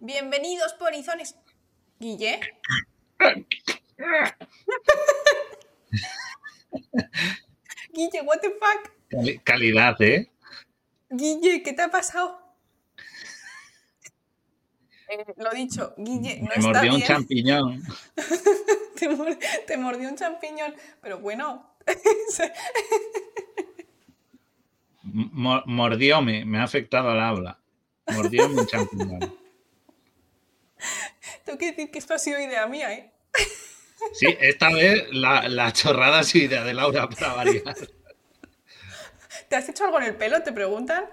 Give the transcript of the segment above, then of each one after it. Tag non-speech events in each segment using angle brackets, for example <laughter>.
Bienvenidos, polizones. Guille. <laughs> Guille, what the fuck? Cali- calidad, ¿eh? Guille, ¿qué te ha pasado? Eh, lo dicho, Guille, no Me está mordió un champiñón. <laughs> te, te mordió un champiñón, pero bueno. <laughs> Mo- mordióme, me ha afectado al habla. Mordióme un champiñón. Tengo que decir que esto ha sido idea mía, ¿eh? Sí, esta vez la, la chorrada ha sido idea de Laura para variar. ¿Te has hecho algo en el pelo? Te preguntan.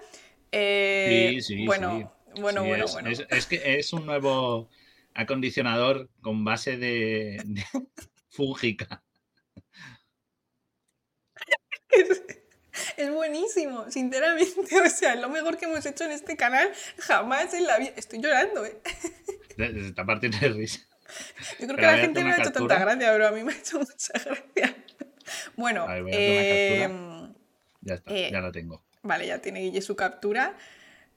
Eh, Sí, sí, bueno, sí. bueno, Sí, bueno, es, bueno. Es, es que es un nuevo acondicionador con base de, de <laughs> fúngica. Es, es buenísimo, sinceramente. <laughs> O sea, es lo mejor que hemos hecho en este canal jamás en la vida. Estoy llorando, ¿eh? Se se está partiendo de <laughs> risa. Yo creo Pero que a la gente no le ha hecho tanta gracia, pero a mí me ha hecho mucha gracia. Bueno, A ver, voy a hacer eh, Ya está, Eh, ya la tengo. vale, ya tiene Guille su captura.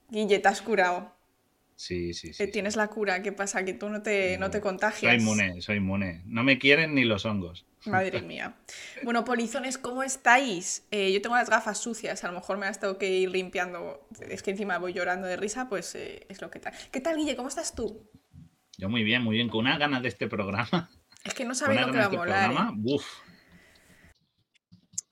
Guille, te has curado. Sí, sí, Eh, sí. sí. Tienes la cura. ¿Qué pasa? Que tú no te, no te Soy contagias. inmune, soy inmune. No me quieren ni los hongos. Madre <laughs> mía. Bueno, polizones, ¿cómo estáis? Eh, yo tengo las gafas sucias, a lo mejor me las tengo que ir limpiando. Es que encima voy llorando de risa, pues eh, es lo que tal. ¿Qué tal, Guille? ¿Cómo estás tú? Yo muy bien, muy bien. Con unas ganas de este programa. <laughs> Es que no sabéis lo que va a este molar. ¿eh? Uf.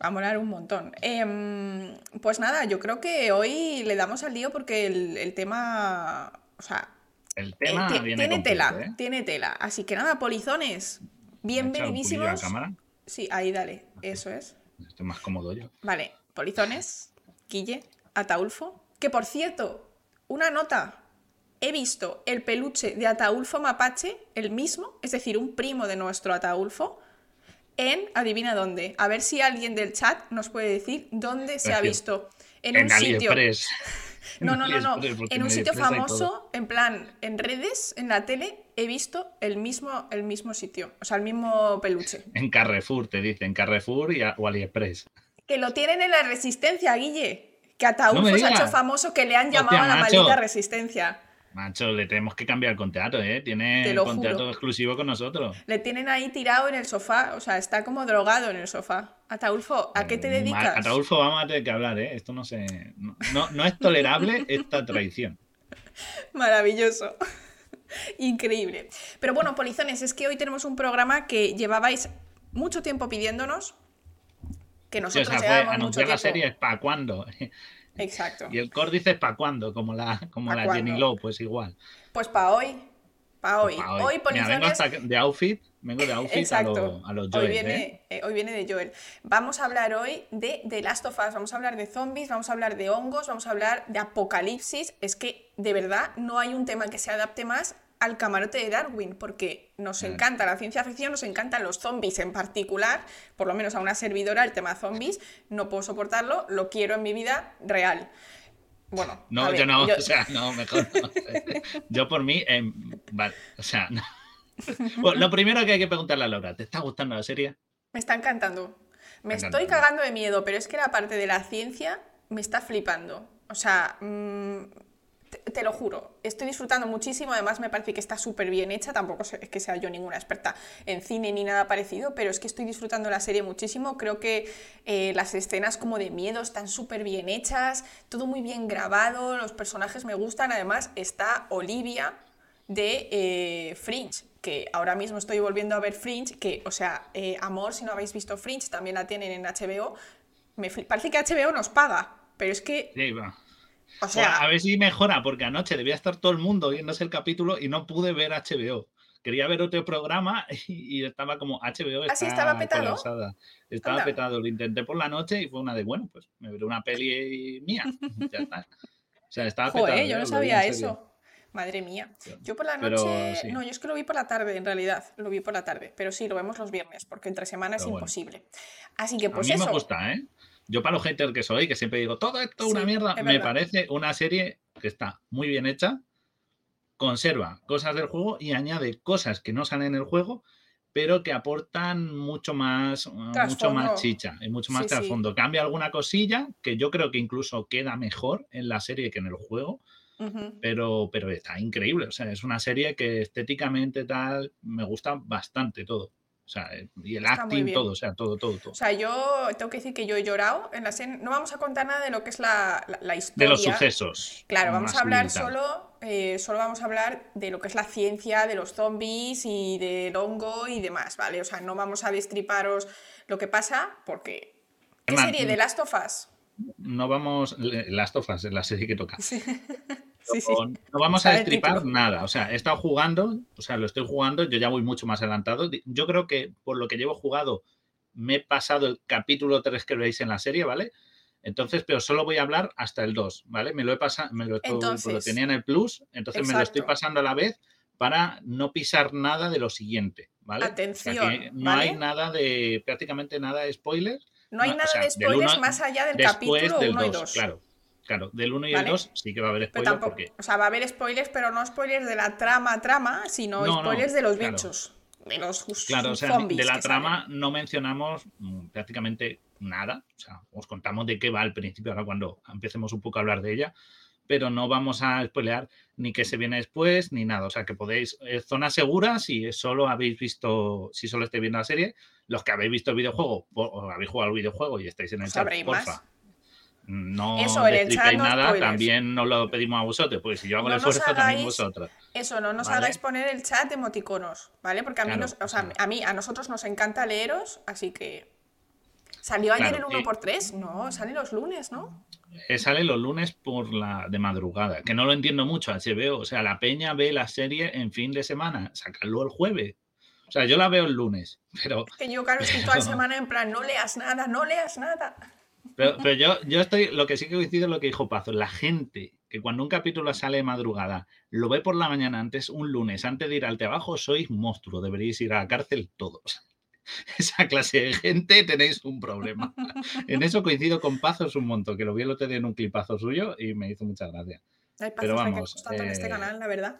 Va a molar un montón. Em, pues nada, yo creo que hoy le damos al lío porque el, el tema. O sea, El eh, tema ti- viene tiene completo, tela, ¿eh? tiene tela. Así que nada, polizones, ¿Me he echado un pulillo a la bienvenidísimos. cámara? Sí, ahí dale, eso es. Estoy más cómodo yo. Vale, polizones, Guille, Ataulfo. Que por cierto, una nota. He visto el peluche de Ataulfo Mapache, el mismo, es decir, un primo de nuestro Ataulfo, en, adivina dónde. A ver si alguien del chat nos puede decir dónde se ha visto. En, En, un sitio. <laughs> No, no, no, no. En un sitio famoso, en plan, en redes, en la tele, he visto el mismo, el mismo sitio. O sea, el mismo peluche. En Carrefour, te dicen. Carrefour y a- o AliExpress. Que lo tienen en la resistencia, Guille. Que Ataulfo No se ha hecho famoso que le han Hostia, llamado a la maldita resistencia. Macho, le tenemos que cambiar el contrato, ¿eh? Tiene Te lo contrato juro. exclusivo con nosotros. Le tienen ahí tirado en el sofá. O sea, está como drogado en el sofá. Ataulfo, ¿a qué te dedicas? Ataulfo vamos a tener que hablar, ¿eh? Esto no se... No, no, es tolerable <laughs> esta traición. Maravilloso. Increíble. Pero bueno, polizones, es que hoy tenemos un programa que llevabais mucho tiempo pidiéndonos. Que Sí, o nosotros sea, fue mucho anunciar la tiempo. serie ¿para cuándo? Exacto. Y el core dice ¿para cuándo? Como la, como ¿Pa' la cuándo? Jenny Lowe, pues igual. Pues para hoy. Para hoy. Pa' Hoy, Mira, vengo hasta de outfit, vengo de outfit a, Exacto. a los hoy, Joel, viene, ¿eh? eh, hoy viene de Joel. Vamos a hablar hoy de The Last of Us, vamos a hablar de zombies, vamos a hablar de hongos, vamos a hablar de apocalipsis. Es que, de verdad, no hay un tema que se adapte más al camarote de Darwin, porque nos Mm. encanta la ciencia ficción, nos encantan los zombies en particular, por lo menos a una servidora el tema zombies, no puedo soportarlo, lo quiero en mi vida real. Bueno, No, yo no, yo- <laughs> o sea, no, mejor no. <laughs> Yo por mí, em, vale, o sea, no. <laughs> Bueno, lo primero que hay que preguntarle a Laura, ¿te está gustando la serie? Me está encantando. Me estoy cagando de miedo, pero es que la parte de la ciencia me está flipando. O sea, mm, te, lo juro, estoy disfrutando muchísimo. Además, me parece que está súper bien hecha. Tampoco es que sea yo ninguna experta en cine ni nada parecido, pero es que estoy disfrutando la serie muchísimo. Creo que eh, las escenas como de miedo están súper bien hechas, todo muy bien grabado, los personajes me gustan. Además, está Olivia de eh, Fringe, que ahora mismo estoy volviendo a ver Fringe, que, o sea, eh, amor, si no habéis visto Fringe, también la tienen en HBO. Me parece que HBO nos paga, pero es que. O Bueno, a ver si mejora, porque anoche debía estar todo el mundo viéndose el capítulo y no pude ver HBO. Quería ver otro programa <laughs> y, y estaba como HBO está ¿Ah, estaba petado? colapsada. Estaba Anda. petado. Lo intenté por la noche y fue una de, bueno, pues me veré una peli mía. <laughs> Ya está. O sea, estaba joder, petado. yo ¿eh? no sabía eso. Madre mía. Yo por la pero noche. sí. No, yo es que lo vi por la tarde, en realidad. Lo vi por la tarde. Pero sí, lo vemos los viernes, porque entre semana es bueno. imposible. Así que, pues a mí eso. me gusta, ¿eh? Yo para los haters que soy, que siempre digo, todo esto es una mierda, es me parece una serie que está muy bien hecha, conserva cosas del juego y añade cosas que no salen en el juego, pero que aportan mucho más, eh, mucho más chicha y mucho más Sí, sí. trasfondo. Cambia alguna cosilla que yo creo que incluso queda mejor en la serie que en el juego. pero, pero está increíble. O sea, es una serie que estéticamente tal me gusta bastante todo. O sea, eh, y el acting, todo, o sea, todo, todo, todo. O sea, yo tengo que decir que yo he llorado en la serie. No vamos a contar nada de lo que es la, la, historia. De los sucesos. Claro, vamos a hablar solo, eh, solo vamos a hablar de lo que es la ciencia, de los zombies y del hongo y demás, ¿vale? O sea, no vamos a destriparos lo que pasa porque... ¿Qué serie? ¿De Last of Us? No vamos... Last of Us es la serie que toca. Sí. <laughs> No, vamos a destripar nada. O sea, he estado jugando, o sea, lo estoy jugando, yo ya voy mucho más adelantado. Yo creo que por lo que llevo jugado, me he pasado el capítulo 3 que veis en la serie, ¿vale? Entonces, pero solo voy a hablar hasta el 2, ¿vale? Me lo he pasado, me lo, tenía en el plus, entonces me lo estoy pasando a la vez para no pisar nada de lo siguiente, ¿vale? Atención. no hay nada de, prácticamente nada de spoilers. No hay nada de spoilers más allá del capítulo 1 y 2. Claro, Claro, del 1 y el 2 sí que va a haber spoilers. Porque... O sea, va a haber spoilers, pero no spoilers de la trama, trama, sino spoilers de los bichos. De los Claro, o sea, de la trama no mencionamos mm, prácticamente nada. O sea, os contamos de qué va al principio, ahora cuando empecemos un poco a hablar de ella. Pero no vamos a spoilear ni qué se viene después, ni nada. O sea, que podéis, eh, zona segura, si solo habéis visto, si solo estáis viendo la serie, los que habéis visto el videojuego o habéis jugado al videojuego y estáis en el chat, porfa, no eso, nada, también nos lo pedimos a vosotros, porque si yo hago el esfuerzo también vosotros. Eso, no nos hagáis poner el chat de emoticonos, ¿vale? Porque a mí, nos, o sea, a mí, a nosotros nos encanta leeros, así que... ¿Salió ayer el 1x3? No, sale los lunes, ¿no? Eh, sale los lunes por la de madrugada, que no lo entiendo mucho, HBO. O sea, la peña ve la serie en fin de semana, sacarlo el jueves. O sea, yo la veo el lunes, pero... Es que yo, claro, estoy toda la <laughs> semana en plan, no leas nada, no leas nada. Pero, yo, yo estoy, lo que sí que coincido es lo que dijo Pazo, la gente que cuando un capítulo sale de madrugada, lo ve por la mañana antes, un lunes, antes de ir al trabajo, sois monstruo, deberíais ir a la cárcel todos. <laughs> Esa clase de gente tenéis un problema. En eso coincido con Pazos un montón, que lo vi el otro día en un clipazo suyo y me hizo mucha gracia. Hay Pero vamos, en este eh, canal, la verdad.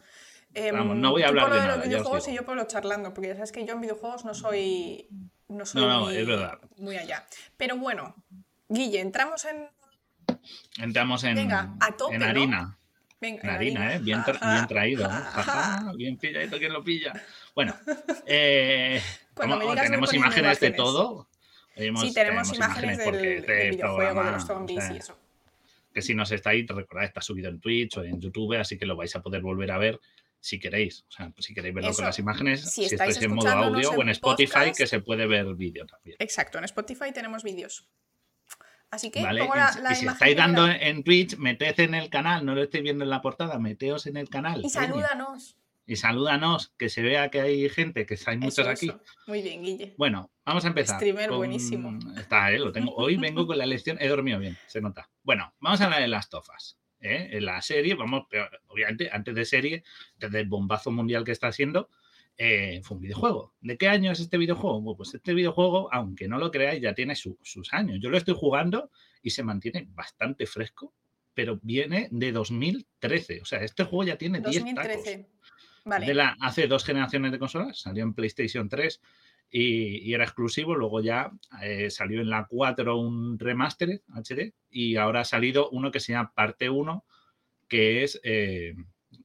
vamos, no voy a hablar de, de los videojuegos y yo por lo charlando, porque ya sabes que yo en videojuegos no soy, no soy muy allá. Pero bueno, Guille, entramos en. Entramos en, Venga, a tope, en harina. Venga, en harina, ¿eh? Bien, bien traído. ¿eh? bien pilladito, ¿quién lo pilla? Bueno, eh, tenemos imágenes, de todo. sí, tenemos, imágenes, del, este videojuego, de los zombies y eso. Que si no se está ahí, recordad, está subido en Twitch o en YouTube, así que lo vais a poder volver a ver si queréis. O sea, pues si queréis verlo con las imágenes, si, estáis, en modo audio o en Spotify, que se puede ver vídeo también. Exacto, en Spotify tenemos vídeos. Así que y, si estáis dando en Twitch, meted en el canal, no lo estáis viendo en la portada, meteos en el canal. Y salúdanos. Y salúdanos, que se vea que hay gente, que hay muchos aquí. Muy bien, Guille. Bueno, vamos a empezar. Streamer buenísimo. Está, ¿eh? lo tengo. Hoy vengo con la lección, he dormido bien, se nota. Bueno, vamos a hablar de las tofas. ¿eh? En la serie, vamos, obviamente, antes de serie, desde el bombazo mundial que está haciendo, eh, fue un videojuego. ¿De qué año es este videojuego? pues este videojuego, aunque no lo creáis, ya tiene sus años. Yo lo estoy jugando y se mantiene bastante fresco, pero viene de 2013. O sea, este juego ya tiene 10 2013. Vale. De la, hace dos generaciones de consolas, salió en PlayStation 3 y, era exclusivo. Luego ya eh, salió en la 4 un remaster HD y ahora ha salido uno que se llama Parte 1, que es eh,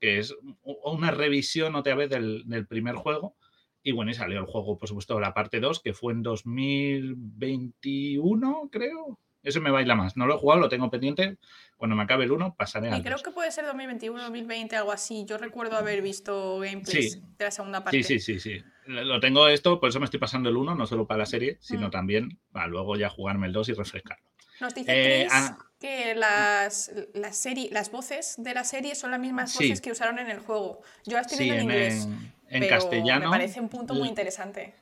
que es una revisión otra vez del, primer juego. Y bueno, y salió el juego, por supuesto, la parte 2, que fue en 2021, creo. Eso me baila más. No lo he jugado, lo tengo pendiente. Cuando me acabe el 1, pasaré a. Y creo que puede ser 2021, 2020, algo así. Yo recuerdo haber visto gameplays de la segunda parte. Sí, sí, sí, sí. Lo tengo esto, por eso me estoy pasando el 1, no solo para la serie, sino mm. también para luego ya jugarme el 2 y refrescarlo. Nos dice eh, ah, que las, serie, las voces de la serie son las mismas voces que usaron en el juego. Yo las estoy viendo en, inglés. En, castellano. Me parece un punto muy interesante.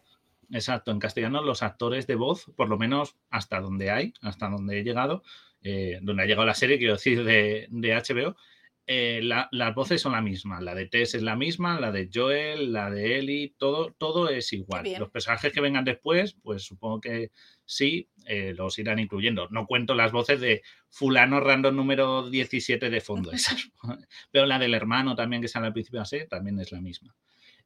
Exacto, en castellano los actores de voz, por lo menos hasta donde hay, hasta donde he llegado, eh, donde ha llegado la serie, quiero decir, de, de HBO, eh, las voces son las mismas. La de Tess es la misma, la de Joel, la de Ellie, todo, todo es igual. Los personajes que vengan después, pues supongo que sí, eh, los irán incluyendo. No cuento las voces de fulano random número 17 de fondo, <laughs> pero la del hermano también que sale al principio de también es la misma.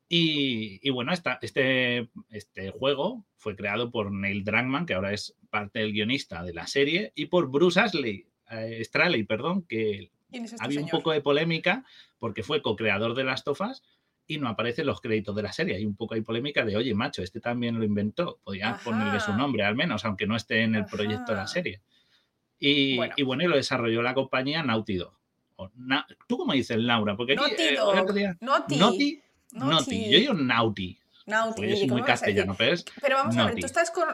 Y, bueno, esta, este, este juego fue creado por Neil Druckmann, que ahora es parte del guionista de la serie, y por Bruce Ashley, eh, Straley, perdón, que Este había un poco de polémica porque fue co-creador de las tofas y no aparecen los créditos de la serie. Hay un poco de polémica de, oye, macho, este también lo inventó. Podías ponerle su nombre, al menos, aunque no esté en el proyecto de la serie. Y bueno. y bueno, y lo desarrolló la compañía Naughty Dog. ¿Tú cómo dices Laura? Porque aquí, Naughty eh, Naughty. Naughty. Naughty. Yo digo Naughty. Naughty. es muy castellano, pero es Pero vamos a ver, tú estás, con,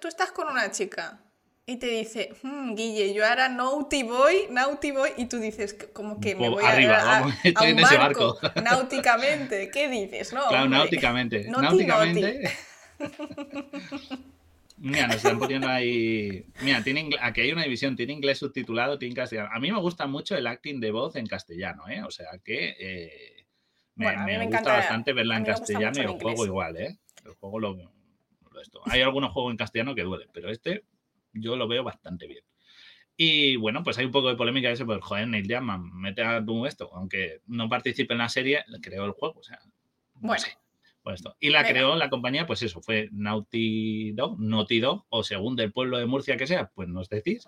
tú estás con una chica y te dice, hmm, Guille, yo ahora Naughty Boy, Naughty Boy, y tú dices, como que me voy Arriba, a, vamos, <laughs> estoy en ese barco. <laughs> náuticamente, ¿qué dices? No, claro, náuticamente. náuticamente. <laughs> Mira, nos están poniendo ahí. Mira, tiene aquí hay una división, tiene inglés subtitulado, tiene castellano. A mí me gusta mucho el acting de voz en castellano, ¿eh? O sea que eh, me, me, gusta bastante verla en castellano y el juego igual, ¿eh? El juego lo, lo esto. Hay algunos juegos en castellano que duelen, pero este yo lo veo bastante bien. Y bueno, pues hay un poco de polémica ese, pues joder, Neil Jackman, mete a tú esto, aunque no participe en la serie, creó el juego, o sea, bueno. Pues esto. Y la creó la compañía, pues eso, fue Naughty Dog, Naughty Dog, o según del pueblo de Murcia que sea, pues nos decís.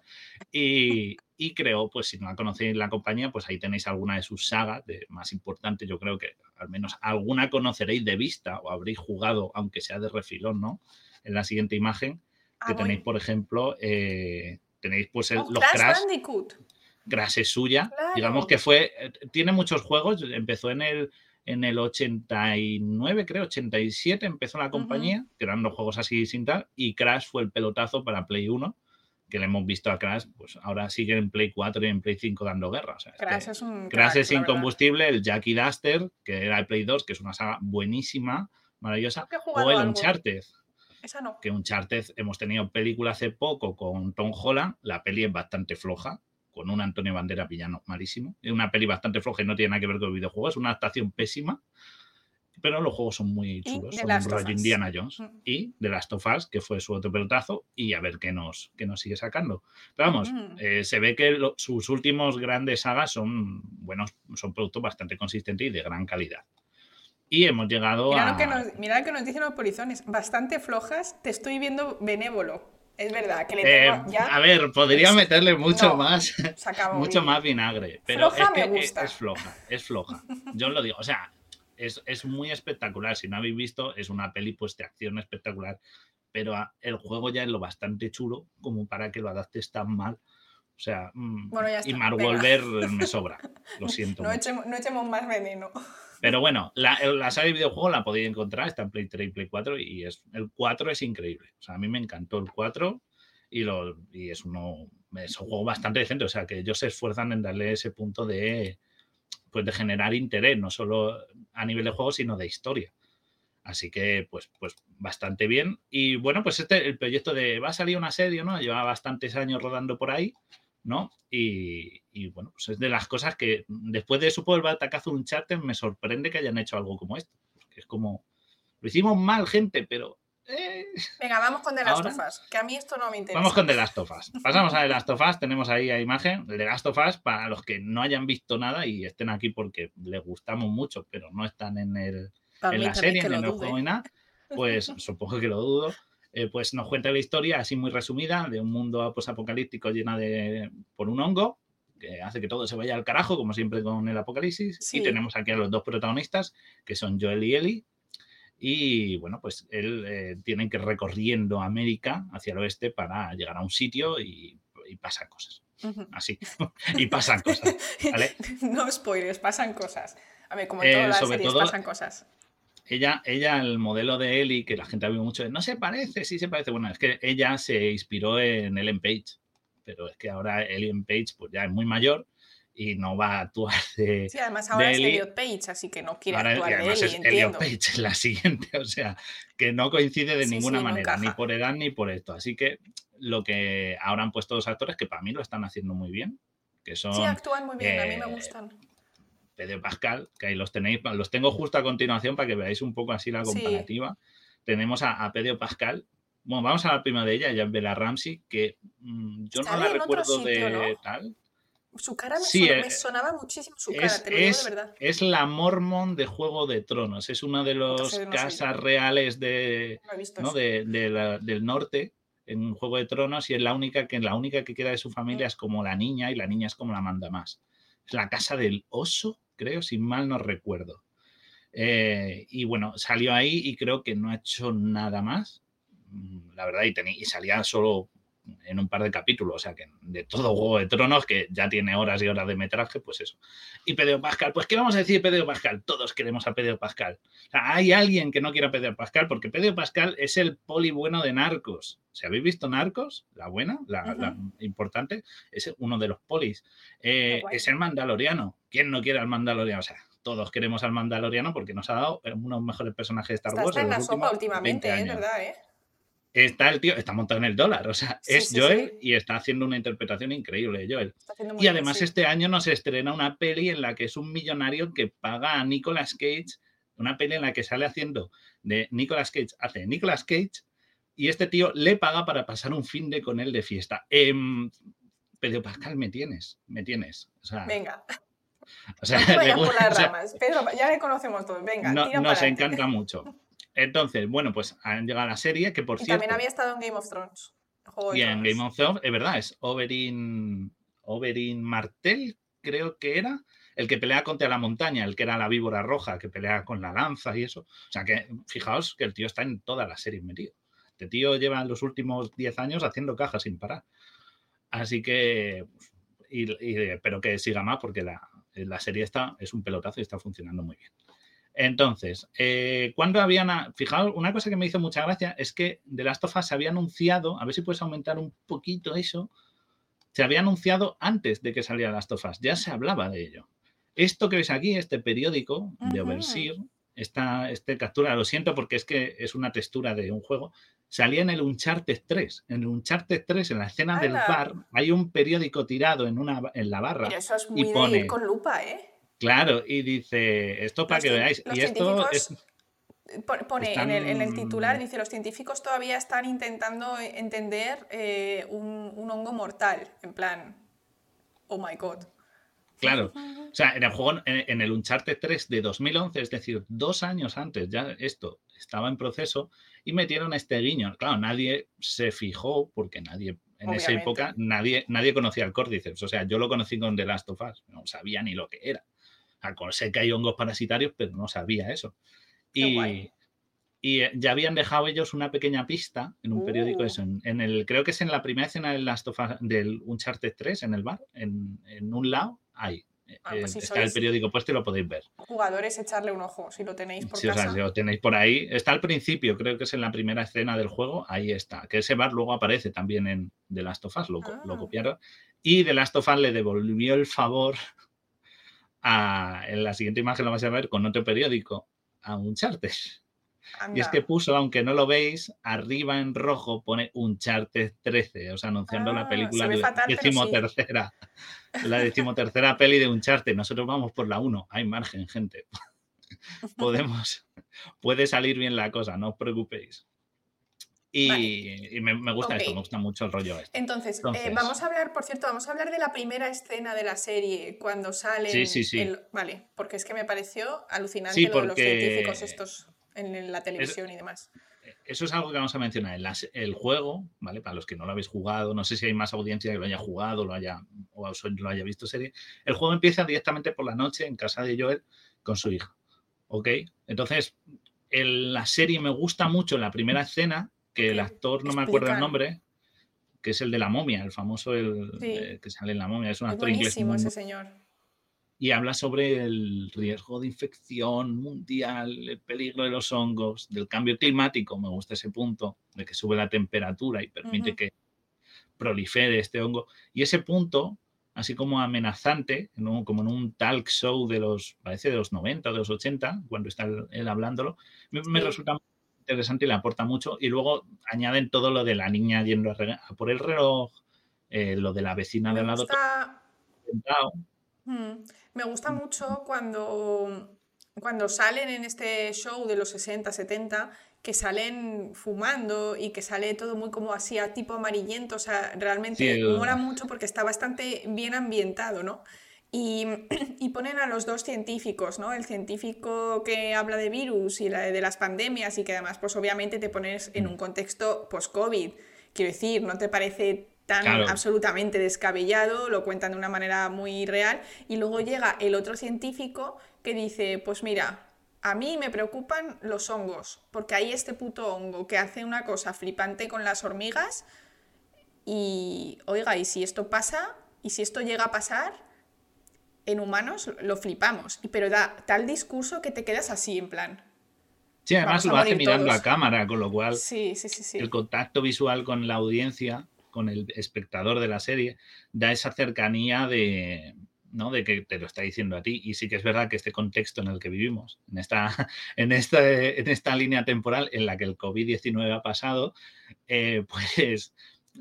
Y, y creó, pues si no la conocéis la compañía, pues ahí tenéis alguna de sus sagas, de más importante, yo creo que al menos alguna conoceréis de vista o habréis jugado, aunque sea de refilón, ¿no? En la siguiente imagen, que ah, tenéis, por ejemplo, eh, tenéis pues oh, los Crash. Crash es suya. Digamos que fue. Eh, tiene muchos juegos. Empezó en el, en el 89, creo, 87 empezó la compañía, que eran los juegos así sin tal. Y Crash fue el pelotazo para Play 1 que le hemos visto a Crash, pues ahora sigue en Play 4 y en Play 5 dando guerra. Crash es un. Crash es incombustible, el Jackie Duster, que era el Play 2, que es una saga buenísima, maravillosa, o el Uncharted. Esa no. Que Uncharted, hemos tenido película hace poco con Tom Holland, la peli es bastante floja, con un Antonio Bandera villano malísimo. Es una peli bastante floja y no tiene nada que ver con el videojuego, es una adaptación pésima. Pero los juegos son muy chulos, son rollo Indiana Jones. Mm. Y de Last of Us, que fue su otro pelotazo, y a ver qué nos, qué nos sigue sacando. Pero vamos, mm. eh, se ve que sus últimos grandes sagas son buenos, son productos bastante consistentes y de gran calidad. Y hemos llegado a. Lo que nos, mira lo que nos dicen los polizones. Bastante flojas, te estoy viendo benévolo. Es verdad, que le tengo eh, ya... A ver, podría meterle mucho más. <laughs> mucho más vinagre. Pero es que Es, floja, es floja. Yo lo digo. O sea, es, es, muy espectacular. Si no habéis visto, es una peli pues, de acción espectacular. Pero el juego ya es lo bastante chulo como para que lo adaptes tan mal. O sea, mm, y Mark Wolver me <laughs> sobra. Lo siento. No echemos, no echemos, más veneno. Pero bueno, <laughs> la, la saga de videojuego la podéis encontrar, está en Play 3 y Play 4 y es, el 4 es increíble. O sea, a mí me encantó el 4 y, lo, y es, uno, es un juego bastante decente. O sea, que ellos se esfuerzan en darle ese punto de, pues, de generar interés, no solo a nivel de juego, sino de historia. Así que, pues, pues bastante bien. Y bueno, pues este, el proyecto de va a salir una serie, ¿no? Lleva bastantes años rodando por ahí. ¿No? Y, bueno, pues es de las cosas que después de Super Batacazo un chat me sorprende que hayan hecho algo como esto. Porque es como, lo hicimos mal, gente, pero... Eh, Venga, vamos con The Last of Us, que a mí esto no me interesa. Vamos con The Last of Us. Pasamos a The Last of Us, tenemos ahí la imagen. The Last of Us, para los que no hayan visto nada y estén aquí porque les gustamos mucho, pero no están en, el, en la serie, en el juego y nada, pues <laughs> supongo que lo dudo. Eh, pues nos cuenta la historia así muy resumida de un mundo apocalíptico llena de por un hongo que hace que todo se vaya al carajo, como siempre con el apocalipsis. Y tenemos aquí a los dos protagonistas, que son Joel y Ellie. Y bueno, pues él eh, tienen que ir recorriendo América hacia el oeste para llegar a un sitio y, pasan cosas. Así. y pasan cosas. <laughs> <laughs> no spoilers, pasan cosas. A ver, como en todas eh, las series pasan cosas ella, ella, el modelo de Ellie, que la gente ha visto mucho, no se parece, sí se parece. Bueno, es que ella se inspiró en Ellen Page, pero es que ahora Ellen Page pues ya es muy mayor y no va a actuar de. Sí, además ahora es Elliot Page, así que no quiere actuar de Ellie, es Elliot Page, la siguiente, <laughs> o sea, que no coincide de ninguna manera, ni por edad ni por esto. Así que lo que ahora han puesto dos actores que para mí lo están haciendo muy bien, que son. Sí, actúan muy bien, a mí me eh, gustan. Pedro Pascal, que ahí los tenéis, los tengo justo a continuación para que veáis un poco así la comparativa. Tenemos a, Pedro Pascal. Bueno, vamos a la prima de ella, ya Bella Ramsey, que mm, yo no la recuerdo de tal. Su cara me, eh, sonaba muchísimo su cara, es, te lo digo de verdad. Es la Mormon de Juego de Tronos, es una de las casas reales de, del norte en Juego de Tronos y es la única que la única que queda de su familia mm. es como la niña y la niña es como la manda más La Casa del Oso, creo, si mal no recuerdo. Eh, y bueno, salió ahí y creo que no ha hecho nada más. Mm, la verdad, y, y salía solo en un par de capítulos, o sea que de todo Juego de Tronos, que ya tiene horas y horas de metraje, pues eso. Y Pedro Pascal, pues ¿qué vamos a decir de Pedro Pascal? Todos queremos a Pedro Pascal. hay alguien que no quiera a Pedro Pascal, porque Pedro Pascal es el poli bueno de Narcos. Si habéis visto Narcos, la buena, la, importante, es uno de los polis. Eh, es el mandaloriano. ¿Quién no quiere al mandaloriano? O sea, todos queremos al mandaloriano porque nos ha dado uno de los mejores personajes de Star Wars. Está en la sopa últimamente, ¿eh? ¿verdad? ¿eh? Está el tío, está montado en el dólar, o sea, es Joel y está haciendo una interpretación increíble de Joel. Y además este año nos estrena una peli en la que es un millonario que paga a Nicolas Cage, una peli en la que sale haciendo de Nicolas Cage, hace Nicolas Cage y este tío le paga para pasar un fin de con él de fiesta. Eh, Pedro Pascal, me tienes, me tienes. Venga. O sea, <laughs> Pedro, ya le conocemos todos. Venga, nos encanta mucho. Entonces, bueno, pues han llegado a la serie que por y cierto. También había estado en Game of Thrones. y en Game of Thrones, es verdad, es Oberyn, Oberyn Martel, creo que era, el que pelea contra la montaña, el que era la víbora roja, que pelea con la lanza y eso. O sea que, fijaos que el tío está en todas las series metido. Este tío lleva los últimos 10 años haciendo cajas sin parar. Así que, y, pero que siga más porque la, la serie está, es un pelotazo y está funcionando muy bien. Entonces, eh, cuando habían. Fijaos, una cosa que me hizo mucha gracia es que The Last of Us se había anunciado, a ver si puedes aumentar un poquito eso, se había anunciado antes de que saliera Last of Us, ya se hablaba de ello. Esto que ves aquí, este periódico de Overseer, esta, este captura, lo siento porque es que es una textura de un juego, salía en el Uncharted 3. En el Uncharted 3, en la escena del bar, hay un periódico tirado en, una, en la barra. Pero eso es muy y pone, con lupa, ¿eh? Claro, y dice, esto para que veáis. y esto es... Pone en, el, titular, dice, los científicos todavía están intentando entender eh, un, hongo mortal, en plan, oh my god. Claro, o sea, en el juego, en, el Uncharted 3 de 2011, es decir, dos años antes, ya esto estaba en proceso y metieron este guiño. Claro, nadie se fijó, porque nadie, en esa época, nadie, nadie conocía el Cordyceps. O sea, yo lo conocí con The Last of Us, no sabía ni lo que era sé que hay hongos parasitarios, pero no sabía eso. Y, y, eh, ya habían dejado ellos una pequeña pista en un periódico, uh. eso, en, el, creo que es en la primera escena del, Last of del Uncharted 3, en el bar, en, un lado, hay. Ah, pues eh, está el periódico puesto y lo podéis ver. Jugadores, echarle un ojo si lo tenéis por sí, casa. O sea, si lo tenéis por ahí. Está al principio, creo que es en la primera escena del juego, ahí está. Que ese bar luego aparece también en The Last of Us, lo, lo ah. copiaron. Y The Last of Us le devolvió el favor en la siguiente imagen lo vais a ver con otro periódico, a un charter. Y es que puso, aunque no lo veis, arriba en rojo pone un charter 13, o sea, anunciando la ah, película de la decimotercera. La decimotercera peli de un charter. Nosotros vamos por la 1. Hay margen, gente. <laughs> Podemos. Puede salir bien la cosa, no os preocupéis. Y, me, gusta esto, me gusta mucho el rollo este. Entonces, eh, vamos a hablar, por cierto, vamos a hablar de la primera escena de la serie cuando sale. Sí, sí, sí. vale, porque es que me pareció alucinante lo de los científicos estos en la televisión y demás. Eso es algo que vamos a mencionar. El, el juego, ¿vale? Para los que no lo habéis jugado, no sé si hay más audiencia que lo haya jugado lo haya, o lo haya visto serie. El juego empieza directamente por la noche en casa de Joel con su hija. ¿Ok? Entonces, la serie me gusta mucho en la primera escena que el actor, no me acuerdo el nombre, que es el de la momia, el famoso el, eh, que sale en la momia, es un actor inglés. ese señor. Y habla sobre el riesgo de infección mundial, el peligro de los hongos, del cambio climático, me gusta ese punto, de que sube la temperatura y permite que prolifere este hongo. Y ese punto, así como amenazante, como en un talk show de los, parece de los 90 o de los 80, cuando está él, hablándolo, me, me resulta interesante y le aporta mucho. Y luego añaden todo lo de la niña yendo a, por el reloj, eh, lo de la vecina de al lado. Mm, me gusta mucho cuando, cuando salen en este show de los 60, 70, que salen fumando y que sale todo muy como así a tipo amarillento. O sea, realmente mola mucho porque está bastante bien ambientado, ¿no? <clears throat> Y, ponen a los dos científicos, ¿no? El científico que habla de virus y la de las pandemias y que además, pues obviamente te pones en un contexto post-COVID. Quiero decir, ¿no te parece tan Claro. absolutamente descabellado, lo cuentan de una manera muy real, y luego llega el otro científico que dice, pues mira, a mí me preocupan los hongos, porque hay este puto hongo que hace una cosa flipante con las hormigas, y oiga, y si esto pasa, y si esto llega a pasar, en humanos lo flipamos, pero da tal discurso que te quedas así, en plan. Sí, además lo hace mirando todos. a cámara, con lo cual Sí, sí, sí, sí. el contacto visual con la audiencia, con el espectador de la serie, da esa cercanía de, ¿no? de que te lo está diciendo a ti. Y sí que es verdad que este contexto en el que vivimos, en esta, <laughs> en esta, en esta línea temporal en la que el COVID-19 ha pasado, eh, <laughs> pues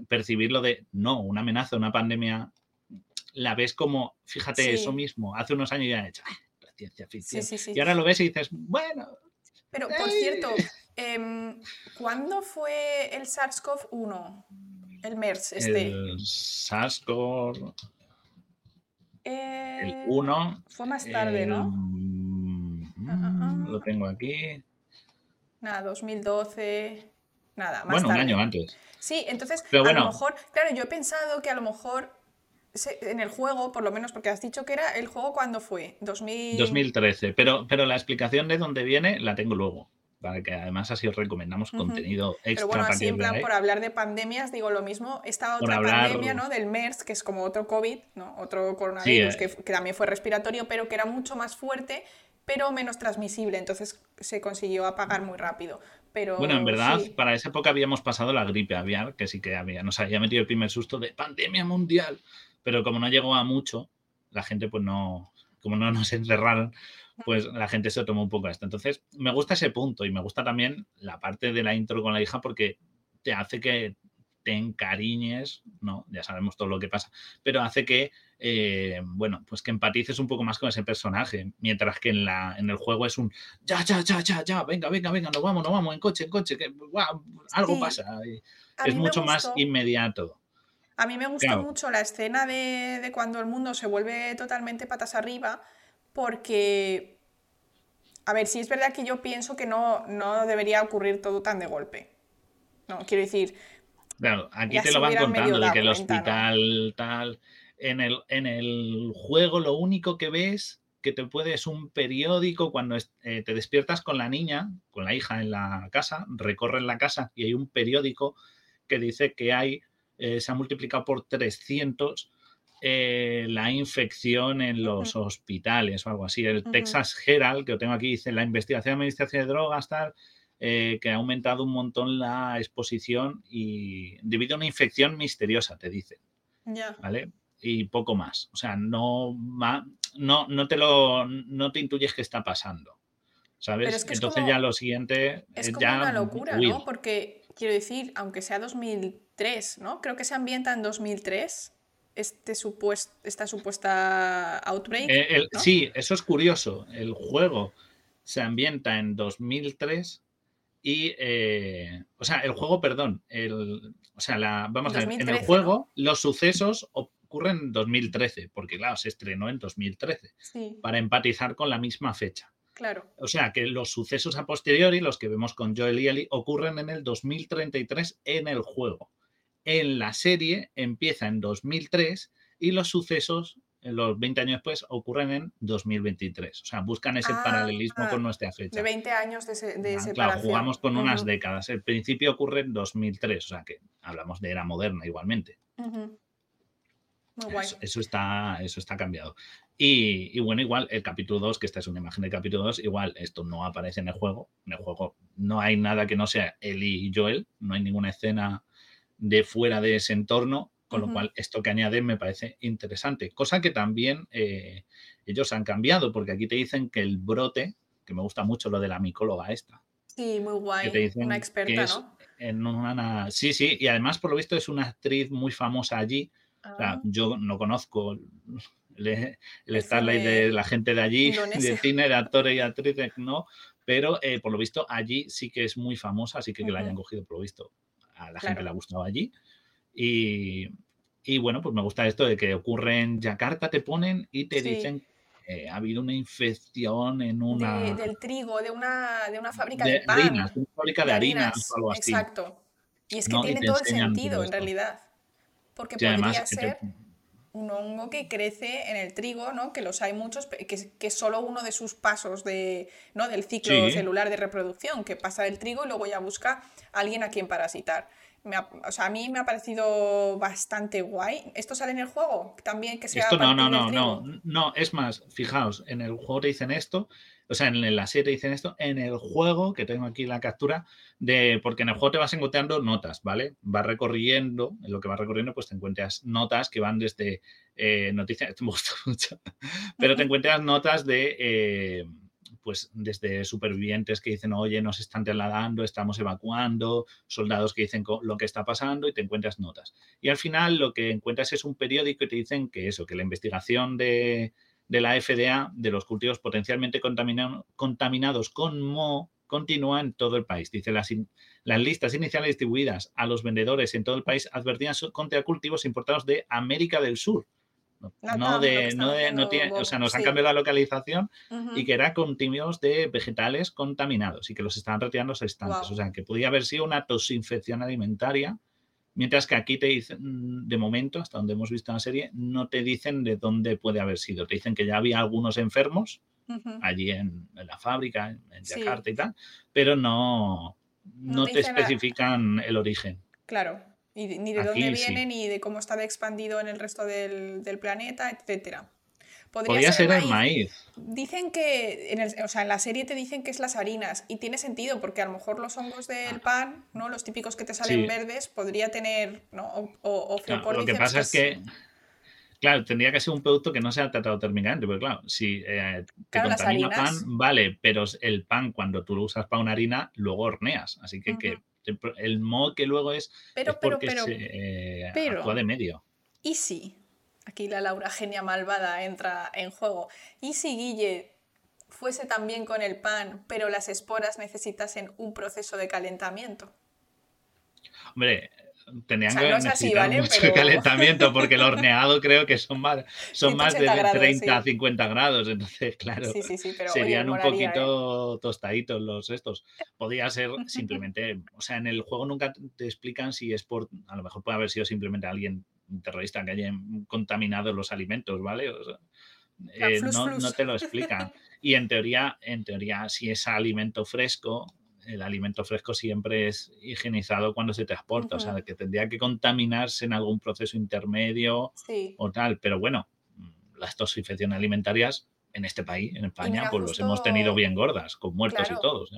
percibirlo de, no, una amenaza, una pandemia, la ves como, fíjate, Sí. eso mismo, hace unos años ya he hecho, "Ah, la ciencia ficción. sí, sí. Y ahora lo ves y dices, bueno, Pero, por cierto, <laughs> em, ¿cuándo fue el SARS-CoV-1? El MERS, este. el SARS-CoV, el Eh, 1, Fue más tarde, ¿no? Mm, Ah, ah. Lo tengo aquí. Nada, 2012. Nada, más Bueno, un año antes. Sí, entonces, Pero a bueno. lo mejor, claro, yo he pensado que a lo mejor en el juego, por lo menos, porque has dicho que era el juego cuando fue, 2000... 2013. Pero, pero la explicación de dónde viene la tengo luego. Para que además así os recomendamos contenido extra Pero bueno, así en plan, por hablar de pandemias, digo lo mismo, esta otra hablar- pandemia, ¿no? Del MERS, que es como otro COVID, ¿no? Otro coronavirus, eh. que, que también fue respiratorio, pero que era mucho más fuerte, pero menos transmisible, entonces se consiguió apagar muy rápido. Pero Bueno, en verdad, sí. para esa época habíamos pasado la gripe aviar, que sí que había, nos había metido el primer susto de pandemia mundial. Pero como no llegó a mucho, la gente, pues no, como no nos <laughs> encerraron, pues la gente se tomó un poco esto. Entonces, me gusta ese punto y me gusta también la parte de la intro con la hija porque te hace que te encariñes, ¿no? Ya sabemos todo lo que pasa, pero hace que, eh, bueno, pues que empatices un poco más con ese personaje, mientras que en, la, en el juego es un ya, ya, ya, ya, ya, venga, venga, venga, nos vamos, nos vamos, en coche, en coche, que guau, algo Sí. pasa. es mucho más inmediato. A mí me gustó Claro. mucho la escena de, de cuando el mundo se vuelve totalmente patas arriba, porque, a ver, sí es verdad que yo pienso que no, no debería ocurrir todo tan de golpe. No, quiero decir, Claro, aquí te lo van contando de que el hospital tal. En el, en el juego lo único que ves que te puede es un periódico cuando eh, te despiertas con la niña, con la hija en la casa, recorres la casa y hay un periódico que dice que hay, eh, se ha multiplicado por 300 eh, la infección en los hospitales o algo así. El. Texas Herald, que lo tengo aquí, dice la investigación de administración de drogas, tal, eh, que ha aumentado un montón la exposición y debido a una infección misteriosa, te dicen. ¿vale? Y poco más. O sea, no, no, no, te, lo, no te intuyes qué está pasando. ¿Sabes? Es que es Entonces como- ya lo siguiente Es como ya una locura, huir. ¿no? Porque, quiero decir, aunque sea 2003, ¿no? Creo que se ambienta en 2003 este supues- esta supuesta outbreak, Eh, el- ¿no? Sí, eso es curioso. El juego se ambienta en 2003 y, eh, o sea, el juego, perdón, el, o sea, la, vamos a ver, en el 2013, juego los sucesos ocurren en 2013, porque claro, se estrenó en 2013, Sí, para empatizar con la misma fecha. claro. O sea, que los sucesos a posteriori, los que vemos con Joel y Ellie, ocurren en el 2033 en el juego. En la serie empieza en 2003 y los sucesos, eh, los 20 años después, ocurren en 2023. O sea, buscan ese Ah, paralelismo con nuestra fecha. De 20 años de, se- de Ah, separación. claro, jugamos con unas décadas. El principio ocurre en 2003, o sea que hablamos de era moderna igualmente. Muy guay. Eso, eso está, eso está cambiado. Y, y bueno, igual el capítulo 2, que esta es una imagen del capítulo 2, igual esto no aparece en el juego. En el juego no hay nada que no sea Ellie y Joel, no hay ninguna escena de fuera de ese entorno, con lo cual esto que añaden me parece interesante. Cosa que también eh, ellos han cambiado, porque aquí te dicen que el brote, que me gusta mucho lo de la micóloga esta, Sí, muy que guay. te Una experta, es ¿no? en una... Sí, sí, y además por lo visto es una actriz muy famosa allí, o sea, Ah, yo no conozco el, Starlight de de la gente de allí, de cine, de actores y actrices, <laughs> no, pero eh, por lo visto allí sí que es muy famosa, así que que la hayan cogido, por lo visto, a la gente le ha gustado allí. Y, y bueno, pues me gusta esto de que ocurre en Yakarta, te ponen y te Sí. dicen que ha habido una infección en una... De- del trigo, de una, de una fábrica de, de pan. harinas, una fábrica de, harinas harinas, o algo así. Exacto. Y es que tiene todo el sentido, en realidad. porque podría ser un hongo que crece en el trigo, ¿no? que los hay muchos, que, que es solo uno de sus pasos de, ¿no? del ciclo celular de reproducción, que pasa del trigo y luego ya busca a alguien a quien parasitar. o sea, a mí me ha parecido bastante guay. ¿Esto sale en el juego? También que sea. Esto no, no, no, no, no. Es más, fijaos, en el juego te dicen esto, o sea, en la serie dicen esto, en el juego, que tengo aquí la captura, de, porque en el juego te vas encontrando notas, ¿vale? Vas recorriendo, en lo que vas recorriendo, pues te encuentras notas que van desde eh, noticias, <laughs> me gusta mucho, pero te encuentras notas de, eh, pues desde supervivientes que dicen, oye, nos están trasladando, estamos evacuando, soldados que dicen lo que está pasando y te encuentras notas. Y al final lo que encuentras es un periódico y te dicen que eso, que la investigación de de la FDA de los cultivos potencialmente contaminados con moho continúa en todo el país. Dice, las, las listas iniciales distribuidas a los vendedores en todo el país advertían contra cultivos importados de América del Sur. No, de, no de, no tiene, o sea, nos han cambiado la localización y que eran cultivos de vegetales contaminados y que los estaban retirando a instantes. O sea, que podía haber sido una tosinfección alimentaria Mientras que aquí te dicen, mm, de momento, hasta donde hemos visto la serie, no te dicen de dónde puede haber sido. Te dicen que ya había algunos enfermos allí en, la fábrica, en Yakarta y tal, pero no, no, te, especifican el origen. Claro, ni de dónde viene, ni de cómo estaba expandido en el resto del, del planeta, etcétera. Podría, ser, el maíz. Dicen que, en o sea, en la serie te dicen que es las harinas y tiene sentido porque a lo mejor los hongos del pan, ¿no? Los típicos que te salen verdes, podría tener, ¿no? O, o Lo que pasa es que, claro, tendría que ser un producto que no sea tratado terminante, porque claro, si eh, te contamina pan, vale, pero el pan cuando tú lo usas para una harina, luego horneas, así que, que el modo que luego es, pero, porque se eh, actúa de medio. ¿Y si Aquí la Laura genia malvada entra en juego. ¿Y si Guille fuese también con el pan, pero las esporas necesitasen un proceso de calentamiento? Hombre, tenían que necesitar mucho calentamiento porque el horneado creo que son más, son más de 30 a 50 grados, entonces claro, serían un poquito tostaditos los estos. Podría ser simplemente, o sea, en el juego nunca te explican si es por, a lo mejor puede haber sido simplemente alguien terrorista que haya contaminado los alimentos, ¿vale? Eh, no, te lo explican. <laughs> Y en teoría, en teoría, si es alimento fresco, el alimento fresco siempre es higienizado cuando se transporta, o sea, que tendría que contaminarse en algún proceso intermedio o tal. Pero bueno, las toxificaciones alimentarias en este país, en España, pues los hemos tenido bien gordas, con muertos y todos.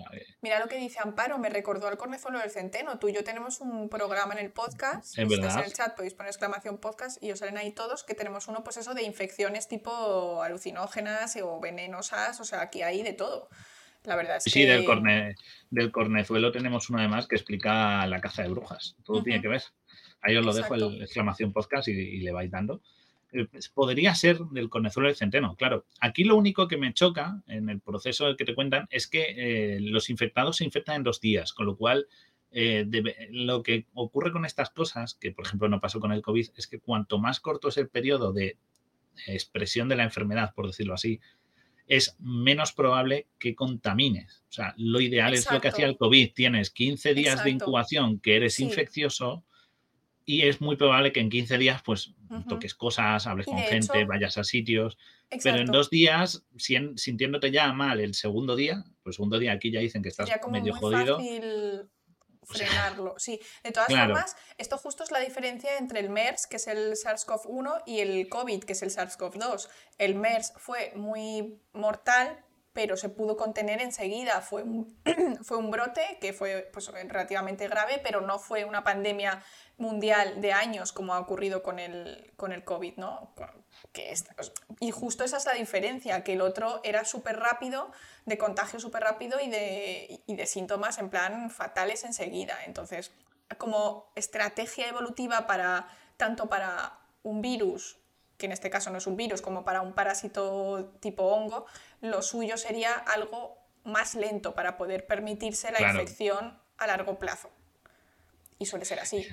Mira lo que dice Amparo, me recordó al cornezuelo del centeno. Tú y yo tenemos un programa en el podcast, en, en el chat podéis poner exclamación podcast y os salen ahí todos, que tenemos uno, pues eso, de infecciones tipo alucinógenas o venenosas, o sea, aquí hay de todo. La verdad es sí, que... Del, corne, del cornezuelo tenemos uno además que explica la caza de brujas. Todo tiene que ver. Ahí os lo dejo el exclamación podcast y le vais dando. Eh, pues, podría ser del cornezuelo del centeno. Claro, aquí lo único que me choca en el proceso que te cuentan es que eh, los infectados se infectan en dos días, con lo cual eh, lo que ocurre con estas cosas, que por ejemplo no pasó con el COVID, es que cuanto más corto es el periodo de expresión de la enfermedad, por decirlo así, es menos probable que contamines. O sea, lo ideal es lo que hacía el COVID. Tienes 15 días de incubación que eres infeccioso y es muy probable que en 15 días pues toques cosas, hables con gente, vayas a sitios, pero en dos días, sintiéndote ya mal el segundo día, pues segundo día aquí ya dicen que estás medio jodido. frenarlo, sí. De todas formas, esto justo es la diferencia entre el MERS, que es el SARS-CoV-1, y el COVID, que es el SARS-CoV-2. El MERS fue muy mortal, pero se pudo contener enseguida. Fue un, <clears throat> fue un brote que fue pues, relativamente grave, pero no fue una pandemia mundial de años como ha ocurrido con el, con el COVID, ¿no? Que y justo esa es la diferencia, que el otro era súper rápido, de contagio súper rápido y de, y de síntomas en plan fatales enseguida. Entonces, como estrategia evolutiva para tanto para un virus que en este caso no es un virus, como para un parásito tipo hongo, lo suyo sería algo más lento para poder permitirse la infección a largo plazo. Y suele ser así.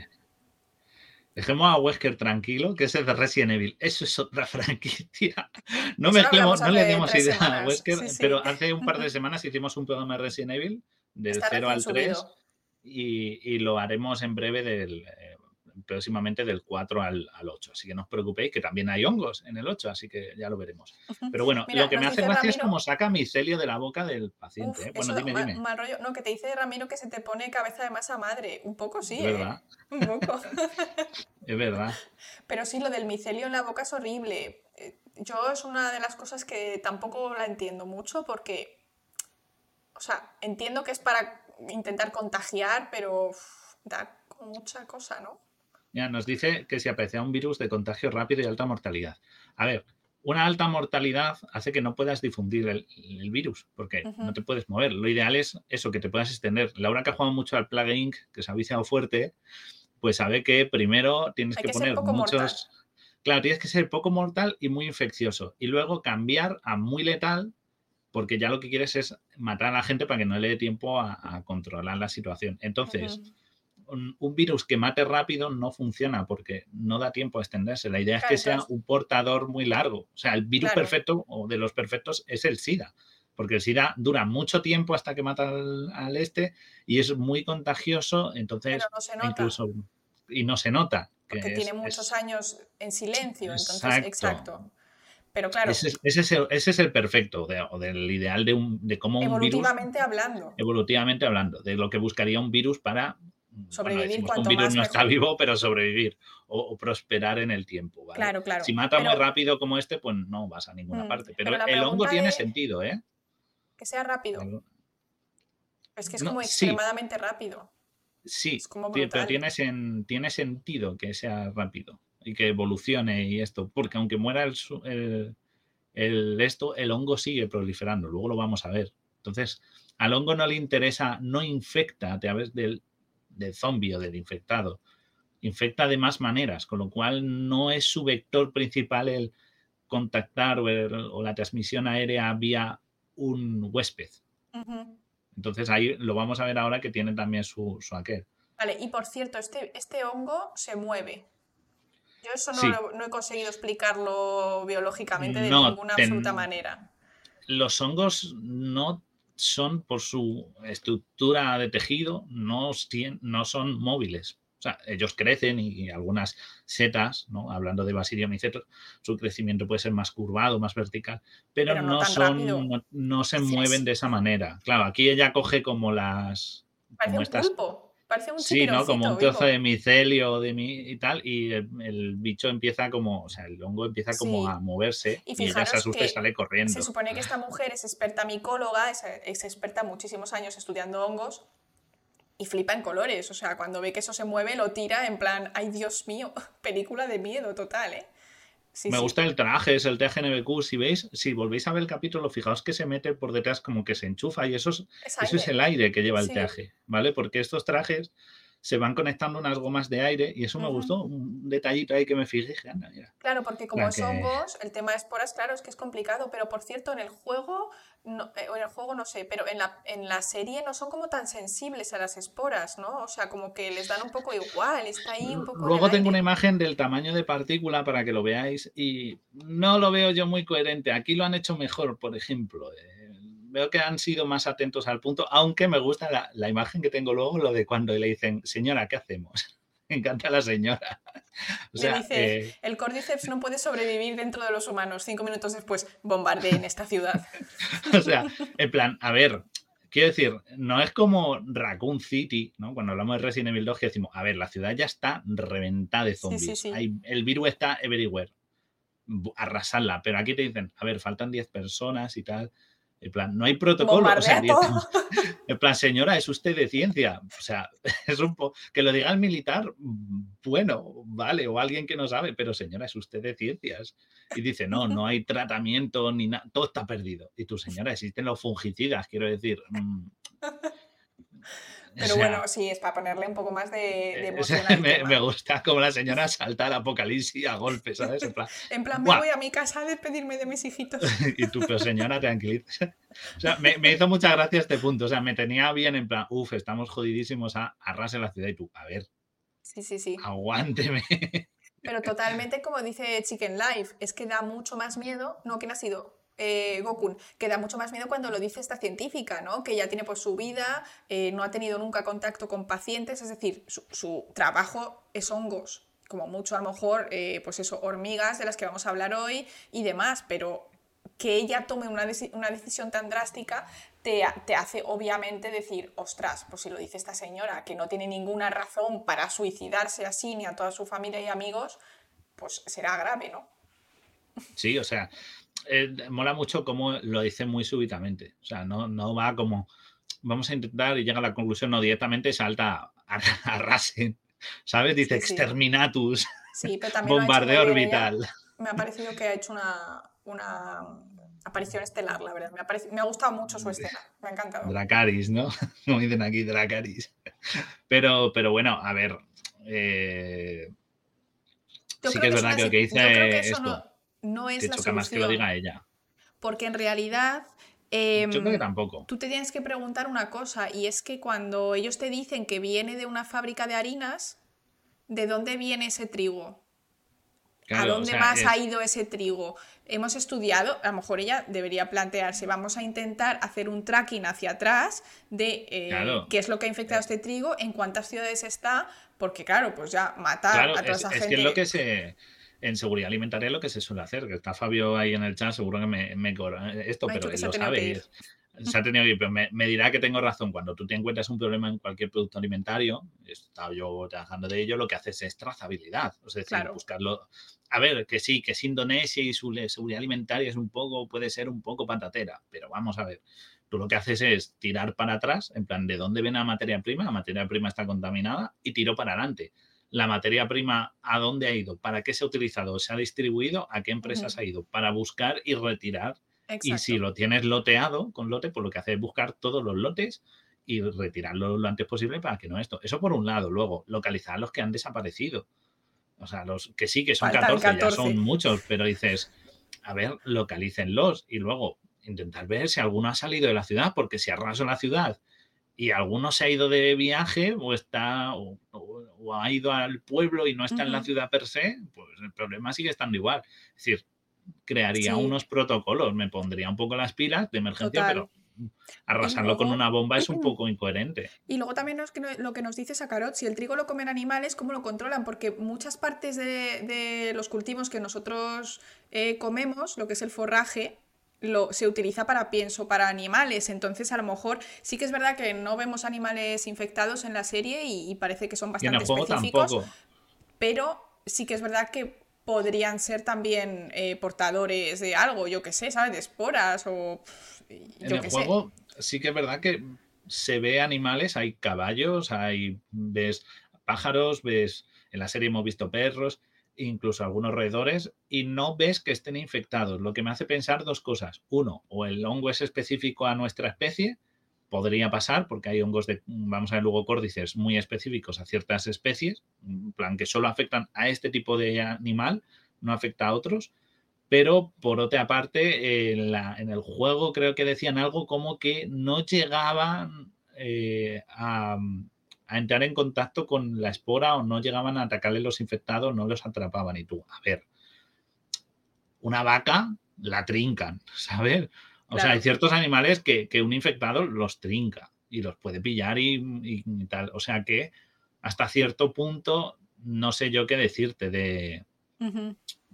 Dejemos a Wesker tranquilo, que es el de Resident Evil. Eso es otra <laughs> franquicia. No, mezclemos, no le dimos idea a Wesker, pero hace un par de <laughs> semanas hicimos un programa de Resident Evil, del 0 al 3, y, y, lo haremos en breve del, eh, próximamente del 4 al, 8. Así que no os preocupéis, que también hay hongos en el 8, así que ya lo veremos. Pero bueno, lo que me hace gracia es cómo saca micelio de la boca del paciente. ¿eh? Bueno, dime, dime. No, que te dice Ramiro que se te pone cabeza de masa madre. Un poco sí. Es ¿eh? verdad. Un poco. <laughs> es verdad. Pero sí, lo del micelio en la boca es horrible. Eh, yo es una de las cosas que tampoco la entiendo mucho porque, o sea, entiendo que es para intentar contagiar, pero da con mucha cosa, ¿no? Nos dice que si aparecía un virus de contagio rápido y alta mortalidad. A ver, una alta mortalidad hace que no puedas difundir el, virus, porque no te puedes mover. Lo ideal es eso, que te puedas extender. Laura, que ha jugado mucho al Plague Inc., que se ha viciado fuerte, pues sabe que primero tienes que, poner muchos. Claro, tienes que ser poco mortal y muy infeccioso. Y luego cambiar a muy letal, porque ya lo que quieres es matar a la gente para que no le dé tiempo a, controlar la situación. Entonces un, virus que mate rápido no funciona porque no da tiempo a extenderse. La idea es que sea un portador muy largo. O sea, el virus perfecto o de los perfectos es el SIDA, porque el SIDA dura mucho tiempo hasta que mata al, este y es muy contagioso, entonces incluso y no se nota. Que porque tiene muchos años en silencio, entonces exacto. Pero claro. Ese es, el, perfecto, o del ideal de, un, de cómo un virus. Evolutivamente hablando. Evolutivamente hablando, de lo que buscaría un virus para Sobrevivir Un virus no está vivo, pero sobrevivir o, prosperar en el tiempo. Claro, claro. Si mata muy rápido como este, pues no vas a ninguna mm, parte. Pero, el hongo tiene sentido, ¿eh? Que sea rápido. Es que es como extremadamente rápido. Sí, pero tiene, tiene sentido que sea rápido y que evolucione y esto, porque aunque muera el, el, esto, el hongo sigue proliferando, luego lo vamos a ver. Entonces, al hongo no le interesa, no infecta a través del del zombie o del infectado. Infecta de más maneras, con lo cual no es su vector principal el contactar o, la transmisión aérea vía un huésped. Entonces ahí lo vamos a ver ahora que tiene también su, su aquel. Vale, y por cierto, este, este hongo se mueve. Yo eso no, he conseguido explicarlo biológicamente de ninguna absoluta manera. Los hongos no son por su estructura de tejido, no, no son móviles. O sea, ellos crecen y, algunas setas, ¿no? hablando de basidium y cetos, su crecimiento puede ser más curvado, más vertical, pero, no, son, no, se mueven de esa manera. Claro, aquí ella coge como las... como estas, Parece un Sí, ¿no? Como un trozo de micelio de mi, y tal, y el, bicho empieza como, o sea, el hongo empieza como a moverse y, ella se asusta y sale corriendo. Se supone que esta mujer es experta micóloga, es, es experta muchísimos años estudiando hongos y flipa en colores. O sea, cuando ve que eso se mueve, lo tira en plan, ay Dios mío, <laughs> película de miedo total, ¿eh? Me gusta el traje, es el TGNBQ. Si veis, si volvéis a ver el capítulo, fijaos que se mete por detrás como que se enchufa y eso es, eso es el aire que lleva el traje, ¿vale? Porque estos trajes se van conectando unas gomas de aire y eso me gustó, un detallito ahí que me fijé. Claro, porque como son hongos, el tema de esporas, claro, es que es complicado, pero por cierto, en el juego, no, eh, en el juego no sé, pero en la, en la serie no son como tan sensibles a las esporas, ¿no? O sea, como que les dan un poco igual, está ahí un poco... Luego tengo una imagen del tamaño de partícula para que lo veáis y no lo veo yo muy coherente. Aquí lo han hecho mejor, por ejemplo. Eh, veo que han sido más atentos al punto, aunque me gusta la, imagen que tengo luego, lo de cuando le dicen, señora, ¿qué hacemos? <laughs> Me encanta la señora. <laughs> O sea, dice, eh, el cordyceps no puede sobrevivir dentro de los humanos. Cinco minutos después, bombardeen esta ciudad. <laughs> o sea, en plan, a ver, quiero decir, no es como Raccoon City, ¿no? Cuando hablamos de Resident Evil 2, que decimos, a ver, la ciudad ya está reventada de zombies. el virus está everywhere. Arrasarla. Pero aquí te dicen, a ver, faltan 10 personas y tal. En plan, no hay protocolo. O sea, <laughs> en plan, señora, es usted de ciencia. O sea, <laughs> es un poco. Que lo diga el militar, bueno, vale, o alguien que no sabe, pero señora, es usted de ciencias. Y dice, no, no hay tratamiento ni nada, todo está perdido. Y tú, señora, existen los fungicidas, quiero decir. Mm, pero bueno, sí, es para ponerle un poco más de, eh, emoción. <laughs> me, gusta como la señora <laughs> salta al apocalipsis a golpes, ¿sabes? En plan, en plan me voy a mi casa a despedirme de mis hijitos. <laughs> y tú, pero señora, tranquiliza. O sea, me, hizo mucha gracia este punto. O sea, me tenía bien en plan, uff, estamos jodidísimos a arrasar la ciudad. Y tú, a ver. Sí, sí, sí. Aguánteme. Pero totalmente como dice Chicken Life, es que da mucho más miedo, no que ha sido eh, Gokun, que da mucho más miedo cuando lo dice esta científica, ¿no? Que ya tiene pues su vida, eh, no ha tenido nunca contacto con pacientes, es decir, su, trabajo es hongos, como mucho a lo mejor, eh, pues eso, hormigas de las que vamos a hablar hoy y demás, pero que ella tome una, una decisión tan drástica te, te, hace obviamente decir, ostras, pues si lo dice esta señora, que no tiene ninguna razón para suicidarse así ni a toda su familia y amigos, pues será grave, ¿no? Sí, o sea, eh, mola mucho cómo lo dice muy súbitamente. O sea, no, no va como vamos a intentar y llega a la conclusión, no directamente salta a, <laughs> a Rasen, ¿sabes? Dice exterminatus, bombardeo orbital. Me ha parecido que ha hecho una, una aparición estelar, la verdad. Me ha, me ha, gustado mucho su escena, me ha encantado. Dracaris, ¿no? <laughs> Como dicen aquí, Dracaris. Pero, pero bueno, a ver. Eh, sí que es verdad que lo que dice esto no es la solución. más que lo diga ella. Porque en realidad... Yo creo que em, tampoco. Tú te tienes que preguntar una cosa, y es que cuando ellos te dicen que viene de una fábrica de harinas, ¿de dónde viene ese trigo? ¿A dónde más ha ido ese trigo? Hemos estudiado, a lo mejor ella debería plantearse, vamos a intentar hacer un tracking hacia atrás de eh, qué es lo que ha infectado este trigo, en cuántas ciudades está, porque claro, pues ya matar a toda esa gente... Es que es lo que se en seguridad alimentaria lo que se suele hacer, que está Fabio ahí en el chat, seguro que me, me esto, pero él lo sabe. Se ha tenido que pero me, dirá que tengo razón. Cuando tú te encuentras un problema en cualquier producto alimentario, he estado yo trabajando de ello, lo que haces es trazabilidad. O sea, buscarlo. A ver, que sí, que es Indonesia y su seguridad alimentaria es un poco, puede ser un poco patatera, pero vamos a ver. Tú lo que haces es tirar para atrás, en plan, ¿de dónde viene la materia prima? La materia prima está contaminada y tiro para adelante la materia prima, a dónde ha ido, para qué se ha utilizado, se ha distribuido, a qué empresas ha ido, para buscar y retirar. Y si lo tienes loteado con lote, pues lo que hace es buscar todos los lotes y retirarlo lo antes posible para que no esto. Eso por un lado. Luego, localizar los que han desaparecido. O sea, los que sí, que son 14, ya son muchos, pero dices, a ver, localícenlos y luego intentar ver si alguno ha salido de la ciudad, porque si arraso la ciudad y alguno se ha ido de viaje o está o, ha ido al pueblo y no está en la ciudad per se, pues el problema sigue estando igual. Es decir, crearía unos protocolos, me pondría un poco las pilas de emergencia, pero arrasarlo con una bomba es un <clears throat> poco incoherente. Y luego también lo que nos dice Sacarot, si el trigo lo comen animales, ¿cómo lo controlan? Porque muchas partes de, los cultivos que nosotros eh, comemos, lo que es el forraje, se utiliza para pienso, para animales. Entonces, a lo mejor sí que es verdad que no vemos animales infectados en la serie y, parece que son bastante específicos. Pero sí que es verdad que podrían ser también eh, portadores de algo, yo que sé, ¿sabes? De esporas o. en el juego sí que es verdad que se ve animales, hay caballos, hay. ves pájaros, ves. En la serie hemos visto perros incluso algunos roedores, y no ves que estén infectados, lo que me hace pensar dos cosas. Uno, o el hongo es específico a nuestra especie, podría pasar, porque hay hongos de, vamos a ver luego córdices muy específicos a ciertas especies, en plan que solo afectan a este tipo de animal, no afecta a otros. Pero por otra parte, en, el juego creo que decían algo como que no llegaban eh, a, a entrar en contacto con la espora o no llegaban a atacarle los infectados, no los atrapaban. Y tú, a ver, una vaca la trincan, <laughs> ¿sabes? O sea, hay ciertos animales que, un infectado los trinca y los puede pillar y, tal. O sea que hasta cierto punto no sé yo qué decirte de,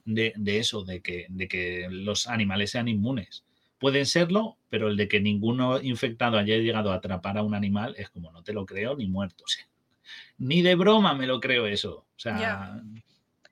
de, eso, de que, de que los animales sean inmunes pueden serlo, pero el de que ninguno infectado haya llegado a atrapar a un animal es como no te lo creo ni muerto. <laughs> Ni de broma me lo creo eso. O sea,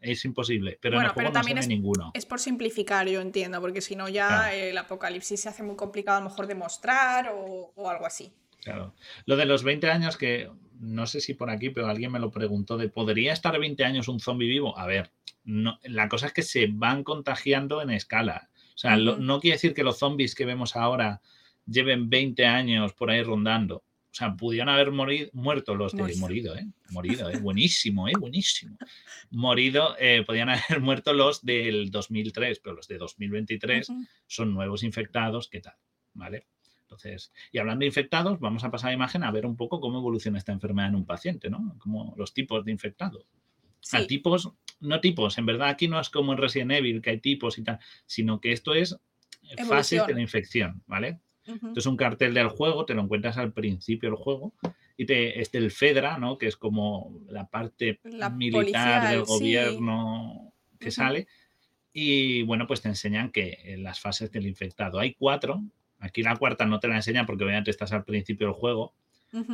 es imposible. Pero en el juego también no es, ninguno. Es por simplificar, yo entiendo, porque si no ya el apocalipsis se hace muy complicado a lo mejor de mostrar o, algo así. Claro. Lo de los 20 años que no sé si por aquí, pero alguien me lo preguntó de ¿podría estar 20 años un zombie vivo? A ver, no, la cosa es que se van contagiando en escala. O sea, no quiere decir que los zombies que vemos ahora lleven 20 años por ahí rondando. O sea, pudieron haber muerto los de morido, ¿eh? Morido, ¿eh? <laughs> Buenísimo, ¿eh? Buenísimo. Morido, eh, podían <laughs> haber muerto los del 2003, pero los de 2023 son nuevos infectados, ¿qué tal? ¿Vale? Entonces, y hablando de infectados, vamos a pasar a imagen a ver un poco cómo evoluciona esta enfermedad en un paciente, ¿no? Como los tipos de infectados. A tipos, no tipos, en verdad aquí no es como en Resident Evil que hay tipos y tal, sino que esto es fases de la infección, ¿vale? Esto es un cartel del juego, te lo encuentras al principio del juego y te, es del FEDRA, ¿no? Que es como la parte militar del gobierno que sale. Y bueno, pues te enseñan que en las fases del infectado hay cuatro. Aquí la cuarta no te la enseñan porque obviamente estás al principio del juego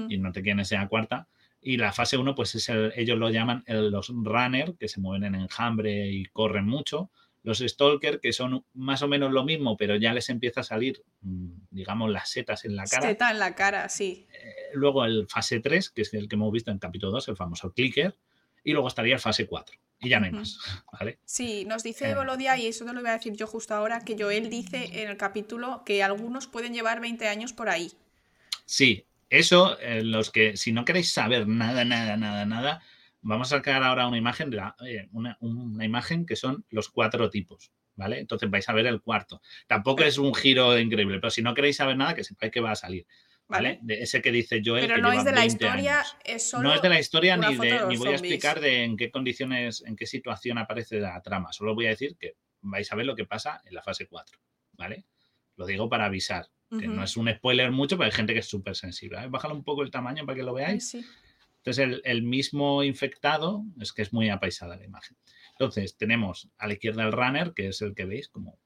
y no te quieren enseñar cuarta. Y la fase 1, pues es ellos lo llaman los runner, que se mueven en enjambre y corren mucho. Los stalker, que son más o menos lo mismo, pero ya les empieza a salir, mm, digamos, las setas en la cara. Seta en la cara, sí. Eh, luego el fase 3, que es el que hemos visto en capítulo 2, el famoso clicker. Y luego estaría el fase 4. Y ya no hay más. <laughs> ¿vale? Sí, nos dice eh. Bolodia, y eso te lo voy a decir yo justo ahora, que Joel dice en el capítulo que algunos pueden llevar 20 años por ahí. Sí, eso, eh, los que, si no queréis saber nada, nada, nada, nada, vamos a sacar ahora una imagen, una, imagen que son los cuatro tipos, ¿vale? Entonces vais a ver el cuarto. Tampoco es un giro increíble, pero si no queréis saber nada, que sepáis que va a salir. ¿Vale? De ese que dice Joel. Pero no es de la historia, es solo. No es de la historia ni, ni voy a explicar de en qué condiciones, en qué situación aparece la trama. Solo voy a decir que vais a ver lo que pasa en la fase 4. ¿Vale? Lo digo para avisar. No es un spoiler mucho, pero hay gente que es súper sensible. ¿eh? Bájalo un poco el tamaño para que lo veáis. Sí. Entonces, el, mismo infectado es que es muy apaisada la imagen. Entonces, tenemos a la izquierda el runner, que es el que veis como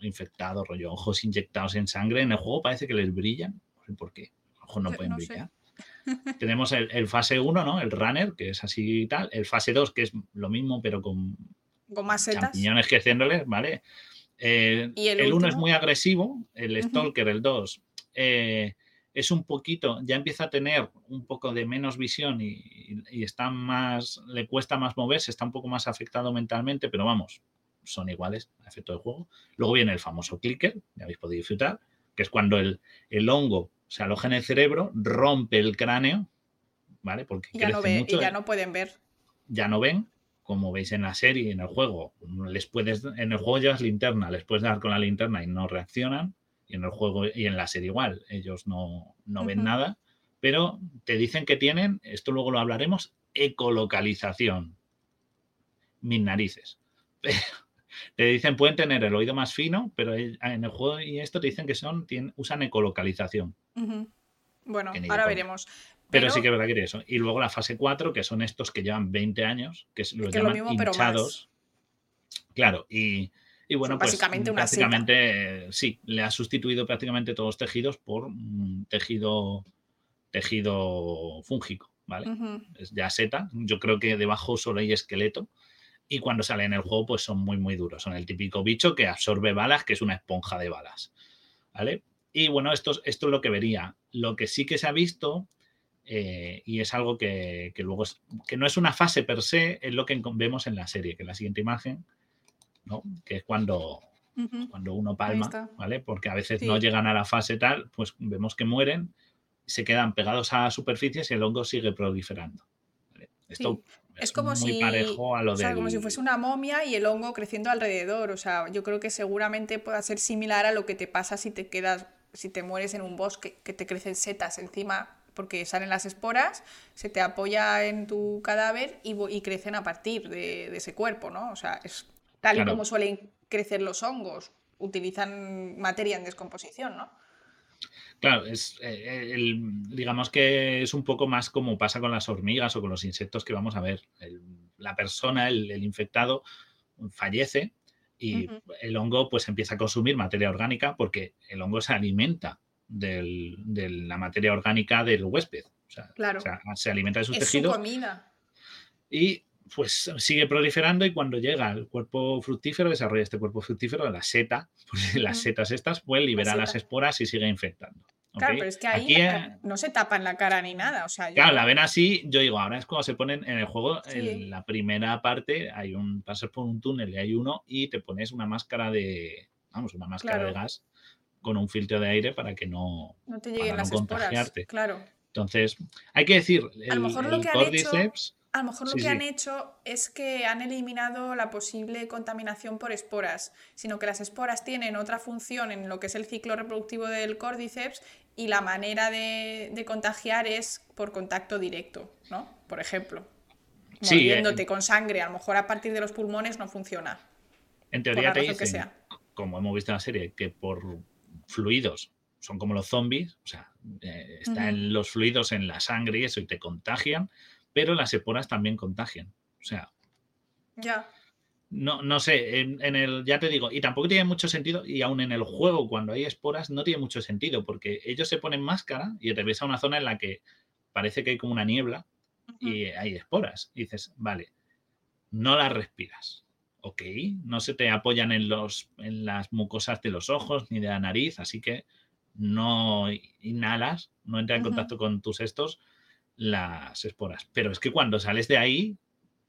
infectado, rollo, ojos inyectados en sangre. En el juego parece que les brillan. No sé por qué. Ojos no pueden brillar. <laughs> tenemos el, fase 1, ¿no? El runner, que es así y tal. El fase 2, que es lo mismo, pero con, con más setas. champiñones creciéndoles, ¿vale? Eh, ¿Y el 1 es muy agresivo, el Stalker, el 2, eh, es un poquito, ya empieza a tener un poco de menos visión y, está más, le cuesta más moverse, está un poco más afectado mentalmente, pero vamos, son iguales a efecto de juego. Luego viene el famoso clicker, ya habéis podido disfrutar, que es cuando el, el hongo se aloja en el cerebro, rompe el cráneo, ¿vale? Porque ya no ve, y ya no pueden ver. Ya no ven, como veis en la serie y en el juego. Les puedes, en el juego llevas linterna, les puedes dar con la linterna y no reaccionan y en el juego y en la serie igual, ellos no, ven nada, pero te dicen que tienen, esto luego lo hablaremos, ecolocalización. Mis narices. <laughs> te dicen, pueden tener el oído más fino, pero en el juego y esto te dicen que son, usan ecolocalización. Bueno, ahora veremos. Pero, sí que es verdad que eso. Y luego la fase 4, que son estos que llevan 20 años, que los llaman hinchados. Claro, y, y bueno, pues básicamente, básicamente sí, le ha sustituido prácticamente todos los tejidos por un tejido, tejido fúngico, ¿vale? Es ya seta. Yo creo que debajo solo hay esqueleto. Y cuando sale en el juego, pues son muy, muy duros. Son el típico bicho que absorbe balas, que es una esponja de balas. ¿Vale? Y bueno, esto, esto es lo que vería. Lo que sí que se ha visto, eh, y es algo que, que luego es, que no es una fase per se, es lo que vemos en la serie, que en la siguiente imagen que es cuando, cuando uno palma, ¿vale? Porque a veces no llegan a la fase tal, pues vemos que mueren, se quedan pegados a superficies y el hongo sigue proliferando. Esto es, como muy si, parejo a lo de. como si fuese una momia y el hongo creciendo alrededor. O sea, yo creo que seguramente pueda ser similar a lo que te pasa si te quedas, si te mueres en un bosque, que te crecen setas encima porque salen las esporas, se te apoya en tu cadáver y, y crecen a partir de, de, ese cuerpo, ¿no? O sea, es tal y como suelen crecer los hongos, utilizan materia en descomposición, ¿no? Claro, es, eh, digamos que es un poco más como pasa con las hormigas o con los insectos que vamos a ver. la persona, el, infectado, fallece y el hongo pues empieza a consumir materia orgánica porque el hongo se alimenta de la materia orgánica del huésped. O sea, claro. se alimenta de sus es tejidos. Su comida. Y pues sigue proliferando y cuando llega el cuerpo fructífero, desarrolla este cuerpo fructífero de la seta, pues <laughs> las setas estas, pues libera las esporas y sigue infectando. Claro, pero es que ahí eh, no se tapan la cara ni nada. O sea, Claro, la ven así, yo digo, ahora es cuando se ponen en el juego, en la primera parte, hay un, pasas por un túnel y hay uno y te pones una máscara de, vamos, una máscara de gas con un filtro de aire para que no, no te lleguen las esporas. Claro. Entonces, hay que decir, el, a lo mejor lo que han hecho a lo mejor lo que han hecho es que han eliminado la posible contaminación por esporas, sino que las esporas tienen otra función en lo que es el ciclo reproductivo del cordyceps y la manera de, contagiar es por contacto directo, ¿no? Por ejemplo, moviéndote eh, con sangre, a lo mejor a partir de los pulmones no funciona. En teoría te dicen, como hemos visto en la serie, que por fluidos son como los zombies, o sea, eh, están los fluidos en la sangre y eso y te contagian, pero las esporas también contagian. O sea. Ya. No, no sé, en, el, ya te digo, y tampoco tiene mucho sentido, y aún en el juego, cuando hay esporas, no tiene mucho sentido, porque ellos se ponen máscara y te ves a una zona en la que parece que hay como una niebla y hay esporas. Y dices, vale, no las respiras. Ok, no se te apoyan en, los, en las mucosas de los ojos ni de la nariz, así que no inhalas, no entra en contacto con tus estos las esporas. Pero es que cuando sales de ahí,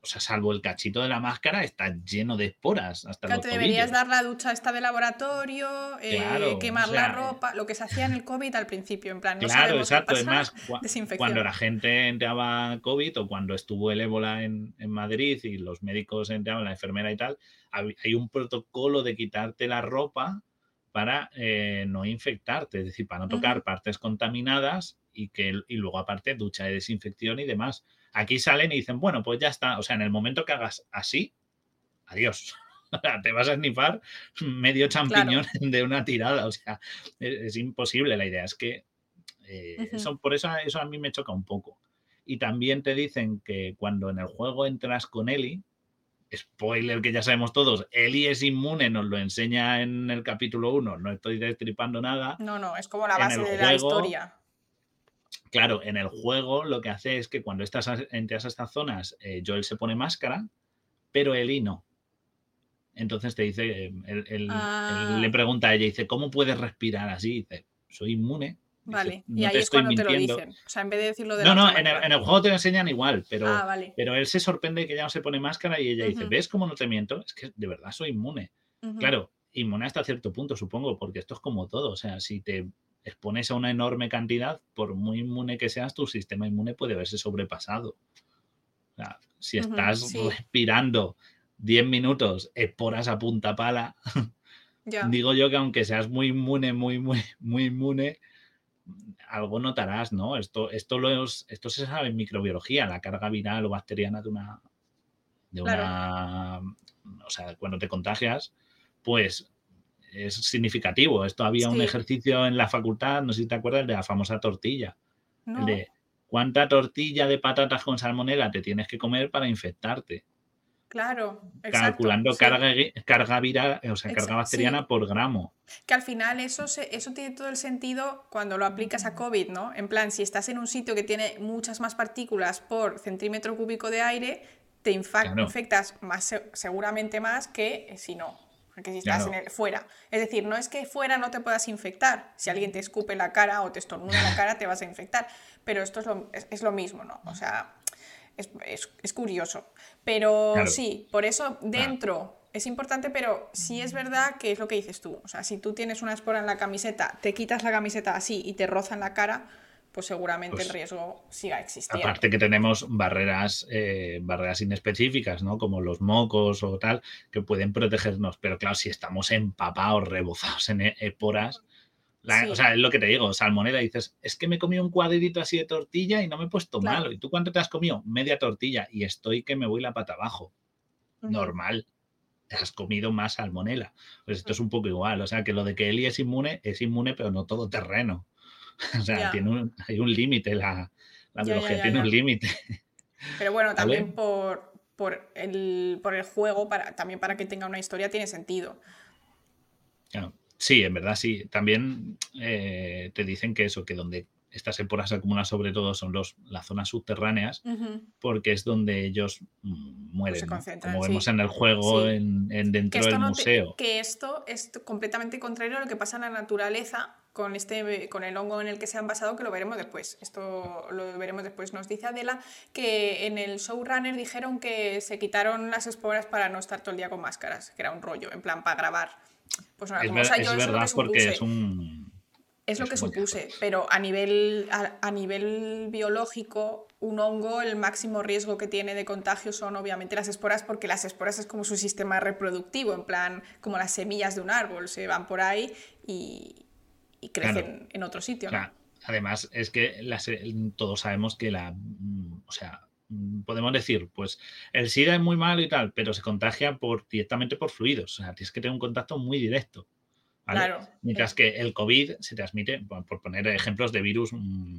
o sea, salvo el cachito de la máscara, está lleno de esporas. Hasta te deberías dar la ducha esta de laboratorio, eh, quemar la ropa, lo que se hacía en el COVID al principio, en plan. No claro, exacto. Además, <laughs> cuando la gente entraba COVID o cuando estuvo el ébola en, Madrid y los médicos entraban, la enfermera y tal, hay un protocolo de quitarte la ropa para eh, no infectarte, es decir, para no tocar partes contaminadas y que y luego aparte ducha de desinfección y demás. Aquí salen y dicen, bueno, pues ya está. O sea, en el momento que hagas así, adiós. <laughs> Te vas a snifar medio champiñón <laughs> de una tirada. O sea, e-, es, imposible. La idea es que eh, eso, por eso, eso a mí me choca un poco. Y también te dicen que cuando en el juego entras con Eli, spoiler que ya sabemos todos, Eli es inmune, nos lo enseña en el capítulo 1, no estoy destripando nada. No, no, es como la base de la historia. Claro, en el juego lo que hace es que cuando estás entras a estas zonas, eh, Joel se pone máscara, pero Eli no. Entonces te dice, él, le ah. pregunta a ella, dice, ¿cómo puedes respirar así? Dice, soy inmune. Vale, y ahí es cuando te lo dicen. O sea, en vez de decirlo de No, no, en el, juego te lo enseñan igual, pero, ah, pero él se sorprende que ya no se pone máscara y ella dice, ¿ves cómo no te miento? Es que de verdad soy inmune. Claro, inmune hasta cierto punto, supongo, porque esto es como todo. O sea, si te expones a una enorme cantidad, por muy inmune que seas, tu sistema inmune puede verse sobrepasado. O sea, si estás respirando 10 minutos esporas a punta pala, <laughs> digo yo que aunque seas muy inmune, muy, muy, muy inmune, algo notarás, ¿no? Esto, esto, esto se sabe en microbiología, la carga viral o bacteriana de una. De una. O sea, cuando te contagias, pues es significativo. Esto había un ejercicio en la facultad, no sé si te acuerdas, de la famosa tortilla. de cuánta tortilla de patatas con salmonela te tienes que comer para infectarte. Claro, calculando carga, carga viral, o sea, carga bacteriana por gramo. Que al final eso, eso tiene todo el sentido cuando lo aplicas a COVID, ¿no? En plan, si estás en un sitio que tiene muchas más partículas por centímetro cúbico de aire, te infectas más, seguramente más que si no, que si estás en el, fuera. Es decir, no es que fuera no te puedas infectar. Si alguien te escupe la cara o te estornuda la cara, te vas a infectar. Pero esto es lo, es lo mismo, ¿no? O sea, es, curioso. Pero sí, por eso dentro es importante, pero sí es verdad que es lo que dices tú. O sea, si tú tienes una espora en la camiseta, te quitas la camiseta así y te roza en la cara, pues seguramente el pues riesgo siga existiendo. Aparte que tenemos barreras, eh, barreras inespecíficas, ¿no? Como los mocos o tal, que pueden protegernos. Pero claro, si estamos empapados, rebozados en esporas, o sea, es lo que te digo, salmonela, dices, es que me he comido un cuadrito así de tortilla y no me he puesto malo. ¿Y tú cuánto te has comido? Media tortilla y estoy que me voy la pata abajo. Normal. Te has comido más salmonela. Pues esto es un poco igual. O sea, que lo de que Eli es inmune, es inmune, pero no todo terreno. <laughs> O sea, tiene un, hay un límite, la, la biología tiene un límite. <laughs> Pero bueno, también por, por, el, por el juego, para, también para que tenga una historia, tiene sentido. Sí, en verdad sí. También eh, te dicen que eso, que donde estas esporas se acumulan sobre todo son los, las zonas subterráneas, porque es donde ellos mm, mueren, como vemos en el juego, en, dentro del museo. que esto es completamente contrario a lo que pasa en la naturaleza con, este, con el hongo en el que se han basado, que lo veremos después. Esto lo veremos después. Nos dice Adela que en el showrunner dijeron que se quitaron las esporas para no estar todo el día con máscaras, que era un rollo, en plan para grabar. Pues es, verdad porque es un... Es lo que supuse, pero a nivel, a, nivel biológico, un hongo, el máximo riesgo que tiene de contagio son obviamente las esporas, porque las esporas es como su sistema reproductivo, en plan, como las semillas de un árbol, se van por ahí y, crecen en otro sitio. Además, es que todos sabemos que la, o sea, mm, podemos decir, pues el SIDA es muy malo y tal, pero se contagia por, directamente por fluidos. O sea, tienes que tener un contacto muy directo. Claro. Mientras que el COVID se transmite, por poner ejemplos de virus mm,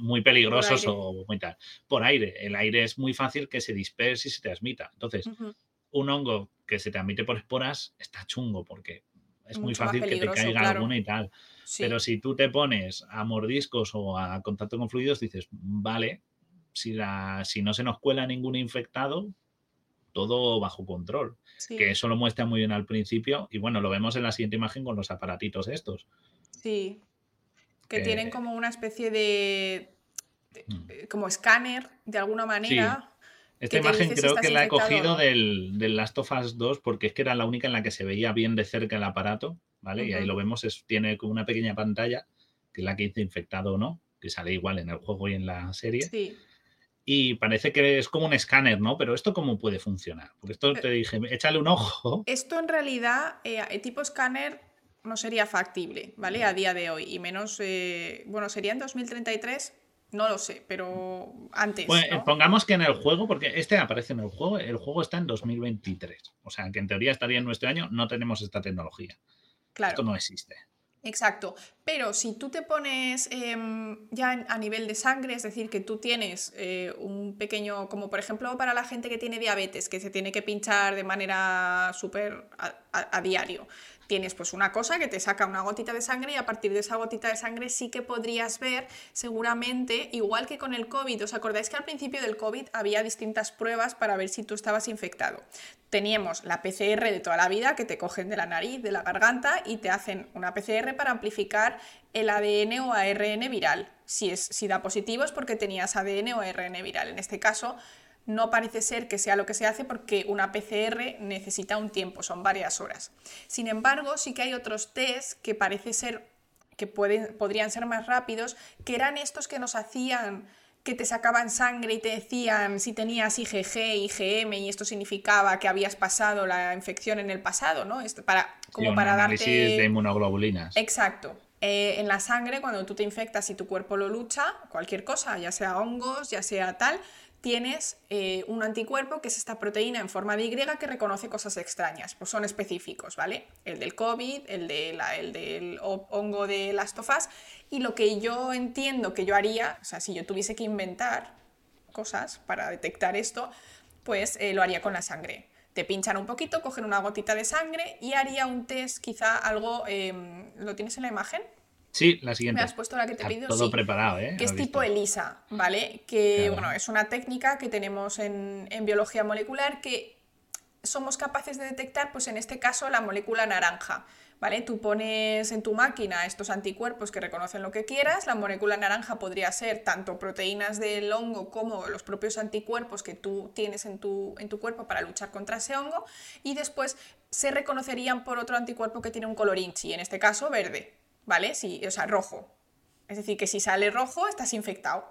muy, peligrosos o muy tal, por aire. El aire es muy fácil que se disperse y se transmita. Entonces, un hongo que se transmite por esporas está chungo porque es muy fácil que te caiga alguna y tal. Pero si tú te pones a mordiscos o a contacto con fluidos, dices, vale, si, la, si no se nos cuela ningún infectado, todo bajo control. Que eso lo muestra muy bien al principio. Y bueno, lo vemos en la siguiente imagen con los aparatitos estos. Sí. Que, tienen como una especie de, mm. como escáner, de alguna manera. Esta imagen creo que la he cogido del, del, Last of Us 2 porque es que era la única en la que se veía bien de cerca el aparato, ¿vale? Y ahí lo vemos, es, tiene como una pequeña pantalla, que es la que dice infectado o no, que sale igual en el juego y en la serie. Sí. Y parece que es como un escáner, ¿no? Pero esto cómo puede funcionar? Porque esto te dije, échale un ojo. Esto en realidad, eh, tipo escáner no sería factible, ¿vale? A día de hoy. Y menos, eh, bueno, sería en 2033 no lo sé, pero antes. pongamos que en el juego, porque este aparece en el juego, el juego está en 2023. O sea, que en teoría estaría en nuestro año, no tenemos esta tecnología. Claro. Esto no existe. Exacto, pero si tú te pones em, ya a nivel de sangre, es decir, que tú tienes eh, un pequeño, como por ejemplo para la gente que tiene diabetes, que se tiene que pinchar de manera súper a, diario, tienes pues una cosa que te saca una gotita de sangre y a partir de esa gotita de sangre sí que podrías ver seguramente, igual que con el COVID, ¿os acordáis que al principio del COVID había distintas pruebas para ver si tú estabas infectado? Teníamos la PCR de toda la vida que te cogen de la nariz, de la garganta y te hacen una PCR para amplificar el ADN o ARN viral. Si, es, si da positivo es porque tenías ADN o ARN viral. En este caso, no parece ser que sea lo que se hace porque una PCR necesita un tiempo, son varias horas. Sin embargo, sí que hay otros test que parece ser que pueden, podrían ser más rápidos, que eran estos que nos hacían que te sacaban sangre y te decían si tenías IgG, IgM y esto significaba que habías pasado la infección en el pasado, ¿no? Esto para, como para análisis de inmunoglobulinas. Exacto. Eh, en la sangre, cuando tú te infectas y tu cuerpo lo lucha, cualquier cosa, ya sea hongos, ya sea tal, tienes eh, un anticuerpo que es esta proteína en forma de Y que reconoce cosas extrañas, pues son específicos, ¿vale? El del COVID, el, de el del hongo de las tofas, y lo que yo entiendo que yo haría, o sea, si yo tuviese que inventar cosas para detectar esto, pues eh, lo haría con la sangre. Te pinchan un poquito, cogen una gotita de sangre y haría un test quizá algo... Em, ¿Lo tienes en la imagen? Sí, la siguiente. Me has puesto la que te he pedido. Todo preparado, ¿eh? Que es tipo ELISA, ¿vale? Que, bueno, es una técnica que tenemos en, biología molecular que somos capaces de detectar, pues en este caso, la molécula naranja. ¿Vale? Tú pones en tu máquina estos anticuerpos que reconocen lo que quieras, la molécula naranja podría ser tanto proteínas del hongo como los propios anticuerpos que tú tienes en tu, en tu cuerpo para luchar contra ese hongo, y después se reconocerían por otro anticuerpo que tiene un color inchi, en este caso verde, ¿vale? Si, o sea, rojo. Es decir, que si sale rojo, estás infectado,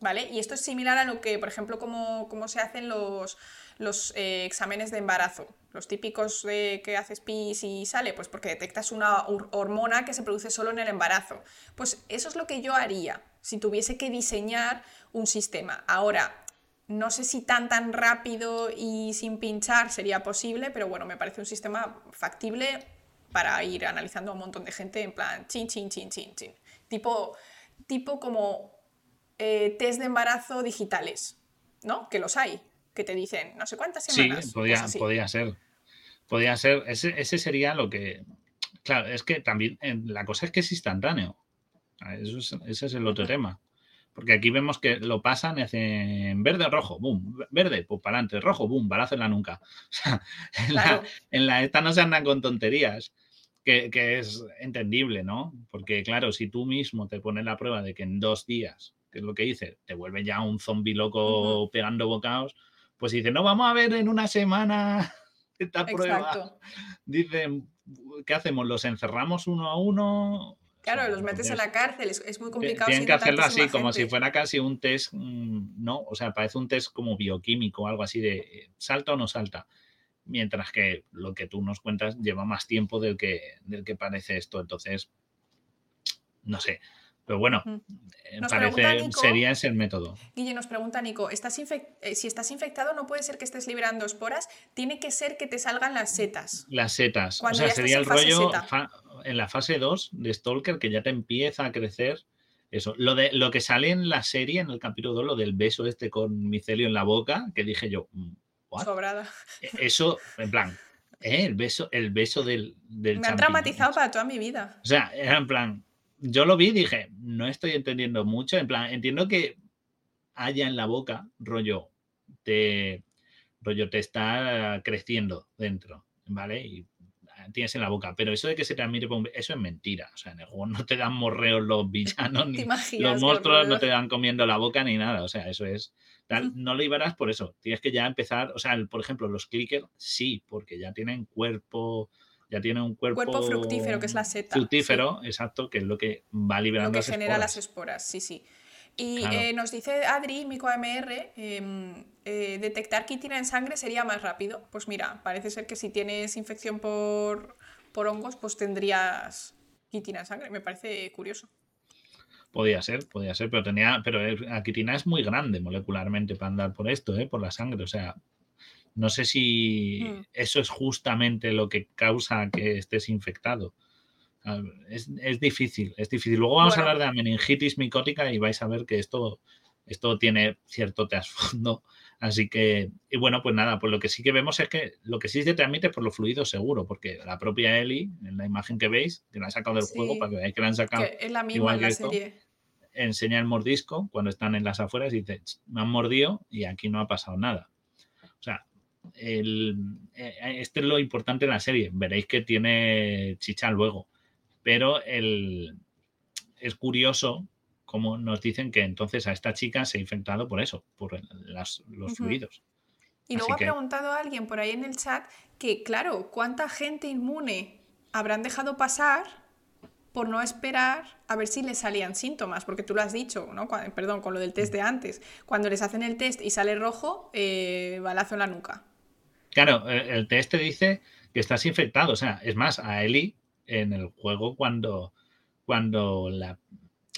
¿vale? Y esto es similar a lo que, por ejemplo, como, se hacen los, los eh, exámenes de embarazo. Los típicos de que haces pis y sale, pues porque detectas una hormona que se produce solo en el embarazo. Pues eso es lo que yo haría si tuviese que diseñar un sistema. Ahora, no sé si tan tan rápido y sin pinchar sería posible, pero bueno, me parece un sistema factible para ir analizando a un montón de gente en plan chin, chin, chin, chin, chin. Tipo, tipo como eh, test de embarazo digitales, ¿no? Que los hay, que te dicen no sé cuántas semanas. Sí, podía, podía ser. Podía ser. Ese, ese, sería lo que. Claro, es que también la cosa es que es instantáneo. Eso ese es el otro tema. Porque aquí vemos que lo pasan y hacen verde, rojo, boom, verde, pues para adelante, rojo, boom, balazo en la nuca. <laughs> O sea, en, la, en la esta no se andan con tonterías que, es entendible, ¿no? Porque claro, si tú mismo te pones la prueba de que en dos días, que es lo que dice, te vuelve ya un zombi loco pegando bocados, pues dice, no, vamos a ver en una semana <laughs> esta prueba. Dicen, ¿qué hacemos? ¿Los encerramos uno a uno? Claro, los metes en la cárcel, es, muy complicado. Tienen que hacerlo así, como si fuera casi un test, mm, ¿no? O sea, parece un test como bioquímico, algo así de eh, salta o no salta mientras que lo que tú nos cuentas lleva más tiempo del que, del que parece esto. Entonces, no sé, Pero bueno, eh, parece sería ese el método. Guille nos pregunta Nico, ¿estás eh, si estás infectado no puede ser que estés liberando esporas, tiene que ser que te salgan las setas. Las setas. o sea, sería el rollo en la fase 2 de Stalker que ya te empieza a crecer eso. Lo, de, lo que sale en la serie, en el capítulo 2, lo del beso este con micelio en la boca, que dije yo, mm, Sobrada. E, eso, en plan, ¿eh? el beso, el beso del, del Me ha traumatizado para toda mi vida. O sea, era en plan, yo lo vi y dije, no estoy entendiendo mucho. En plan, entiendo que haya en la boca, rollo, te, rollo, te está creciendo dentro, ¿vale? Y tienes en la boca, pero eso de que se te admire, eso es mentira. O sea, en el juego no te dan morreos los villanos, <laughs> ni los monstruos no te dan comiendo la boca ni nada. O sea, eso es. No lo liberas por eso. Tienes que ya empezar. O sea, por ejemplo, los clickers sí, porque ya tienen cuerpo ya tiene un cuerpo... Cuerpo fructífero, que es la seta. Fructífero, exacto, que es lo que va liberando Lo que genera las esporas, sí, sí. Y eh, nos dice Adri, Mico AMR, em, eh, detectar quitina en sangre sería más rápido. Pues mira, parece ser que si tienes infección por, por hongos, pues tendrías quitina en sangre. Me parece curioso. Podía ser, podía ser, pero tenía, pero la quitina es muy grande molecularmente para andar por esto, ¿eh? por la sangre. O sea, no sé si mm. eso es justamente lo que causa que estés infectado. Es, difícil, es difícil. Luego vamos a hablar de la meningitis micótica y vais a ver que esto, esto tiene cierto trasfondo. Así que, y bueno, pues nada, pues lo que sí que vemos es que lo que sí se transmite por los fluidos seguro, porque la propia Eli, en la imagen que veis, que la han sacado del juego para que veáis que la han sacado. es la misma en la serie. Enseña el mordisco cuando están en las afueras y dice, me han mordido y aquí no ha pasado nada. O sea, el, este es lo importante de la serie. Veréis que tiene chicha luego. Pero el, es curioso como nos dicen que entonces a esta chica se ha infectado por eso, por los fluidos. Y luego ha preguntado a alguien por ahí en el chat que, claro, ¿cuánta gente inmune habrán dejado pasar por no esperar a ver si les salían síntomas? Porque tú lo has dicho, ¿no? perdón, con lo del test de antes. Cuando les hacen el test y sale rojo, eh, balazo en la nuca. Claro, el test te dice que estás infectado. O sea, es más, a Eli en el juego cuando, cuando la...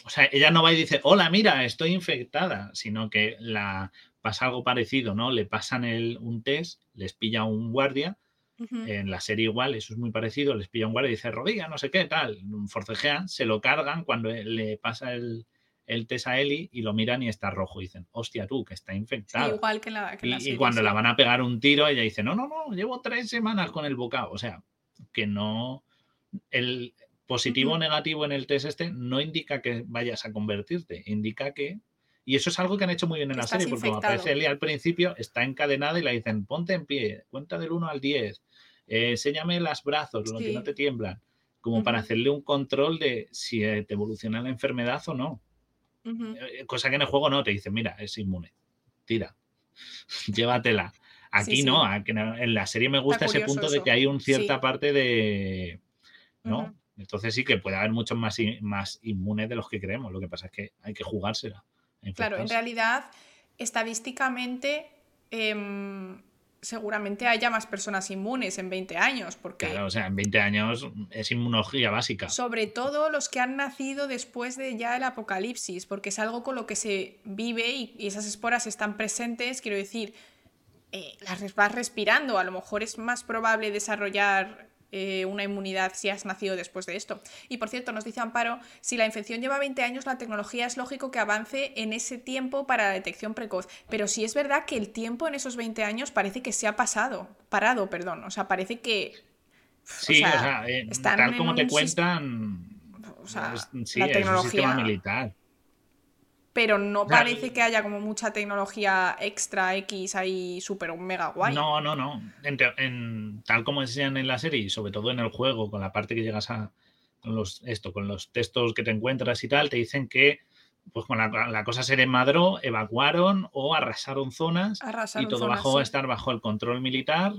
O sea, ella no va y dice, hola, mira, estoy infectada, sino que la pasa algo parecido, ¿no? Le pasan el, un test, les pilla un guardia, en la serie igual, eso es muy parecido, les pilla un guardia y dice, rodilla, no sé qué, tal, forcejean, se lo cargan cuando le pasa el, el test a Eli y lo miran y está rojo. Y dicen, hostia, tú, que está infectado. igual que la. y, cuando la van a pegar un tiro, ella dice, no, no, no, llevo tres semanas con el bocado. O sea, que no. El positivo o negativo en el test este no indica que vayas a convertirte, indica que. Y eso es algo que han hecho muy bien en la serie, porque como aparece Eli al principio, está encadenada y le dicen, ponte en pie, cuenta del 1 al 10, eh, enséñame los brazos, lo que no te tiemblan, como para hacerle un control de si eh, te evoluciona la enfermedad o no. Eh, cosa que en el juego no, te dicen, mira, es inmune, tira, <laughs> llévatela. Aquí no, en la serie me gusta ese punto de que hay una cierta parte de... ¿No? Entonces sí que puede haber muchos más, más inmunes de los que creemos. Lo que pasa es que hay que jugársela. Claro, en realidad, estadísticamente, em, seguramente haya más personas inmunes en 20 años. Porque, claro, o sea, en 20 años es inmunología básica. Sobre todo los que han nacido después de ya el apocalipsis, porque es algo con lo que se vive y, esas esporas están presentes, quiero decir, eh, las vas respirando, a lo mejor es más probable desarrollar eh, una inmunidad si has nacido después de esto. Y por cierto, nos dice Amparo, si la infección lleva 20 años, la tecnología es lógico que avance en ese tiempo para la detección precoz. Pero sí es verdad que el tiempo en esos 20 años parece que se ha pasado, parado, perdón. O sea, parece que... Sí, o sea, eh, tal como te cuentan... O sea, la tecnología militar pero no parece que haya como mucha tecnología extra X ahí súper mega guay. No, no, no. En, tal como enseñan en la serie, y sobre todo en el juego, con la parte que llegas a con los, esto, con los textos que te encuentras y tal, te dicen que pues con la, cosa se desmadró, evacuaron o arrasaron zonas y todo bajó a estar bajo el control militar.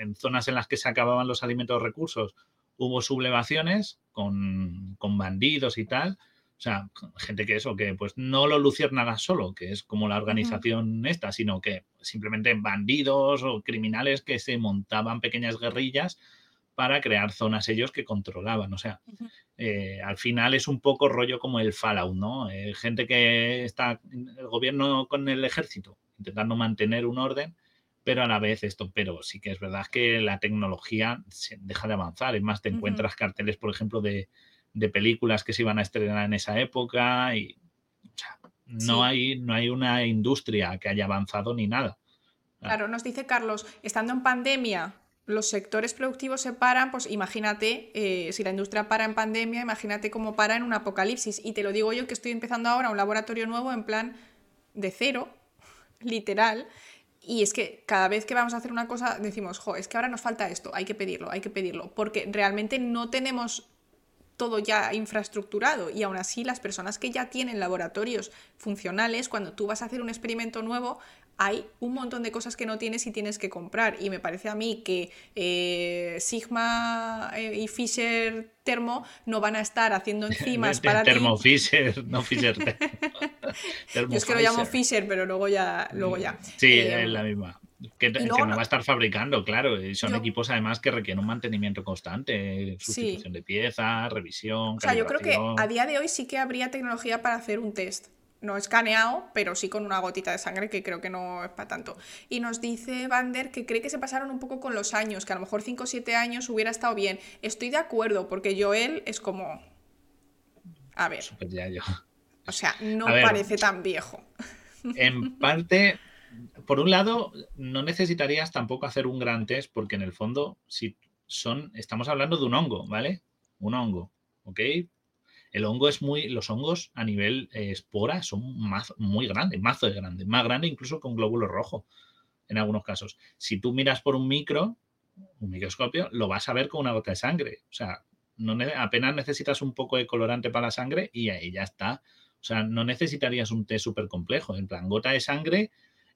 En zonas en las que se acababan los alimentos recursos hubo sublevaciones con, con bandidos y tal o sea, gente que eso, que pues no lo luciérnagas solo, que es como la organización esta, sino que simplemente bandidos o criminales que se montaban pequeñas guerrillas para crear zonas ellos que controlaban. O sea, eh, al final es un poco rollo como el Fallout, ¿no? Eh, gente que está, el gobierno con el ejército, intentando mantener un orden, pero a la vez esto, pero sí que es verdad que la tecnología se deja de avanzar. Es más, te encuentras carteles, por ejemplo, de, películas que se iban a estrenar en esa época y no, hay, no hay una industria que haya avanzado ni nada. Claro, nos dice Carlos, estando en pandemia, los sectores productivos se paran, pues imagínate, eh, si la industria para en pandemia, imagínate cómo para en un apocalipsis. Y te lo digo yo que estoy empezando ahora un laboratorio nuevo en plan de cero, <laughs> literal. Y es que cada vez que vamos a hacer una cosa decimos, jo, es que ahora nos falta esto, hay que pedirlo, hay que pedirlo, porque realmente no tenemos todo ya infraestructurado y aún así las personas que ya tienen laboratorios funcionales, cuando tú vas a hacer un experimento nuevo, hay un montón de cosas que no tienes y tienes que comprar. Y me parece a mí que eh, Sigma eh, y Fisher Thermo no van a estar haciendo <laughs> enzimas para Thermo Fisher, no Fisher <laughs> Yo es que lo llamo Fisher, pero luego ya. Luego ya. Sí, eh, es la misma. Que, no, va a estar fabricando, claro. Son equipos además que requieren un mantenimiento constante, sustitución de piezas, revisión. O sea, yo creo que a día de hoy sí que habría tecnología para hacer un test no escaneado, pero sí con una gotita de sangre que creo que no es para tanto. Y nos dice Vander que cree que se pasaron un poco con los años, que a lo mejor 5 o 7 años hubiera estado bien. Estoy de acuerdo, porque Joel es como... A ver. O sea, no parece tan viejo. En <laughs> parte, por un lado, no necesitarías tampoco hacer un gran test, porque en el fondo, si son, estamos hablando de un hongo, ¿vale? Un hongo, ¿ok? el hongo es muy, los hongos a nivel eh, espora son muy grandes, mazo de grandes, más grande incluso con glóbulo rojo en algunos casos. Si tú miras por un micro, un microscopio, lo vas a ver con una gota de sangre. O sea, apenas necesitas un poco de colorante para la sangre y ahí ya está. O sea, no necesitarías un test súper complejo. En plan, gota de sangre,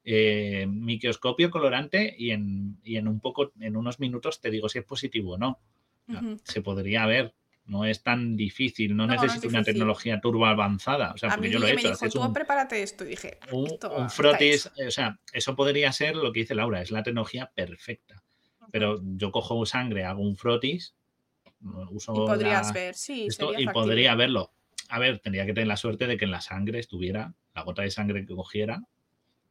eh, microscopio, colorante y en, en, un poco, en unos minutos te digo si es positivo o no. Se podría ver no es tan difícil, no, necesito una tecnología turbo avanzada. O sea, porque yo lo he hecho. Me dijo, tú prepárate esto. Y dije, un, frotis, o sea, eso podría ser lo que dice Laura, es la tecnología perfecta. Pero yo cojo sangre, hago un frotis, uso. Y podrías ver, sí. y podría verlo. A ver, tendría que tener la suerte de que en la sangre estuviera la gota de sangre que cogiera.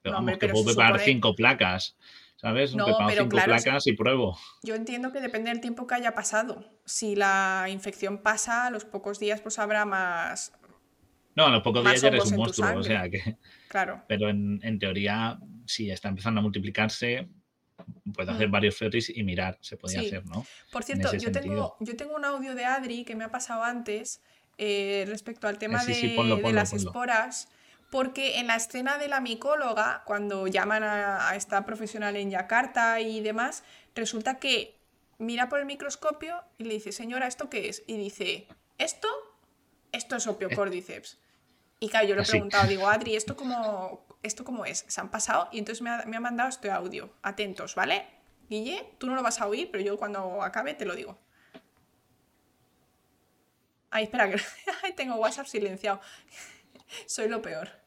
Pero vamos, que puedo preparar cinco placas. ¿Sabes? No, pero cinco placas y pruebo. Yo entiendo que depende del tiempo que haya pasado. Si la infección pasa, a los pocos días pues habrá más. No, a los pocos días ya eres un monstruo, o sea que. Claro. Pero en, teoría, si está empezando a multiplicarse, puedo hacer mm. varios fetis y mirar, se podía hacer, ¿no? Por cierto, yo tengo, yo tengo un audio de Adri que me ha pasado antes eh, respecto al tema de, las esporas porque en la escena de la micóloga, cuando llaman a, esta profesional en Yakarta y demás, resulta que mira por el microscopio y le dice, señora, ¿esto qué es? Y dice, ¿esto? Esto es opio cordyceps. Y claro, yo le he preguntado, digo, <laughs> Adri, ¿esto cómo, ¿esto cómo es? ¿Se han pasado? Y entonces me ha, me ha mandado este audio. Atentos, ¿vale? Guille, tú no lo vas a oír, pero yo cuando acabe te lo digo. Ay, espera, que <laughs> tengo WhatsApp silenciado. <laughs> Soy lo peor.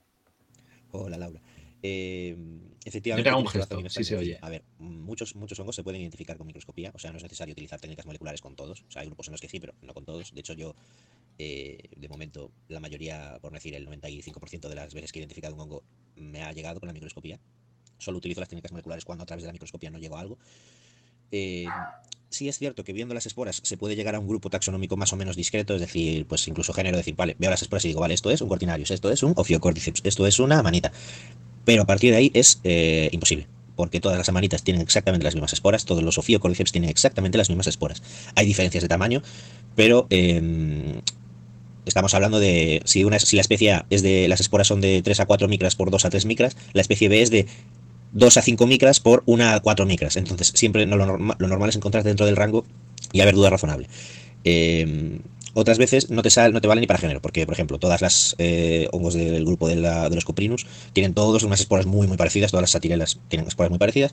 Hola, Laura. Eh, efectivamente, un gesto, sí se oye. A ver, muchos, muchos hongos se pueden identificar con microscopía, o sea, no es necesario utilizar técnicas moleculares con todos. O sea, hay grupos en los que sí, pero no con todos. De hecho, yo, eh, de momento, la mayoría, por decir el 95% de las veces que he identificado un hongo, me ha llegado con la microscopía. Solo utilizo las técnicas moleculares cuando a través de la microscopía no llego a algo. Eh, sí es cierto que viendo las esporas se puede llegar a un grupo taxonómico más o menos discreto, es decir, pues incluso género, decir, vale, veo las esporas y digo, vale, esto es un cortinarius, esto es un ophiocordyceps, esto es una manita. Pero a partir de ahí es eh, imposible, porque todas las amanitas tienen exactamente las mismas esporas, todos los ophiocordyceps tienen exactamente las mismas esporas. Hay diferencias de tamaño, pero em, estamos hablando de si, una, si la especie A es de las esporas son de 3 a 4 micras por 2 a 3 micras, la especie B es de 2 a 5 micras por 1 a 4 micras. Entonces, siempre lo, normal es encontrar dentro del rango y haber duda razonable. Em, otras veces no te, sale, no te vale ni para género, porque, por ejemplo, todas las eh, hongos del grupo de, los coprinus tienen todos unas esporas muy, muy parecidas, todas las satirelas tienen esporas muy parecidas,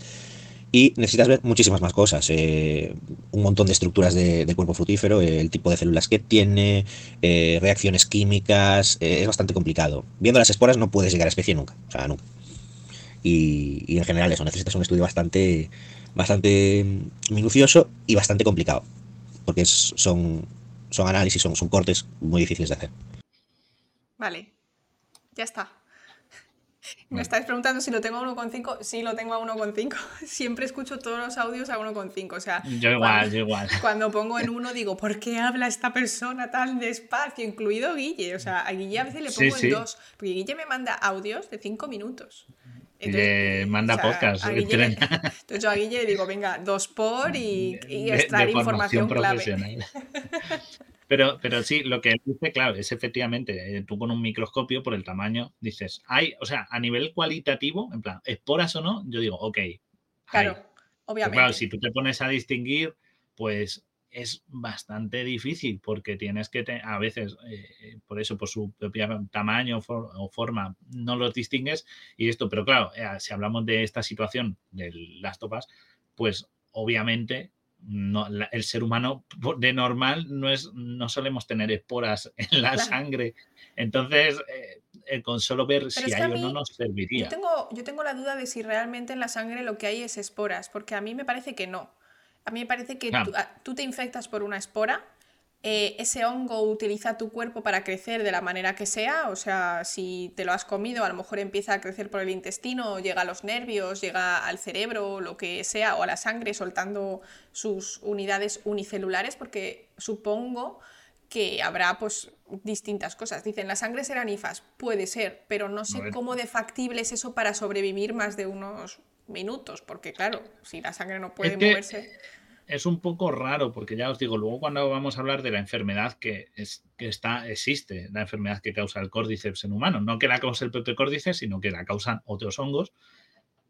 y necesitas ver muchísimas más cosas, eh, un montón de estructuras del cuerpo frutífero, el tipo de células que tiene, eh, reacciones químicas, es bastante complicado. Viendo las esporas no puedes llegar a especie nunca, o sea, nunca. Y, en general eso, necesitas un estudio bastante, bastante minucioso y bastante complicado. porque es- son, son análisis, son, son cortes muy difíciles de hacer. Vale, ya está. Me estáis preguntando si lo tengo a 1,5. Sí, lo tengo a 1,5. <laughs> Siempre escucho todos los audios a 1,5. O sea, Yo igual, cuando, yo igual. <laughs> cuando pongo en uno digo, ¿por qué habla esta persona tan despacio? Incluido Guille. O sea, a Guille a veces le Sí, pongo sí. en 2. Porque Guille me manda audios de 5 minutos. Le manda podcast, a Guille <laughs> entonces yo a Guille le digo, venga, dos por y, y de- extraer de información formación clave. <laughs> Pero, pero sí, lo que dice, claro, es efectivamente, eh, tú con un microscopio, por el tamaño, dices, hay, o sea, a nivel cualitativo, en plan, esporas o no, yo digo, ok. hay. Claro, Pero obviamente. claro, si tú te pones a distinguir, pues es bastante difícil porque tienes que, te- a veces, eh, por eso, por su propio tamaño for- o forma, no los distingues y esto, pero claro, eh, si hablamos de esta situación de las topas, pues obviamente no, la- el ser humano de normal no es no solemos tener esporas <laughs> en la Claro. sangre entonces eh, con solo ver si hay o no nos Yo serviría tengo, yo tengo la duda de si realmente en la sangre lo que hay es esporas, porque a mí me parece que no. A mí me parece que Claro. tú, te infectas por una espora, eh, ese hongo utiliza tu cuerpo para crecer de la manera que sea, o sea, si te lo has comido, a lo mejor empieza a crecer por el intestino, llega a los nervios, llega al cerebro, lo que sea, o a la sangre, soltando sus unidades unicelulares, porque supongo que habrá pues distintas cosas. Dicen, la sangre será nifas, puede ser, pero no sé cómo de factible es eso para sobrevivir más de unos minutos, porque claro, si la sangre no puede que- moverse... es un poco raro porque ya os digo, luego cuando vamos a hablar de la enfermedad que, es, que está, existe, la enfermedad que causa el córdiceps en humanos, no que la causa el propio córdiceps, sino que la causan otros hongos,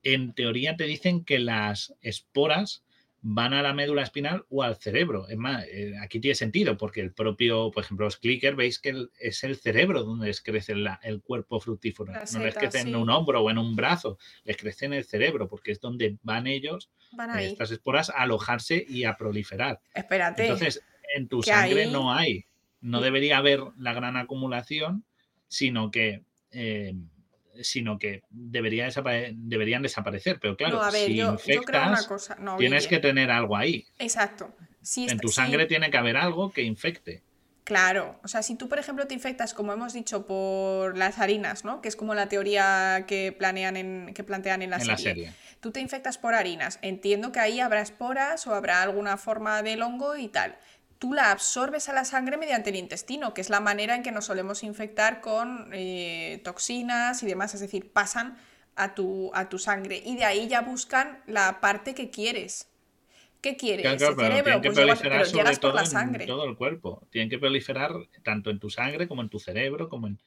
en teoría te dicen que las esporas van a la médula espinal o al cerebro. Es más, eh, aquí tiene sentido porque el propio, por ejemplo, los clickers, veis que el- es el cerebro donde les crece la- el cuerpo fructífero. No les crece en un hombro o en un brazo, les crece en el cerebro porque es donde van ellos Van ahí. estas esporas a alojarse y a proliferar. Espérate. Entonces, en tu sangre no hay, no debería haber la gran acumulación, sino que, eh, sino que debería desapare- deberían desaparecer. Pero claro, no, a ver, si yo, yo creo una infectas, cosa. No, tienes que tener algo ahí. Exacto. Si En tu si- sangre tiene que haber algo que infecte. Claro, o sea, si tú, por ejemplo, te infectas, como hemos dicho, por las harinas, ¿no? Que es como la teoría que planean en, que plantean en la en la serie. serie. Tú te infectas por harinas. Entiendo que ahí habrá esporas o habrá alguna forma del hongo y tal. Tú la absorbes a la sangre mediante el intestino, que es la manera en que nos solemos infectar con eh, toxinas y demás. Es decir, pasan a tu, a tu sangre y de ahí ya buscan la parte que quieres. ¿Qué quieres? Claro, claro, ¿El cerebro? tienen que Pues proliferar sobre todo la en sangre. todo el cuerpo. Tienen que proliferar tanto en tu sangre como en tu cerebro, como en...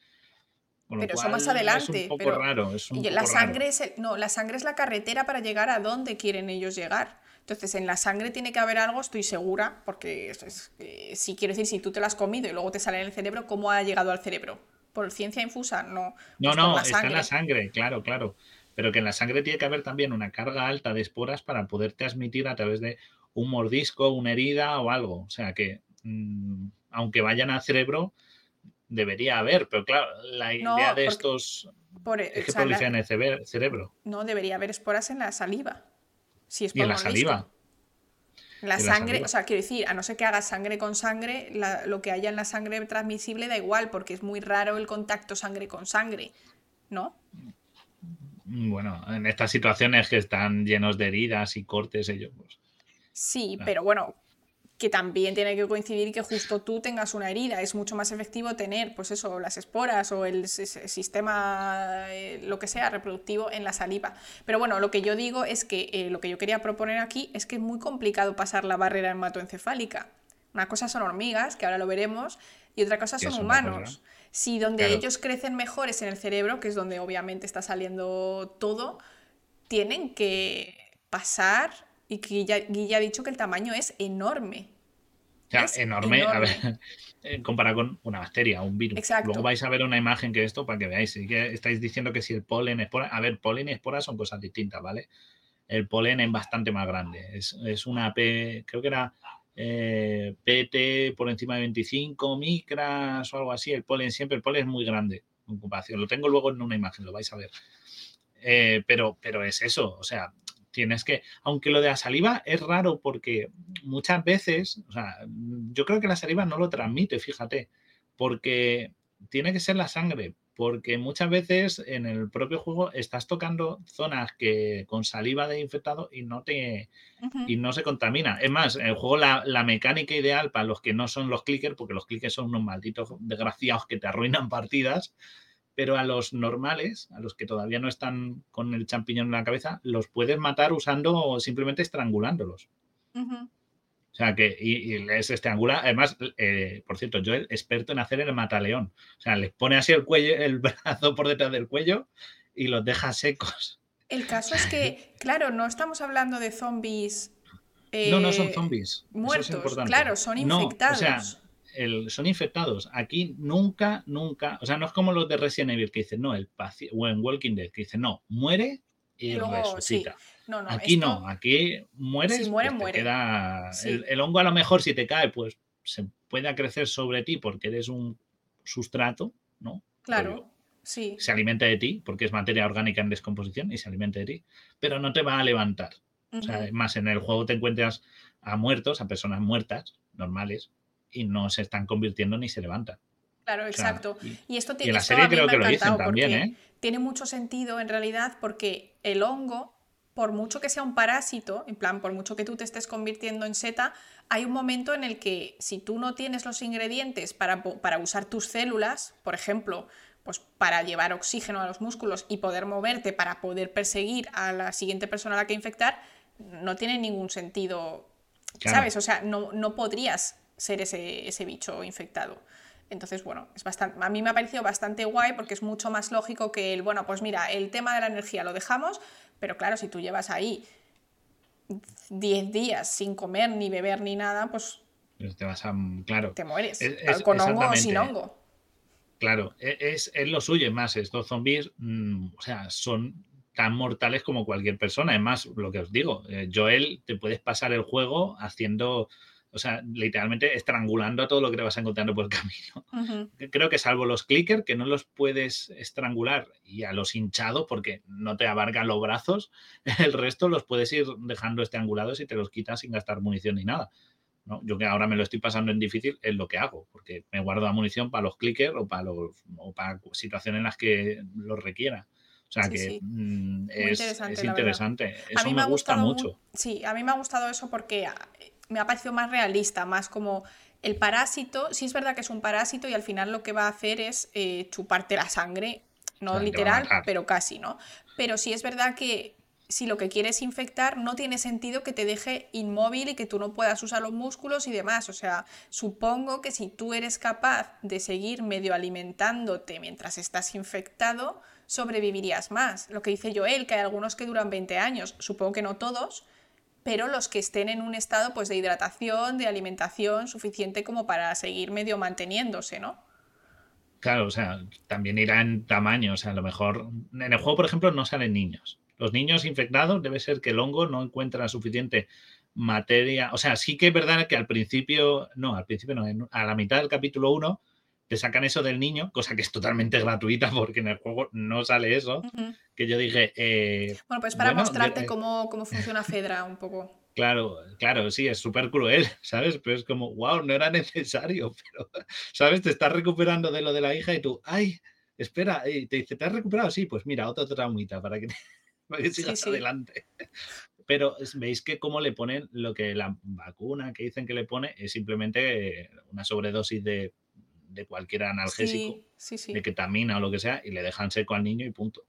Pero eso más Es adelante, un poco pero- raro. Es un Y poco la raro. sangre es el- no, la sangre es la carretera para llegar a donde quieren ellos llegar. Entonces, en la sangre tiene que haber algo, estoy segura, porque es- es- eh, si quiero decir, si tú te lo has comido y luego te sale en el cerebro, ¿cómo ha llegado al cerebro? ¿Por ciencia infusa? No. No, pues no, está en la sangre. claro, claro. Pero que en la sangre tiene que haber también una carga alta de esporas para poder transmitir a través de un mordisco, una herida o algo. O sea que, mm, aunque vayan al cerebro, debería haber. Pero claro, la No, idea de porque- estos Por, es que o sea, la- en el cerebro no debería haber esporas en la saliva. Si es y en la saliva. La sangre, o sea, quiero decir, a no ser que hagas sangre con sangre, la- lo que haya en la sangre transmisible da igual, porque es muy raro el contacto sangre con sangre, ¿no? Bueno, en estas situaciones que están llenos de heridas y cortes, ellos, pues, Sí, Claro. pero bueno, que también tiene que coincidir que justo tú tengas una herida. Es mucho más efectivo tener, pues eso, las esporas o el sistema, eh, lo que sea, reproductivo en la saliva. Pero bueno, lo que yo digo es que eh, lo que yo quería proponer aquí es que es muy complicado pasar la barrera hematoencefálica. Una cosa son hormigas, que ahora lo veremos, y otra cosa son humanos. Si donde Claro. ellos crecen mejor es en el cerebro, que es donde obviamente está saliendo todo, tienen que pasar y que Guilla, Guilla ha dicho que el tamaño es enorme. O sea, Es enorme, a enorme. ver, <laughs> comparado con una bacteria, un virus. Exacto. Luego vais a ver una imagen que esto para que veáis. Que estáis diciendo que si el polen, espora. A ver, polen y espora son cosas distintas, ¿vale? El polen es bastante más grande. Es, es una P, creo que era eh, PT por encima de 25 micras o algo así. El polen siempre, el polen es muy grande en comparación. Lo tengo luego en una imagen, lo vais a ver. Eh, pero, pero es eso, o sea, tienes que, aunque lo de la saliva es raro porque muchas veces, o sea, yo creo que la saliva no lo transmite, fíjate, porque tiene que ser la sangre, porque muchas veces en el propio juego estás tocando zonas que con saliva de infectado y no te y no se contamina. Es más, en el juego la, la, mecánica ideal para los que no son los clickers, porque los clickers son unos malditos desgraciados que te arruinan <laughs> partidas, pero a los normales, a los que todavía no están con el champiñón en la cabeza, los puedes matar usando simplemente estrangulándolos. O sea, que y, y les estrangula. Además, eh, por cierto, yo experto en hacer el mataleón. O sea, les pone así el cuello, el <laughs> brazo por detrás del cuello y los deja secos. El caso es que, claro, no estamos hablando de zombies. Eh, no, no son zombies. Muertos, claro, son infectados. No, o sea, el, son infectados. Aquí nunca, nunca. O sea, no es como los de Resident Evil que dicen, no, el paciente. O en Walking Dead que dicen, no, muere y, resucita. No, no, aquí no, aquí mueres, si muere, pues muere. Queda... El, el, hongo a lo mejor si te cae, pues se puede crecer sobre ti porque eres un sustrato, ¿no? Claro, sí. Se alimenta de ti porque es materia orgánica en descomposición y se alimenta de ti, pero no te va a levantar. Uh -huh. O sea, más en el juego te encuentras a muertos, a personas muertas, normales, y no se están convirtiendo ni se levantan. Claro, exacto. Y, esto y en la serie creo que lo dicen también, ¿eh? Tiene mucho sentido en realidad porque el hongo por mucho que sea un parásito, en plan, por mucho que tú te estés convirtiendo en seta, hay un momento en el que si tú no tienes los ingredientes para, para usar tus células, por ejemplo, pues para llevar oxígeno a los músculos y poder moverte para poder perseguir a la siguiente persona a la que infectar, no tiene ningún sentido, claro. ¿sabes? O sea, no, no podrías ser ese, ese bicho infectado. Entonces, bueno, es bastante, a mí me ha parecido bastante guay porque es mucho más lógico que el, bueno, pues mira, el tema de la energía lo dejamos, pero claro, si tú llevas ahí 10 días sin comer, ni beber, ni nada, pues... Te vas a... Claro. Te mueres. Es, es, con hongo o sin hongo. Claro, e, es, es, lo suyo. Es más, estos zombies, mmm, o sea, son tan mortales como cualquier persona. Es más, lo que os digo, eh, Joel, te puedes pasar el juego haciendo o sea, literalmente estrangulando a todo lo que te vas encontrando por el <laughs> camino. Uh -huh. Creo que salvo los clicker, que no los puedes estrangular, y a los hinchados, porque no te abarcan los brazos, <laughs> el resto los puedes ir dejando estrangulados y te los quitas sin gastar munición ni nada. ¿no? Yo que ahora me lo estoy pasando en difícil es lo que hago, porque me guardo la munición para los clicker o para, los, o para situaciones en las que los requiera. O sea sí, que sí. Mm, es interesante. Es interesante. Eso me, me, gusta mucho. Mu sí, a mí me ha gustado eso porque me ha parecido más realista, más como el parásito, sí es verdad que es un parásito y al final lo que va a hacer es eh, chuparte la sangre, no o sea, literal, pero casi, ¿no? Pero sí es verdad que si lo que quieres infectar no tiene sentido que te deje inmóvil y que tú no puedas usar los músculos y demás. O sea, supongo que si tú eres capaz de seguir medio alimentándote mientras estás infectado, sobrevivirías más. Lo que dice Joel, que hay algunos que duran 20 años, supongo que no todos, pero los que estén en un estado pues, de hidratación, de alimentación suficiente como para seguir medio manteniéndose, ¿no? Claro, o sea, también irá en tamaño, o sea, a lo mejor en el juego, por ejemplo, no salen niños. Los niños infectados debe ser que el hongo no encuentra suficiente materia, o sea, sí que es verdad que al principio, no, al principio no, a la mitad del capítulo 1 te sacan eso del niño, cosa que es totalmente gratuita porque en el juego no sale eso, uh -huh. que yo dije... Eh, bueno, pues para bueno, mostrarte yo, eh, cómo, cómo funciona <laughs> Fedra un poco. Claro, claro, sí, es súper cruel, <laughs> ¿sabes? Pero es como, wow, no era necesario, <laughs> pero, ¿sabes? Te estás recuperando de lo de la hija y tú, ay, espera, y te dice, ¿te has recuperado? Sí, pues mira, otra traumita para que, para que sigas sí, sí. adelante. Pero veis que cómo le ponen lo que la vacuna que dicen que le pone es simplemente una sobredosis de de cualquier analgésico, sí, sí, sí. de ketamina o lo que sea, y le dejan seco al niño y punto.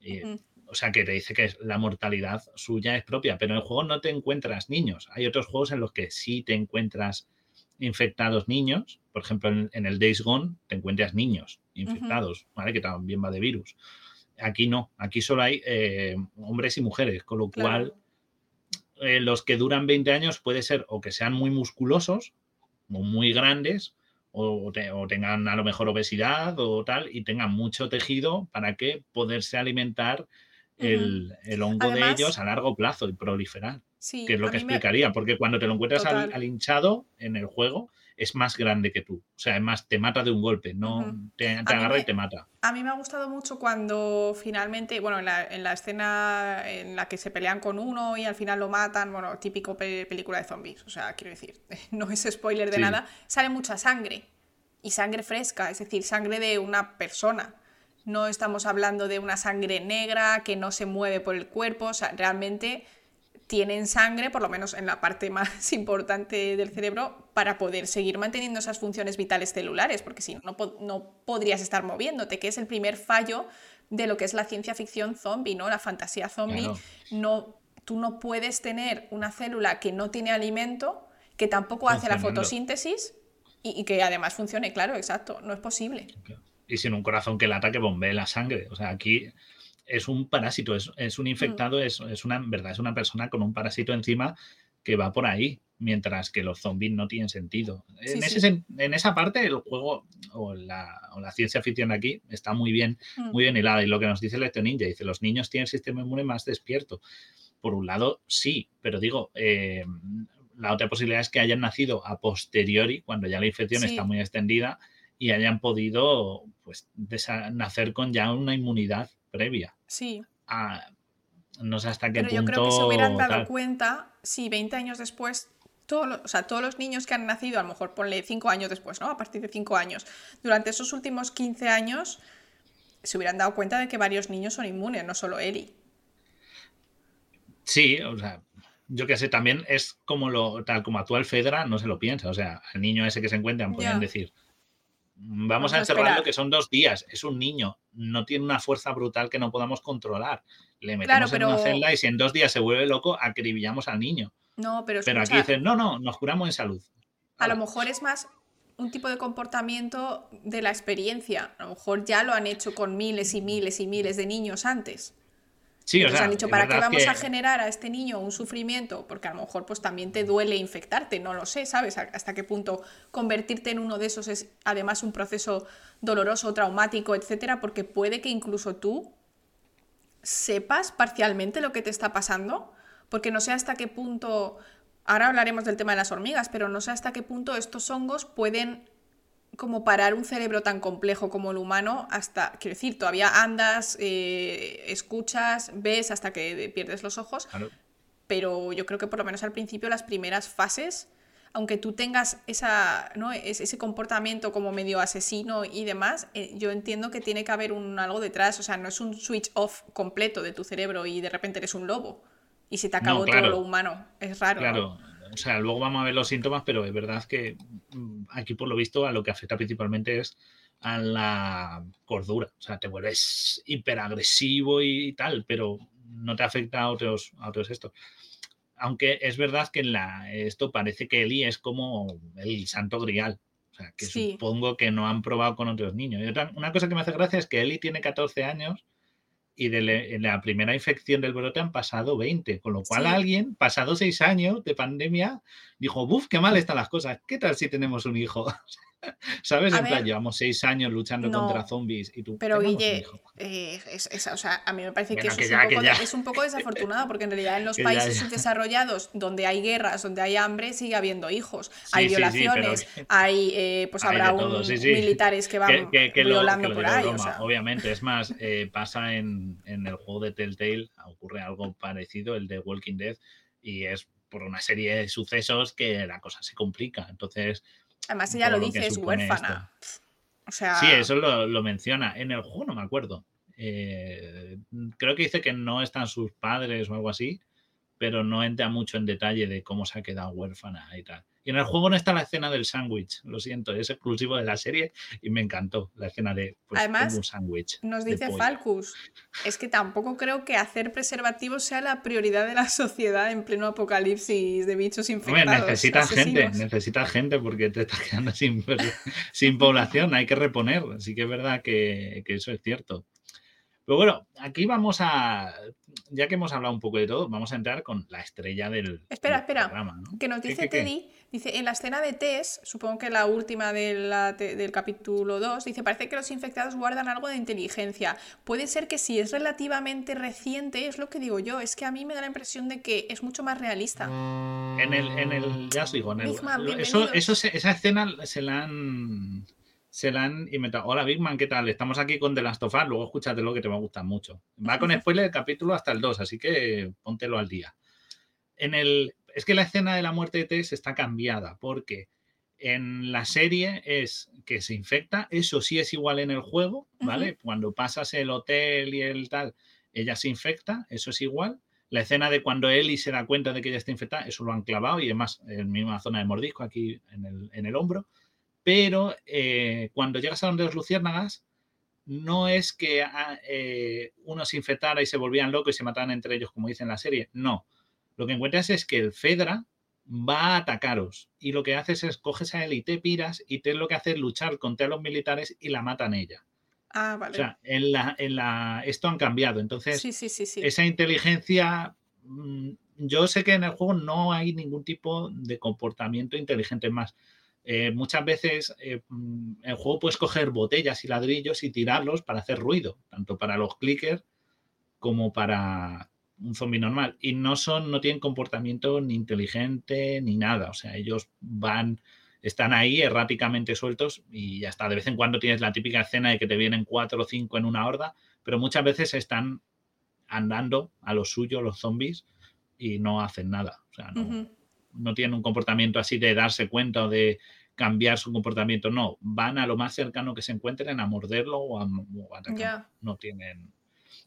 Y, uh -huh. O sea, que te dice que la mortalidad suya es propia, pero en el juego no te encuentras niños. Hay otros juegos en los que sí te encuentras infectados niños. Por ejemplo, en, en el Days Gone te encuentras niños infectados, uh -huh. ¿vale? Que también va de virus. Aquí no, aquí solo hay eh, hombres y mujeres, con lo claro. cual eh, los que duran 20 años puede ser o que sean muy musculosos o muy grandes o, te, o, tengan a lo mejor obesidad o tal y tengan mucho tejido para que poderse alimentar el, el hongo Además, de ellos a largo plazo y proliferar. Sí, que es lo que me- explicaría, porque cuando te lo encuentras al hinchado en el juego, es más grande que tú. O sea, es más, te mata de un golpe, no te, agarra me- y te mata. A mí me ha gustado mucho cuando finalmente, bueno, en la, en la escena en la que se pelean con uno y al final lo matan, bueno, típico pe- película de zombies, o sea, quiero decir, <laughs> no es spoiler de Sí. nada, sale mucha sangre y sangre fresca, es decir, sangre de una persona. No estamos hablando de una sangre negra que no se mueve por el cuerpo, o sea, realmente tienen sangre, por lo menos en la parte más <laughs> importante del cerebro, para poder seguir manteniendo esas funciones vitales celulares, porque si no, no, po- no podrías estar moviéndote, que es el primer fallo de lo que es la ciencia ficción zombie, ¿no? La fantasía zombie. Claro. No, tú no puedes tener una célula que no tiene alimento, que tampoco hace la fotosíntesis y, y que además funcione, claro, exacto, no es posible. Y sin un corazón que lata que bombee la sangre. O sea, aquí es un parásito, es, es un infectado, es, es una, en verdad, es una persona con un parásito encima que va por ahí, mientras que los zombies no tienen sentido. En, ese sí. en esa parte, el juego o la, o la ciencia ficción aquí está muy bien, Mm. muy bien hilada. Y lo que nos dice Lecto Ninja, dice, los niños tienen el sistema inmune más despierto. Por un lado, sí, pero digo, eh, la otra posibilidad es que hayan nacido a posteriori, cuando ya la infección Sí. está muy extendida, y hayan podido pues, nacer con ya una inmunidad previa. Sí, A- no sé hasta qué Pero yo creo que se hubieran dado tal. cuenta si 20 años después, todos los, o sea, todos los niños que han nacido, a lo mejor ponle 5 años después, ¿no? A partir de 5 años, durante esos últimos 15 años, se hubieran dado cuenta de que varios niños son inmunes, no solo Eli. Sí, o sea, yo qué sé, también es como lo, tal como actúa el Fedra, no se lo piensa. O sea, al niño ese que se encuentran podrían decir, "Mm, vamos Vamos a a encerrarlo esperar". que son dos días, es un niño, no tiene una fuerza brutal que no podamos controlar. Le metemos Claro, en una pero- celda y si en dos días se vuelve loco, acribillamos al niño. No, pero, Pero aquí dicen, no, no, nos curamos en salud. a lo Hala. mejor es más un tipo de comportamiento de la experiencia. A lo mejor ya lo han hecho con miles y miles y miles de niños antes. Sí, o Entonces sea, han dicho, ¿para qué vamos que- a generar a este niño un sufrimiento? Porque a lo mejor pues también te duele infectarte, no lo sé, ¿sabes? Hasta qué punto convertirte en uno de esos es además un proceso doloroso, traumático, etcétera, porque puede que incluso tú sepas parcialmente lo que te está pasando, porque no sé hasta qué punto, ahora hablaremos del tema de las hormigas, pero no sé hasta qué punto estos hongos pueden como parar un cerebro tan complejo como el humano hasta, quiero decir, todavía andas, eh, escuchas, ves hasta que pierdes los ojos, Claro. pero yo creo que por lo menos al principio las primeras fases, aunque tú tengas esa, ¿no? Es- ese comportamiento como medio asesino y demás, eh, yo entiendo que tiene que haber un algo detrás, o sea, no es un switch off completo de tu cerebro y de repente eres un lobo y se te No, acabó claro. todo lo humano, es raro. ¿no? O sea, luego vamos a ver los síntomas, pero es verdad que mm, aquí por lo visto a lo que afecta principalmente es a la cordura. O sea, te vuelves hiperagresivo y tal, pero no te afecta a otros, a otros estos. Aunque es verdad que en la, esto parece que Eli es como el santo grial. O sea, que Sí. supongo que no han probado con otros niños. Y otra- una cosa que me hace gracia es que Eli tiene 14 años y de le- en la primera infección del brote han pasado 20, con lo cual Sí. alguien, pasado 6 años de pandemia, dijo, buf, qué mal están las cosas, ¿qué tal si tenemos un hijo? <laughs> <laughs> ¿Sabes? A en plan, ver, llevamos 6 años luchando no, contra zombies y tú, Pero "Tenemos un Guille, hijo". eh, es, es- o sea, a mí me parece que Bueno, eso que es, ya, un que poco, ya. es un poco desafortunado, porque en realidad en los <laughs> Que países ya. subdesarrollados, donde hay guerras, donde hay hambre, sigue habiendo hijos. Sí, hay sí, sí, pero violaciones, que- hay, eh, pues Hay habrá un- militares que van que, que- que que violando lo por ahí. o broma, sea. Obviamente, es más, <laughs> eh, pasa en, en el juego de Telltale, ocurre algo parecido, el de Walking Dead, y es por una serie de sucesos que la cosa se complica. Entonces, Además ella lo dice, es huérfana. O sea, Sí, eso lo, lo menciona. En el juego no me acuerdo. Eh, creo que dice que no están sus padres o algo así, pero no entra mucho en detalle de cómo se ha quedado huérfana y tal. Y en el juego no está la escena del sándwich, lo siento, es exclusivo de la serie y me encantó la escena de pues, Además, un sándwich. Nos dice. Falcus, es que tampoco creo que hacer preservativos sea la prioridad de la sociedad en pleno apocalipsis de bichos Hombre, infectados. necesitas gente, necesitas gente porque te estás quedando sin, sin población, hay que reponer. Así que es verdad que, que eso es cierto. Pero bueno, aquí vamos a, ya que hemos hablado un poco de todo, vamos a entrar con la estrella del, Espera, del espera, programa, ¿no? Que nos ¿Qué, dice qué, qué? Teddy, dice, en la escena de Tess, supongo que la última de la del capítulo 2, dice, parece que los infectados guardan algo de inteligencia. Puede ser que si es relativamente reciente, es lo que digo yo, es que a mí me da la impresión de que es mucho más realista. En el, en el, ya os digo, en el, Big Man, lo- eso, esa escena se la han se la han inventado. Hola Big Man, ¿qué tal? Estamos aquí con The Last of Us, luego escúchatelo que te va a gustar mucho. Va con <laughs> spoiler el capítulo hasta el 2, así que póntelo al día. En el, es que la escena de la muerte de Tess está cambiada, porque en la serie es que se infecta, eso sí es igual en el juego, ¿vale? Cuando pasas el hotel y el tal, ella se infecta, eso es igual. La escena de cuando Ellie se da cuenta de que ella está infectada, eso lo han clavado y además en misma zona de mordisco, aquí en el, en el hombro. Pero eh, cuando llegas a donde los luciérnagas, no es que ah, eh, uno se infectara y se volvían locos y se mataran entre ellos, como dice en la serie. No. Lo que encuentras es que el Fedra va a atacaros y lo que haces es coges a él y te piras y te lo que hace es luchar contra los militares y la matan ella. Ah, vale. O sea, en la, en la, esto han cambiado. Entonces, sí, sí, sí, sí. esa inteligencia, mm, yo sé que en el juego no hay ningún tipo de comportamiento inteligente más. Eh, muchas veces eh, mm, en el juego puedes coger botellas y ladrillos y tirarlos para hacer ruido, tanto para los clickers como para un zombie normal. Y no son, no tienen comportamiento ni inteligente ni nada. O sea, ellos van, están ahí erráticamente sueltos y ya está. De vez en cuando tienes la típica escena de que te vienen cuatro o cinco en una horda, pero muchas veces están andando a lo suyo los zombies y no hacen nada. O sea, no, no tienen un comportamiento así de darse cuenta o de cambiar su comportamiento. No, van a lo más cercano que se encuentren a morderlo o a, o a atacar. No tienen.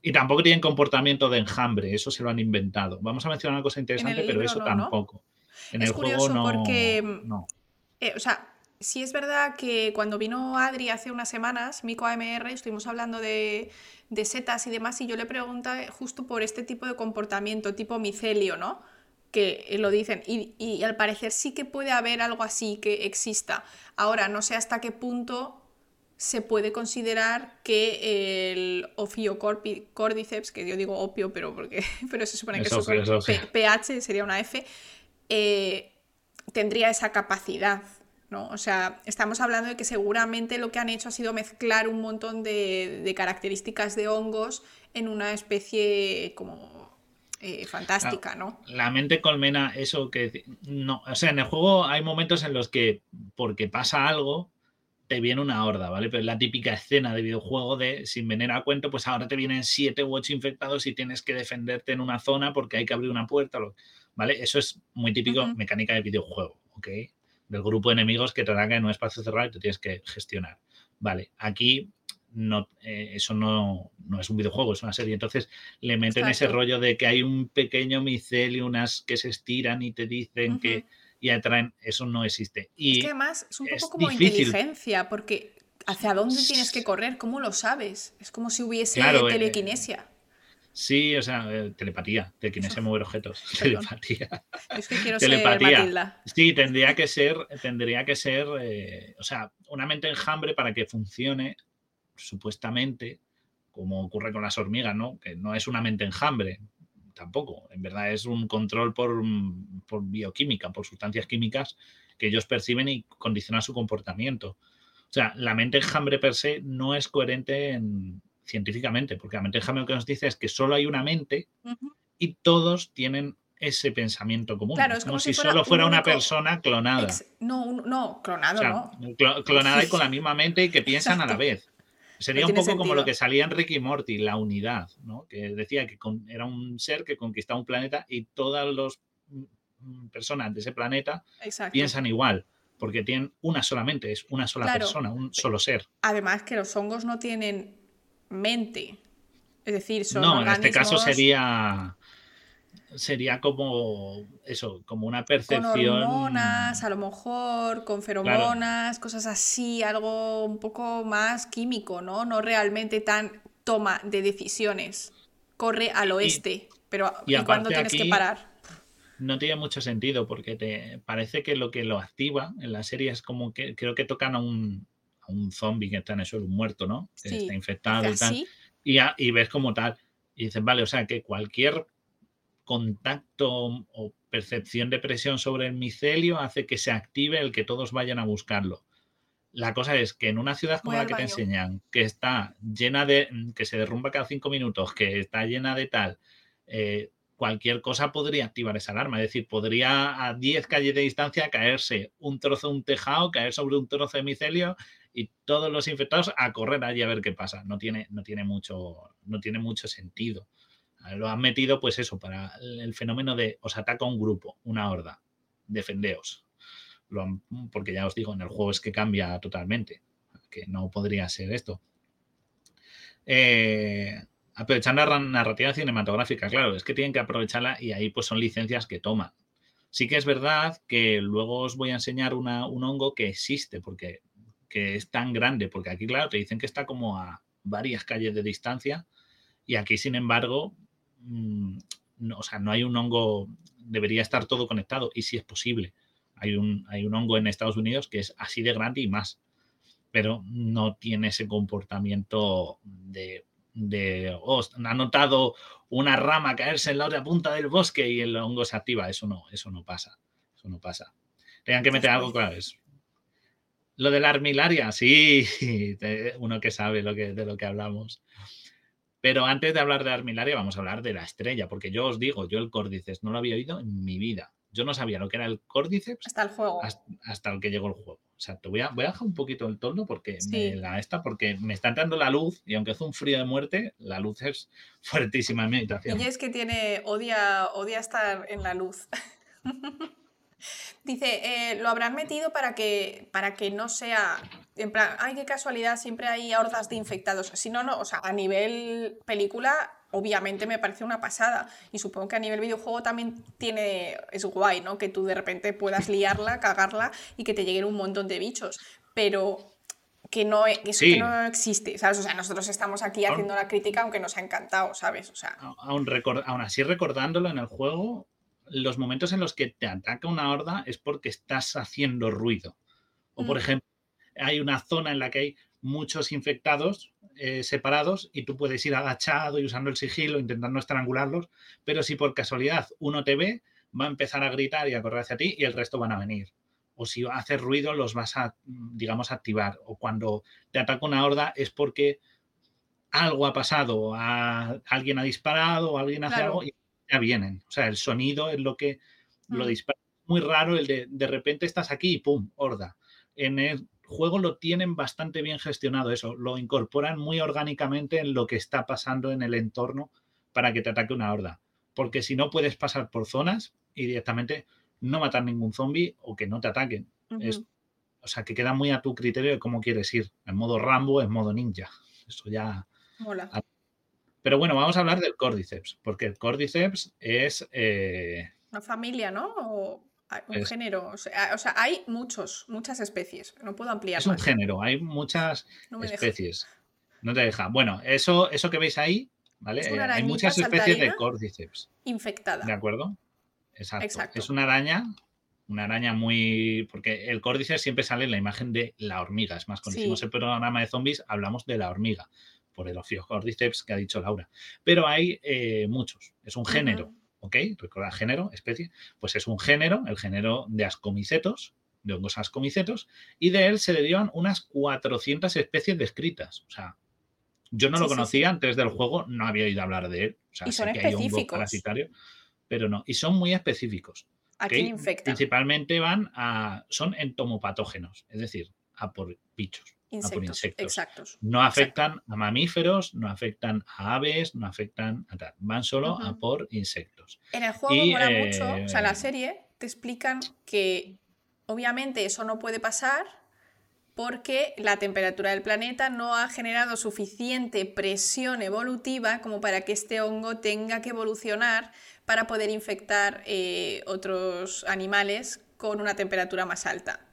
Y tampoco tienen comportamiento de enjambre, eso se lo han inventado. Vamos a mencionar una cosa interesante, pero eso no, ¿no? tampoco. En Es el juego curioso no. porque, no. Eh, o sea, sí es verdad que cuando vino Adri hace unas semanas, Mico AMR, estuvimos hablando de, de setas y demás, y yo le pregunté justo por este tipo de comportamiento, tipo micelio, ¿no? Que eh, lo dicen, y, y al parecer sí que puede haber algo así que exista. Ahora, no sé hasta qué punto se puede considerar que el Ophiocordyceps, que yo digo opio, pero porque <laughs> pero se supone que Es pH sería una F, eh, tendría esa capacidad. ¿no? O sea, estamos hablando de que seguramente lo que han hecho ha sido mezclar un montón de, de características de hongos en una especie como eh, fantástica, ¿no? La mente colmena, eso que. No, o sea, en el juego hay momentos en los que, porque pasa algo, te viene una horda, ¿vale? Pero es la típica escena de videojuego de sin venir a cuento, pues ahora te vienen siete u ocho infectados y tienes que defenderte en una zona porque hay que abrir una puerta, ¿vale? Eso es muy típico mecánica de videojuego, ¿ok? Del grupo de enemigos que te atacan en un espacio cerrado y te tienes que gestionar. Vale, aquí no, eh, eso no, no es un videojuego, es una serie. Entonces le meten ese Exacto. rollo de que hay un pequeño micelio, unas que se estiran y te dicen que. Y atraen, eso no existe. Y Es que además es un es poco como difícil. inteligencia, porque ¿hacia dónde tienes que correr? ¿Cómo lo sabes? Es como si hubiese Claro, eh, telequinesia. sí, o sea, eh, telepatía, telequinesia <laughs> mover objetos, Perdón. telepatía. <laughs> Es que quiero ser Telepatía. Matilda. Sí, tendría que ser, tendría que ser, eh, o sea, una mente enjambre para que funcione, supuestamente, como ocurre con las hormigas, ¿no? Que no es una mente enjambre, tampoco. En verdad es un control por, por bioquímica, por sustancias químicas que ellos perciben y condicionan su comportamiento. O sea, la mente enjambre per se no es coherente en- científicamente, porque la mente enjambre lo que nos dice es que solo hay una mente y todos tienen ese pensamiento común. Claro, es es como, como si, fuera solo un fuera una persona clonada. Ex- no, un- no, clonado, O sea, ¿no? clo- clonada y con la misma mente y que <laughs> piensan a la vez. Sería No un poco como lo que salía en Ricky Morty, la unidad, ¿no? Que decía que con- era un ser que conquistaba un planeta y todas las mm, personas de ese planeta Exacto. piensan igual, porque tienen una sola mente, es una sola Claro. persona, un solo ser. Además que los hongos no tienen mente. Es decir, son No, en este caso sería sería como eso, como una con percepción. hormonas, a lo mejor, con feromonas, cosas así, algo un poco más químico, ¿no? No realmente tan toma de decisiones. Corre al oeste, pero y ¿y, cuándo aparte tienes que parar? no tiene mucho sentido porque te parece que lo que lo activa en la serie es como que creo que tocan a un, a un zombie que está en el suelo, un muerto, ¿no? Que Sí, está infectado y tal. así, y, y ves como tal. Y dicen, vale, o sea que cualquier contacto o percepción de presión sobre el micelio hace que se active el que todos vayan a buscarlo. La cosa es que en una ciudad como la que te enseñan, que está llena de, que se derrumba cada cinco minutos, que está llena de tal, eh, cualquier cosa podría activar esa alarma. Es decir, podría a 10 calles de distancia caerse un trozo de un tejado, caer sobre un trozo de micelio y todos los infectados a correr allí a ver qué pasa. No tiene, no tiene, mucho, no tiene mucho sentido. Lo han metido, pues eso, para el fenómeno de os ataca un grupo, una horda, defendeos. porque ya os digo, en el juego es que cambia totalmente, que no podría ser esto. Eh, aprovechar la narrativa cinematográfica, claro, es que tienen que aprovecharla y ahí pues son licencias que toman. Sí que es verdad que luego os voy a enseñar un hongo que existe, porque que es tan grande, porque aquí, claro, te dicen que está como a varias calles de distancia y aquí, sin embargo, Mm, no, o sea, no hay un hongo, debería estar todo conectado y si es posible. Hay un, hay un hongo en Estados Unidos que es así de grande y más, pero no tiene ese comportamiento de, de oh, ha notado una rama caerse en la otra punta del bosque y el hongo se activa. Eso no, eso no pasa. Eso no pasa. Tengan que meter algo claro. Lo de la armilaria, sí, <laughs> uno que sabe lo que, de lo que hablamos. Pero antes de hablar de Armilaria, vamos a hablar de la estrella, porque yo os digo, yo el Córdiceps no lo había oído en mi vida. Yo no sabía lo que era el Córdiceps hasta el juego. Hasta, el que llegó el juego. O sea, te voy a, voy a dejar un poquito el tono porque me, la esta, porque me está entrando la luz y aunque hace un frío de muerte, la luz es <laughs> fuertísima en mi habitación. Y es que tiene, odia, odia estar en la luz. <laughs> Dice, eh, lo habrán metido para que, para que no sea, en plan, ay, qué casualidad, siempre hay hordas de infectados. Si no, no, o sea, a nivel película, obviamente me parece una pasada. Y supongo que a nivel videojuego también tiene, es guay, ¿no? Que tú de repente puedas liarla, cagarla y que te lleguen un montón de bichos. Pero que no, eso que no existe, ¿sabes? O sea, nosotros estamos aquí haciendo la crítica aunque nos ha encantado, ¿sabes? O sea... Aún, aún así recordándolo en el juego, los momentos en los que te ataca una horda es porque estás haciendo ruido. O, por mm. ejemplo, hay una zona en la que hay muchos infectados eh, separados y tú puedes ir agachado y usando el sigilo intentando estrangularlos, pero si por casualidad uno te ve, va a empezar a gritar y a correr hacia ti y el resto van a venir. O si haces ruido, los vas a, digamos, activar. O cuando te ataca una horda es porque algo ha pasado, alguien ha disparado, o alguien hace algo y ya vienen. O sea, el sonido es lo que lo mm. dispara. Muy raro el de de repente estás aquí y pum, horda. En el juego lo tienen bastante bien gestionado eso, lo incorporan muy orgánicamente en lo que está pasando en el entorno para que te ataque una horda. Porque si no puedes pasar por zonas y directamente no matar ningún zombie o que no te ataquen. es, o sea, que queda muy a tu criterio de cómo quieres ir. En modo Rambo, en modo ninja. Eso ya. Mola. Pero bueno, vamos a hablar del Cordyceps, porque el Cordyceps es... Eh, Una familia, ¿no? O un género. O sea, hay muchos, muchas especies. No puedo ampliar. Es un género, hay muchas especies. No te deja. Bueno, eso, eso que veis ahí, ¿vale? Eh, hay muchas especies de Cordyceps. Infectada. ¿De acuerdo? Exacto. Es una araña, una araña muy. Porque el Cordyceps siempre sale en la imagen de la hormiga. Es más, cuando hicimos el programa de zombies, hablamos de la hormiga por el Ophiocordyceps que ha dicho Laura. Pero hay eh, muchos, es un género, ¿ok? Recuerda género, especie, pues es un género, el género de ascomicetos, de hongos ascomicetos, y de él se derivan unas 400 especies descritas. O sea, yo no lo conocía antes del juego, no había oído hablar de él. O sea, y son específicos. parasitario, pero no, y son muy específicos. ¿A quién infectan? Principalmente van a, son entomopatógenos, es decir, a por bichos. Insectos, Exactos. No afectan a mamíferos, no afectan a aves, no afectan a tal. Van solo a por insectos. En el juego mola mucho, o sea, la eh, serie te explican que obviamente eso no puede pasar porque la temperatura del planeta no ha generado suficiente presión evolutiva como para que este hongo tenga que evolucionar para poder infectar eh, otros animales con una temperatura más alta.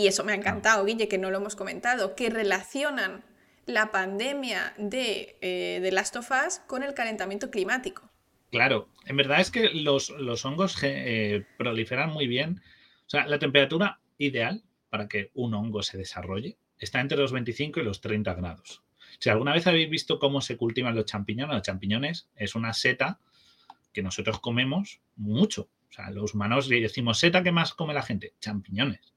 Y eso me ha encantado, Guille, que no lo hemos comentado, que relacionan la pandemia de, eh, Last of Us con el calentamiento climático. Claro, en verdad es que los, hongos eh, proliferan muy bien. O sea, la temperatura ideal para que un hongo se desarrolle está entre los 25 y los 30 grados. Si alguna vez habéis visto cómo se cultivan los champiñones, los champiñones es una seta que nosotros comemos mucho. O sea, los humanos decimos seta, ¿qué más come la gente? Champiñones.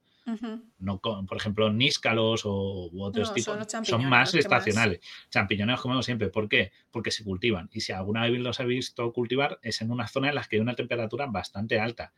No, por ejemplo, níscalos o u otros tipos son, más estacionales. Champiñones comemos siempre. ¿Por qué? Porque se cultivan. Y si alguna vez los habéis visto cultivar, es en una zona en la que hay una temperatura bastante alta.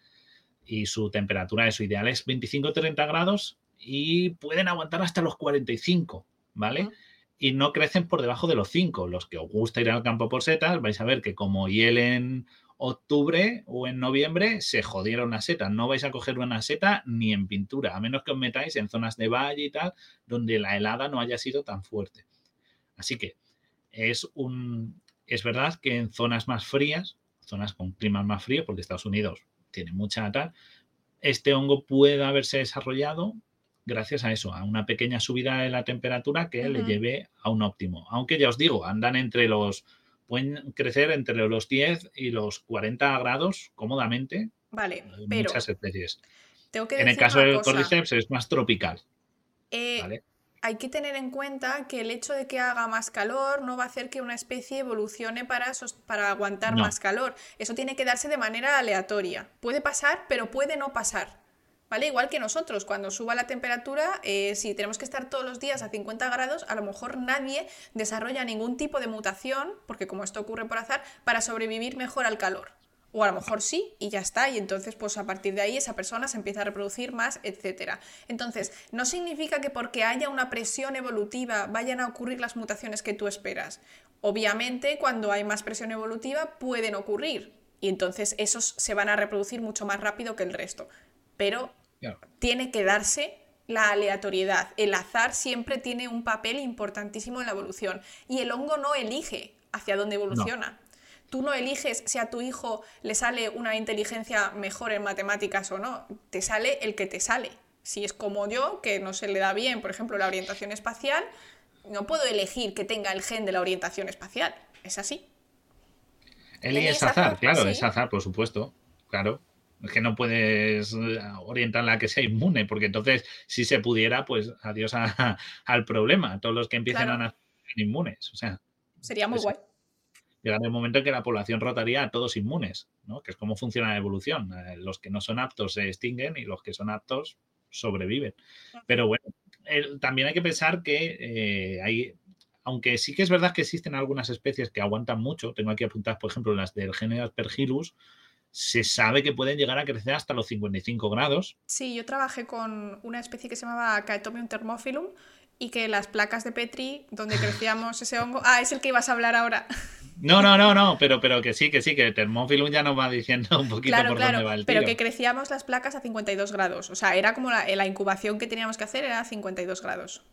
Y su temperatura, su ideal es 25-30 grados y pueden aguantar hasta los 45, ¿vale? Y no crecen por debajo de los 5. Los que os gusta ir al campo por setas, vais a ver que como hielen octubre o en noviembre se jodieron una seta. No vais a coger una seta ni en pintura, a menos que os metáis en zonas de valle y tal, donde la helada no haya sido tan fuerte. Así que es un. Es verdad que en zonas más frías, zonas con climas más fríos, porque Estados Unidos tiene mucha tal, este hongo puede haberse desarrollado gracias a eso, a una pequeña subida de la temperatura que le lleve a un óptimo. Aunque ya os digo, andan entre los pueden crecer entre los 10 y los 40 grados cómodamente. Vale, pero. Muchas especies. en el caso del cordyceps es más tropical. Eh, hay que tener en cuenta que el hecho de que haga más calor no va a hacer que una especie evolucione para, para aguantar más calor. Eso tiene que darse de manera aleatoria. Puede pasar, pero puede no pasar. ¿Vale? Igual que nosotros, cuando suba la temperatura, eh, si tenemos que estar todos los días a 50 grados, a lo mejor nadie desarrolla ningún tipo de mutación, porque como esto ocurre por azar, para sobrevivir mejor al calor. O a lo mejor sí, y ya está, y entonces pues a partir de ahí esa persona se empieza a reproducir más, etc. Entonces, no significa que porque haya una presión evolutiva vayan a ocurrir las mutaciones que tú esperas. Obviamente, cuando hay más presión evolutiva pueden ocurrir, y entonces esos se van a reproducir mucho más rápido que el resto pero tiene que darse la aleatoriedad. El azar siempre tiene un papel importantísimo en la evolución y el hongo no elige hacia dónde evoluciona. Tú no eliges si a tu hijo le sale una inteligencia mejor en matemáticas o no, te sale el que te sale. Si es como yo, que no se le da bien, por ejemplo, la orientación espacial, no puedo elegir que tenga el gen de la orientación espacial. Es así. Él es azar, claro, es azar, por supuesto. Claro. Es que no puedes eh, orientarla a que sea inmune, porque entonces, si se pudiera, pues adiós <laughs> al problema. Todos los que empiecen a nacer inmunes. O sea, sería muy guay. Llegar el momento en que la población rotaría a todos inmunes, ¿no? Que es como funciona la evolución. Eh, los que no son aptos se extinguen y los que son aptos sobreviven. Pero bueno, también hay que pensar que eh, hay aunque sí que es verdad que existen algunas especies que aguantan mucho, tengo aquí apuntadas, por ejemplo, las del género Aspergillus, se sabe que pueden llegar a crecer hasta los 55 grados. Sí, yo trabajé con una especie que se llamaba Caetomium thermophilum y que las placas de Petri donde crecíamos ese hongo... Ah, es el que ibas a hablar ahora. <laughs> No, no, no, no, pero, pero que sí, que sí, que el Thermophilum ya nos va diciendo un poquito por dónde va el tiro. Pero que crecíamos las placas a 52 grados. O sea, era como la, la incubación que teníamos que hacer era a 52 grados.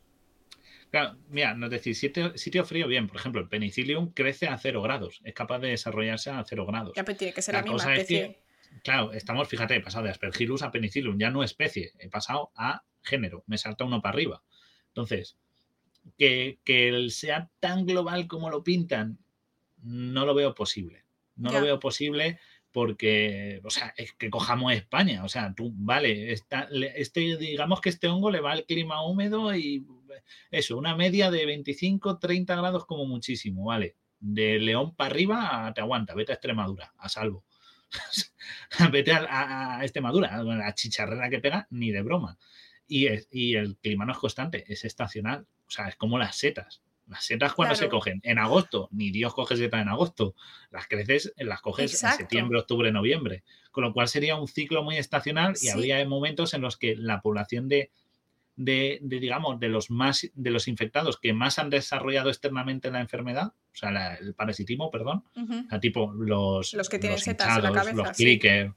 Claro, mira, nos decís, sitio, sitio, frío, bien. Por ejemplo, el penicillium crece a cero grados. Es capaz de desarrollarse a cero grados. Ya, pero tiene que ser la, misma especie. claro, estamos, fíjate, he pasado de Aspergillus a penicillium, ya no especie. He pasado a género. Me salta uno para arriba. Entonces, que, que sea tan global como lo pintan, no lo veo posible. No lo veo posible porque, o sea, es que cojamos España, o sea, tú, vale, este, digamos que este hongo le va al clima húmedo y eso, una media de 25, 30 grados como muchísimo, ¿vale? De León para arriba te aguanta, vete a Extremadura, a salvo. <laughs> vete a, a, Extremadura, la chicharrera que pega, ni de broma. Y, y el clima no es constante, es estacional. O sea, es como las setas. Las setas cuando se cogen en agosto, ni Dios coge setas en agosto. Las creces, las coges en septiembre, octubre, noviembre. Con lo cual sería un ciclo muy estacional y habría momentos en los que la población de de, digamos, de los más de los infectados que más han desarrollado externamente la enfermedad, o sea, el parasitismo, perdón, tipo los, los que tienen setas en la cabeza, los clickers,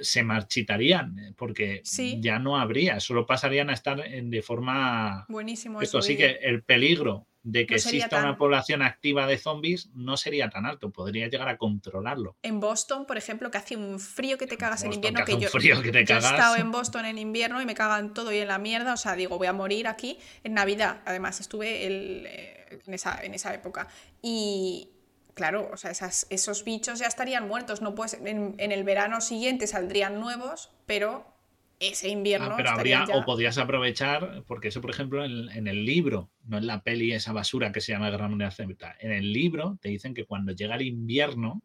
se marchitarían eh, porque ya no habría, solo pasarían a estar en, de forma... Buenísimo. Esto sí que el peligro de que exista una población activa de zombies no sería tan alto, podría llegar a controlarlo. En Boston, por ejemplo, que hace un frío que te cagas en, invierno, que, yo, frío que te he estado en Boston en invierno y me cagan todo y en la mierda, o sea, digo, voy a morir aquí en Navidad, además estuve eh, en, esa, en esa época. Y, claro, o sea, esos bichos ya estarían muertos. No puedes, en, el verano siguiente saldrían nuevos, pero ese invierno. Ah, pero habría, o podías aprovechar, porque eso, por ejemplo, en, el libro, no en la peli esa basura que se llama Guerra Mundial Z, en el libro te dicen que cuando llega el invierno,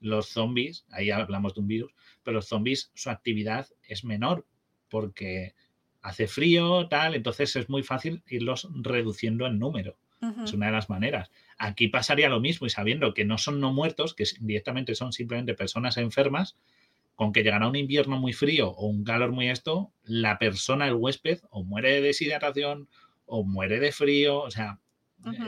los zombies, ahí hablamos de un virus, pero los zombies, su actividad es menor, porque hace frío, tal, entonces es muy fácil irlos reduciendo en número. Es una de las maneras. Aquí pasaría lo mismo y sabiendo que no son no muertos, que directamente son simplemente personas enfermas, con que llegará un invierno muy frío o un calor muy esto, la persona, el huésped, o muere de deshidratación o muere de frío, o sea,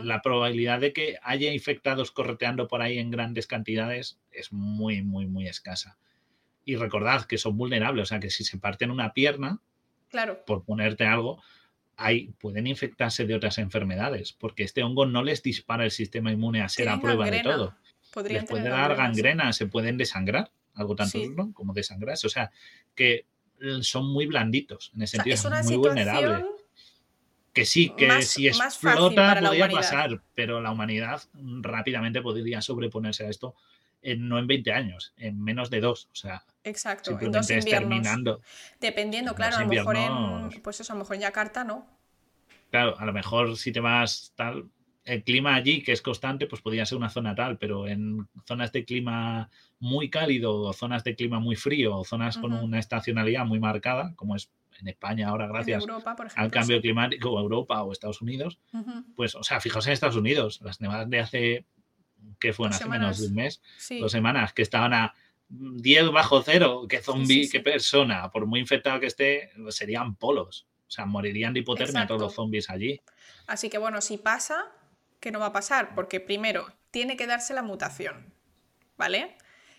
la probabilidad de que haya infectados correteando por ahí en grandes cantidades es muy, muy, muy escasa. Y recordad que son vulnerables, o sea, que si se parten una pierna, claro. por ponerte algo, hay, pueden infectarse de otras enfermedades, porque este hongo no les dispara el sistema inmune a ser a prueba de todo. les puede dar gangrena, se pueden desangrar algo tanto como desangrarse. O sea, que eh, son muy blanditos en ese sentido, son muy vulnerables. Que sí, que si explota podría pasar, pero la humanidad rápidamente podría sobreponerse a esto en, no en 20 años, en menos de dos. O sea, Exacto, en dos inviernos. Dependiendo, claro, a lo mejor en, pues eso, a lo mejor en Yakarta, ¿no? Claro, a lo mejor si te vas tal, el clima allí, que es constante, pues podría ser una zona tal, pero en zonas de clima muy cálido, o zonas de clima muy frío, o zonas con una estacionalidad muy marcada, como es en España ahora, gracias al cambio climático, o Europa o Estados Unidos, pues, o sea, fijaos en Estados Unidos, las nevadas de hace, que fue hace menos de un mes, dos semanas, que estaban a 10 bajo cero, que zombie, qué persona, por muy infectado que esté, serían polos. O sea, morirían de hipotermia todos los zombies allí. Así que bueno, si pasa, que no va a pasar, porque primero, tiene que darse la mutación, ¿vale?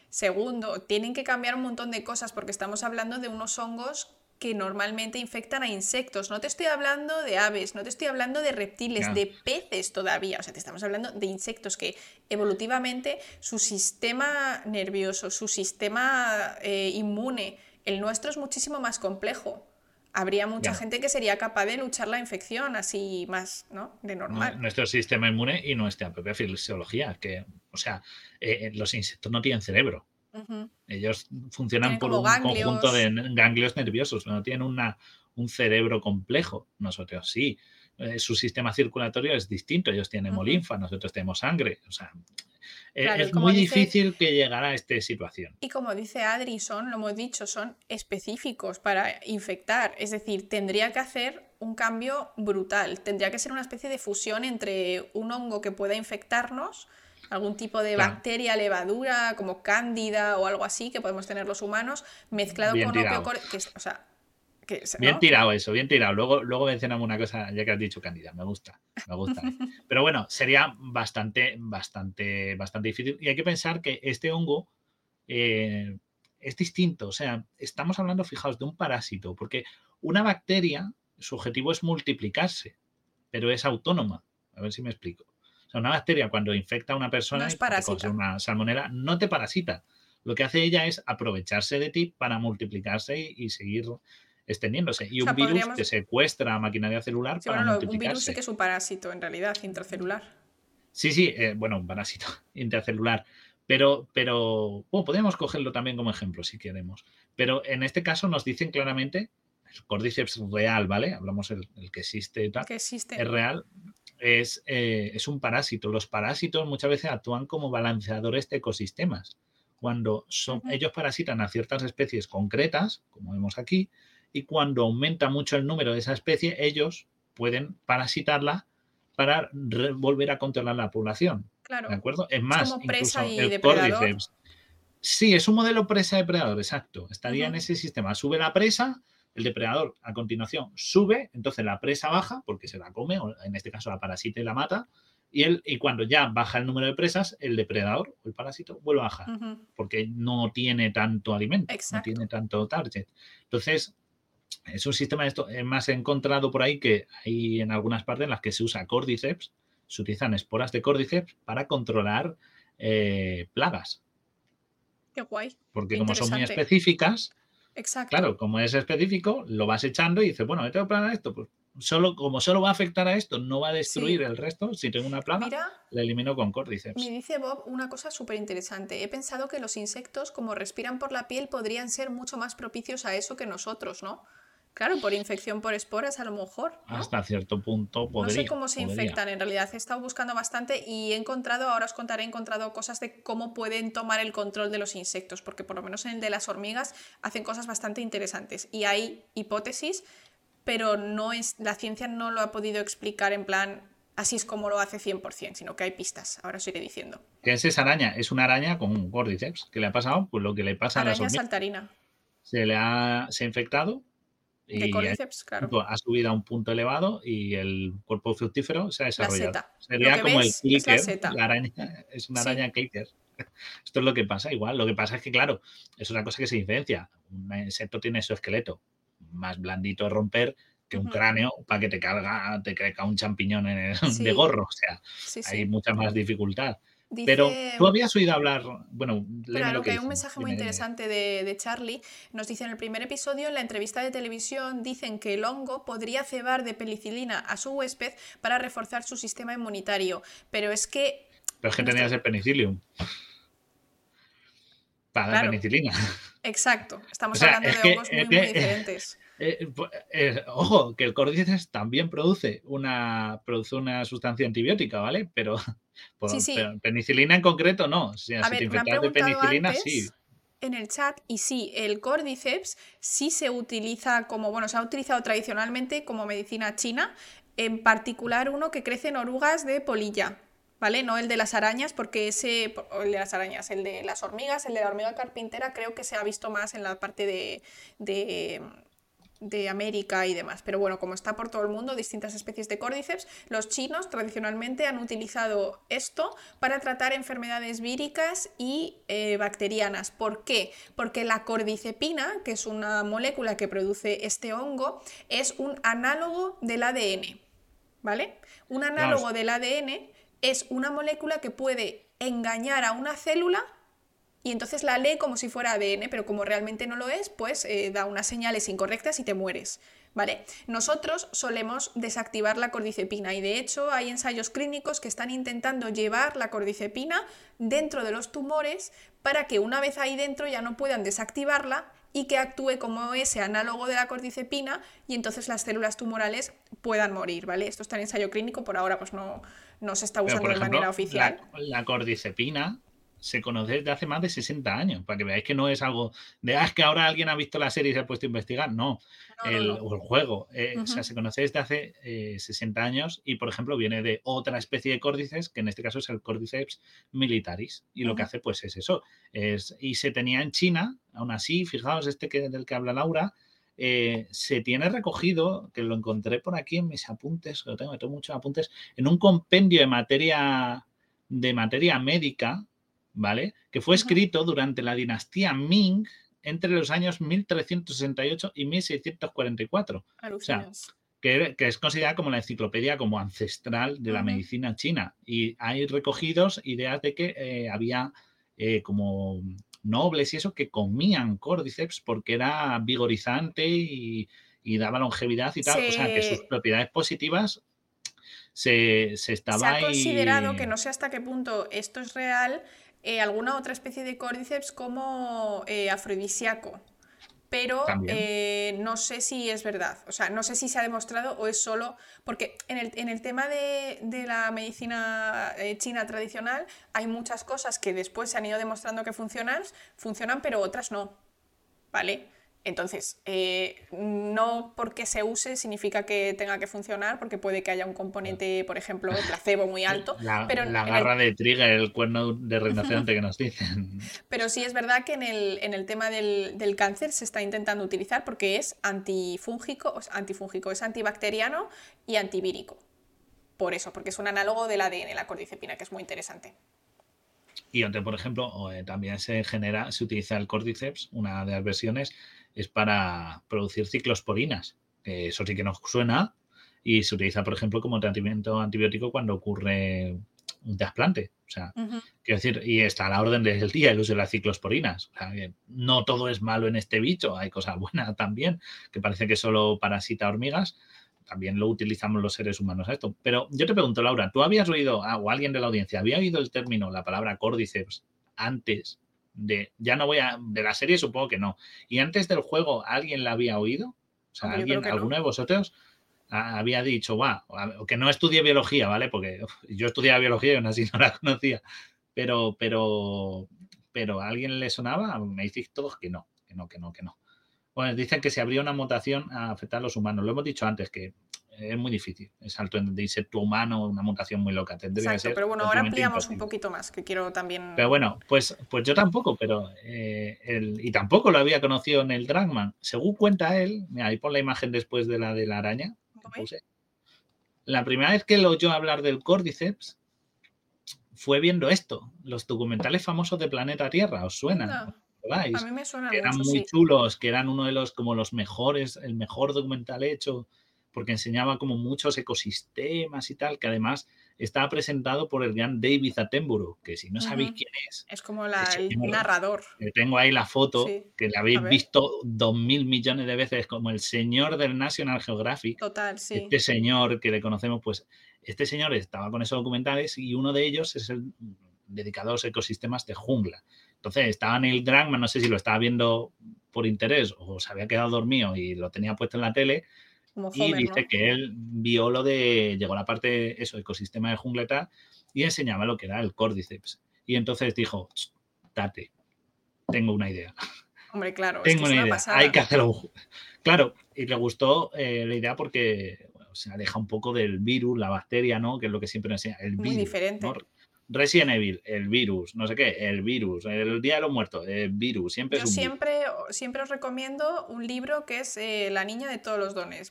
Segundo, tienen que cambiar un montón de cosas porque estamos hablando de unos hongos que normalmente infectan a insectos. No te estoy hablando de aves, no te estoy hablando de reptiles, de peces todavía. O sea, te estamos hablando de insectos que evolutivamente su sistema nervioso, su sistema eh, inmune, el nuestro es muchísimo más complejo habría mucha gente que sería capaz de luchar la infección así más, ¿no? De normal. Nuestro sistema inmune y nuestra propia fisiología, que, o sea, eh, eh, los insectos no tienen cerebro. Ellos funcionan por un conjunto de ganglios nerviosos, no tienen una, un cerebro complejo. Nosotros sí. Eh, su sistema circulatorio es distinto. Ellos tienen uh nosotros tenemos sangre. O sea, eh, es muy difícil que llegara a esta situación. Y como dice Adri, son, lo hemos dicho, son específicos para infectar. Es decir, tendría que hacer un cambio brutal. Tendría que ser una especie de fusión entre un hongo que pueda infectarnos, algún tipo de bacteria, levadura, como cándida o algo así que podemos tener los humanos, mezclado con opio, que, o sea, bien tirado eso, bien tirado. Luego, luego mencionamos una cosa, ya que has dicho Candida, me gusta, me gusta. <laughs> Pero bueno, sería bastante, bastante, bastante difícil. Y hay que pensar que este hongo eh, es distinto. O sea, estamos hablando, fijaos, de un parásito, porque una bacteria, su objetivo es multiplicarse, pero es autónoma. A ver si me explico. O sea, una bacteria cuando infecta a una persona, no una salmonera, no te parasita. Lo que hace ella es aprovecharse de ti para multiplicarse y seguir extendiéndose. Y un virus que secuestra maquinaria celular para bueno, Un virus sí que es un parásito, en realidad, intracelular. Sí, sí, eh, bueno, un parásito <laughs> intracelular. Pero, pero podemos cogerlo también como ejemplo si queremos. Pero en este caso nos dicen claramente el Cordyceps real, ¿vale? Hablamos el, el que existe y tal. Que existe. Es real. Es, eh, es un parásito. Los parásitos muchas veces actúan como balanceadores de ecosistemas. Cuando son, ellos parasitan a ciertas especies concretas, como vemos aquí, y cuando aumenta mucho el número de esa especie, ellos pueden parasitarla para volver a controlar la población. Claro. ¿De acuerdo? Es más, presa y el Sí, es un modelo presa-depredador, exacto. Estaría en ese sistema. Sube la presa, el depredador a continuación sube, entonces la presa baja porque se la come, o en este caso la parasita y la mata, y, él, y cuando ya baja el número de presas, el depredador o el parásito vuelve a bajar, porque no tiene tanto alimento, no tiene tanto target. Entonces, es un sistema de esto, es más encontrado por ahí que hay en algunas partes en las que se usa cordyceps, se utilizan esporas de cordyceps para controlar eh, plagas. Qué guay. Porque como son muy específicas, Exacto. claro, como es específico, lo vas echando y dices, bueno, me tengo plaga esto, pues solo, como solo va a afectar a esto, no va a destruir el resto. Si tengo una plaga, Mira, la elimino con Cordyceps. me dice Bob una cosa súper interesante. He pensado que los insectos, como respiran por la piel, podrían ser mucho más propicios a eso que nosotros, ¿no? Claro, por infección por esporas a lo mejor. ¿no? Hasta cierto punto podría. no sé cómo se podría. infectan en realidad. He estado buscando bastante y he encontrado, ahora os contaré, he encontrado cosas de cómo pueden tomar el control de los insectos, porque por lo menos en el de las hormigas hacen cosas bastante interesantes. Y hay hipótesis, pero no es, la ciencia no lo ha podido explicar en plan, así es como lo hace 100%, sino que hay pistas. Ahora os iré diciendo. ¿Qué es esa araña? Es una araña con un Cordyceps. ¿Qué le ha pasado? Pues lo que le pasa a las Araña hormigas. saltarina. Se le ha, se ha infectado De y Cordyceps, claro. ha subido a un punto elevado y el cuerpo fructífero se ha desarrollado. Sería como el ves es la clicker, araña, <laughs> es una Sí. araña clicker. <laughs> Esto es lo que pasa igual. Lo que pasa es que, claro, es una cosa que se diferencia. Un insecto tiene su esqueleto más blandito de romper que un cráneo para que te carga, te crezca un champiñón en el- <laughs> Sí. de gorro. O sea, Sí, hay mucha más dificultad. Dice- Pero tú habías oído hablar, bueno, Claro, lo que hay un mensaje muy interesante de, de Charlie. Nos dice en el primer episodio, en la entrevista de televisión, dicen que el hongo podría cebar de penicilina a su huésped para reforzar su sistema inmunitario. Pero es que, Pero es que tenías el penicillium. Para Claro. penicilina. exacto, estamos O sea, hablando es de que- hongos muy, muy diferentes. Eh, pu- eh, ojo, que el Cordyceps también produce una, produce una sustancia antibiótica, ¿vale? Pero, por- Sí, sí. pero penicilina en concreto no. O sea, A si ver, te infectas de penicilina, antes sí. en el chat y sí, el Cordyceps sí se utiliza como, bueno, se ha utilizado tradicionalmente como medicina china, en particular uno que crece en orugas de polilla, ¿vale? No el de las arañas, porque ese, el de las arañas, el de las hormigas, el de la hormiga carpintera creo que se ha visto más en la parte de, de de América y demás. Pero bueno, como está por todo el mundo, distintas especies de Cordyceps, los chinos tradicionalmente han utilizado esto para tratar enfermedades víricas y eh, bacterianas. ¿Por qué? Porque la cordycepina, que es una molécula que produce este hongo, es un análogo del ADN. ¿Vale? Un análogo del ADN es una molécula que puede engañar a una célula y entonces la lee como si fuera ADN, pero como realmente no lo es, pues eh, da unas señales incorrectas y te mueres. ¿Vale? Nosotros solemos desactivar la cordycepina y de hecho hay ensayos clínicos que están intentando llevar la cordycepina dentro de los tumores para que una vez ahí dentro ya no puedan desactivarla y que actúe como ese análogo de la cordycepina y entonces las células tumorales puedan morir, ¿vale? Esto está en ensayo clínico, por ahora pues no, no se está usando de manera oficial. La, la cordycepina se conoce desde hace más de 60 años, para que veáis que no es algo de, ah, es que ahora alguien ha visto la serie y se ha puesto a investigar. No, el, no. o el juego. eh, O sea, se conoce desde hace eh, 60 años y, por ejemplo, viene de otra especie de córdices, que en este caso es el Cordyceps militaris. Y lo que hace, pues, es eso. Es, y se tenía en China, aún así, fijaos, este que, del que habla Laura, eh, se tiene recogido, que lo encontré por aquí en mis apuntes, lo tengo, tengo muchos apuntes, en un compendio de materia, de materia médica, ¿vale? Que fue escrito durante la dinastía Ming entre los años 1368 y 1644, Alucinas. que, era- que es considerada como la enciclopedia como ancestral de la medicina china. Y hay recogidos ideas de que eh, había eh, como nobles y eso que comían cordyceps porque era vigorizante y, y daba longevidad y tal. O sea, que sus propiedades positivas se, se estaba Se ha considerado, que no sé hasta qué punto esto es real, eh, alguna otra especie de Cordyceps como eh, afrodisíaco. Pero eh, no sé si es verdad. O sea, no sé si se ha demostrado o es solo. Porque en el, en el tema de, de la medicina eh, china tradicional hay muchas cosas que después se han ido demostrando que funcionan, funcionan, pero otras no. ¿Vale? Entonces, eh, no porque se use significa que tenga que funcionar, porque puede que haya un componente, por ejemplo, placebo muy alto, <laughs> La, pero la el- garra de Trigger, el cuerno de rinoceronte que nos dicen. <laughs> pero sí es verdad que en el, en el tema del, del cáncer se está intentando utilizar porque es antifúngico, sea, antifúngico, es antibacteriano y antivírico. Por eso, porque es un análogo del ADN, la cordycepina, que es muy interesante. Y donde, por ejemplo, eh, también se genera, se utiliza el Cordyceps, una de las versiones, es para producir ciclosporinas. eso sí que nos suena y se utiliza, por ejemplo, como tratamiento antibiótico cuando ocurre un trasplante. O sea, quiero decir, y está a la orden del día el uso de las ciclosporinas. O sea, que no todo es malo en este bicho, hay cosas buenas <laughs> también, que parece que solo parasita hormigas. también lo utilizamos los seres humanos a esto. Pero yo te pregunto, Laura, ¿tú habías oído, ah, o alguien de la audiencia, había oído el término, la palabra córdiceps antes de, ya no voy a, de la serie supongo que no. ¿Y antes del juego alguien la había oído? O sea, ¿alguien, ¿alguno de vosotros había dicho, va, que no estudie biología, ¿vale? Porque yo estudiaba biología y aún así <laughs> no la conocía. Pero, pero, pero ¿a alguien le sonaba? Me decís todos que no, que no, que no, que no. Bueno, dicen que se habría una mutación a afectar a los humanos. Lo hemos dicho antes, que es muy difícil. Es alto en insecto humano, una mutación muy loca. Tendría Exacto, pero bueno, ahora ampliamos un poquito más, que quiero también. Pero bueno, pues, pues yo tampoco, pero. Eh, y tampoco lo había conocido en el Dragman. Según cuenta él, mira, ahí pon la imagen después de la de la araña. La primera vez que lo oyó hablar del Cordyceps fue viendo esto, los documentales famosos de Planeta Tierra, ¿os suenan? A mí me suena que eran muy chulos, que eran uno de los como los mejores, el mejor documental hecho, porque enseñaba como muchos ecosistemas y tal, que además estaba presentado por el gran David Attenborough, que si no sabéis quién es. Es como el narrador. Tengo ahí la foto, que la habéis visto dos mil millones de veces, como el señor del National Geographic. Total, sí. Este señor que le conocemos, pues este señor estaba con esos documentales y uno de ellos es el dedicado a los ecosistemas de jungla. Entonces estaba en el drama, no sé si lo estaba viendo por interés o se había quedado dormido y lo tenía puesto en la tele. Y dice que él vio lo de, llegó a la parte, eso, ecosistema de jungla y tal, y enseñaba lo que era el Cordyceps. Y entonces dijo, Tate, tengo una idea. Hombre, claro, tengo una, idea, hay que hacerlo. Claro, y le gustó eh, la idea porque se aleja un poco del virus, la bacteria, ¿no? Que es lo que siempre nos enseña. El Muy diferente. Resident Evil, el virus, no sé qué, el virus, el Día de los Muertos, el virus, siempre Yo siempre, siempre os recomiendo un libro que es eh, La niña de todos los dones.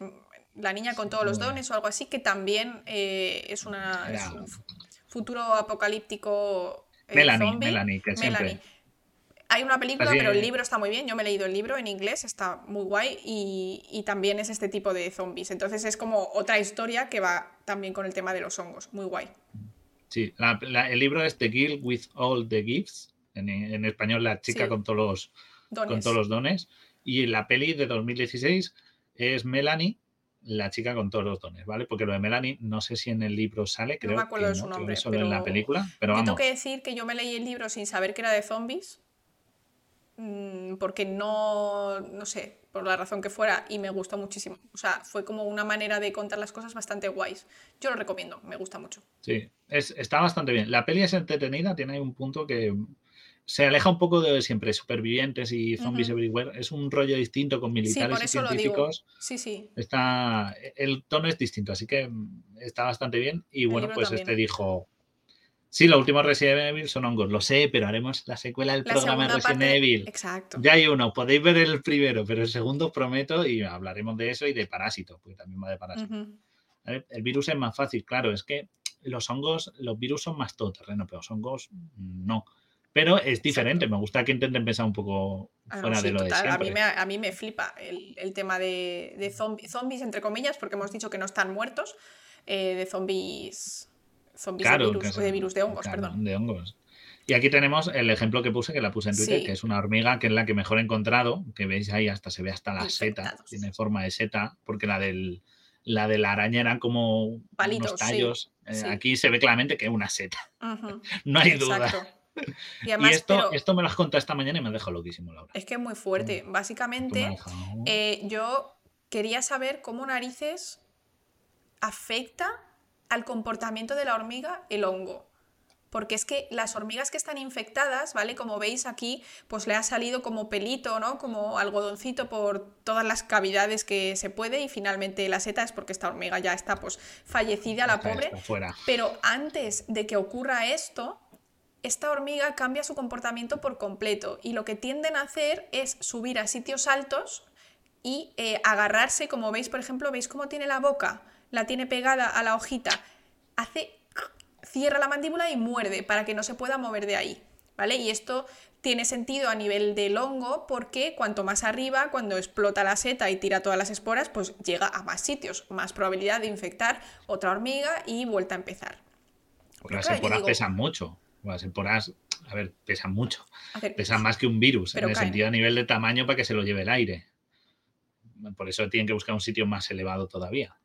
La niña con todos los dones o algo así, que también eh, es, una, un futuro apocalíptico. Eh, Melanie, Melanie, que siempre. Hay una película, pero el libro está muy bien. Yo me he leído el libro en inglés, está muy guay y, y, también es este tipo de zombies. Entonces es como otra historia que va también con el tema de los hongos. Muy guay. Sí, el libro es The Girl with All the Gifts, en, español La chica con, todos los, dones. con todos los dones. Y la peli de 2016 es Melanie, la chica con todos los dones, ¿vale? Porque lo de Melanie, no sé si en el libro sale, creo no me acuerdo que de su nombre, solo en la película, pero vamos. Tengo que decir que yo me leí el libro sin saber que era de zombies, mm, porque no, no sé, por la razón que fuera, y me gustó muchísimo. O sea, fue como una manera de contar las cosas bastante guays. Yo lo recomiendo, me gusta mucho. Sí, es, está bastante bien. La peli es entretenida, tiene un punto que se aleja un poco de siempre supervivientes y zombies everywhere. Es un rollo distinto con militares y científicos. Sí, sí. Está, el tono es distinto, así que está bastante bien. Y bueno, pues este dijo, Sí, los últimos Resident Evil son hongos, lo sé, pero haremos la secuela del programa de Resident Evil. Exacto. Ya hay uno, podéis ver el primero, pero el segundo os prometo y hablaremos de eso y de parásitos, porque también va de parásitos. El virus es más fácil, claro, es que los hongos, los virus son más todoterreno, pero los hongos no. Pero es diferente, me gusta que intenten pensar un poco ah, fuera de lo de siempre. A mí me, a mí me flipa el, tema de, de zombies, entre comillas, porque hemos dicho que no están muertos, eh, de zombies Zombies de virus, de virus de hongos, perdón. De hongos. Y aquí tenemos el ejemplo que puse, que la puse en Twitter, que es una hormiga, que es la que mejor he encontrado, que veis ahí, hasta se ve hasta la seta, tiene forma de seta, porque la del la de la araña eran como Palitos, unos tallos. Eh, aquí se ve claramente que es una seta. <laughs> no hay duda. <laughs> Y, además, esto, esto me lo has contado esta mañana y me ha dejado loquísimo, Laura. Es que es muy fuerte. Básicamente, eh, yo quería saber cómo narices afecta al comportamiento de la hormiga el hongo. Porque es que las hormigas que están infectadas, ¿vale? Como veis aquí, pues le ha salido como pelito, ¿no? Como algodoncito por todas las cavidades que se puede y finalmente la seta es porque esta hormiga ya está pues fallecida, la pobre. Pero antes de que ocurra esto, esta hormiga cambia su comportamiento por completo y lo que tienden a hacer es subir a sitios altos y eh, agarrarse, como veis, por ejemplo, ¿veis cómo tiene la boca? La tiene pegada a la hojita, hace, <laughs> cierra la mandíbula y muerde para que no se pueda mover de ahí, ¿vale? Y esto tiene sentido a nivel del hongo porque cuanto más arriba, cuando explota la seta y tira todas las esporas, pues llega a más sitios, más probabilidad de infectar otra hormiga y vuelta a empezar. las esporas pesan mucho. Las esporas, a ver, pesan mucho. pesan más que un virus, en el sentido a nivel de tamaño para que se lo lleve el aire. Por eso tienen que buscar un sitio más elevado todavía.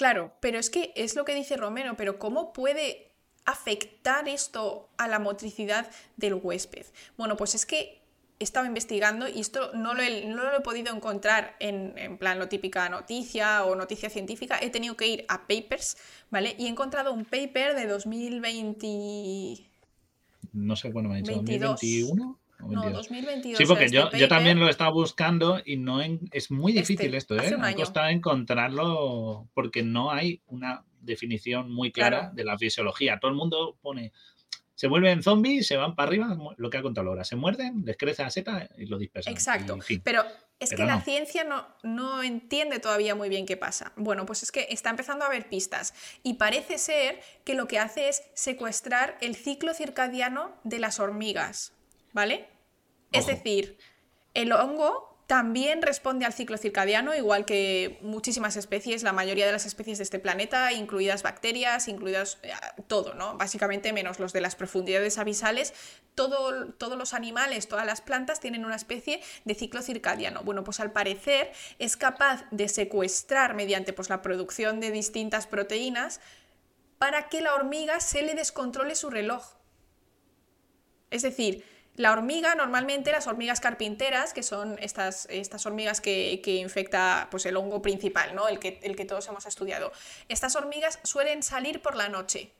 Claro, pero es que es lo que dice Romero, pero ¿cómo puede afectar esto a la motricidad del huésped? Bueno, pues es que he estado investigando y esto no lo he, no lo he podido encontrar en, en, plan lo típica noticia o noticia científica. He tenido que ir a papers, ¿vale? Y he encontrado un paper de 2020... No sé cuándo me ha dicho, 2021. No, 2022. Sí, porque yo, yo, también lo estaba buscando y no en, es muy difícil este, esto, ¿eh? Me ha costado encontrarlo porque no hay una definición muy clara Claro. de la fisiología. Todo el mundo pone, se vuelven zombies, se van para arriba, lo que ha contado Laura, se muerden, les crece la seta y lo dispersan. Exacto. Y. Pero es Pero que la ciencia no, no entiende todavía muy bien qué pasa. Bueno, pues es que está empezando a haber pistas y parece ser que lo que hace es secuestrar el ciclo circadiano de las hormigas, ¿vale? Es decir, el hongo también responde al ciclo circadiano, igual que muchísimas especies, la mayoría de las especies de este planeta, incluidas bacterias, incluidas eh, todo, ¿no? Básicamente menos los de las profundidades abisales, todo, todos los animales, todas las plantas tienen una especie de ciclo circadiano. Bueno, pues al parecer es capaz de secuestrar mediante pues, la producción de distintas proteínas para que la hormiga se le descontrole su reloj. Es decir, la hormiga, normalmente las hormigas carpinteras, que son estas, estas hormigas que, que infecta pues, el hongo principal, ¿no? el, que, el que todos hemos estudiado, estas hormigas suelen salir por la noche.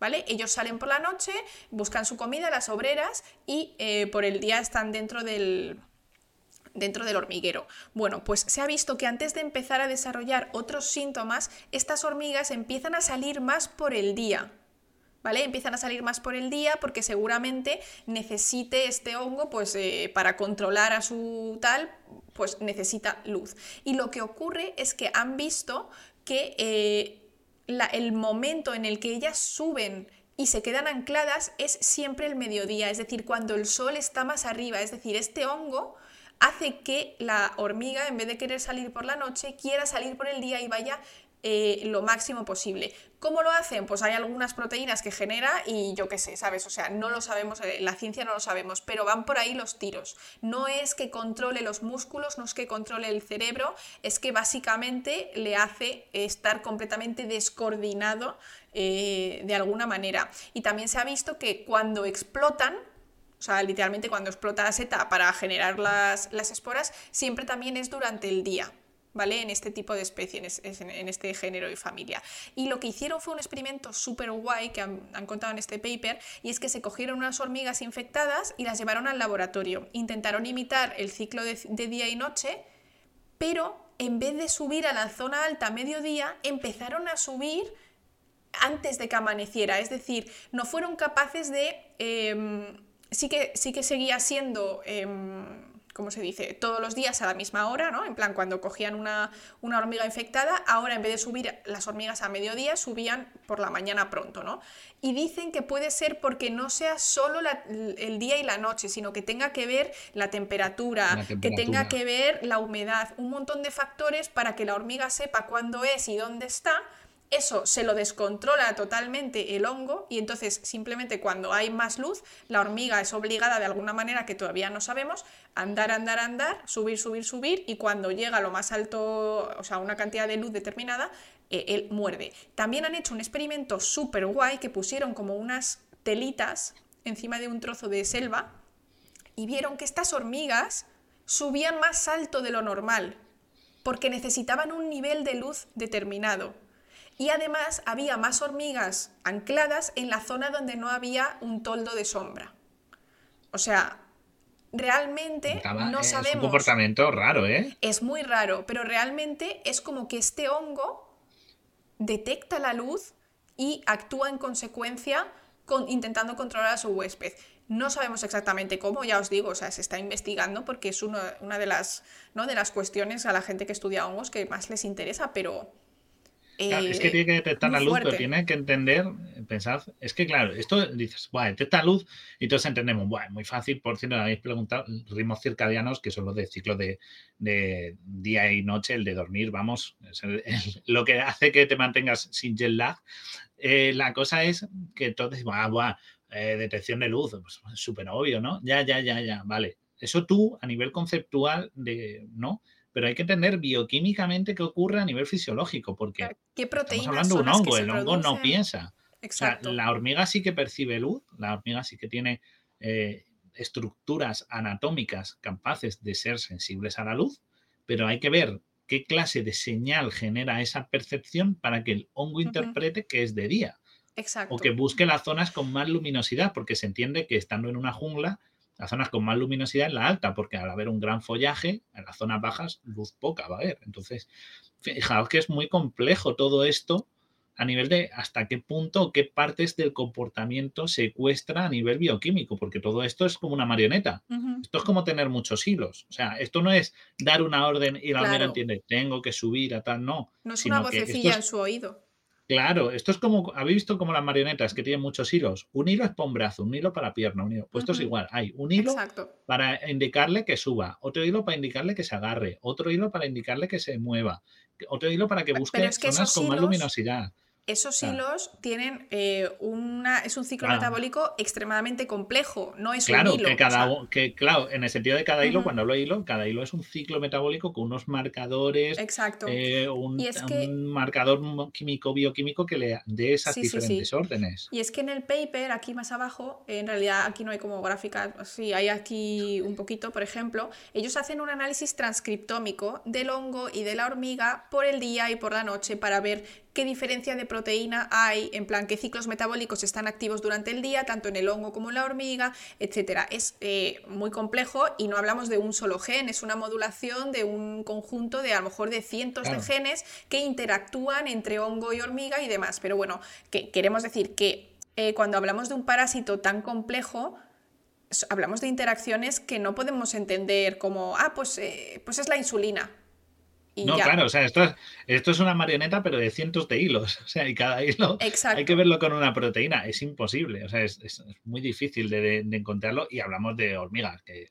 ¿Vale? Ellos salen por la noche, buscan su comida, las obreras, y eh, por el día están dentro del, dentro del hormiguero. Bueno, pues se ha visto que antes de empezar a desarrollar otros síntomas, estas hormigas empiezan a salir más por el día. ¿Vale? Empiezan a salir más por el día porque seguramente necesite este hongo, pues eh, para controlar a su tal, pues necesita luz. Y lo que ocurre es que han visto que eh, el momento en el que ellas suben y se quedan ancladas es siempre el mediodía, es decir, cuando el sol está más arriba, es decir, este hongo hace que la hormiga, en vez de querer salir por la noche, quiera salir por el día y vaya eh, lo máximo posible. ¿Cómo lo hacen? Pues hay algunas proteínas que genera y yo qué sé, ¿sabes? O sea, no lo sabemos, eh, la ciencia no lo sabemos, pero van por ahí los tiros. No es que controle los músculos, no es que controle el cerebro, es que básicamente le hace estar completamente descoordinado eh, de alguna manera. Y también se ha visto que cuando explotan, o sea, literalmente cuando explota la seta para generar las, las esporas, siempre también es durante el día. ¿Vale? En este tipo de especies, en, este género y familia. Y lo que hicieron fue un experimento súper guay que han, contado en este paper, y es que se cogieron unas hormigas infectadas y las llevaron al laboratorio. Intentaron imitar el ciclo de, día y noche, pero en vez de subir a la zona alta a mediodía, empezaron a subir antes de que amaneciera. Es decir, no fueron capaces de... Eh, sí, que, sí que seguía siendo... Eh, ¿cómo se dice? Todos los días a la misma hora, ¿no? En plan, cuando cogían una, una, hormiga infectada, ahora en vez de subir las hormigas a mediodía, subían por la mañana pronto, ¿no? Y dicen que puede ser porque no sea solo la, el día y la noche, sino que tenga que ver la temperatura, La temperatura. que tenga que ver la humedad, un montón de factores para que la hormiga sepa cuándo es y dónde está, eso se lo descontrola totalmente el hongo y entonces simplemente cuando hay más luz, la hormiga es obligada de alguna manera que todavía no sabemos, andar, andar, andar, subir, subir, subir y cuando llega a lo más alto, o sea, una cantidad de luz determinada, eh, él muerde. También han hecho un experimento súper guay que pusieron como unas telitas encima de un trozo de selva y vieron que estas hormigas subían más alto de lo normal porque necesitaban un nivel de luz determinado. Y además había más hormigas ancladas en la zona donde no había un toldo de sombra. O sea, realmente no es sabemos. un comportamiento raro, ¿eh? Es muy raro, pero realmente es como que este hongo detecta la luz y actúa en consecuencia con, intentando controlar a su huésped. No sabemos exactamente cómo, ya os digo, o sea, se está investigando porque es uno- una de las, ¿no? de las cuestiones a la gente que estudia hongos que más les interesa, pero... Claro, es que eh, tiene que detectar la luz, pero fuerte. tiene que entender, pensad, es que claro, esto dices, bueno, detecta luz y todos entendemos, bueno, muy fácil, por cierto, habéis preguntado, ritmos circadianos, que son los de ciclo de, de día y noche, el de dormir, vamos, es el- el- lo que hace que te mantengas sin jet lag. Eh, la cosa es que entonces, buah, buah, eh, detección de luz, pues súper obvio, ¿no? Ya, ya, ya, ya, vale. Eso tú, a nivel conceptual, de, ¿no? Pero hay que entender bioquímicamente qué ocurre a nivel fisiológico, porque ¿Qué estamos hablando de un hongo, el hongo no piensa. Exacto. la hormiga sí que percibe luz, la hormiga sí que tiene eh, estructuras anatómicas capaces de ser sensibles a la luz, pero hay que ver qué clase de señal genera esa percepción para que el hongo interprete que es de día. Exacto. O que busque las zonas con más luminosidad, porque se entiende que estando en una jungla, las zonas con más luminosidad es la alta, porque al haber un gran follaje, en las zonas bajas, luz poca va a haber. Entonces, fijaos que es muy complejo todo esto a nivel de hasta qué punto, qué partes del comportamiento secuestra a nivel bioquímico, porque todo esto es como una marioneta. Esto es como tener muchos hilos. O sea, esto no es dar una orden y la hormiga entiende, tengo que subir a tal, no. No es una vocecilla en su oído. Claro, esto es como, ¿habéis visto como las marionetas que tienen muchos hilos? Un hilo es para un brazo, un hilo para pierna, un hilo. Pues esto es igual, hay un hilo para indicarle que suba, otro hilo para indicarle que se agarre, otro hilo para indicarle que se mueva, otro hilo para que busque zonas con más luminosidad esos hilos tienen eh, una, es un ciclo metabólico extremadamente complejo, no es un hilo. Que cada, que, claro, en el sentido de cada hilo, cuando hablo de hilo, cada hilo es un ciclo metabólico con unos marcadores, Exacto. Eh, un, marcador químico, bioquímico que le dé esas diferentes órdenes. Y es que en el paper, aquí más abajo, en realidad aquí no hay como gráfica, sí, hay aquí un poquito, por ejemplo, ellos hacen un análisis transcriptómico del hongo y de la hormiga por el día y por la noche para ver qué diferencia de proteína hay, en plan qué ciclos metabólicos están activos durante el día, tanto en el hongo como en la hormiga, etc. Es eh, muy complejo y no hablamos de un solo gen, es una modulación de un conjunto de a lo mejor de cientos de genes que interactúan entre hongo y hormiga y demás. Pero bueno, que queremos decir que eh, cuando hablamos de un parásito tan complejo, hablamos de interacciones que no podemos entender como, ah, pues, eh, pues es la insulina no, claro, o sea, esto es, esto es una marioneta, pero de cientos de hilos. <laughs> O sea, y cada hilo hay que verlo con una proteína. Es imposible. O sea, es, muy difícil de, encontrarlo. Y hablamos de hormigas, que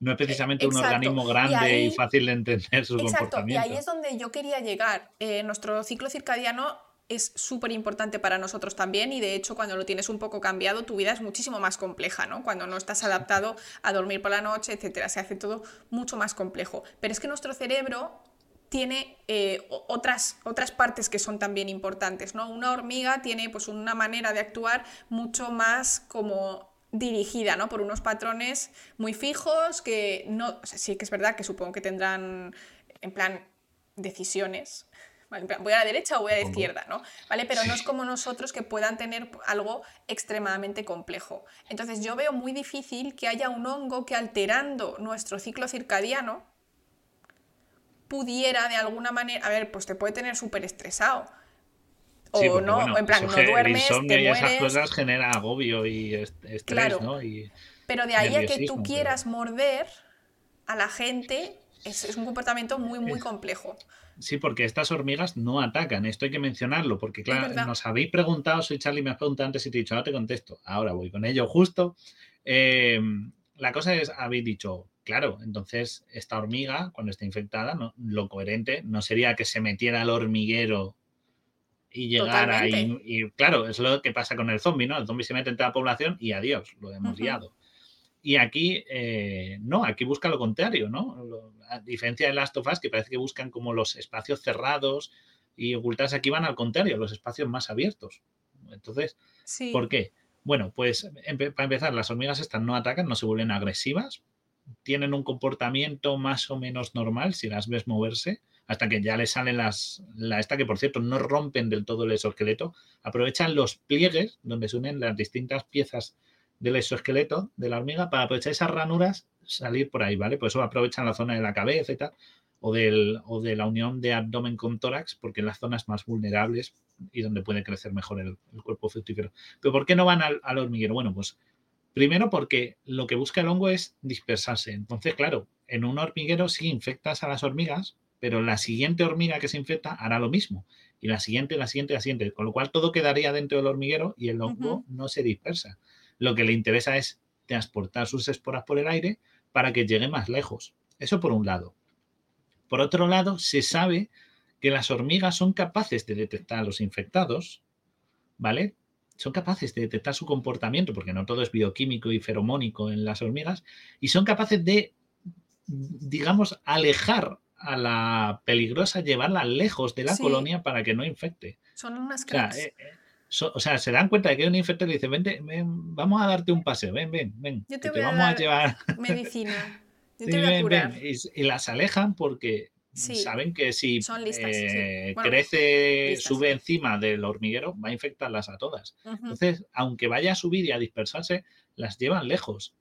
no es precisamente un organismo grande y, fácil de entender su comportamiento. Y ahí es donde yo quería llegar. Eh, nuestro ciclo circadiano es súper importante para nosotros también y de hecho cuando lo tienes un poco cambiado tu vida es muchísimo más compleja, ¿no? Cuando no estás adaptado a dormir por la noche, etcétera, se hace todo mucho más complejo. Pero es que nuestro cerebro tiene eh, otras, otras partes que son también importantes. ¿no? Una hormiga tiene pues, una manera de actuar mucho más como dirigida ¿no? por unos patrones muy fijos que no, sí que es verdad que supongo que tendrán en plan decisiones, voy a la derecha o voy a la izquierda, ¿no? ¿Vale? Pero no es como nosotros que puedan tener algo extremadamente complejo. Entonces yo veo muy difícil que haya un hongo que alterando nuestro ciclo circadiano, pudiera de alguna manera, a ver, pues te puede tener súper estresado. O no, en plan, no duermes, te mueres. Y esas cosas genera agobio y estrés, ¿no? pero de ahí a que tú quieras morder a la gente es, un comportamiento muy, muy complejo. Sí, porque estas hormigas no atacan, esto hay que mencionarlo, porque claro, nos habéis preguntado, soy Charlie, me has preguntado antes y te he dicho, ahora te contesto, ahora voy con ello justo. Eh, la cosa es, habéis dicho, Claro, entonces esta hormiga, cuando está infectada, no, lo coherente no sería que se metiera al hormiguero y llegara ahí. Y, claro, es lo que pasa con el zombie, ¿no? El zombie se mete en toda la población y adiós, lo hemos liado. Y aquí, eh, no, aquí busca lo contrario, ¿no? a diferencia de las tofas, que parece que buscan como los espacios cerrados y ocultarse, aquí van al contrario, los espacios más abiertos. Entonces, ¿por qué? Bueno, pues para empezar, las hormigas estas no atacan, no se vuelven agresivas, tienen un comportamiento más o menos normal si las ves moverse, hasta que ya les salen las, la esta que por cierto no rompen del todo el exoesqueleto, aprovechan los pliegues donde se unen las distintas piezas del exoesqueleto de la hormiga para aprovechar esas ranuras, salir por ahí, ¿vale? Por eso aprovechan la zona de la cabeza y tal, o, del, o de la unión de abdomen con tórax, porque en las zonas más vulnerables y donde puede crecer mejor el, cuerpo fructífero. Pero ¿por qué no van al, al hormiguero? Bueno, pues Primero porque lo que busca el hongo es dispersarse. Entonces, claro, en un hormiguero sí infectas a las hormigas, pero la siguiente hormiga que se infecta hará lo mismo. Y la siguiente, la siguiente, la siguiente. Con lo cual todo quedaría dentro del hormiguero y el hongo no se dispersa. Lo que le interesa es transportar sus esporas por el aire para que llegue más lejos. Eso por un lado. Por otro lado, se sabe que las hormigas son capaces de detectar a los infectados, ¿vale? Son capaces de detectar su comportamiento, porque no todo es bioquímico y feromónico en las hormigas, y son capaces de, digamos, alejar a la peligrosa llevarla lejos de la Sí. colonia para que no infecte. Son unas O sea, cracks. eh, eh, so- o sea, se dan cuenta de que hay un infecto y le dicen, vente, ven, vamos a darte un paseo, ven, ven, ven, Yo te voy a vamos a dar llevar. Medicina. Yo <laughs> te voy a ven, curar. ven. Y, y las alejan porque Sí. saben que si Son listas, sí. eh, Bueno, crece, listas. sube encima del hormiguero, va a infectarlas a todas. Entonces, aunque vaya a subir y a dispersarse, las llevan lejos.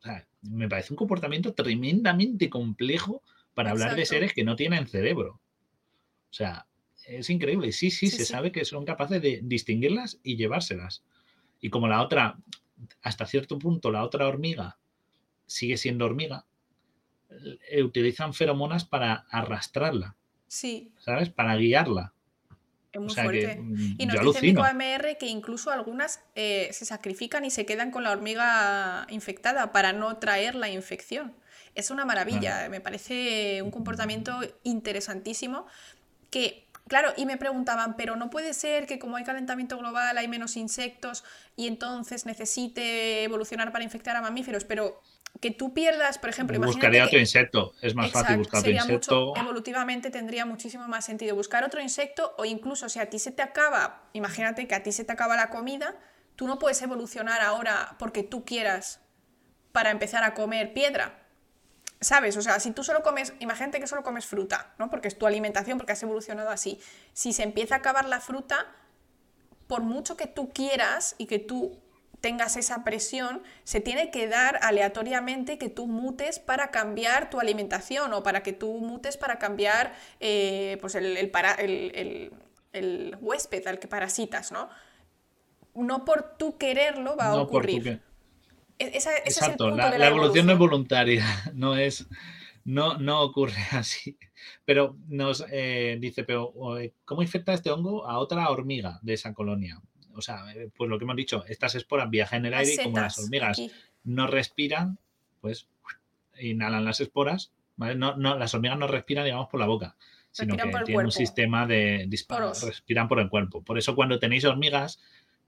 O sea, me parece un comportamiento tremendamente complejo para hablar de seres que no tienen cerebro. O sea, es increíble. Sí, sí, Sí, se sí. sabe que son capaces de distinguirlas y llevárselas. Y como la otra, hasta cierto punto, la otra hormiga sigue siendo hormiga, utilizan feromonas para arrastrarla, Sí, ¿sabes? Para guiarla. es O muy sea fuerte. que mm, Y nos dice Mico. AMR que incluso algunas eh, se sacrifican y se quedan con la hormiga infectada para no traer la infección. Es una maravilla, me parece un comportamiento interesantísimo que, claro, y me preguntaban, pero no puede ser que como hay calentamiento global hay menos insectos y entonces necesite evolucionar para infectar a mamíferos, pero que tú pierdas, por ejemplo, Buscaría que- otro insecto. Es más fácil buscar otro insecto. mucho, evolutivamente tendría muchísimo más sentido buscar otro insecto o incluso si a ti se te acaba, imagínate que a ti se te acaba la comida, tú no puedes evolucionar ahora porque tú quieras para empezar a comer piedra. ¿Sabes? O sea, si tú solo comes, imagínate que solo comes fruta, ¿no? Porque es tu alimentación, porque has evolucionado así. Si se empieza a acabar la fruta, por mucho que tú quieras y que tú tengas esa presión, se tiene que dar aleatoriamente que tú mutes para cambiar tu alimentación o para que tú mutes para cambiar eh, pues el, el para- el- el- el huésped al que parasitas, ¿no? No por tú quererlo va a No por tu ocurrir. que- esa- ese es el Exacto, punto la, de la la evolución no es voluntaria, <laughs> no es, no, no ocurre <laughs> así. Pero nos eh, dice, pero eh, ¿cómo infecta este hongo a otra hormiga de esa colonia? O sea, eh, pues lo que hemos dicho, estas esporas viajan en el aire y como las hormigas aquí. no respiran, pues inhalan las esporas, ¿vale? No, no, las hormigas no respiran, digamos, por la boca, sino Respiran que tienen un sistema de disparo, Poros. respiran por el cuerpo. Por eso cuando tenéis hormigas,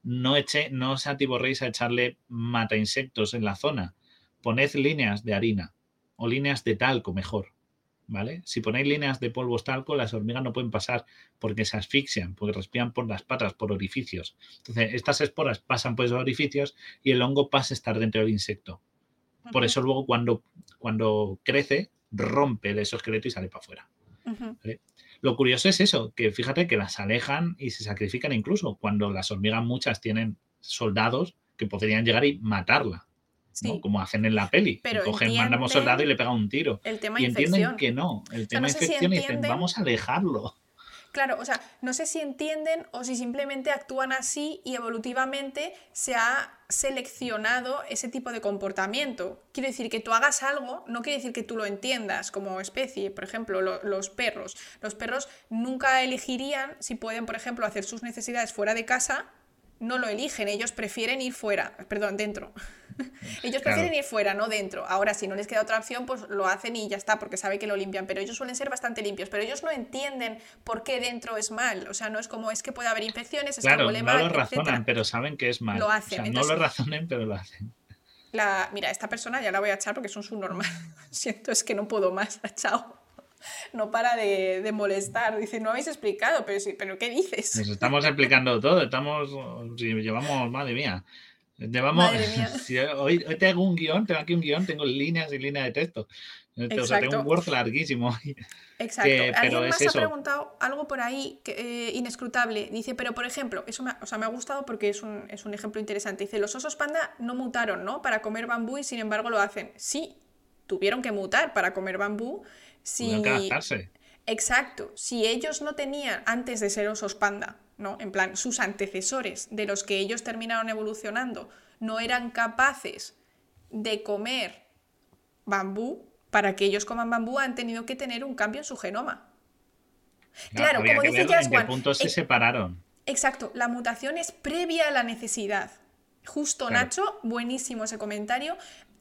no, eche, no os atiborréis a echarle mata insectos en la zona. Poned líneas de harina o líneas de talco mejor. ¿Vale? Si ponéis líneas de polvos talco, las hormigas no pueden pasar porque se asfixian, porque respiran por las patas, por orificios. Entonces, estas esporas pasan por esos orificios y el hongo pasa a estar dentro del insecto. Por eso luego cuando, cuando crece, rompe el exoesqueleto y sale para afuera. Lo curioso es eso, que fíjate que las alejan y se sacrifican incluso cuando las hormigas muchas tienen soldados que podrían llegar y matarla, ¿no? Como hacen en la peli. Pero Cogen, mandamos entienden soldado y le pegan un tiro. el tema Y entienden infección. que no, el tema no sé si infección y dicen, vamos a dejarlo. Claro, o sea, no sé si entienden o si simplemente actúan así y evolutivamente se ha seleccionado ese tipo de comportamiento. Quiere decir que tú hagas algo, no quiere decir que tú lo entiendas como especie. Por ejemplo, lo- los perros. Los perros nunca elegirían si pueden, por ejemplo, hacer sus necesidades fuera de casa. No lo eligen, ellos prefieren ir fuera, perdón, dentro. <laughs> ellos Claro. prefieren ir fuera, no dentro. Ahora, si no les queda otra opción, pues lo hacen y ya está, porque sabe que lo limpian. Pero ellos suelen ser bastante limpios. Pero ellos no entienden por qué dentro es mal. O sea, no es como es que puede haber infecciones, es que Claro, huele no mal, lo etcétera. razonan, pero saben que es mal. Lo O hacen, sea, no lo razonen, pero lo hacen. La, mira, esta persona ya la voy a echar porque es un subnormal. <laughs> Siento, es que no puedo más. <laughs> Chao. No para de, de molestar. Dice, no habéis explicado, pero sí, pero ¿qué dices? Nos estamos explicando todo, estamos, llevamos, madre mía, llevamos, <laughs> si hoy, hoy tengo un guion, tengo aquí un guion, tengo líneas y líneas de texto, o sea, tengo Exacto. un Word larguísimo. <laughs> Exacto. que- pero Alguien es más ha preguntado algo por ahí que, eh, inescrutable. Dice, pero por ejemplo, eso me, ha- o sea, me ha gustado porque es un, es un ejemplo interesante. Dice, los osos panda no mutaron, ¿no? Para comer bambú y sin embargo lo hacen. Sí, tuvieron que mutar para comer bambú. Si... Tuvieron que adaptarse. Exacto. Si ellos no tenían, antes de ser osos panda, ¿no? En plan, sus antecesores, de los que ellos terminaron evolucionando, no eran capaces de comer bambú, para que ellos coman bambú han tenido que tener un cambio en su genoma. Claro, como dice Jaswan, punto se eh, separaron. Exacto, la mutación es previa a la necesidad. Justo Claro. Nacho, buenísimo ese comentario.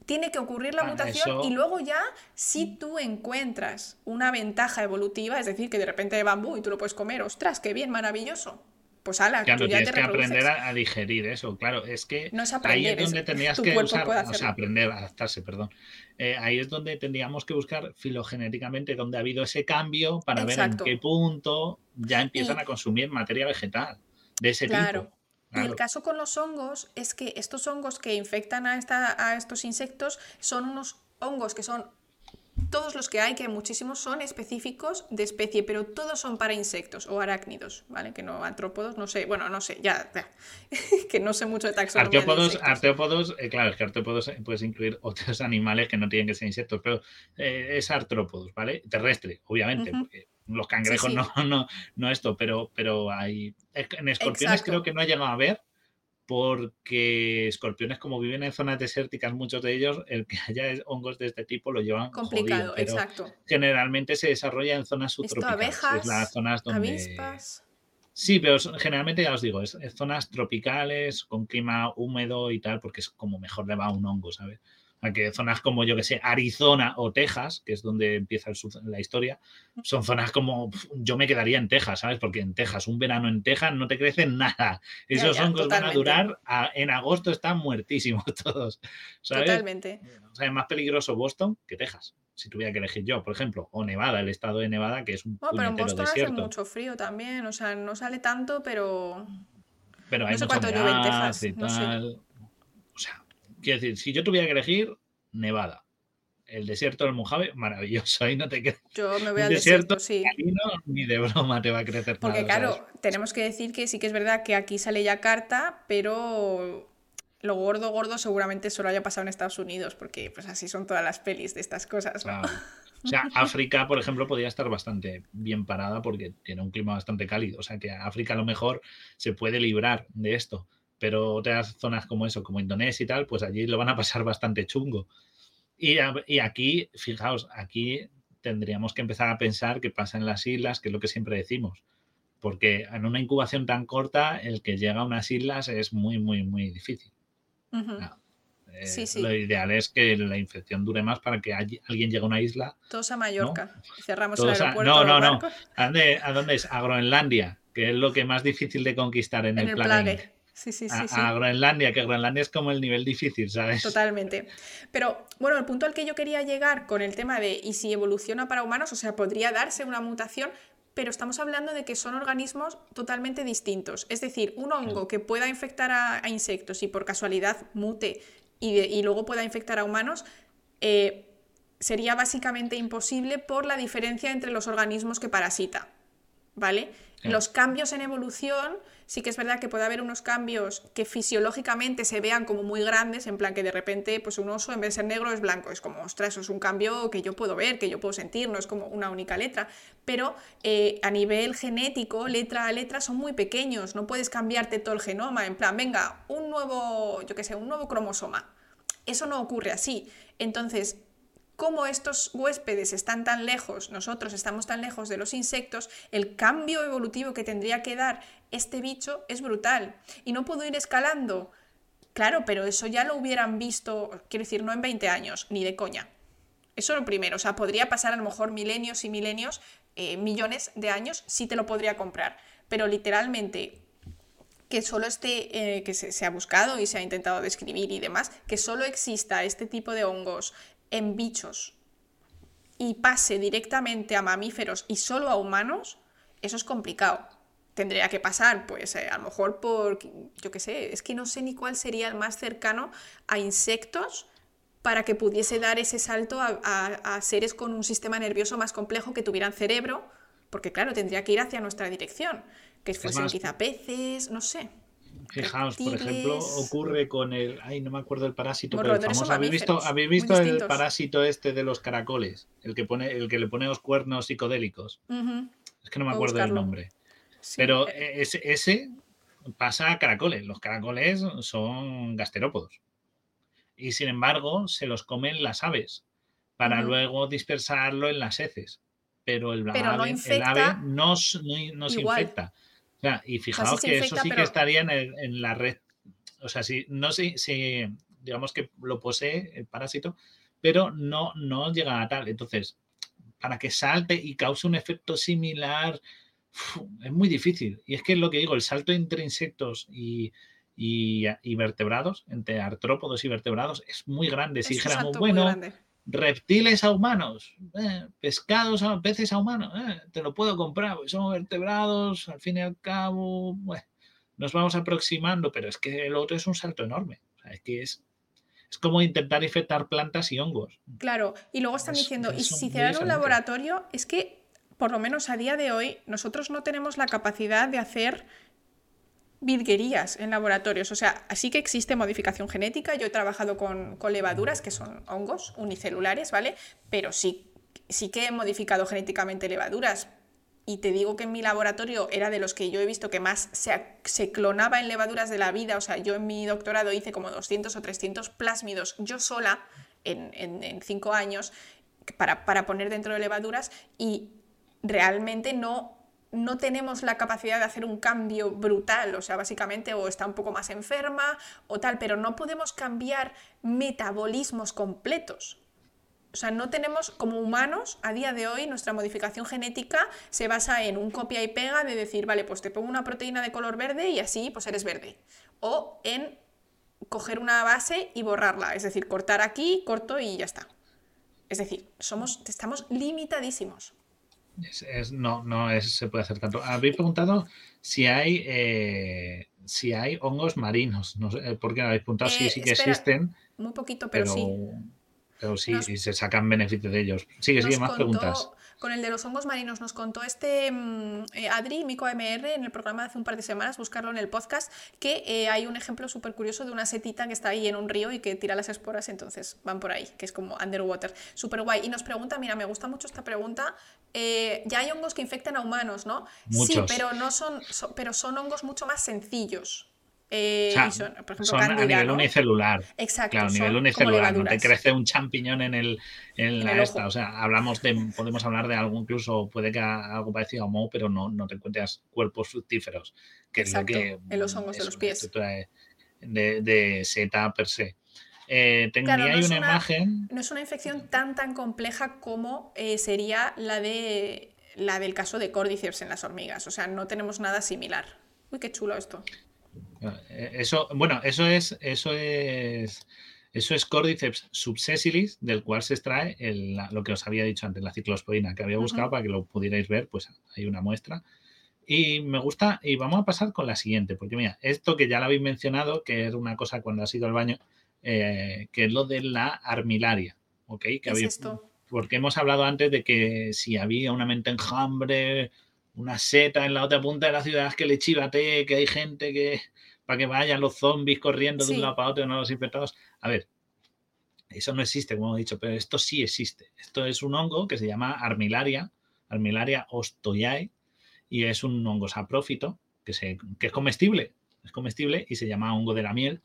Tiene que ocurrir la Ah, mutación eso- y luego ya, si tú encuentras una ventaja evolutiva, es decir, que de repente hay bambú y tú lo puedes comer, ostras, qué bien, maravilloso. Pues ala, Claro, tú ya tienes te que aprender a, a digerir eso, claro, es que No es ahí aprender, es es donde tendrías tu que usar, o sea, aprender, adaptarse, perdón. Eh, ahí es donde tendríamos que buscar filogenéticamente donde ha habido ese cambio para Exacto. ver en qué punto ya empiezan Y- a consumir materia vegetal de ese Claro. tipo. Y el Claro. caso con los hongos es que estos hongos que infectan a, esta- a estos insectos son unos hongos que son, todos los que hay, que hay muchísimos, son específicos de especie, pero todos son para insectos o arácnidos, ¿vale? Que no antrópodos, no sé, bueno, no sé, ya, ya. <laughs> que no sé mucho de taxonomía de Arteópodos, insectos. arteópodos, eh, claro, es que arteópodos eh, puedes incluir otros <laughs> animales que no tienen que ser insectos, pero eh, es artrópodos, ¿vale? Terrestre, obviamente, porque los cangrejos sí. no, <laughs> no, no esto, pero, pero hay. En escorpiones Exacto. creo que no ha llegado a ver, porque escorpiones, como viven en zonas desérticas, muchos de ellos, el que haya hongos de este tipo lo llevan Complicado, jodido, pero exacto. generalmente se desarrolla en zonas subtropicales. es las zonas donde. avispas. Sí, pero generalmente ya os digo, es, es zonas tropicales, con clima húmedo y tal, porque es como mejor le va a un hongo, ¿sabes? A que zonas como, yo que sé, Arizona o Texas, que es donde empieza el la historia, son zonas como, yo me quedaría en Texas, ¿sabes? Porque en Texas, un verano en Texas no te crece nada. Esos ya, hongos van a durar, a- en agosto están muertísimos <laughs> todos, ¿sabes? Totalmente. O sea, es más peligroso Boston que Texas, si tuviera que elegir yo, por ejemplo, o Nevada, el estado de Nevada, que es un Bueno, pero en Boston hace mucho frío también, o sea, no sale tanto, pero Pero hay No sé cuánto llueve en Texas, y no sé. Quiero decir, si yo tuviera que elegir, Nevada. El desierto del Mojave, maravilloso. Ahí no te queda yo me voy al desierto desierto, sí. camino, ni de broma te va a crecer Porque nada. claro, ¿sabes? tenemos que decir que sí que es verdad que aquí sale ya carta, pero lo gordo, gordo seguramente solo haya pasado en Estados Unidos, porque pues así son todas las pelis de estas cosas, ¿no? Claro. O sea, <laughs> África, por ejemplo, podría estar bastante bien parada porque tiene un clima bastante cálido. O sea, que África a lo mejor se puede librar de esto. Pero otras zonas como eso, como Indonesia y tal, pues allí lo van a pasar bastante chungo. Y, a- y aquí, fijaos, aquí tendríamos que empezar a pensar qué pasa en las islas, que es lo que siempre decimos. Porque en una incubación tan corta, el que llega a unas islas es muy, muy, muy difícil. Eh, Sí, sí. Lo ideal es que la infección dure más para que alguien llegue a una isla Todos a Mallorca. Cerramos Todos el a- aeropuerto. no, no, no. ¿A dónde, a dónde es? A Groenlandia, que es lo que más difícil de conquistar en, En el el planeta. Sí, sí, A, sí, a Groenlandia, que Groenlandia es como el nivel difícil, ¿sabes? Totalmente. Pero bueno, el punto al que yo quería llegar con el tema de y si evoluciona para humanos, o sea, podría darse una mutación, pero estamos hablando de que son organismos totalmente distintos. Es decir, un hongo que pueda infectar a, a insectos y por casualidad mute y, de- y luego pueda infectar a humanos, eh, sería básicamente imposible por la diferencia entre los organismos que parasita. ¿Vale? Los cambios en evolución, sí que es verdad que puede haber unos cambios que fisiológicamente se vean como muy grandes, en plan que de repente pues un oso en vez de ser negro es blanco, es como, ostras, eso es un cambio que yo puedo ver, que yo puedo sentir, no es como una única letra, pero eh, a nivel genético, letra a letra, son muy pequeños, no puedes cambiarte todo el genoma, en plan, venga, un nuevo, yo qué sé, un nuevo cromosoma. Eso no ocurre así. Entonces, como estos huéspedes están tan lejos, nosotros estamos tan lejos de los insectos, el cambio evolutivo que tendría que dar este bicho es brutal. Y no puedo ir escalando. Claro, pero eso ya lo hubieran visto, quiero decir, no en 20 años, ni de coña. Eso lo primero, o sea, podría pasar a lo mejor milenios y milenios, eh, millones de años, sí te lo podría comprar. Pero literalmente que solo esté, eh, que se, se ha buscado y se ha intentado describir y demás, que solo exista este tipo de hongos en bichos y pase directamente a mamíferos y solo a humanos, eso es complicado. Tendría que pasar, pues eh, a lo mejor por, yo qué sé, es que no sé ni cuál sería el más cercano a insectos para que pudiese dar ese salto a, a- a seres con un sistema nervioso más complejo que tuvieran cerebro, porque claro, tendría que ir hacia nuestra dirección, que fuesen más- quizá peces, no sé. Fijaos, por ejemplo, ocurre con el. Ay, no me acuerdo el parásito, pero el famoso. ¿Habéis visto, ¿habéis visto el distintos. parásito este de los caracoles? El que, pone, el que le pone los cuernos psicodélicos. Es que no me acuerdo buscarlo. nombre. sí. Pero Eh, e- ese, ese pasa a caracoles. Los caracoles son gasterópodos. Y sin embargo, se los comen las aves para luego dispersarlo en las heces. Pero el, Pero no ave, el infecta ave no, no, no se infecta. Y fijaos que infecta, eso sí pero- que estaría en, el- en la red. O sea, si no si, si digamos que lo posee el parásito, pero no, no llega a tal. Entonces, para que salte y cause un efecto similar es muy difícil. Y es que es lo que digo, el salto entre insectos y, y, vertebrados, entre artrópodos y vertebrados, es muy grande. Si dijéramos, bueno, reptiles a humanos, eh, pescados a peces a humanos, eh, te lo puedo comprar, son vertebrados, al fin y al cabo, nos vamos aproximando, pero es que el otro es un salto enorme. es que es, es como intentar infectar plantas y hongos. Claro, y luego están diciendo, y si hicieran un laboratorio, es que por lo menos a día de hoy nosotros no tenemos la capacidad de hacer virguerías en laboratorios. O sea, así que existe modificación genética. Yo he trabajado con, levaduras, que son hongos unicelulares, ¿vale? Pero sí, sí que he modificado genéticamente levaduras. Y te digo que en mi laboratorio era de los que yo he visto que más se, clonaba en levaduras de la vida. O sea, yo en mi doctorado hice como 200 o 300 plásmidos yo sola en, cinco años para, para poner dentro de levaduras y realmente no no tenemos la capacidad de hacer un cambio brutal, o sea, básicamente o está un poco más enferma o tal, pero no podemos cambiar metabolismos completos. O sea, no tenemos, como humanos, a día de hoy, nuestra modificación genética se basa en un copia y pega de decir, vale, pues te pongo una proteína de color verde y así pues eres verde. O en coger una base y borrarla, es decir, cortar aquí, corto y ya está. Es decir, somos, estamos limitadísimos no, no es, se puede hacer tanto. Habéis preguntado si hay eh, si hay hongos marinos. No sé, ¿Por qué habéis preguntado? sí, eh, sí que existen. Muy poquito, pero, sí. Pero sí, y se sacan beneficio de ellos. Sigue, sigue, más preguntas. Con el de los hongos marinos nos contó este mm, eh, Adri, Mico AMR, en el programa de hace un par de semanas, buscarlo en el podcast, que eh, hay un ejemplo súper curioso de una setita que está ahí en un río y que tira las esporas, entonces van por ahí, que es como underwater. Súper guay. Y nos pregunta, mira, me gusta mucho esta pregunta, eh, ya hay hongos que infectan a humanos, ¿no? Sí, pero, no son, pero son hongos mucho más sencillos. Eh, son, por ejemplo, a nivel unicelular. Exacto. Claro, a nivel unicelular. No te crece un champiñón en, el, en, la esta. O sea, hablamos de, podemos hablar de algo, incluso puede que algo parecido a moho, pero no, no te encuentras cuerpos fructíferos. Que es lo que. En los hongos de los pies. De, de seta per se. Eh, tendría no una, imagen. No es una infección tan tan compleja como eh, sería la de la del caso de Cordyceps en las hormigas. O sea, no tenemos nada similar. Uy, qué chulo esto. Eso, bueno, eso es, eso es, eso es Cordyceps subsessilis, del cual se extrae lo que os había dicho antes, la ciclosporina, que había buscado para que lo pudierais ver, pues hay una muestra. Y me gusta, y vamos a pasar con la siguiente, porque mira, esto que ya lo habéis mencionado, que es una cosa cuando has ido al baño, eh, que es lo de la armilaria, ¿ok? Que ¿Qué es esto? Porque hemos hablado antes de que si había una mente enjambre, una seta en la otra punta de la ciudad que le chivate, que hay gente que, para que vayan los zombies corriendo de un lado para otro, no los infectados. A ver, eso no existe, como he dicho, pero esto sí existe. Esto es un hongo que se llama Armilaria, Armilaria ostoyae, y es un hongo saprófito que, se, que es comestible, es comestible y se llama hongo de la miel.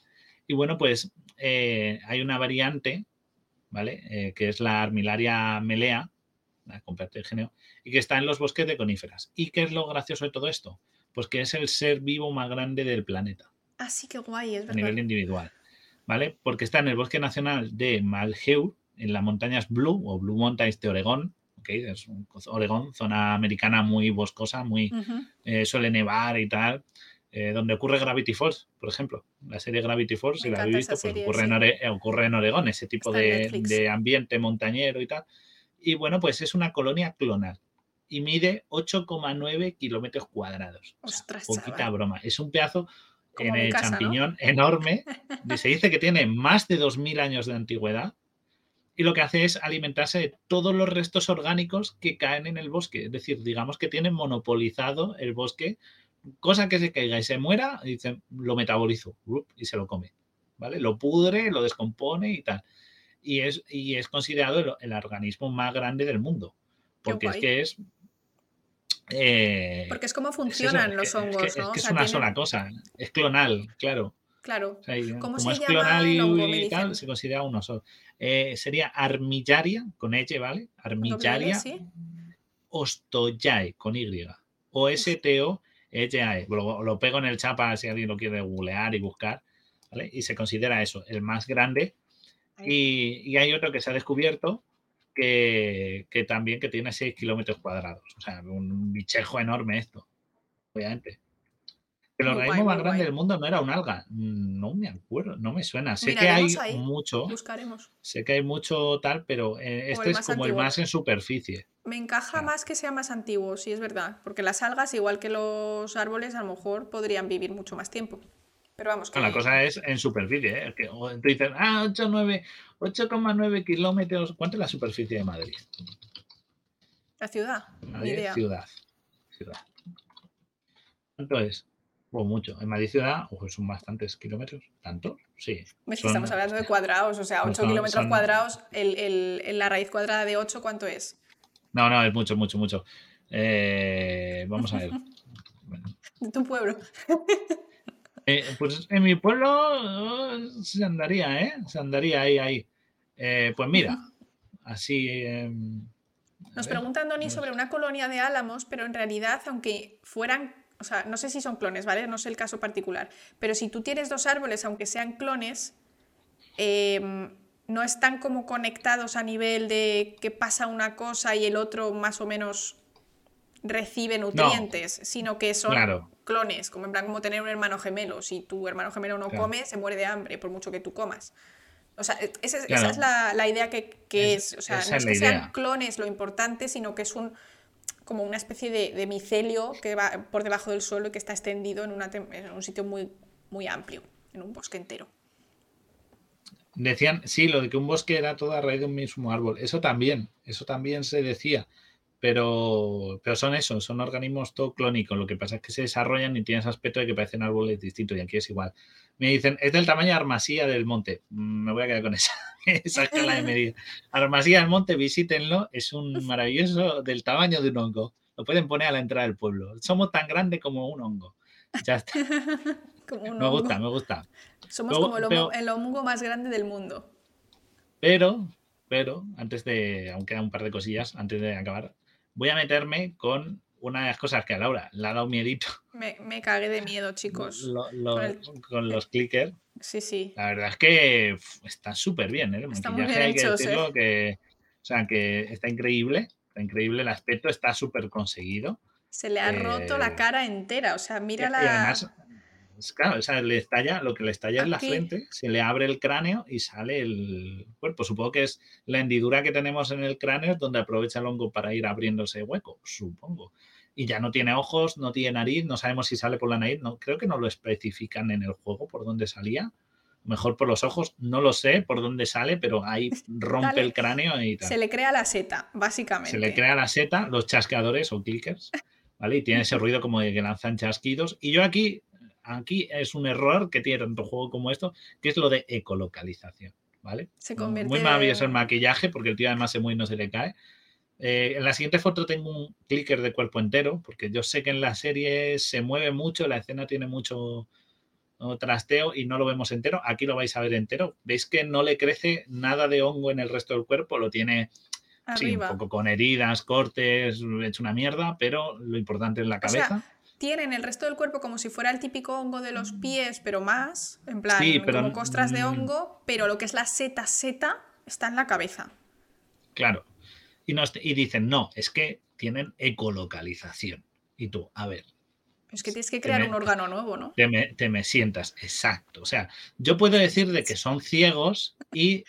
Y bueno, pues eh, hay una variante, ¿vale? Eh, que es la Armilaria melea, la de genio, y que está en los bosques de coníferas. ¿Y qué es lo gracioso de todo esto? Pues que es el ser vivo más grande del planeta. Así que guay, es verdad. A nivel individual. ¿Vale? Porque está en el Bosque Nacional de Malheur, en las montañas Blue o Blue Mountains de Oregón. ¿okay? Es un, Oregón, zona americana muy boscosa, muy eh, suele nevar y tal. Eh, donde ocurre Gravity Falls, por ejemplo. La serie Gravity Falls, si la habéis visto, pues ocurre, en ocurre, en Oregón, ese tipo de, de, ambiente montañero y tal. Y bueno, pues es una colonia clonal y mide 8,9 kilómetros cuadrados. Ostras, poquita broma. Es un pedazo en el champiñón enorme. <laughs> Se dice que tiene más de 2.000 años de antigüedad y lo que hace es alimentarse de todos los restos orgánicos que caen en el bosque. Es decir, digamos que tiene monopolizado el bosque, cosa que se caiga y se muera, y dice, lo metabolizo y se lo come. ¿Vale? Lo pudre, lo descompone y tal. Y es, y es considerado el, organismo más grande del mundo. Porque es que es eh, Porque es como funcionan los hongos, ¿no? Es que es una sola cosa, es clonal, claro. Claro. como es clonal y, tal, se considera uno solo. Eh, sería armillaria, con H, ¿vale? Armillaria ¿sí? ostoyae, con Y. O S-T-O, H-A-E. Lo, lo, pego en el chapa si alguien lo quiere googlear y buscar, ¿vale? Y se considera eso, el más grande. Y, y hay otro que se ha descubierto, que, que también que tiene 6 kilómetros cuadrados. O sea, un bichejo enorme esto, obviamente. El organismo más grande del mundo no era un alga. No me acuerdo, no me suena. Sé que hay ahí. mucho, Buscaremos. sé que hay mucho tal, pero eh, este es como el más en superficie. Me encaja Ah. más que sea más antiguo, sí es verdad. Porque las algas, igual que los árboles, a lo mejor podrían vivir mucho más tiempo. Pero vamos, que la cosa es en superficie, ¿eh? que tú dices, ah, 8, 9, 8,9 kilómetros. ¿Cuánto es la superficie de Madrid? la ciudad, ni Madrid, idea. ciudad. Ciudad. ¿Cuánto es? O mucho. En Madrid ciudad, ojo, son bastantes kilómetros. ¿Tantos? Sí. Es que Son- estamos hablando de cuadrados, o sea, No 8 son- kilómetros son- cuadrados, el, el- el- la raíz cuadrada de 8, ¿cuánto es? No, no, es mucho, mucho, mucho. Eh, vamos a ver. <laughs> De tu pueblo. <laughs> eh, <laughs> pues en mi pueblo eh, se andaría, ¿eh? Se andaría ahí, ahí. Eh, pues mira, así. eh, a Nos ver, preguntan, Doni, sobre una colonia de álamos, pero en realidad, aunque fueran, o sea, no sé si son clones, ¿vale? No sé el caso particular, pero si tú tienes dos árboles, aunque sean clones, em, no están como conectados a nivel de que pasa una cosa y el otro más o menos recibe nutrientes, sino que son Claro. Clones, como en plan como tener un hermano gemelo. Si tu hermano gemelo no Claro. come, se muere de hambre, por mucho que tú comas. O sea, e- esa es, esa Claro. es la, la idea que, que Es- es. O sea, no es que sean clones lo importante, sino que es un como una especie de, de micelio que va por debajo del suelo y que está extendido en, una en un sitio muy, muy amplio, en un bosque entero. Decían, sí, lo de que un bosque era todo a raíz de un mismo árbol. Eso también, eso también se decía. Pero, pero son eso, son organismos todo clónicos. Lo que pasa es que se desarrollan y tienen ese aspecto de que parecen árboles distintos y aquí es igual. Me dicen, es del tamaño de Armasía del Monte. Mm, Me voy a quedar con esa, <laughs> esa escala de medida. Armasía del Monte, visítenlo. Es un <laughs> maravilloso del tamaño de un hongo. Lo pueden poner a la entrada del pueblo. Somos tan grandes como un hongo. Ya está. <laughs> Como un Me hongo. gusta, me gusta. Somos Luego- como el, pero- hongo, el hongo más grande del mundo. Pero, pero, antes de, aún quedan un par de cosillas, antes de acabar, voy a meterme con una de las cosas que a Laura le ha dado miedito Me, me cagué de miedo, chicos. lo- lo- con el- con los clickers. Sí, sí. La verdad es que está súper bien, ¿eh? El Están muy maquillaje bien hay que hechos, ¿eh? decirlo que, o sea, que está increíble, está increíble, el aspecto está súper conseguido. Se le ha roto Eh, la cara entera. O sea, mira y la. además, es claro, o sea, le estalla, lo que le estalla es la frente, se le abre el cráneo y sale el cuerpo. Supongo que es la hendidura que tenemos en el cráneo donde aprovecha el hongo para ir abriéndose hueco, supongo. Y ya no tiene ojos, no tiene nariz, no sabemos si sale por la nariz, no, creo que no lo especifican en el juego por dónde salía. Mejor por los ojos, no lo sé por dónde sale, pero ahí <laughs> rompe Dale. el cráneo y tal Se le crea la seta, básicamente. se le crea la seta, los chasqueadores o clickers, ¿vale? Y tiene ese ruido como de que lanzan chasquidos. Y yo aquí, aquí es un error que tiene tanto juego como esto, que es lo de ecolocalización, ¿vale? Se Muy convierte- maravilloso el maquillaje, porque el tío además se mueve y no se le cae. Eh, en la siguiente foto tengo un clicker de cuerpo entero, porque yo sé que en la serie se mueve mucho, la escena tiene mucho ¿no? trasteo y no lo vemos entero. Aquí lo vais a ver entero. ¿Veis que no le crece nada de hongo en el resto del cuerpo? Lo tiene Sí, un poco con heridas, cortes, hecho una mierda, pero lo importante es la O sea, cabeza. Tienen el resto del cuerpo como si fuera el típico hongo de los pies, pero más, en plan, Sí, pero como costras de mm, hongo, pero lo que es la seta seta está en la cabeza. claro. Y, nos- y dicen, no, es que tienen ecolocalización. Y tú, a ver, Es que tienes que crear me- un órgano nuevo, ¿no? te me, te me sientas, exacto. O sea, yo puedo decir de que son ciegos y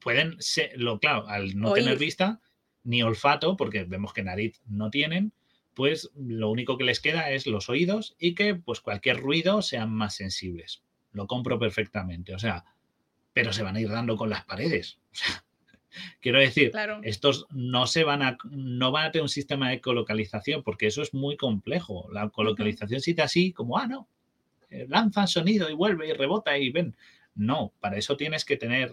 pueden ser, lo claro, al no tener vista ni olfato, porque vemos que nariz no tienen, pues lo único que les queda es los oídos y que pues cualquier ruido sean más sensibles. Lo compro perfectamente, o sea, pero se van a ir dando con las paredes. <laughs> O sea, quiero decir, Claro. estos no se van a no van a tener un sistema de ecolocalización porque eso es muy complejo. La ecolocalización se así como, ah, no, eh, lanza sonido y vuelve y rebota y ven. No, para eso tienes que tener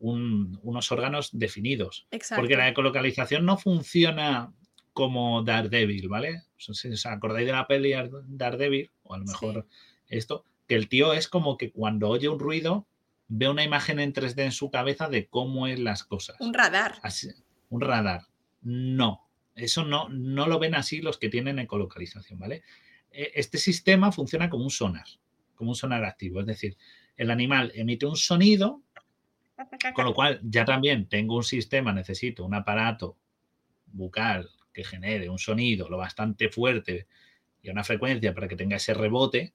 un- unos órganos definidos. Exacto. Porque la ecolocalización no funciona como Daredevil, ¿vale? Si os acordáis de la peli Daredevil, o a lo mejor esto, que el tío es como que cuando oye un ruido ve una imagen en 3D en su cabeza de cómo es las cosas. Un radar. Así- un radar. No, eso no, no lo ven así los que tienen ecolocalización, ¿vale? E- Este sistema funciona como un sonar, como un sonar activo. Es decir, el animal emite un sonido Con lo cual, ya también tengo un sistema, necesito un aparato bucal que genere un sonido lo bastante fuerte y a una frecuencia para que tenga ese rebote,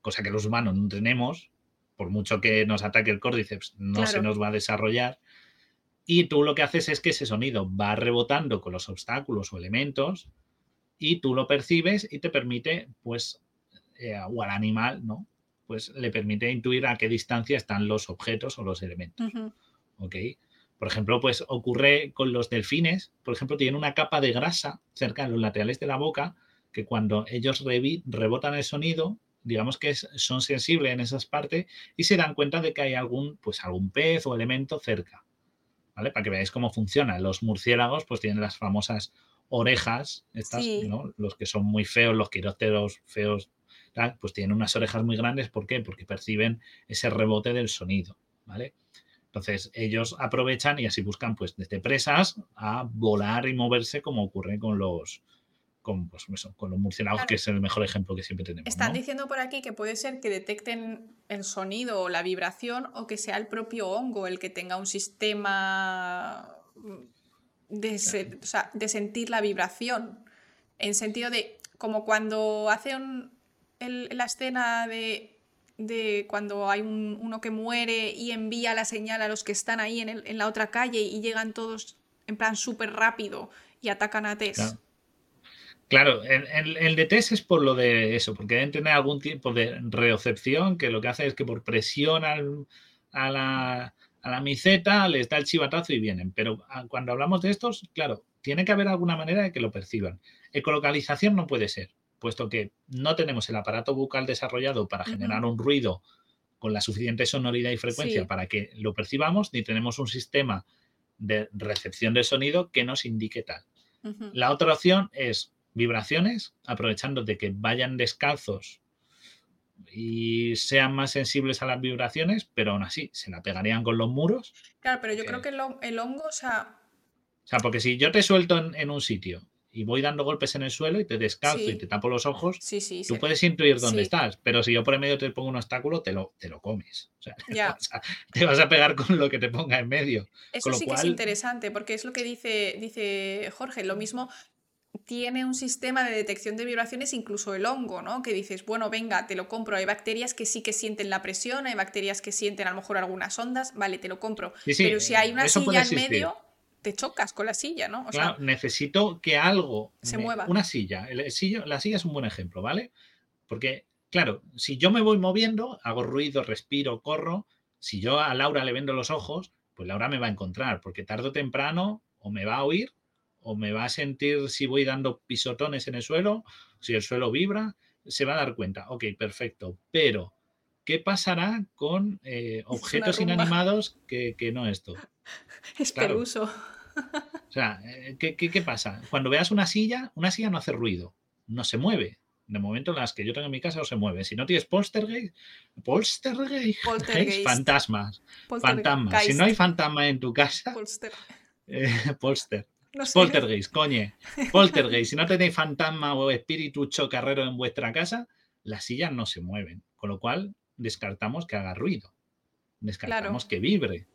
cosa que los humanos no tenemos, por mucho que nos ataque el córdiceps, no se nos va a desarrollar. Y tú lo que haces es que ese sonido va rebotando con los obstáculos o elementos y tú lo percibes y te permite, pues, eh, o al animal, ¿no? Pues le permite intuir a qué distancia están los objetos o los elementos. ¿ok? Por ejemplo, pues ocurre con los delfines, por ejemplo, tienen una capa de grasa cerca de los laterales de la boca que cuando ellos rebotan el sonido, digamos que es- son sensibles en esas partes y se dan cuenta de que hay algún, pues algún pez o elemento cerca, ¿vale? Para que veáis cómo funciona. Los murciélagos pues tienen las famosas orejas, estas, Sí. ¿no? Los que son muy feos, los quirópteros feos, tal, pues tienen unas orejas muy grandes, ¿por qué? Porque perciben ese rebote del sonido, ¿vale? Entonces ellos aprovechan y así buscan pues desde presas a volar y moverse como ocurre con los con, pues, eso, con los murciélagos, Claro. que es el mejor ejemplo que siempre tenemos. Están ¿no? diciendo por aquí que puede ser que detecten el sonido o la vibración o que sea el propio hongo el que tenga un sistema de, se- o sea, de sentir la vibración. En sentido de, como cuando hace un- el- la escena de, de cuando hay un- uno que muere y envía la señal a los que están ahí en, el- en la otra calle y llegan todos en plan súper rápido y atacan a Tess. Claro. El, el- de test es por lo de eso, porque deben tener algún tipo de reocepción que lo que hace es que por presión al- a, la, a la miseta les da el chivatazo y vienen. Pero ah, cuando hablamos de estos, claro, tiene que haber alguna manera de que lo perciban. Ecolocalización no puede ser, puesto que no tenemos el aparato bucal desarrollado para generar un ruido con la suficiente sonoridad y frecuencia Sí. para que lo percibamos, ni tenemos un sistema de recepción del sonido que nos indique tal. La otra opción es vibraciones, aprovechando de que vayan descalzos y sean más sensibles a las vibraciones, pero aún así se la pegarían con los muros. Claro, pero yo Ok. creo que el, hon- el hongo, o sea, O sea, porque si yo te suelto en, en un sitio y voy dando golpes en el suelo y te descalzo Sí. y te tapo los ojos, sí, sí, tú puedes intuir dónde estás, pero si yo por en medio te pongo un obstáculo, te lo, te lo comes. O sea, <laughs> Ya. vas a- te vas a pegar con lo que te ponga en medio. Eso Con lo sí que es cual- interesante, porque es lo que dice, dice Jorge. Lo mismo tiene un sistema de detección de vibraciones, incluso el hongo, ¿no? Que dices, bueno, venga, te lo compro. Hay bacterias que sí que sienten la presión, hay bacterias que sienten a lo mejor algunas ondas, vale, te lo compro. Pero si hay una silla en medio, te chocas con la silla, ¿no? O Claro, sea, necesito que algo se me- mueva. Una silla. El- sillo- la silla es un buen ejemplo, ¿vale? Porque, claro, si yo me voy moviendo, hago ruido, respiro, corro, si yo a Laura le vendo los ojos, pues Laura me va a encontrar, porque tarde o temprano o me va a oír o me va a sentir si voy dando pisotones en el suelo, si el suelo vibra, se va a dar cuenta. Ok, perfecto. Pero, ¿qué pasará con eh, <laughs> objetos inanimados que, que no esto? <laughs> es claro. peluso. O sea, eh, ¿qué, qué, qué pasa? Cuando veas una silla, una silla no hace ruido, no se mueve. De momento, las que yo tengo en mi casa no se mueven. Si no tienes poltergeist, poltergeist, <laughs> Poltergeist. fantasmas, Poltergeist. fantasmas. Si no hay fantasma en tu casa, Polster. eh, polster, No sé. poltergeist, coñe, poltergeist. Si no tenéis fantasma o espíritu chocarrero en vuestra casa, las sillas no se mueven. Con lo cual, descartamos que haga ruido. Descartamos Claro. que vibre.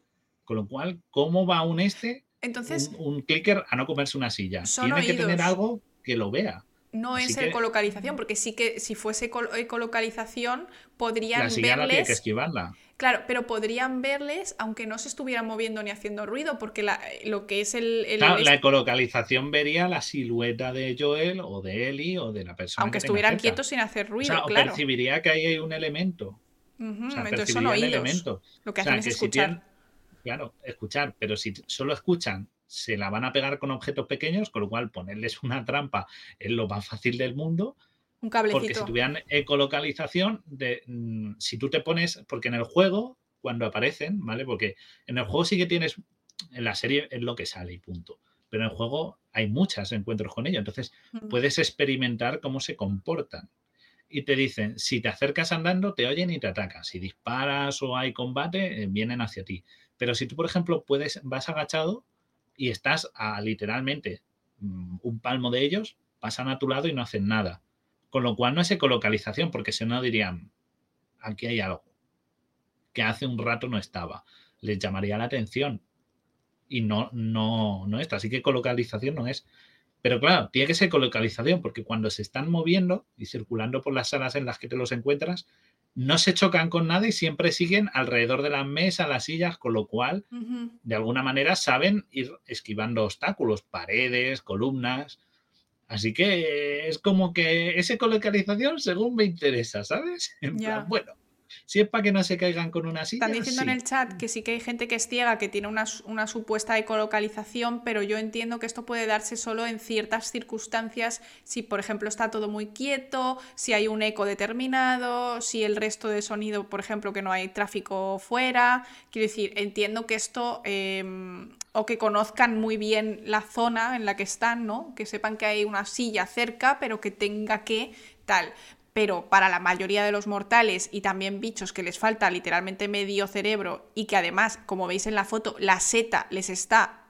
Con lo cual, ¿cómo va un este Entonces, un, un clicker a no comerse una silla. Tiene que tener algo que lo vea. no así es que- ecolocalización, porque sí que si fuese col- ecolocalización, podrían La silla no tiene verles. que esquivarla. Claro, pero podrían verles aunque no se estuvieran moviendo ni haciendo ruido, porque la- lo que es el. el- Claro, la ecolocalización vería la silueta de Joel o de Ellie o de la persona. aunque que estuvieran quietos sin hacer O ruido, sea, o claro. percibiría que ahí hay un elemento. Ujú, O sea, entonces son percibiría el oídos. elemento. Lo que O sea, hacen es que si escuchar. tienen- claro, escuchar, pero si solo escuchan, se la van a pegar con objetos pequeños, con lo cual ponerles una trampa es lo más fácil del mundo. Un Porque si cablecito. tuvieran ecolocalización, de, mm, si tú te pones, porque en el juego, cuando aparecen, ¿vale? Porque en el juego sí que tienes, en la serie es lo que sale y punto. Pero en el juego hay muchos encuentros con ellos, entonces puedes experimentar cómo se comportan. Y te dicen, si te acercas andando, te oyen y te atacan. Si disparas o hay combate, eh, vienen hacia ti. Pero si tú, por ejemplo, puedes, vas agachado y estás a literalmente mm, un palmo de ellos, pasan a tu lado y no hacen nada. Con lo cual no es ecolocalización, porque si no dirían, aquí hay algo que hace un rato no estaba. les llamaría la atención. Y no, no, no esto. Así que colocalización no es. Pero claro, tiene que ser colocalización, porque cuando se están moviendo y circulando por las salas en las que te los encuentras, no se chocan con nada y siempre siguen alrededor de la mesa, las sillas, con lo cual, de alguna manera, saben ir esquivando obstáculos, paredes, columnas. Así que es como que esa colocalización según me interesa, ¿sabes? <laughs> En plan, bueno, si es para que no se caigan con una silla. Están diciendo en el chat que sí que hay gente que es ciega, que tiene una, una, supuesta ecolocalización, pero yo entiendo que esto puede darse solo en ciertas circunstancias, si por ejemplo está todo muy quieto, si hay un eco determinado, si el resto de sonido, por ejemplo, que no hay tráfico fuera. Quiero decir, entiendo que esto, em, o que conozcan muy bien la zona en la que están, ¿no? Que sepan que hay una silla cerca, pero que tenga que tal pero para la mayoría de los mortales y también bichos que les falta literalmente medio cerebro y que además, como veis en la foto, la seta les está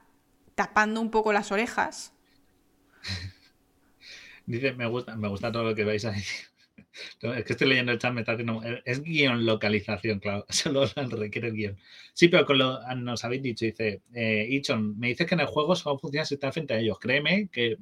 tapando un poco las orejas. <laughs> Dice, me gusta, me gusta todo lo que vais a decir. <laughs> Es que estoy leyendo el chat, me está haciendo... Es guion localización, claro. <laughs> Solo requiere el guion. Sí, pero con lo nos habéis dicho, dice, eh, Ichon, me dice que en el juego solo funciona si está frente a ellos. Créeme que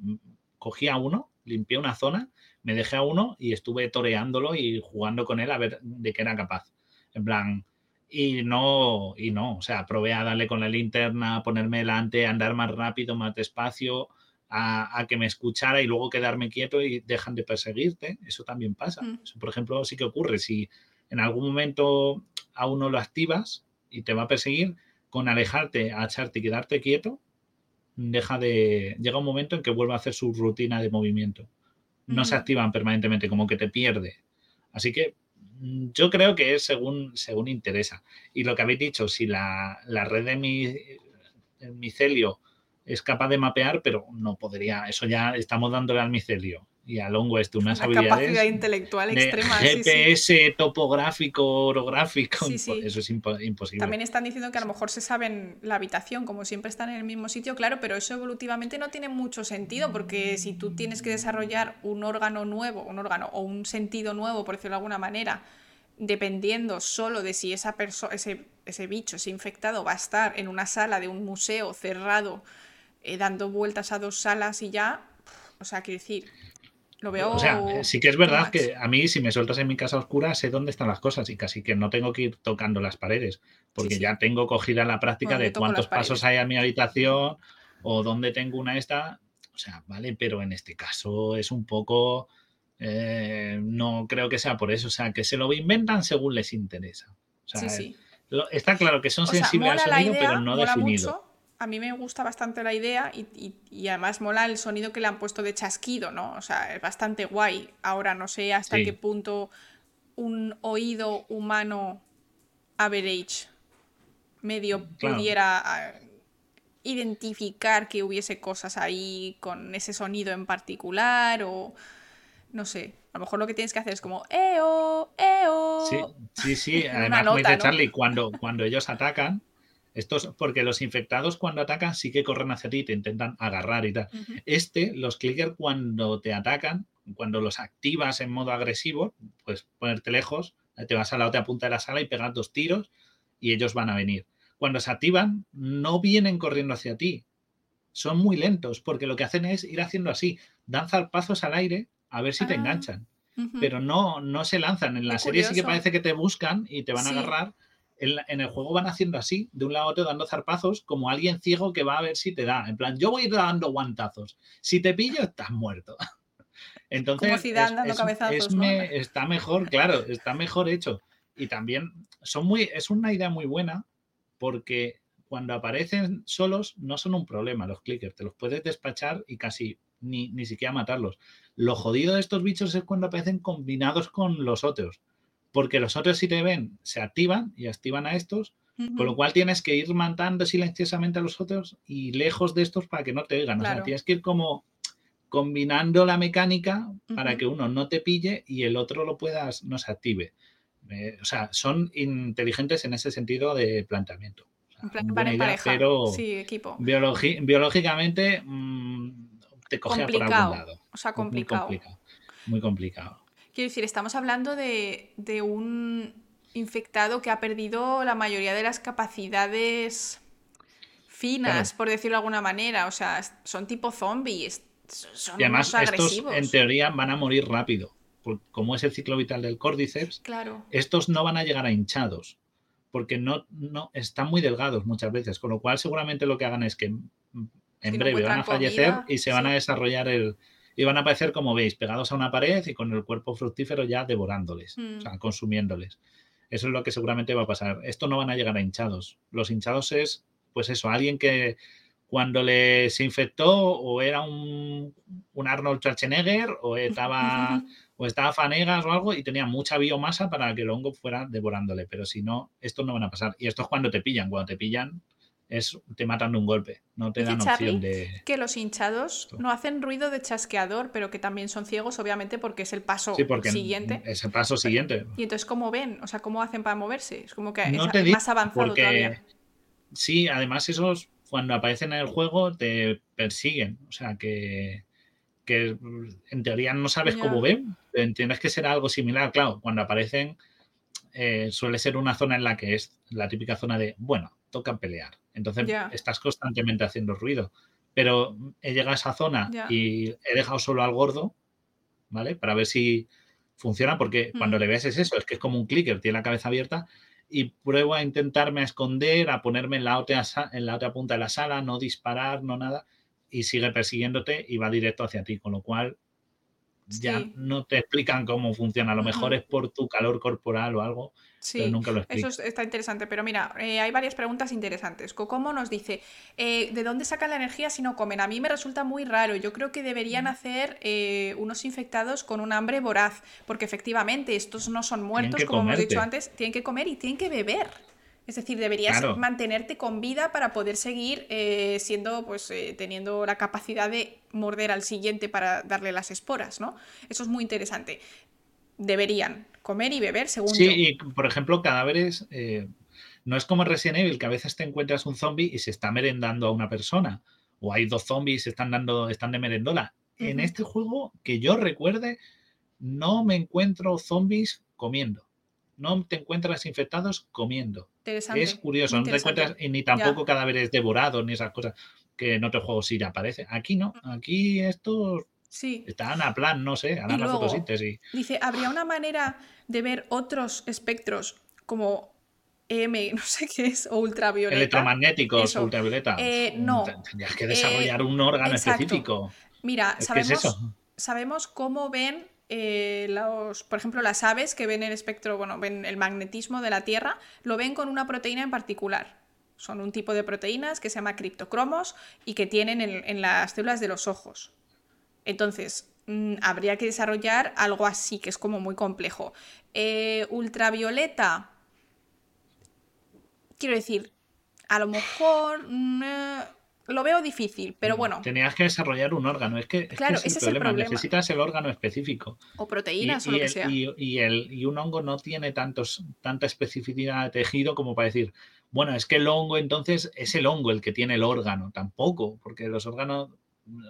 cogía uno, limpié una zona me dejé a uno y estuve toreándolo y jugando con él a ver de qué era capaz. En plan, y no, y no, o sea, probé a darle con la linterna, ponerme delante, andar más rápido, más despacio, a, que me escuchara y luego quedarme quieto y dejan de perseguirte. Eso también pasa. Mm. Eso, por ejemplo, sí que ocurre. Si en algún momento a uno lo activas y te va a perseguir, con alejarte, echarte y quedarte quieto, deja de. llega un momento en que vuelve a hacer su rutina de movimiento no se activan permanentemente, como que te pierde. Así que mm, yo creo que es según, según interesa. Y lo que habéis dicho, si la, red de mi, micelio es capaz de mapear, pero no podría, eso ya estamos dándole al micelio y a Long West unas Una habilidades capacidad intelectual extrema. GPS, topográfico, orográfico, eso es imposible. También están diciendo que a lo mejor se saben la habitación, como siempre están en el mismo sitio, claro, pero eso evolutivamente no tiene mucho sentido, porque si tú tienes que desarrollar un órgano nuevo, un órgano o un sentido nuevo, por decirlo de alguna manera, dependiendo solo de si esa persona, ese, ese bicho, ese infectado, va a estar en una sala de un museo cerrado, eh, dando vueltas a dos salas y ya, o sea, quiero decir, o sea, eh, sí que es verdad que a mí, si me sueltas en mi casa oscura, sé dónde están las cosas y casi que no tengo que ir tocando las paredes, porque ya tengo cogida la práctica de cuántos pasos hay a mi habitación o dónde tengo una esta. O sea, vale, pero en este caso es un poco. Eh, no creo que sea por eso. O sea, que se lo inventan según les interesa. O sea, está claro que son sensibles al sonido, pero no definido a mí me gusta bastante la idea y, además mola el sonido que le han puesto de chasquido, ¿no? O sea, es bastante guay. Ahora no sé hasta qué punto un oído humano average medio pudiera ah, identificar que hubiese cosas ahí con ese sonido en particular o no sé. A lo mejor lo que tienes que hacer es como ¡Eo! ¡Eo! Sí, sí, sí. <laughs> Además, como dice Charlie, cuando, cuando ellos atacan, estos, porque los infectados cuando atacan sí que corren hacia ti te intentan agarrar y tal. Este, los clickers cuando te atacan, cuando los activas en modo agresivo, pues ponerte lejos, te vas a la otra punta de la sala y pegar dos tiros y ellos van a venir. Cuando se activan, no vienen corriendo hacia ti. Son muy lentos porque lo que hacen es ir haciendo así, dan zarpazos al aire a ver si te ah, enganchan. Pero no, no se lanzan. En la serie sí que parece que te buscan y te van a agarrar en, el juego van haciendo así, de un lado a otro, dando zarpazos, como alguien ciego que va a ver si te da. En plan, yo voy a ir dando guantazos. Si te pillo, estás muerto. Entonces, está mejor, claro, está mejor hecho. Y también son muy, es una idea muy buena porque cuando aparecen solos no son un problema los clickers, te los puedes despachar y casi ni, ni siquiera matarlos. Lo jodido de estos bichos es cuando aparecen combinados con los otros porque los otros si te ven se activan y activan a estos, con lo cual tienes que ir matando silenciosamente a los otros y lejos de estos para que no te oigan. O sea, tienes que ir como combinando la mecánica para que uno no te pille y el otro lo puedas, no se active. Eh, o sea, son inteligentes en ese sentido de planteamiento. pero sí, equipo. biológicamente mm, te coge por algún lado. O sea, complicado. Muy complicado. Muy complicado. Quiero decir, estamos hablando de, un infectado que ha perdido la mayoría de las capacidades finas, por decirlo de alguna manera. O sea, son tipo zombies. Son y además, unos estos agresivos. en teoría van a morir rápido. Como es el ciclo vital del Cordyceps, Claro. estos no van a llegar a hinchados. Porque no, no están muy delgados muchas veces. Con lo cual, seguramente lo que hagan es que en breve van a fallecer comida, y se van a desarrollar el. Y van a aparecer, como veis, pegados a una pared y con el cuerpo fructífero ya devorándoles, Mm. o sea, consumiéndoles. Eso es lo que seguramente va a pasar. Esto no van a llegar a hinchados. Los hinchados es, pues eso, alguien que cuando le se infectó o era un, un Arnold Schwarzenegger o estaba, <laughs> o estaba Fanegas o algo y tenía mucha biomasa para que el hongo fuera devorándole. Pero si no, estos no van a pasar. Y esto es cuando te pillan. Cuando te pillan es te matan de un golpe. No te dan Charlie opción de... Que los hinchados no hacen ruido de chasqueador, pero que también son ciegos, obviamente, porque es el paso Sí, porque siguiente. es el paso siguiente. Y entonces, ¿cómo ven? O sea, ¿cómo hacen para moverse? Es como que No es te más avanzado porque todavía. sí, además esos cuando aparecen en el juego te persiguen, o sea que, que en teoría no sabes Ya. cómo ven, pero entiendes que será algo similar, claro, cuando aparecen eh, suele ser una zona en la que es la típica zona de, bueno, toca pelear, entonces estás constantemente haciendo ruido, pero he llegado a esa zona y he dejado solo al gordo, ¿vale? Para ver si funciona, porque cuando le ves es eso, es que es como un clicker, tiene la cabeza abierta y pruebo a intentarme a esconder, a ponerme en la, otra, en la otra punta de la sala, no disparar, no nada, y sigue persiguiéndote y va directo hacia ti, con lo cual ya Sí. no te explican cómo funciona, a lo mejor es por tu calor corporal o algo, pero nunca lo eso explican. está interesante. Pero mira, eh, hay varias preguntas interesantes. Cocomo nos dice, eh, ¿de dónde sacan la energía si no comen? A mí me resulta muy raro. Yo creo que Mm. deberían hacer eh, unos infectados con un hambre voraz, porque efectivamente estos no son muertos, como hemos dicho antes, tienen que comer y tienen que beber. Es decir, deberías Claro. mantenerte con vida para poder seguir eh, siendo, pues, eh, teniendo la capacidad de morder al siguiente para darle las esporas, ¿no? Eso es muy interesante. Deberían comer y beber, según Sí, yo. y por ejemplo, cadáveres, eh, no es como en Resident Evil, que a veces te encuentras un zombie y se está merendando a una persona, o hay dos zombies y se están dando, están de merendola. En este juego, que yo recuerde, no me encuentro zombies comiendo. No te encuentras infectados comiendo. Es curioso, no te encuentras ni tampoco cadáveres devorados ni esas cosas que en otros juegos sí te aparece. Aquí no, aquí estos Sí. están a plan, no sé, harán la fotosíntesis. Dice, ¿habría una manera de ver otros espectros como M, <laughs> no sé qué es, o ultravioleta? Electromagnéticos, Eso. ultravioleta. Eh, no. Tendrías que desarrollar un órgano exacto. específico. Mira, Es que es sabemos, eso. sabemos cómo ven eh, los, por ejemplo, las aves que ven el espectro, bueno, ven el magnetismo de la Tierra, lo ven con una proteína en particular. Son un tipo de proteínas que se llama criptocromos y que tienen en, las células de los ojos. Entonces, mm, habría que desarrollar algo así, que es como muy complejo. Eh, ultravioleta. Quiero decir, a lo mejor mm, lo veo difícil, pero bueno, Tenías que desarrollar un órgano. Es que, es que Claro, ese es ese el es el problema. problema. Necesitas el órgano específico. o Y, proteínas o y lo que el- sea. y- y el- y un hongo no tiene tantos, tanta especificidad de tejido como para decir, bueno, es que el hongo entonces es el hongo el que tiene el órgano. Tampoco, porque los órganos,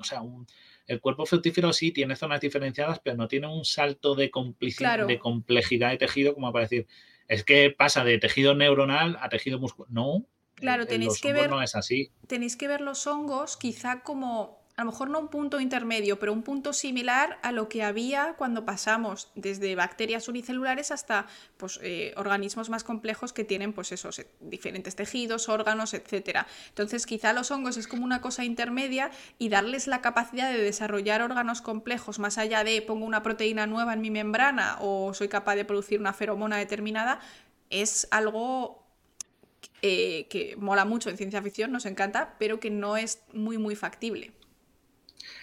o sea, un- el cuerpo fructífero sí tiene zonas diferenciadas, pero no tiene un salto de, Claro. de complejidad de tejido como para decir, es que pasa de tejido neuronal a tejido muscular. No. Claro, en tenéis que ver- No es así. tenéis que ver los hongos quizá como, a lo mejor no un punto intermedio, pero un punto similar a lo que había cuando pasamos desde bacterias unicelulares hasta pues, eh, organismos más complejos que tienen pues esos eh, diferentes tejidos, órganos, etc. Entonces quizá los hongos es como una cosa intermedia y darles la capacidad de desarrollar órganos complejos más allá de pongo una proteína nueva en mi membrana o soy capaz de producir una feromona determinada, es algo eh, que mola mucho en ciencia ficción, nos encanta, pero que no es muy, muy factible.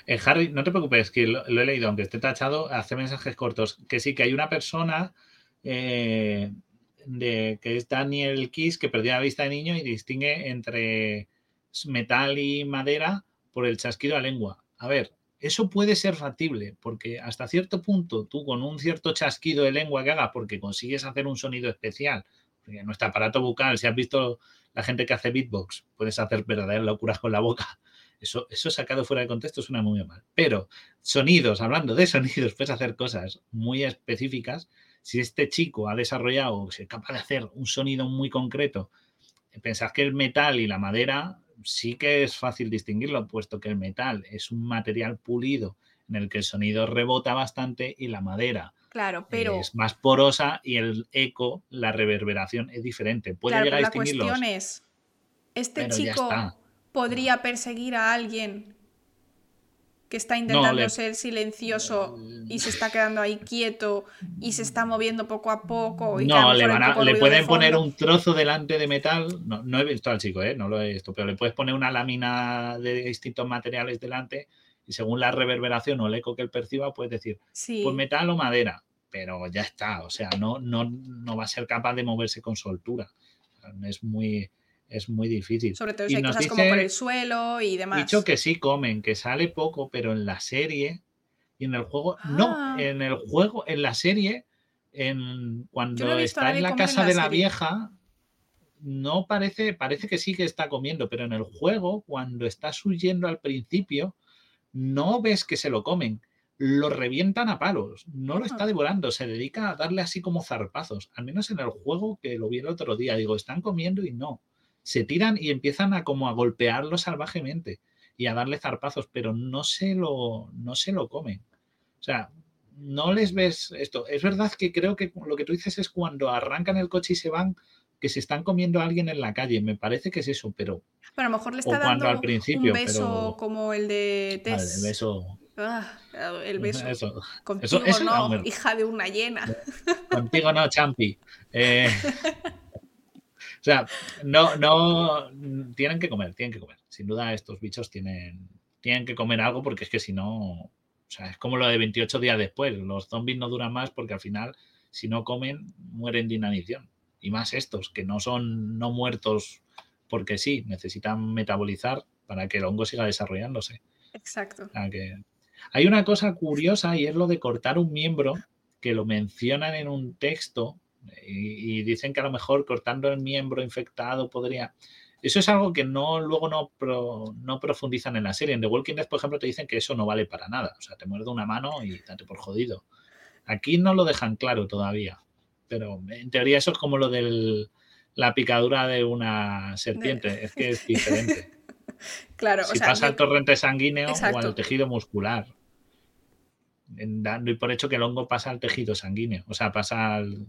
Eh, Harry, no te preocupes, que lo, he leído, aunque esté tachado, hace mensajes cortos. Que sí, que hay una persona eh, de, que es Daniel Kiss que perdió la vista de niño y distingue entre metal y madera por el chasquido la lengua. A ver, eso puede ser factible, porque hasta cierto punto tú con un cierto chasquido de lengua que haga, porque consigues hacer un sonido especial, porque nuestro aparato bucal, si has visto la gente que hace beatbox, puedes hacer verdaderas locuras con la boca. Eso, eso sacado fuera de contexto suena muy mal. Pero sonidos, hablando de sonidos, puedes hacer cosas muy específicas. si este chico ha desarrollado, es capaz de hacer un sonido muy concreto, pensad que el metal y la madera sí que es fácil distinguirlo, puesto que el metal es un material pulido en el que el sonido rebota bastante y la madera claro, pero... es más porosa y el eco, la reverberación es diferente. Puede claro, llegar a la cuestión es, ¿este chico podría perseguir a alguien que está intentando le- ser silencioso y se está quedando ahí quieto y se está moviendo poco a poco? Y No, le, van a- le pueden poner un trozo delante de metal. No, no he visto al chico, ¿eh? no lo he visto, pero le puedes poner una lámina de distintos materiales delante y según la reverberación o el eco que él perciba, puedes decir, Sí, pues metal o madera. Pero ya está, o sea, no, no, no va a ser capaz de moverse con soltura. Es muy, es muy difícil. sobre todo y si hay nos cosas como por el suelo y demás. Dicho que sí comen, que sale poco, pero en la serie y en el juego, Ah. no, en el juego, en la serie, en, no cuando está en la en casa la de la serie. vieja, no parece, parece que sí que está comiendo, pero en el juego, cuando estás huyendo al principio, no ves que se lo comen. Lo revientan a palos, no lo está devorando, se dedica a darle así como zarpazos. Al menos en el juego que lo vi el otro día, digo, están comiendo y no. Se tiran y empiezan a como a golpearlo salvajemente y a darle zarpazos, pero no se lo, no se lo comen. O sea, no les ves esto. Es verdad que creo que lo que tú dices es cuando arrancan el coche y se van, que se están comiendo a alguien en la calle. Me parece que es eso, pero Pero a lo mejor le está dando al principio, un beso pero- como el de vale, Tess. el beso. Ah, el <laughs> beso. Eso. Contigo eso no, hija de una hiena. <laughs> Contigo no, Champi. Eh, o sea, no, no, tienen que comer, tienen que comer. Sin duda estos bichos tienen, tienen que comer algo porque es que si no, o sea, es como lo de 28 días después. Los zombies no duran más porque al final, si no comen, mueren de inanición. Y más estos, que no son no muertos porque sí, necesitan metabolizar para que el hongo siga desarrollándose. Exacto. O sea que- Hay una cosa curiosa y es lo de cortar un miembro, que lo mencionan en un texto y, y dicen que a lo mejor cortando el miembro infectado podría... Eso es algo que no luego no, pro- no profundizan en la serie. En The Walking Dead, por ejemplo, te dicen que eso no vale para nada. O sea, te muerde una mano y date por jodido. Aquí no lo dejan claro todavía. Pero en teoría eso es como lo de la picadura de una serpiente. Es que es diferente <laughs> Claro, si o sea, pasa al torrente sanguíneo o al tejido muscular. Dando y por hecho que el hongo pasa al tejido sanguíneo, o sea, pasa al,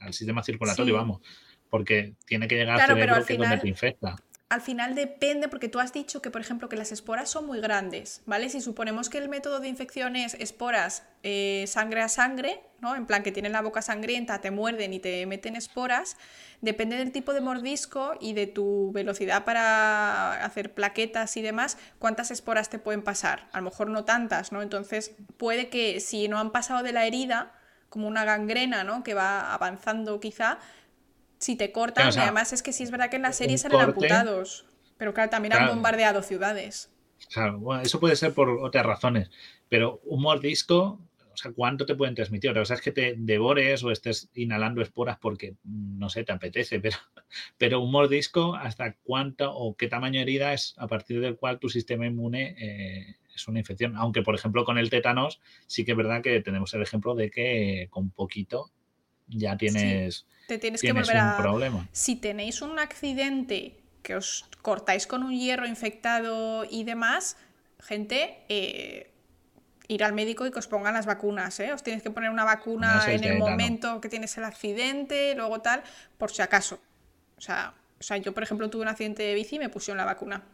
al sistema circulatorio, Sí. vamos, porque tiene que llegar Claro, al cerebro al que es donde te infecta. Al final depende, porque tú has dicho que, por ejemplo, que las esporas son muy grandes, ¿vale? Si suponemos que el método de infección es esporas eh, sangre a sangre, ¿no? En plan que tienen la boca sangrienta, te muerden y te meten esporas, depende del tipo de mordisco y de tu velocidad para hacer plaquetas y demás, cuántas esporas te pueden pasar. A lo mejor no tantas, ¿no? Entonces, puede que si no han pasado de la herida, como una gangrena, ¿no? Que va avanzando quizá, si te cortan, Claro, o sea, además es que sí es verdad que en la serie salen corte- amputados, pero claro, también han Claro. bombardeado ciudades. Claro, bueno, eso puede ser por otras razones, pero un mordisco, o sea, ¿cuánto te pueden transmitir? Otra cosa es que te devores o estés inhalando esporas porque, no sé, te apetece, <laughs> pero, pero un mordisco, ¿hasta cuánto o qué tamaño de herida es a partir del cual tu sistema inmune eh, es una infección? Aunque, por ejemplo, con el tétanos sí que es verdad que tenemos el ejemplo de que con poquito ya tienes, Te tienes que volver un a... problema. Si tenéis un accidente que os cortáis con un hierro infectado y demás, gente, eh, ir al médico y que os pongan las vacunas, ¿eh? Os tienes que poner una vacuna en el momento que tienes el accidente, luego tal, por si acaso. O sea, o sea, yo, por ejemplo, tuve un accidente de bici y me pusieron la vacuna.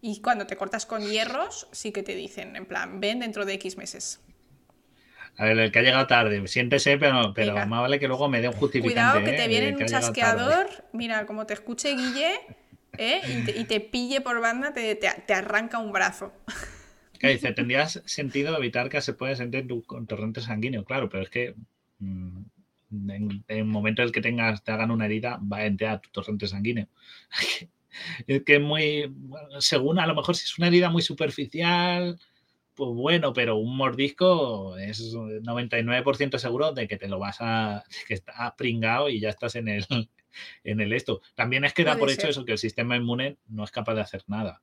Y cuando te cortas con hierros, sí que te dicen, en plan, ven dentro de X meses. A ver, el que ha llegado tarde, siéntese, pero, pero más vale que luego me dé un justificante. Cuidado que ¿eh? te El viene que un chasqueador, mira, como te escuche Guille, ¿eh? y, te, y te pille por banda, te, te- te arranca un brazo. <laughs> Que dice, tendrías sentido evitar que se pueda sentir en tu torrente sanguíneo, claro, pero es que mm, en, el momento en el que tengas, te hagan una herida, va a entrar tu torrente sanguíneo. <laughs> es que es muy, según a lo mejor si es una herida muy superficial, pues bueno, pero un mordisco es 99% seguro de que te lo vas a, que está pringado y ya estás en el, <laughs> en el esto. También es que da por hecho eso, que el sistema inmune no es capaz de hacer nada.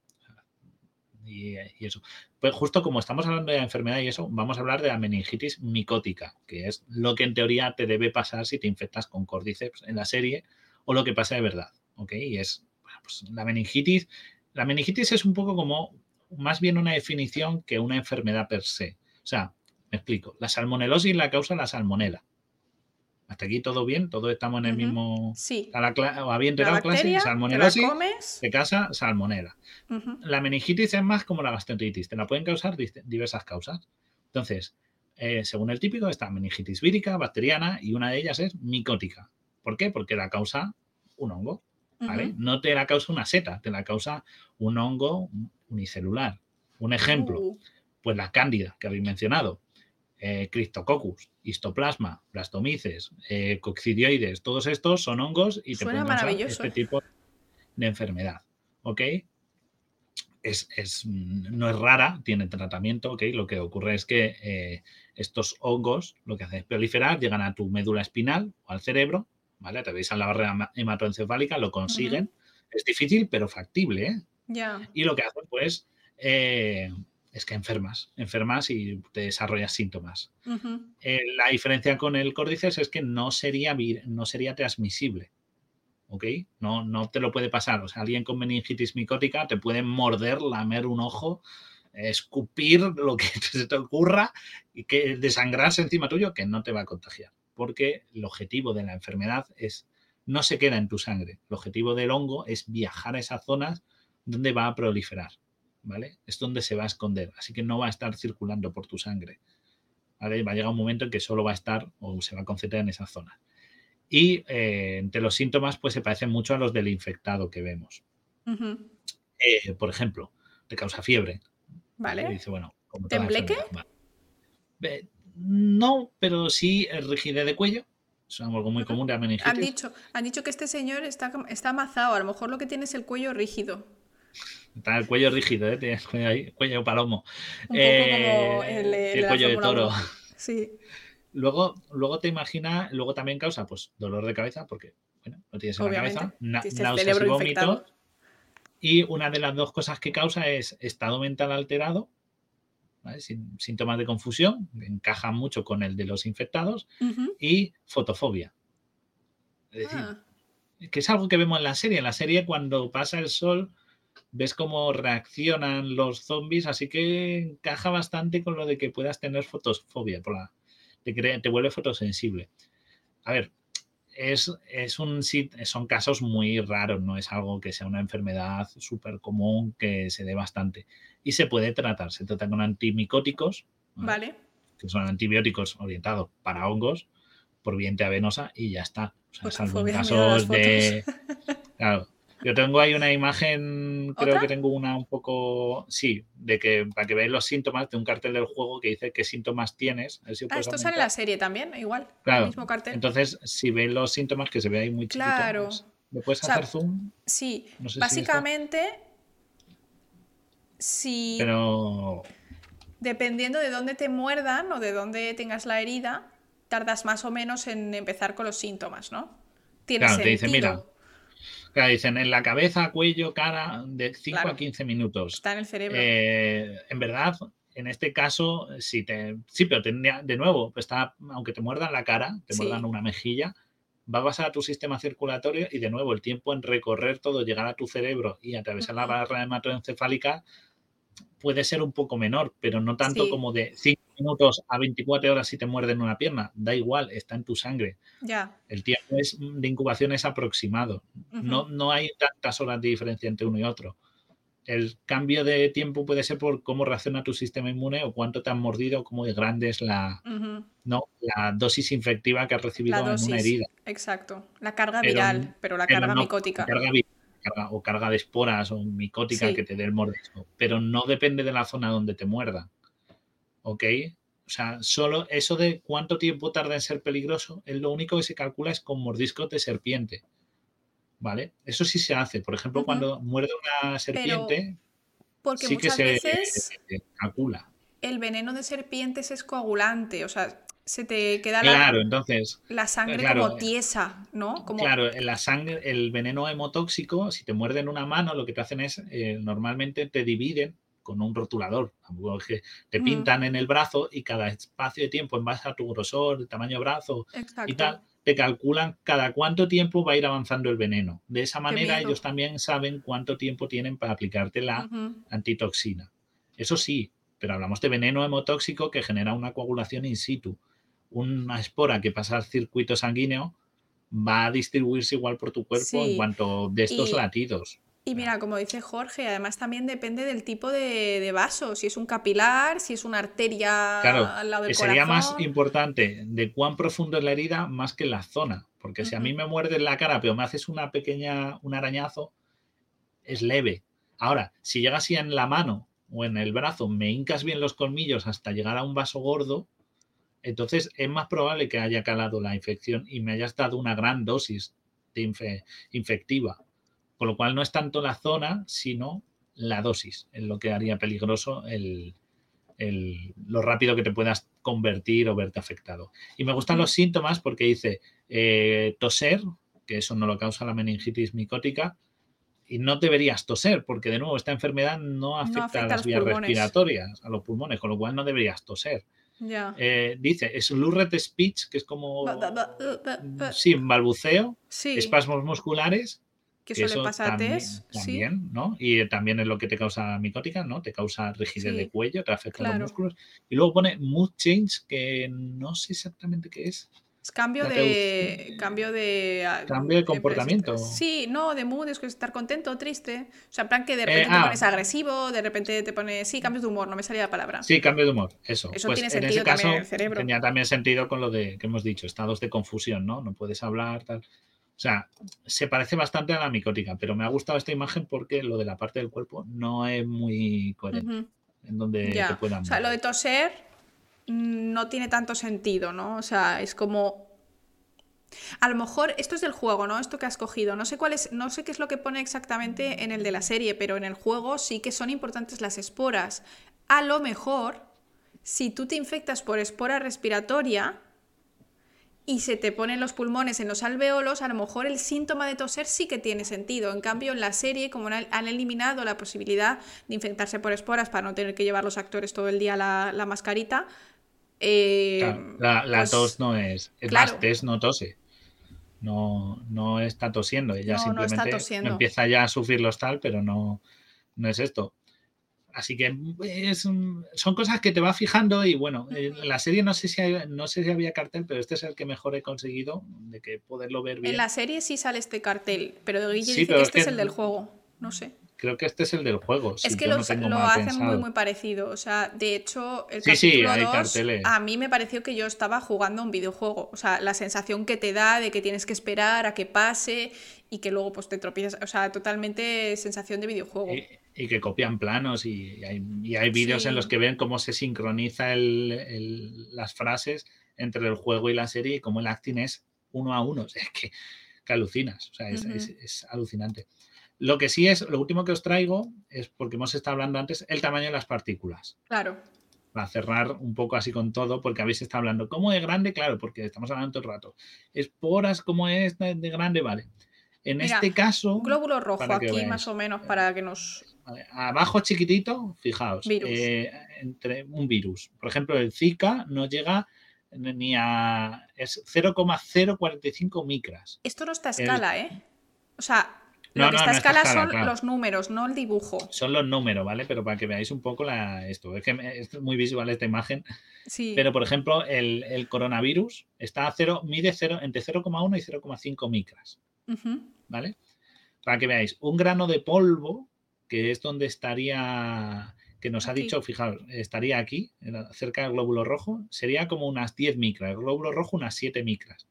y, y eso. Pues justo como estamos hablando de la enfermedad y eso, vamos a hablar de la meningitis micótica, que es lo que en teoría te debe pasar si te infectas con cordyceps en la serie o lo que pasa de verdad, ¿ok? Y es bueno, pues, la meningitis. La meningitis es un poco como más bien una definición que una enfermedad per se. O sea, me explico. La salmonelosis la causa la salmonela. Hasta aquí todo bien, todos estamos en el mismo. Sí. A la había La enterado clase, bacteria, te la salmonelosis, se casa salmonela. La meningitis es más como la gastroenteritis, te la pueden causar diversas causas. Entonces, eh, según el típico, está meningitis vírica, bacteriana y una de ellas es micótica. ¿Por qué? Porque la causa un hongo, ¿vale? No te la causa una seta, te la causa un hongo unicelular. Un ejemplo, Uh, pues la cándida que habéis mencionado, eh, Cryptococcus, histoplasma, blastomices, eh, coccidioides, todos estos son hongos y te Suena pueden este tipo de enfermedad. ¿Ok? Es, es, mm, no es rara, tiene tratamiento, ¿ok? Lo que ocurre es que eh, estos hongos lo que hacen es proliferar, llegan a tu médula espinal o al cerebro, ¿vale? Atraviesan la barrera hema- hematoencefálica, lo consiguen. Es difícil, pero factible, ¿eh? Y lo que hacen, pues, eh, es que enfermas, enfermas y te desarrollas síntomas. Eh, la diferencia con el córdices es que no sería, no sería transmisible. ¿Ok? No, no te lo puede pasar. O sea, alguien con meningitis micótica te puede morder, lamer un ojo, escupir lo que <laughs> se te ocurra y que desangrarse encima tuyo que no te va a contagiar. Porque el objetivo de la enfermedad es no se queda en tu sangre. El objetivo del hongo es viajar a esas zonas donde va a proliferar. ¿Vale? Es donde se va a esconder. Así que no va a estar circulando por tu sangre. ¿vale? Va a llegar un momento en que solo va a estar o se va a concentrar en esa zona. Y eh, entre los síntomas, pues se parecen mucho a los del infectado que vemos. Eh, por ejemplo, te causa fiebre. Y Vale. dice, bueno, como ¿Tembleque? vale. Eh, no, pero sí rigidez de cuello. Es algo muy común de la Han meningitis. dicho, han dicho que este señor está, está amazado. A lo mejor lo que tiene es el cuello rígido. Está el cuello rígido, ¿eh? Tiene el cuello ahí, cuello palomo. Eh, el, cuello de Fórmula toro. 1. Sí. Luego, luego te imaginas, luego también causa pues dolor de cabeza, porque bueno, lo tienes en Obviamente. la cabeza, na- náuseas y vómitos. Y una de las dos cosas que causa es estado mental alterado, ¿vale? Sin- síntomas de confusión, encajan mucho con el de los infectados, y fotofobia. Es decir, Ah, que es algo que vemos en la serie. En la serie, cuando pasa el sol, ves cómo reaccionan los zombies, así que encaja bastante con lo de que puedas tener fotofobia, por la, te, vuelve fotosensible. A ver, es, es un, son casos muy raros, no es algo que sea una enfermedad súper común que se dé bastante. Y se puede tratar, se trata con antimicóticos, ¿vale? que son antibióticos orientados para hongos por vía intravenosa y ya está. O sea, Pues salvo en casos de. <laughs> Claro. Yo tengo ahí una imagen, creo ¿Otra? que tengo una un poco. Sí, de que para que veáis los síntomas de un cartel del juego que dice qué síntomas tienes. Si Ah, esto sale en la serie también, igual. Claro. El mismo cartel. Entonces, si veis los síntomas que se ve ahí muy chiquito, Claro. pues, ¿le puedes O sea, hacer zoom? sí, no sé si básicamente, si Pero. dependiendo de dónde te muerdan o de dónde tengas la herida, tardas más o menos en empezar con los síntomas, ¿no? Tiene Claro, te dice, sentido. mira, Claro, dicen en la cabeza, cuello, cara, de 5 Claro. a 15 minutos. Está en el cerebro. Eh, en verdad, en este caso, si te. Sí, pero tendría, de nuevo, está, aunque te muerdan la cara, te Sí. muerdan una mejilla, va a pasar a tu sistema circulatorio y de nuevo el tiempo en recorrer todo, llegar a tu cerebro y atravesar la barra hematoencefálica puede ser un poco menor, pero no tanto Sí. como de 5 minutos a 24 horas si te muerden una pierna. Da igual, está en tu sangre. Ya. El tiempo es, de incubación es aproximado. No, no hay tantas horas de diferencia entre uno y otro. El cambio de tiempo puede ser por cómo reacciona tu sistema inmune o cuánto te han mordido, cómo de grande es la, no, la dosis infectiva que has recibido La en una herida. Exacto. La carga Pero- viral, pero la pero carga no micótica. Carga, vi- carga- o carga de esporas o micótica Sí. que te dé el mordisco. Pero no depende de la zona donde te muerda. ¿Ok? O sea, solo eso de cuánto tiempo tarda en ser peligroso, es lo único que se calcula es con mordiscos de serpiente. ¿Vale? Eso sí se hace. Por ejemplo, cuando muerde una serpiente, Porque sí que muchas se veces se calcula. el veneno de serpientes es coagulante, o sea, se te queda la, Claro, entonces, la sangre claro, como tiesa, ¿no? Como, claro, la sangre, el veneno hemotóxico, si te muerden una mano, lo que te hacen es, eh, normalmente te dividen con un rotulador. Que te Mm. pintan en el brazo y cada espacio de tiempo, en base a tu grosor, tamaño de brazo y tal, te calculan cada cuánto tiempo va a ir avanzando el veneno. De esa manera ellos también saben cuánto tiempo tienen para aplicarte la antitoxina. Eso sí, pero hablamos de veneno hemotóxico que genera una coagulación in situ. Una espora que pasa al circuito sanguíneo va a distribuirse igual por tu cuerpo en cuanto de estos y- latidos. Y mira, como dice Jorge, además también depende del tipo de, de vaso, si es un capilar, si es una arteria Claro, al lado del que sería más importante de cuán profundo es la herida más que la zona. Porque si a mí me muerdes la cara, pero me haces una pequeña, un arañazo, es leve. Ahora, si llega así en la mano o en el brazo, me hincas bien los colmillos hasta llegar a un vaso gordo, entonces es más probable que haya calado la infección y me hayas dado una gran dosis de infe- infectiva. Con lo cual no es tanto la zona, sino la dosis, en lo que haría peligroso el, el- lo rápido que te puedas convertir o verte afectado. Y me gustan Ujú. los síntomas porque dice eh, toser, que eso no lo causa la meningitis micótica, y no deberías toser, porque de nuevo esta enfermedad no afecta, afecta a las vías pulmones. respiratorias, a los pulmones, con lo cual no deberías toser. Ya. Eh, dice, slurred speech, que es como, ba- sí, balbuceo, Sí, espasmos musculares, que suele eso pasar también, sí. también, ¿no? Y también es lo que te causa micótica, ¿no? Te causa rigidez de cuello, te afecta claro. los músculos. Y luego pone mood change, que no sé exactamente qué es. Es cambio de, teuci- cambio de... ah, Cambio de comportamiento. Sí, no, de mood, es que estar contento, triste. O sea, en plan que de Eh, repente te ah. pones agresivo, de repente te pones... Sí, cambios de humor, no me salía la palabra. Sí, cambio de humor, eso. Eso pues tiene en sentido también caso en el cerebro. tenía también sentido con lo de que hemos dicho, estados de confusión, ¿no? No puedes hablar, tal. O sea, se parece bastante a la micótica, pero me ha gustado esta imagen porque lo de la parte del cuerpo no es muy coherente. En donde te Ya. puedan O sea, lo de toser no tiene tanto sentido, ¿no? O sea, es como. A lo mejor esto es del juego, ¿no? Esto que has cogido. No sé cuál es, no sé qué es lo que pone exactamente en el de la serie, pero en el juego sí que son importantes las esporas. A lo mejor, si tú te infectas por espora respiratoria y se te ponen los pulmones en los alveolos, a lo mejor el síntoma de toser sí que tiene sentido. En cambio, en la serie, como han eliminado la posibilidad de infectarse por esporas para no tener que llevar los actores todo el día la, la mascarita, eh, Claro, la, la pues, tos no es. Es claro. más, Tess no tose. No, no está tosiendo. Ella No, no está simplemente tosiendo. empieza ya a sufrir los tal, pero no, no es esto. Así que es un- son cosas que te va fijando y bueno, en la serie no sé si hay- no sé si había cartel, pero este es el que mejor he conseguido de que poderlo ver bien. En la serie sí sale este cartel, pero Guille Sí, dice pero que es este es que- el del juego. No sé. Creo que este es el del juego. es si que no los- lo hacen muy, pensado. muy parecido. O sea, de hecho, el Sí, sí, capítulo hay 2 carteles. a mí me pareció que yo estaba jugando a un videojuego. O sea, la sensación que te da de que tienes que esperar a que pase y que luego pues te tropiezas. O sea, totalmente sensación de videojuego. Y, y que copian planos y, hay, y hay vídeos en los que ven cómo se sincroniza el- el- las frases entre el juego y la serie y cómo el acting es uno a uno. O <laughs> sea, es que, que alucinas. O sea, es- es alucinante. Lo que sí es, lo último que os traigo es, porque hemos estado hablando antes, el tamaño de las partículas. Claro. Para cerrar un poco así con todo, porque habéis estado hablando, ¿cómo es grande? Claro, porque estamos hablando todo el rato. Esporas, ¿cómo es de de grande? Vale. En Mira, este caso, Un glóbulo rojo aquí veáis. más o menos para que nos... Vale, Abajo chiquitito, fijaos, Virus. eh, entre un virus. Por ejemplo, el Zika no llega ni a... es 0,045 micras. Esto no está a El- escala, ¿eh? O sea, lo No, que no, está no está escala son claro. los números, no el dibujo. Son los números, ¿vale? Pero para que veáis un poco la, esto. Es que es muy visual esta imagen. Sí. Pero, por ejemplo, el, el coronavirus está a 0, mide 0, entre 0,1 y 0,5 micras. ¿vale? Para que veáis, un grano de polvo, que es donde estaría, que nos ha Aquí. dicho, fijaos, estaría aquí, cerca del glóbulo rojo, sería como unas 10 micras, el glóbulo rojo unas 7 micras.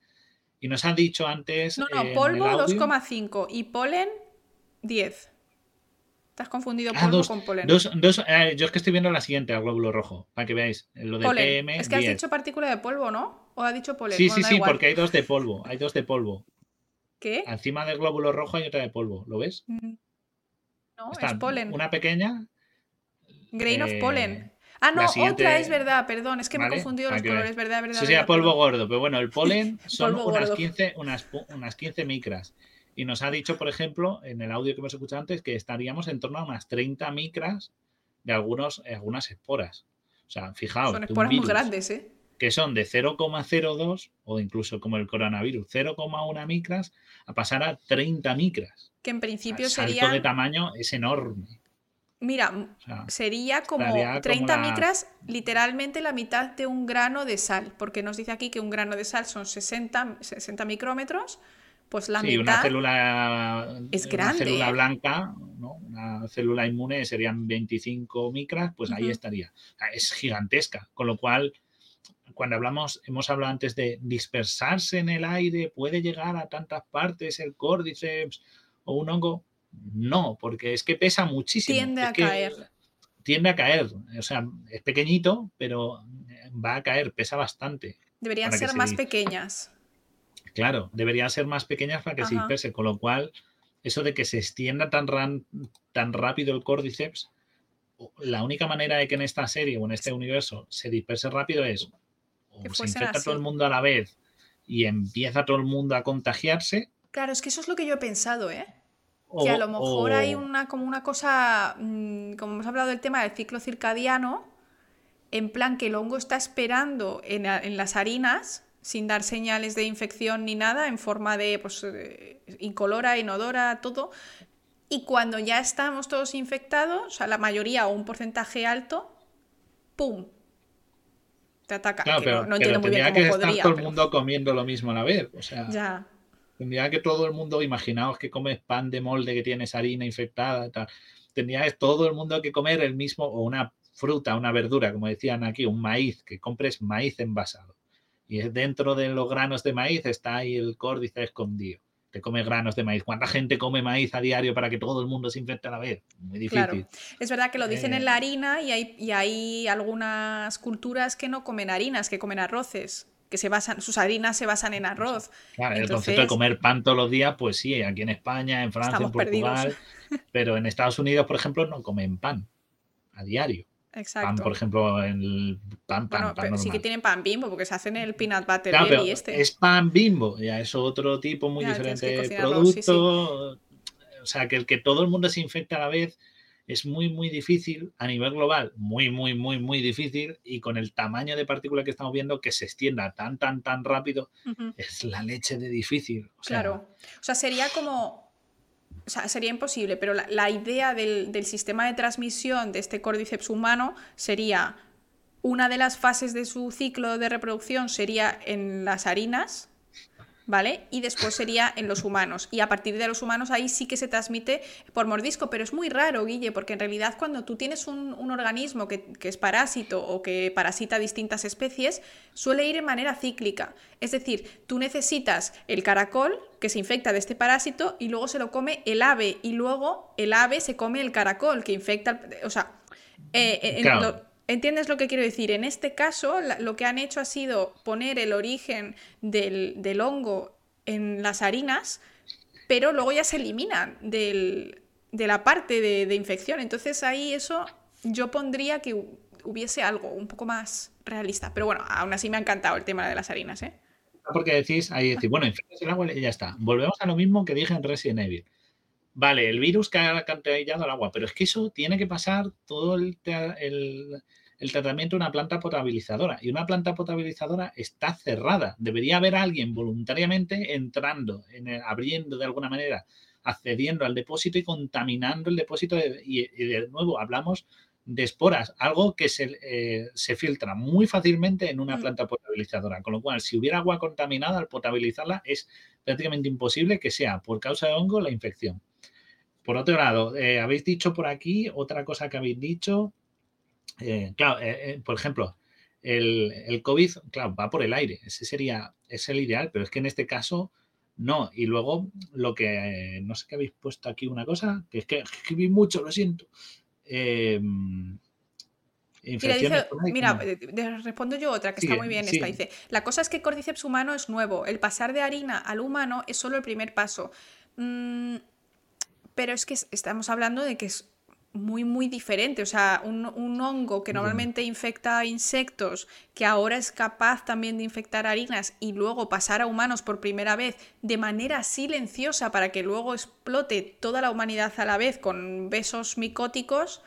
Y nos ha dicho antes... No, eh, no, el polvo audio- 2,5 y polen 10. Te has confundido Ah, polvo dos, con polen. dos- dos- eh, yo es que estoy viendo la siguiente, al glóbulo rojo, para que veáis, lo de Polen. PM. es que has 10. dicho partícula de polvo, ¿no? ¿O ha dicho polen? Sí, Bueno, sí, sí, igual. porque hay dos de polvo, hay dos de polvo. ¿Qué? Encima del glóbulo rojo hay otra de polvo, ¿lo ves? Mm. No, es polen. Una pequeña Grain of eh, pollen. Ah, no, siguiente- otra es verdad, perdón, es que me he confundido los colores, verdad, verdad. Eso sería polvo gordo, pero bueno, el polen <laughs> son unas gordo. 15, unas, unas 15 micras. Y nos ha dicho, por ejemplo, en el audio que hemos escuchado antes, que estaríamos en torno a unas 30 micras de algunos, algunas esporas. O sea, fijaos. Son esporas muy grandes, ¿eh? Que son de 0,02 o incluso como el coronavirus, 0,1 micras a pasar a 30 micras. Que en principio el salto sería. de tamaño es enorme. Mira, O sea, sería como Estaría como 30 la- micras, literalmente la mitad de un grano de sal, porque nos dice aquí que un grano de sal son 60, 60 micrómetros, pues la sí, una mitad célula, es una grande, célula ¿eh? blanca, ¿no? una célula inmune serían 25 micras, pues ahí estaría. Es gigantesca, con lo cual, cuando hablamos, hemos hablado antes de dispersarse en el aire, puede llegar a tantas partes el córdiceps o un hongo. No, porque es que pesa muchísimo. tiende es a caer. Tiende a caer. O sea, es pequeñito, pero va a caer, pesa bastante. Deberían ser se más pequeñas. Claro, deberían ser más pequeñas para que se disperse, con lo cual, eso de que se extienda tan, ran- tan rápido el córdiceps, la única manera de que en esta serie o en este universo se disperse rápido es o Que se infecta todo el así. mundo a la vez y empieza todo el mundo a contagiarse, Claro, es que eso es lo que yo he pensado, ¿eh? O, que a lo mejor hay una como una cosa, mm, como hemos hablado del tema del ciclo circadiano, en plan que el hongo está esperando en, en las harinas sin dar señales de infección ni nada, en forma de pues, eh, incolora, inodora, todo. Y cuando ya estamos todos infectados, o sea, la mayoría o un porcentaje alto, ¡pum! Te ataca. Claro, que pero, no, no pero entiendo muy bien que cómo estar podría. todo el pero mundo comiendo lo mismo a la vez. O sea, Ya. Tendría que todo el mundo, imaginaos que comes pan de molde que tienes harina infectada y tal. Tendría que todo el mundo que comer el mismo, o una fruta, una verdura, como decían aquí, un maíz, que compres maíz envasado. Y es dentro de los granos de maíz está ahí el córdice escondido. Te come granos de maíz. ¿Cuánta gente come maíz a diario para que todo el mundo se infecte a la vez? Muy difícil. Claro. Es verdad que lo dicen en Eh. la harina y hay, y hay algunas culturas que no comen harinas, que comen arroces, que se basan, sus harinas se basan en arroz. Claro, el Entonces- concepto de comer pan todos los días, pues sí, aquí en España, en Francia, en Portugal, <laughs> pero en Estados Unidos, por ejemplo, no comen pan a diario. Pan, Exacto. por ejemplo, el pan, pan, bueno, pan pero sí que tienen pan bimbo porque se hacen el peanut butter Claro, pero este. es pan bimbo, ya es otro tipo muy Ya, diferente de sí, producto. O sea, que el que todo el mundo se infecte a la vez es muy, muy difícil a nivel global, muy, muy, muy, muy difícil. Y con el tamaño de partícula que estamos viendo, que se extienda tan, tan, tan rápido, es la leche de difícil. O sea, Claro. O sea, sería como. O sea, sería imposible, pero la, la idea del, del sistema de transmisión de este cordyceps humano sería. Una de las fases de su ciclo de reproducción sería en las harinas, ¿vale? Y después sería en los humanos. Y a partir de los humanos ahí sí que se transmite por mordisco, pero es muy raro, Guille, porque en realidad cuando tú tienes un, un organismo que, que es parásito o que parasita distintas especies, suele ir en manera cíclica. Es decir, tú necesitas el caracol que se infecta de este parásito y luego se lo come el ave y luego el ave se come el caracol que infecta... el- O sea, eh, en- Claro. ¿Entiendes lo que quiero decir? En este caso, lo que han hecho ha sido poner el origen del, del hongo en las harinas, pero luego ya se eliminan del- de la parte de, infección. Entonces ahí eso yo pondría que hu- hubiese algo un poco más realista. Pero bueno, aún así me ha encantado el tema de las harinas, ¿eh? Porque decís, ahí decís, bueno, infectas el agua y ya está. Volvemos a lo mismo que dije en Resident Evil. Vale, el virus que ha alcantarillado el agua, pero es que eso tiene que pasar todo el- el tratamiento de una planta potabilizadora. Y una planta potabilizadora está cerrada. Debería haber alguien voluntariamente entrando, en el- abriendo de alguna manera, accediendo al depósito y contaminando el depósito. de- y, y de nuevo, hablamos de esporas, algo que se, eh, se filtra muy fácilmente en una Mm. planta potabilizadora. Con lo cual, si hubiera agua contaminada, al potabilizarla es prácticamente imposible que sea por causa de hongo la infección. Por otro lado, eh, habéis dicho por aquí otra cosa que habéis dicho. Eh, claro, eh, eh, por ejemplo, el, el COVID, claro, va por el aire. Ese sería, es el ideal, pero es que en este caso no. Y luego lo que, no sé qué habéis puesto aquí una cosa, que es que escribí mucho, lo siento. Eh, Mira, dice, mira, respondo yo otra que Sigue, está muy bien esta. Dice, la cosa es que Cordyceps humano es nuevo. El pasar de harina al humano es solo el primer paso. Mm, pero es que es- estamos hablando de que es muy, muy diferente. O sea, un, un hongo que normalmente infecta insectos, que ahora es capaz también de infectar harinas y luego pasar a humanos por primera vez de manera silenciosa para que luego explote toda la humanidad a la vez con besos micóticos.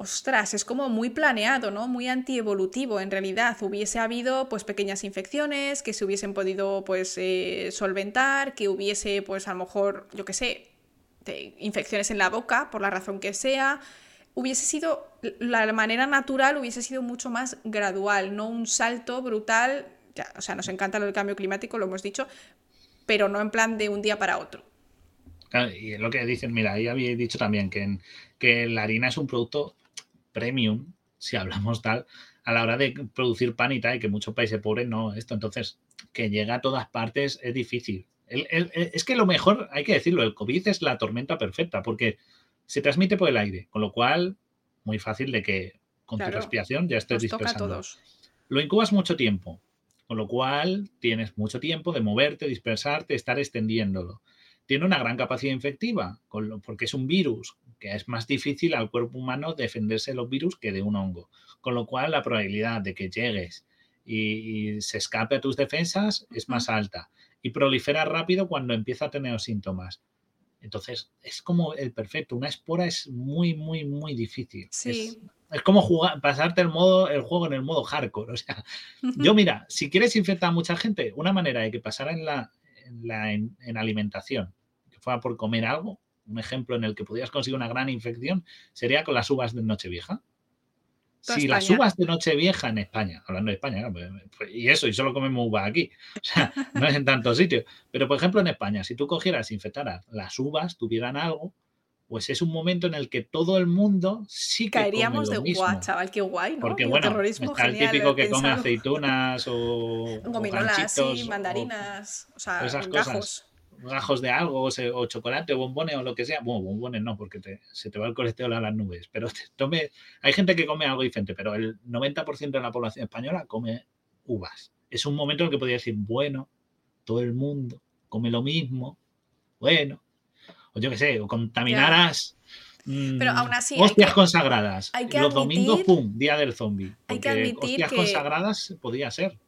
Ostras, es como muy planeado, ¿no? Muy antievolutivo en realidad. Hubiese habido pues pequeñas infecciones que se hubiesen podido pues eh, solventar, que hubiese pues a lo mejor, yo qué sé, infecciones en la boca, por la razón que sea. Hubiese sido, la manera natural hubiese sido mucho más gradual, no un salto brutal. O sea, nos encanta lo del cambio climático, lo hemos dicho, pero no en plan de un día para otro. y lo que dicen, mira, ahí había dicho también que, que la harina es un producto premium, si hablamos tal, a la hora de producir pan y tal, y que muchos países pobres no, esto. Entonces, que llega a todas partes es difícil. Es que lo mejor, hay que decirlo, el COVID es la tormenta perfecta, porque se transmite por el aire, con lo cual, muy fácil de que con tu respiración ya estés dispersando. Lo incubas mucho tiempo, con lo cual tienes mucho tiempo de moverte, dispersarte, estar extendiéndolo. Tiene una gran capacidad infectiva, porque es un virus, que es más difícil al cuerpo humano defenderse de los virus que de un hongo. Con lo cual, la probabilidad de que llegues y, se escape a tus defensas es más alta. Y prolifera rápido cuando empieza a tener síntomas. Entonces, es como el perfecto. Una espora es muy, muy, muy difícil. Sí. Es, como jugar, pasarte el, modo, el juego en el modo hardcore. <laughs> O sea, yo mira, si quieres infectar a mucha gente, una manera de que pasara en la, en alimentación, que fuera por comer algo, un ejemplo en el que podías conseguir una gran infección sería con las uvas de Nochevieja. Si las uvas de Nochevieja en España, hablando de España, pues, pues, y eso, y solo comemos uva aquí, <laughs> o sea, no es en tantos sitios, pero por ejemplo en España, si tú cogieras infectaras las uvas, tuvieran algo, pues es un momento en el que todo el mundo sí que Caeríamos come lo de guau, chaval, qué guay, ¿no? Porque bueno, está el típico que come aceitunas o gominolas, sí, mandarinas, o, sea, esas cosas gajos de algo, o, chocolate, o bombones, o lo que sea. Bueno, bombones no, porque se te va el colesterol a las nubes. Pero tome, hay gente que come algo diferente, pero el 90% de la población española come uvas. Es un momento en el que podría decir, bueno, todo el mundo come lo mismo, bueno, o yo qué sé, o contaminarás. Pero aún así. Hostias consagradas. Los domingos, pum, día del zombie. Hay que admitir hostias consagradas podía ser.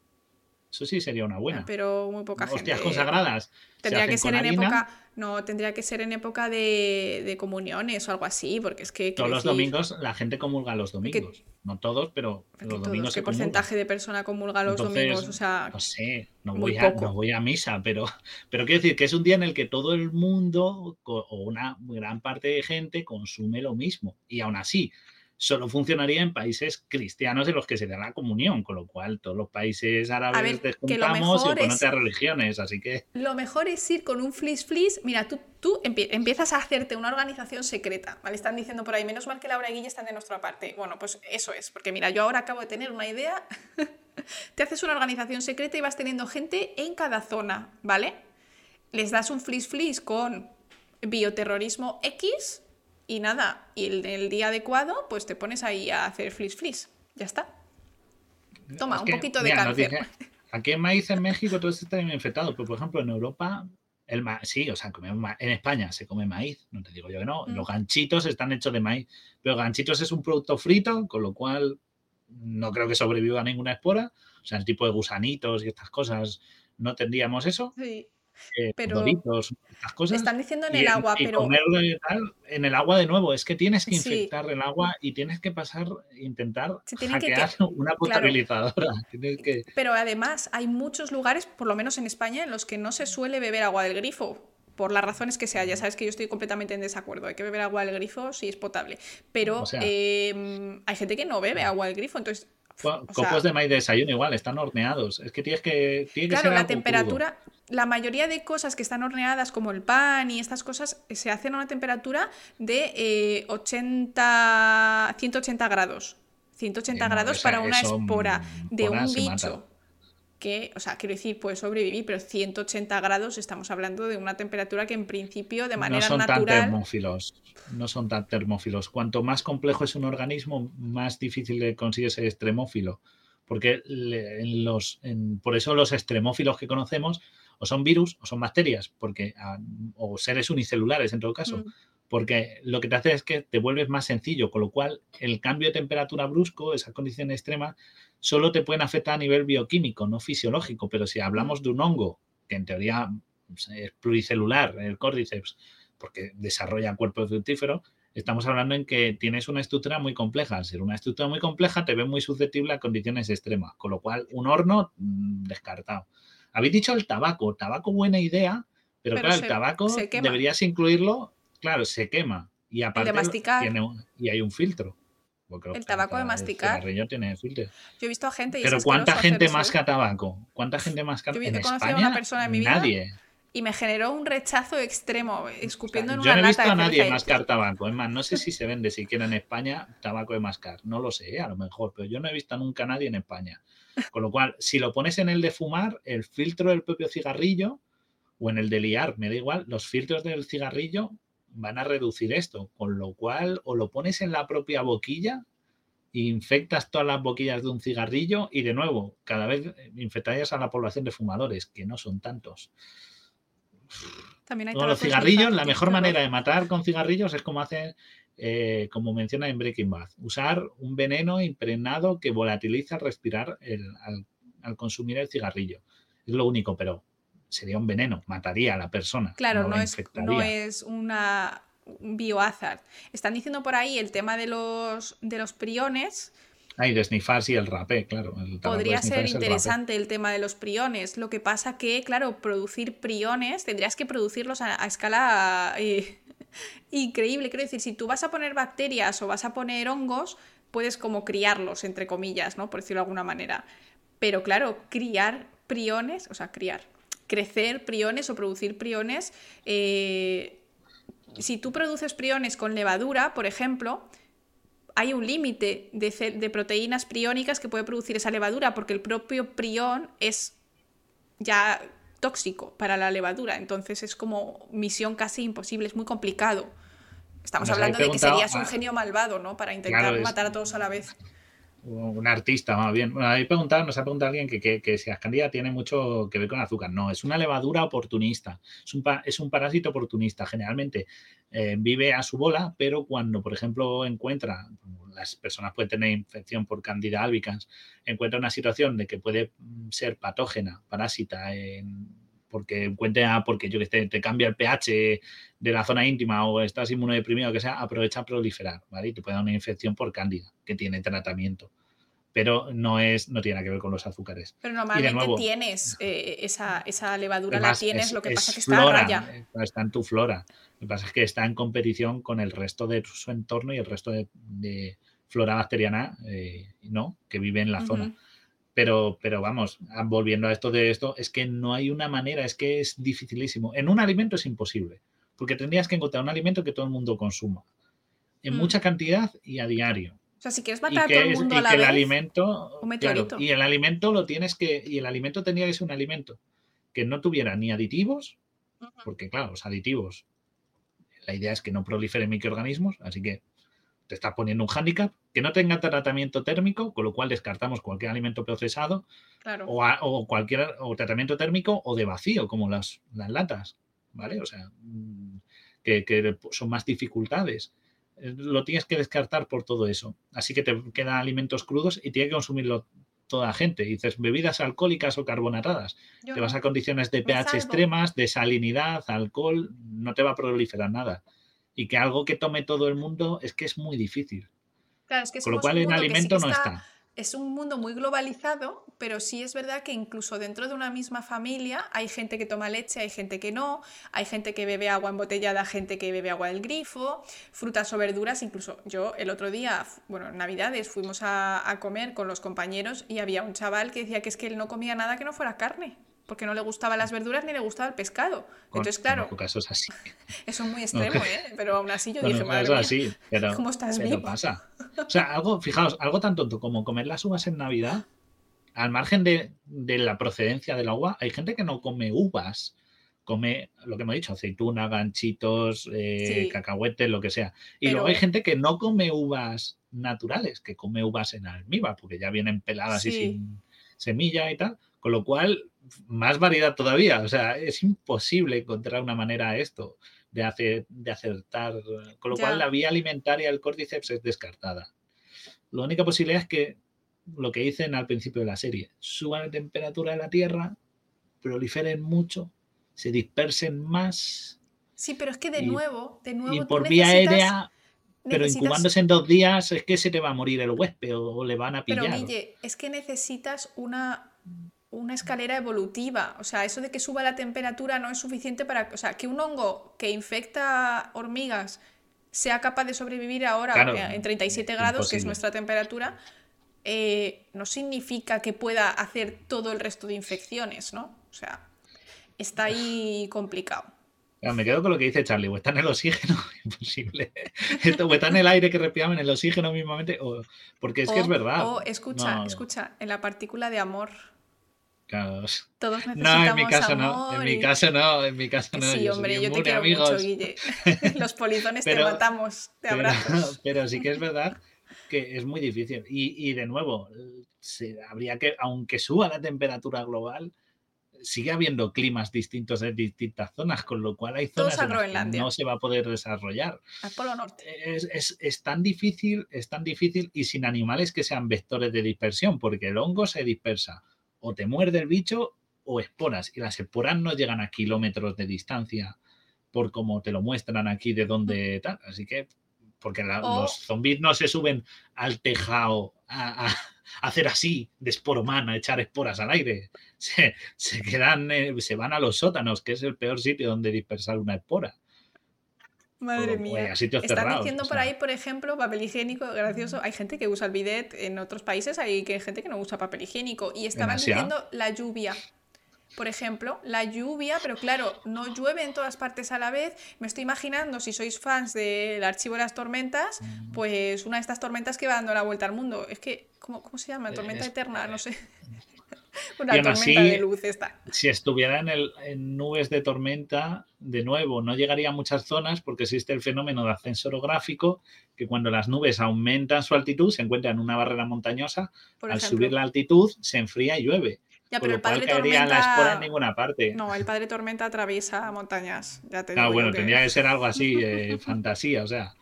Eso sí sería una buena. Pero muy poca gente. Hostias consagradas. Tendría que ser en época. No, tendría que ser en época de, comuniones o algo así, porque es que. Todos los domingos la gente comulga los domingos. no todos, pero los domingos. ¿Qué porcentaje de persona comulga los domingos? O sea. No sé, no voy, a, no voy, a, misa, pero, pero quiero decir que es un día en el que todo el mundo o una gran parte de gente consume lo mismo. Y aún así, solo funcionaría en países cristianos en los que se da la comunión, con lo cual todos los países árabes desjuntamos y con otras religiones, así que... Lo mejor es ir con un flis flis, mira, tú, tú empiezas a hacerte una organización secreta, ¿vale? Están diciendo por ahí, menos mal que Laura y Guille están de nuestra parte. Bueno, pues eso es, porque mira, yo ahora acabo de tener una idea, <laughs> te haces una organización secreta y vas teniendo gente en cada zona, ¿vale? Les das un flis flis con bioterrorismo X y nada, y el, día adecuado, pues te pones ahí a hacer flis flis. Ya está. Toma, un poquito de cáncer. aquí en maíz en México todo esto está bien infectado, pero por ejemplo en Europa, el sí, o sea, en España se come maíz, no te digo yo que no. Mm. Los ganchitos están hechos de maíz, pero ganchitos es un producto frito, con lo cual no creo que sobreviva ninguna espora. O sea, el tipo de gusanitos y estas cosas, no tendríamos eso. Sí. Eh, pero cosas. Están diciendo en el agua, pero. en el agua de nuevo, es que tienes que infectar el agua y tienes que pasar, intentar hackear <laughs> una potabilizadora. <laughs> Pero además, hay muchos lugares, por lo menos en España, en los que no se suele beber agua del grifo. Por las razones que sea, ya sabes que yo estoy completamente en desacuerdo. Hay que beber agua del grifo si es potable. Pero em, hay gente que no bebe agua del grifo, entonces Copos de maíz de desayuno igual, están horneados. Es que tienes que. claro, la temperatura. La mayoría de cosas que están horneadas, como el pan y estas cosas, se hacen a una temperatura de 80, eh, 180 grados. 180 grados para una espora de un bicho que, o sea, quiero decir, puede sobrevivir, pero 180 grados estamos hablando de una temperatura que en principio de manera natural... No son tan termófilos, no son tan termófilos. Cuanto más complejo es un organismo, más difícil de conseguir ser extremófilo. Porque en los, por eso los extremófilos que conocemos o son virus o son bacterias, porque, ah, o seres unicelulares en todo caso. Mm. porque lo que te hace es que te vuelves más sencillo, con lo cual el cambio de temperatura brusco, esa condición extrema, solo te pueden afectar a nivel bioquímico, no fisiológico, pero si hablamos de un hongo, que en teoría pues, es pluricelular, el cordyceps, porque desarrolla cuerpos fructíferos, estamos hablando en que tienes una estructura muy compleja. Al ser una estructura muy compleja, te ve muy susceptible a condiciones extremas, con lo cual un horno mm, descartado. Habéis dicho el tabaco, tabaco buena idea, pero, Pero claro, se- el tabaco deberías incluirlo, claro, se quema. Y aparte masticar. tiene un- y hay un filtro. El tabaco de masticar. cigarrillo tiene filtro. Yo he visto a gente y Pero ¿cuánta gente eso, ¿eh? masca tabaco? ¿Cuánta gente masca Yo he en conocido a España? una persona en mi vida Nadie. Y me generó un rechazo extremo, escupiendo en Yo una no he visto a nadie mascar tabaco. Es más, no sé si se vende siquiera en España tabaco de mascar. No lo sé, a lo mejor, pero yo no he visto nunca a nadie en España. Con lo cual, si lo pones en el de fumar, el filtro del propio cigarrillo o en el de liar, me da igual, los filtros del cigarrillo van a reducir esto. Con lo cual, o lo pones en la propia boquilla, infectas todas las boquillas de un cigarrillo y de nuevo, cada vez infectarías a la población de fumadores, que no son tantos. También hay los cigarrillos, la mejor manera de matar con cigarrillos es como hace, eh, como menciona en Breaking Bad, usar un veneno impregnado que volatiliza al respirar el- al, al consumir el cigarrillo. Es lo único, pero sería un veneno, mataría a la persona. Claro, no, la es, no es una un biohazard. Están diciendo por ahí el tema de los, de los priones. Ah, y de snifar, sí, el rapé, claro. el Podría ser el interesante el tema de los priones. Lo que pasa que, claro, producir priones tendrías que producirlos a, a escala eh, <laughs> increíble. Quiero decir, si tú vas a poner bacterias o vas a poner hongos, puedes como criarlos, entre comillas, ¿no? Por decirlo de alguna manera. Pero claro, criar priones, o sea, criar, crecer priones o producir priones, eh, si tú produces priones con levadura, por ejemplo, hay un límite de, proteínas priónicas que puede producir esa levadura, porque el propio prión es ya tóxico para la levadura. Entonces es como misión casi imposible, es muy complicado. Estamos Nos hablando de que serías un genio malvado, ¿no? Para intentar Claro, matar a todos a la vez. Un artista, más bien. Bueno, ahí preguntado, nos ha preguntado alguien que, que, si Ascandia tiene mucho que ver con azúcar. No, es una levadura oportunista. Es un, es un parásito oportunista. Generalmente eh, vive a su bola, pero cuando, por ejemplo, encuentra, las personas pueden tener infección por Candida albicans, encuentra una situación de que puede mm, ser patógena, parásita, en- porque encuentra, porque yo que sé, te cambia el pH de la zona íntima o estás inmunodeprimido, o que sea, aprovecha a proliferar, ¿vale? Y te puede dar una infección por cándida, que tiene tratamiento. Pero no es, no tiene nada que ver con los azúcares. Pero normalmente nuevo- tienes eh, esa, esa levadura, la tienes, es- lo que es pasa es que está a flora, raya. eh, está en tu flora. Lo que pasa es que está en competición con el resto de su entorno y el resto de, de flora bacteriana, eh, ¿no? Que vive en la zona. Pero, pero vamos, ah, volviendo a esto de esto, es que no hay una manera, es que es dificilísimo. En un alimento es imposible, porque tendrías que encontrar un alimento que todo el mundo consuma, en Mm. mucha cantidad y a diario. O sea, si quieres matar a que, todo el es- mundo y a la que el alimento, un claro, meteorito. y el alimento lo tienes que, y el alimento tendría que ser un alimento que no tuviera ni aditivos, porque claro, los aditivos, la idea es que no proliferen microorganismos, así que te estás poniendo un hándicap, que no tenga tratamiento térmico, con lo cual descartamos cualquier alimento procesado claro. o, a- o cualquier o tratamiento térmico o de vacío, como las, las latas, ¿vale? O sea, mm, que, que son más dificultades. Lo tienes que descartar por todo eso. Así que te quedan alimentos crudos y tiene que consumirlo toda la gente. Dices, bebidas alcohólicas o carbonatadas. Yo Te vas a condiciones de pH salvo. extremas, de salinidad, alcohol, no te va a proliferar nada. Y que algo que tome todo el mundo es que es muy difícil. Claro, es que Con lo cual en sí alimento no está- está. Es un mundo muy globalizado, pero sí es verdad que incluso dentro de una misma familia hay gente que toma leche, hay gente que no, hay gente que bebe agua embotellada, gente que bebe agua del grifo, frutas o verduras. Incluso yo el otro día, bueno, en Navidades fuimos a, a comer con los compañeros y había un chaval que decía que es que él no comía nada que no fuera carne, porque no le gustaban las verduras ni le gustaba el pescado. Entonces, claro, casos así. <laughs> eso es muy extremo, ¿eh? Pero aún así yo Bueno, dije, madre eso así, pero, <laughs> ¿cómo estás pero vivo? pasa. <laughs> O sea, algo, fijaos, algo tan tonto como comer las uvas en Navidad, al margen de, de la procedencia del agua, hay gente que no come uvas, come lo que hemos dicho, aceituna, ganchitos, eh, Sí. cacahuetes, lo que sea. Y luego hay gente que no come uvas naturales, que come uvas en almíbar, porque ya vienen peladas y sin semilla y tal. Con lo cual, más variedad todavía. O sea, es imposible encontrar una manera a esto de, hacer, de acertar. Con lo Ya. cual, la vía alimentaria del córdiceps es descartada. La única posibilidad es que lo que dicen al principio de la serie, suba la temperatura de la Tierra, proliferen mucho, se dispersen más Sí, pero es que de Y- nuevo, de nuevo y por vía aérea Pero necesitas- incubándose en dos días es que se te va a morir el huésped o le van a Pero pillar. Guille, es que necesitas una, una escalera evolutiva. O sea, eso de que suba la temperatura no es suficiente para. O sea, que un hongo que infecta hormigas sea capaz de sobrevivir ahora Claro, en 37 grados, que es nuestra temperatura, eh, no significa que pueda hacer todo el resto de infecciones, ¿no? O sea, está ahí complicado. Me quedo con lo que dice Charlie, o está en el oxígeno, <laughs> imposible. Esto, o está en el aire que respiramos, en el oxígeno mismamente, o, porque es que es verdad. O, escucha, No, escucha, en la partícula de amor. Todos necesitamos No, en mi caso no, en amor mi caso no, en mi caso no. sí, yo hombre, soy yo te quiero amigos. mucho, Guille. <laughs> Los polizones Pero- te matamos de Pero, abrazos. <laughs> pero sí que es <laughs> verdad que es muy difícil. Y, y de nuevo, se, habría que, aunque suba la temperatura global, sigue habiendo climas distintos en distintas zonas, con lo cual hay zonas en las que no se va a poder desarrollar. Al Polo Norte. Es, es- es tan difícil, es tan difícil y sin animales que sean vectores de dispersión, porque el hongo se dispersa o te muerde el bicho o esporas, y las esporas no llegan a kilómetros de distancia por como te lo muestran aquí de donde tal. Así que, porque la- los zombies no se suben al tejado a, hacer así, de esporman, a echar esporas al aire. <laughs> Se, se quedan, eh, se van a los sótanos, que es el peor sitio donde dispersar una espora. Madre mía. sitios Están cerrados, diciendo o por ahí, por ejemplo, papel higiénico gracioso. Hay gente que usa el bidet en otros países, hay que- gente que no usa papel higiénico. Y estaban diciendo la lluvia. Por ejemplo, la lluvia, pero claro, no llueve en todas partes a la vez. Me estoy imaginando, si sois fans del archivo de las tormentas, pues una de estas tormentas que va dando la vuelta al mundo. Es que, ¿cómo, cómo se llama? Tormenta Es- eterna, no sé. <laughs> Una Y tormenta así- de luz esta. si estuviera en, el, en nubes de tormenta, de nuevo, no llegaría a muchas zonas porque existe el fenómeno de ascenso orográfico, que cuando las nubes aumentan su altitud, se encuentran en una barrera montañosa, Por al ejemplo. subir la altitud se enfría y llueve. Ya, pero el padre caería la espora en tormenta. ninguna parte. No, el padre tormenta atraviesa montañas. Ya te Ah, bueno, que- tendría que ser algo así, eh, <laughs> fantasía, o sea,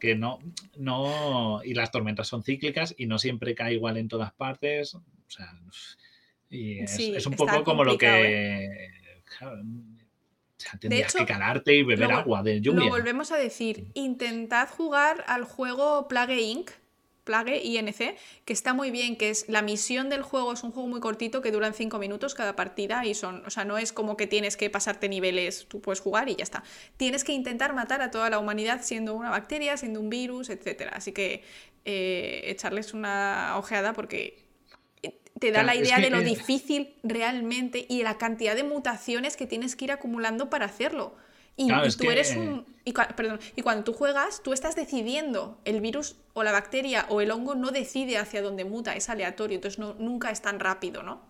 que no, no, y las tormentas son cíclicas y no siempre cae igual en todas partes, o sea, y es, Sí, es un poco como lo complicado, que, claro, o sea, tendrías hecho, que calarte y beber lo agua de Lo lluvia. volvemos a decir. Intentad jugar al juego Plague Inc. Plague INC, que está muy bien, que es la misión del juego, es un juego muy cortito que duran 5 minutos cada partida y son, o sea, no es como que tienes que pasarte niveles, tú puedes jugar y ya está. Tienes que intentar matar a toda la humanidad siendo una bacteria, siendo un virus, etcétera. Así que eh, echarles una ojeada porque eh, te da Claro, la es idea que, de lo difícil realmente y la cantidad de mutaciones que tienes que ir acumulando para hacerlo. Y, Claro, y es tú eres un. Y, perdón, y cuando tú juegas, tú estás decidiendo. El virus o la bacteria o el hongo no decide hacia dónde muta, es aleatorio, entonces no, nunca es tan rápido, ¿no?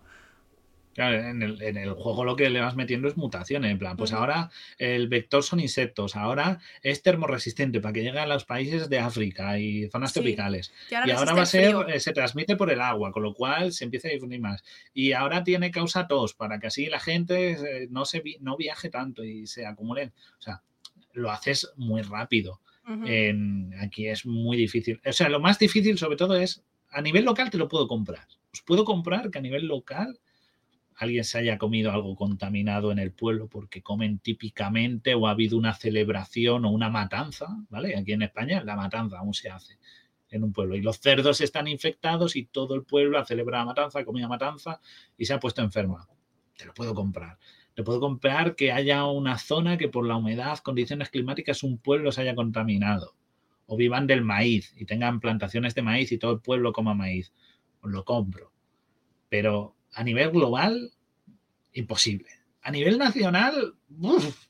Claro, en el, en el juego lo que le vas metiendo es mutaciones, en plan, pues ahora el vector son insectos, ahora es termorresistente para que llegue a los países de África y zonas Sí. tropicales. Y ahora Y ahora resiste va a ser, frío. eh, se transmite por el agua, con lo cual se empieza a difundir más. Y ahora tiene causa tos, para que así la gente eh, no, se, vi- no viaje tanto y se acumulen. O sea, lo haces muy rápido. En- aquí es muy difícil. O sea, lo más difícil sobre todo es, a nivel local te lo puedo comprar. Os puedo comprar que a nivel local alguien se haya comido algo contaminado en el pueblo porque comen típicamente o ha habido una celebración o una matanza, ¿vale? Aquí en España la matanza aún se hace en un pueblo y los cerdos están infectados y todo el pueblo ha celebrado matanza, ha comido matanza y se ha puesto enferma. Te lo puedo comprar. Te puedo comprar que haya una zona que por la humedad, condiciones climáticas, un pueblo se haya contaminado. O vivan del maíz y tengan plantaciones de maíz y todo el pueblo coma maíz. Lo compro. Pero a nivel global, imposible. A nivel nacional, uf,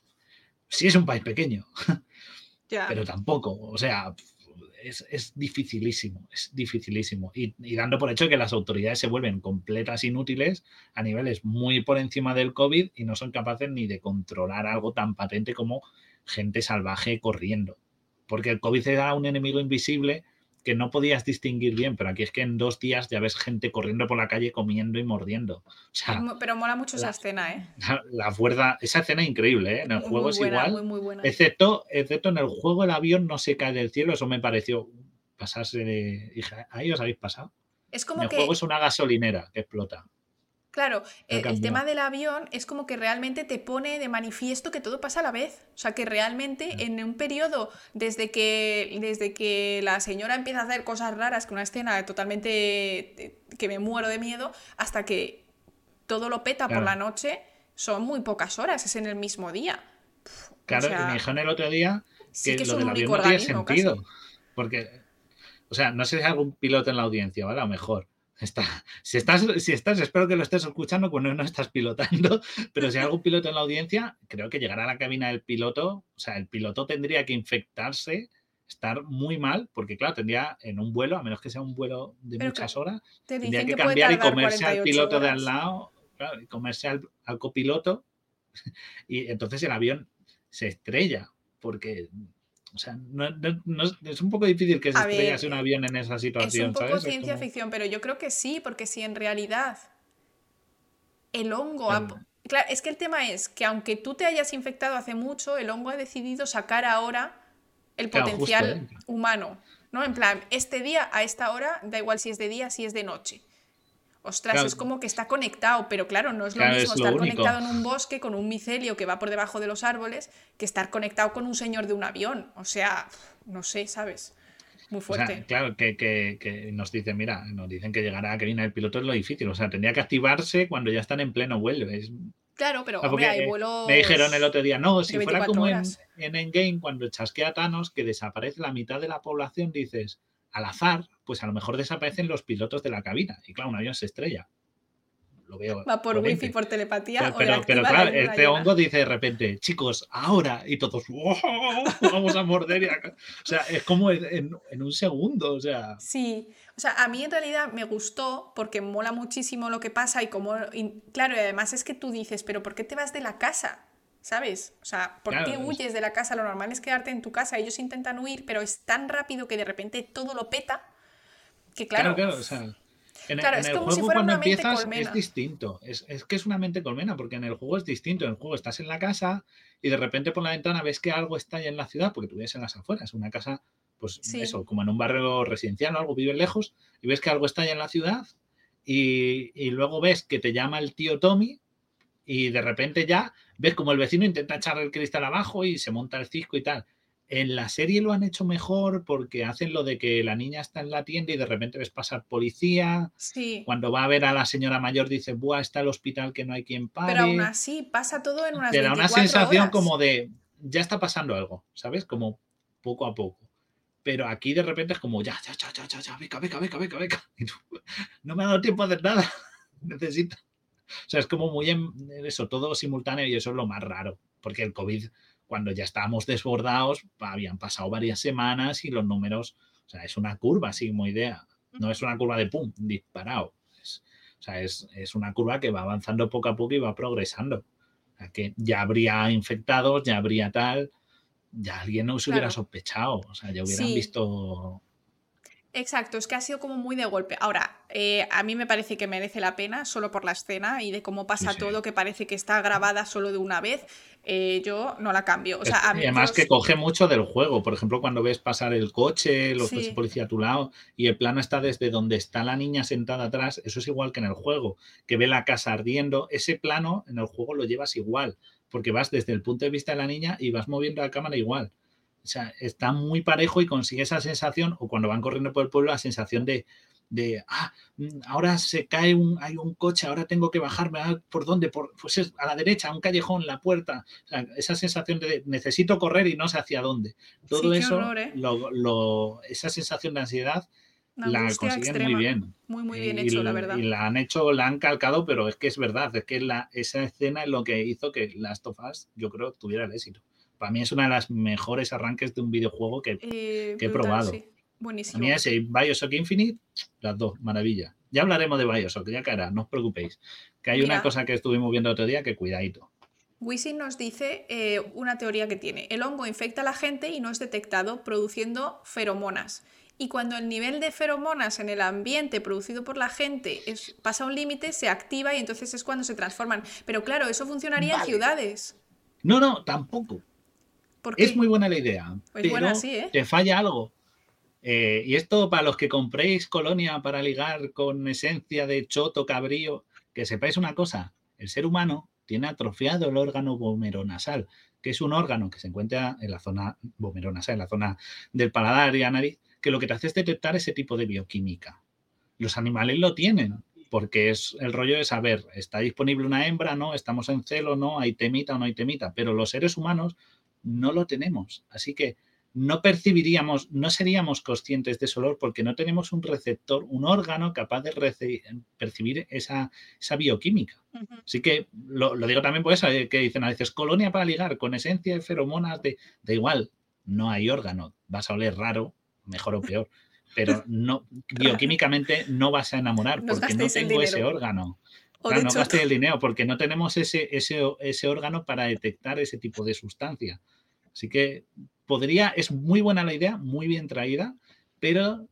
sí es un país pequeño, <laughs> pero tampoco. O sea, es, es dificilísimo, es dificilísimo. Y, y dando por hecho que las autoridades se vuelven completas inútiles a niveles muy por encima del COVID y no son capaces ni de controlar algo tan patente como gente salvaje corriendo. Porque el COVID era un enemigo invisible que no podías distinguir bien, pero aquí es que en dos días ya ves gente corriendo por la calle comiendo y mordiendo. O sea, Pero mola mucho esa la- escena, ¿eh? la, la fuerza, esa escena es increíble, ¿eh? En el Muy juego es buena, igual. Muy, buena. Excepto, excepto en el juego el avión no se cae del cielo, eso me pareció pasarse de... Dije, ahí os habéis pasado. Es En como el que. juego es una gasolinera que explota. Claro, Ha el, tema del avión es como que realmente te pone de manifiesto que todo pasa a la vez. O sea, que realmente en un periodo, desde que, desde que la señora empieza a hacer cosas raras, que una escena totalmente eh, que me muero de miedo, hasta que todo lo peta por la noche, son muy pocas horas, es en el mismo día. O Claro, y sea, me dijeron el otro día sí que, que es lo un del avión no tiene sentido. casi. Porque, o sea, no sé si hay algún piloto en la audiencia, ¿vale? A lo mejor. Está, si, estás, si estás, espero que lo estés escuchando cuando no estás pilotando, <laughs> pero si hay algún piloto en la audiencia, creo que llegará a la cabina del piloto, o sea, el piloto tendría que infectarse, estar muy mal, porque claro, tendría en un vuelo, a menos que sea un vuelo de Pero muchas horas, te tendría que cambiar y comerse al 48 piloto de al lado, claro, y comerse al, al copiloto, <laughs> y entonces el avión se estrella, porque, o sea, no, no- no- es un poco difícil que se estrellase un avión en esa Es situación, un poco ¿sabes? Es ciencia como- ficción, pero yo creo que sí, porque si en realidad el hongo... ha Claro. es que el tema es que aunque tú te hayas infectado hace mucho, el hongo ha decidido sacar ahora el Claro, justo, potencial ¿eh? humano, ¿no? En plan, este día a esta hora, da igual si es de día, si es de noche. Ostras, Claro. es como que está conectado, pero claro, no es lo Claro, mismo es estar conectado en un bosque con un micelio que va por debajo de los árboles que estar conectado con un señor de un avión. O sea, no sé, ¿sabes? Muy O sea, fuerte. claro, que, que- que nos dicen, mira, nos dicen que llegar a la cabina del piloto es lo difícil. O sea, tendría que activarse cuando ya están en pleno vuelo. Es, Claro, pero hombre, hay eh, vuelos. Me dijeron el otro día, no, si fuera 24 como en, en Endgame, cuando chasquea a Thanos, que desaparece la mitad de la población, dices, al azar, pues a lo mejor desaparecen los pilotos de la cabina. Y claro, un avión se estrella. Lo veo. Va por wifi, por telepatía. Pero, o pero, pero claro, este llena. hongo dice de repente, chicos, ahora, y todos, "Wow, vamos a morder. y a ca-". O sea, es como en, en- en un segundo, o sea, Sí, o sea, a mí en realidad me gustó porque mola muchísimo lo que pasa y como, y claro, y además es que tú dices, pero ¿por qué te vas de la casa? ¿Sabes? O sea, ¿por Claro, qué es- huyes de la casa? Lo normal es quedarte en tu casa, ellos intentan huir, pero es tan rápido que de repente todo lo peta que claro, claro, claro, o sea. En, Claro, en es el como si juego fuera cuando una mente empiezas colmena. es distinto. Es, es que es una mente colmena, porque en el juego es distinto. En el juego estás en la casa y de repente por la ventana ves que algo está ya en la ciudad, porque tú vives en las afueras, una casa, pues Sí. eso, como en un barrio residencial o algo, vives lejos y ves que algo está ya en la ciudad y, y luego ves que te llama el tío Tommy y de repente ya ves como el vecino intenta echar el cristal abajo y se monta el cisco y tal. En la serie lo han hecho mejor porque hacen lo de que la niña está en la tienda y de repente ves pasar policía. sí, Cuando va a ver a la señora mayor dice, Buah, está el hospital que no hay quien pare. pero aún así pasa todo en unas Te da una 24 sensación horas. como de, ya está pasando algo, ¿sabes? Como poco a poco. Pero aquí de repente es como, ya, ya, ya, ya, ya, ya, beca, beca, beca, beca, beca. Y tú, no me ha dado tiempo a hacer nada. <laughs> Necesito. O sea, es como muy en eso, todo simultáneo y eso es lo más raro. Porque el COVID, cuando ya estábamos desbordados, habían pasado varias semanas y los números, o sea, es una curva, así como idea. No es una curva de pum, disparado. Es- o sea, es, es una curva que va avanzando poco a poco y va progresando. O sea, que ya habría infectados, ya habría tal, ya alguien no se hubiera sospechado. O sea, ya hubieran Sí. visto. Exacto, es que ha sido como muy de golpe. Ahora, eh, a mí me parece que merece la pena solo por la escena y de cómo pasa sí. todo, que parece que está grabada solo de una vez. eh, yo no la cambio. O sea, a mí además que coge mucho del juego. Por ejemplo, cuando ves pasar el coche, los Sí. coches policía a tu lado, y el plano está desde donde está la niña sentada atrás, eso es igual que en el juego, que ve la casa ardiendo. Ese plano en el juego lo llevas igual, porque vas desde el punto de vista de la niña y vas moviendo la cámara igual. O sea, está muy parejo y consigue esa sensación, o cuando van corriendo por el pueblo, la sensación de, de ah, mm, ahora se cae un, hay un coche, ahora tengo que bajarme, ah, ¿por dónde? Por, pues es a la derecha, a un callejón, la puerta. O sea, esa sensación de necesito correr y no sé hacia dónde. Todo Sí, eso, horror, ¿eh? lo- lo- esa sensación de ansiedad la consiguen extrema. muy bien. Muy, muy bien Y hecho, la verdad. Y la han hecho, la han calcado, pero es que es verdad, es que la, esa escena es lo que hizo que Last of Us, yo creo, tuviera el éxito. Para mí es una de las mejores arranques de un videojuego que Eh, que he brutal, probado. sí. a Buenísimo. mí ese Bioshock Infinite, las dos, maravilla. Ya hablaremos de Bioshock, ya caerá, no os preocupéis. Que hay una cosa que estuvimos viendo otro día que cuidadito. Wisin nos dice eh, una teoría que tiene. El hongo infecta a la gente y no es detectado produciendo feromonas. Y cuando el nivel de feromonas en el ambiente producido por la gente es- pasa un límite, se activa y entonces es cuando se transforman. Pero claro, eso funcionaría en ciudades. No, no, tampoco. Es muy buena la idea. Es pero buena, sí, ¿eh? te falla algo. Eh, y esto para los que compréis colonia para ligar con esencia de choto cabrío, que sepáis una cosa, el ser humano tiene atrofiado el órgano vomeronasal, que es un órgano que se encuentra en la zona vomeronasal, en la zona del paladar y la nariz, que lo que te hace es detectar ese tipo de bioquímica. Los animales lo tienen, porque es el rollo de saber, ¿está disponible una hembra? ¿No? ¿Estamos en celo? ¿No? ¿Hay temita o no hay temita? Pero los seres humanos no lo tenemos. Así que no percibiríamos, no seríamos conscientes de ese olor porque no tenemos un receptor, un órgano capaz de percibir esa, esa bioquímica. Así que lo, digo también por eso, eh, que dicen a veces colonia para ligar con esencia de feromonas, de, de igual, no hay órgano, vas a oler raro, mejor o peor, pero no <laughs> bioquímicamente no vas a enamorar porque no tengo ese órgano. Claro, no gastes el <laughs> dinero porque no tenemos ese, ese, ese órgano para detectar ese tipo de sustancia. Así que podría, es muy buena la idea, muy bien traída, pero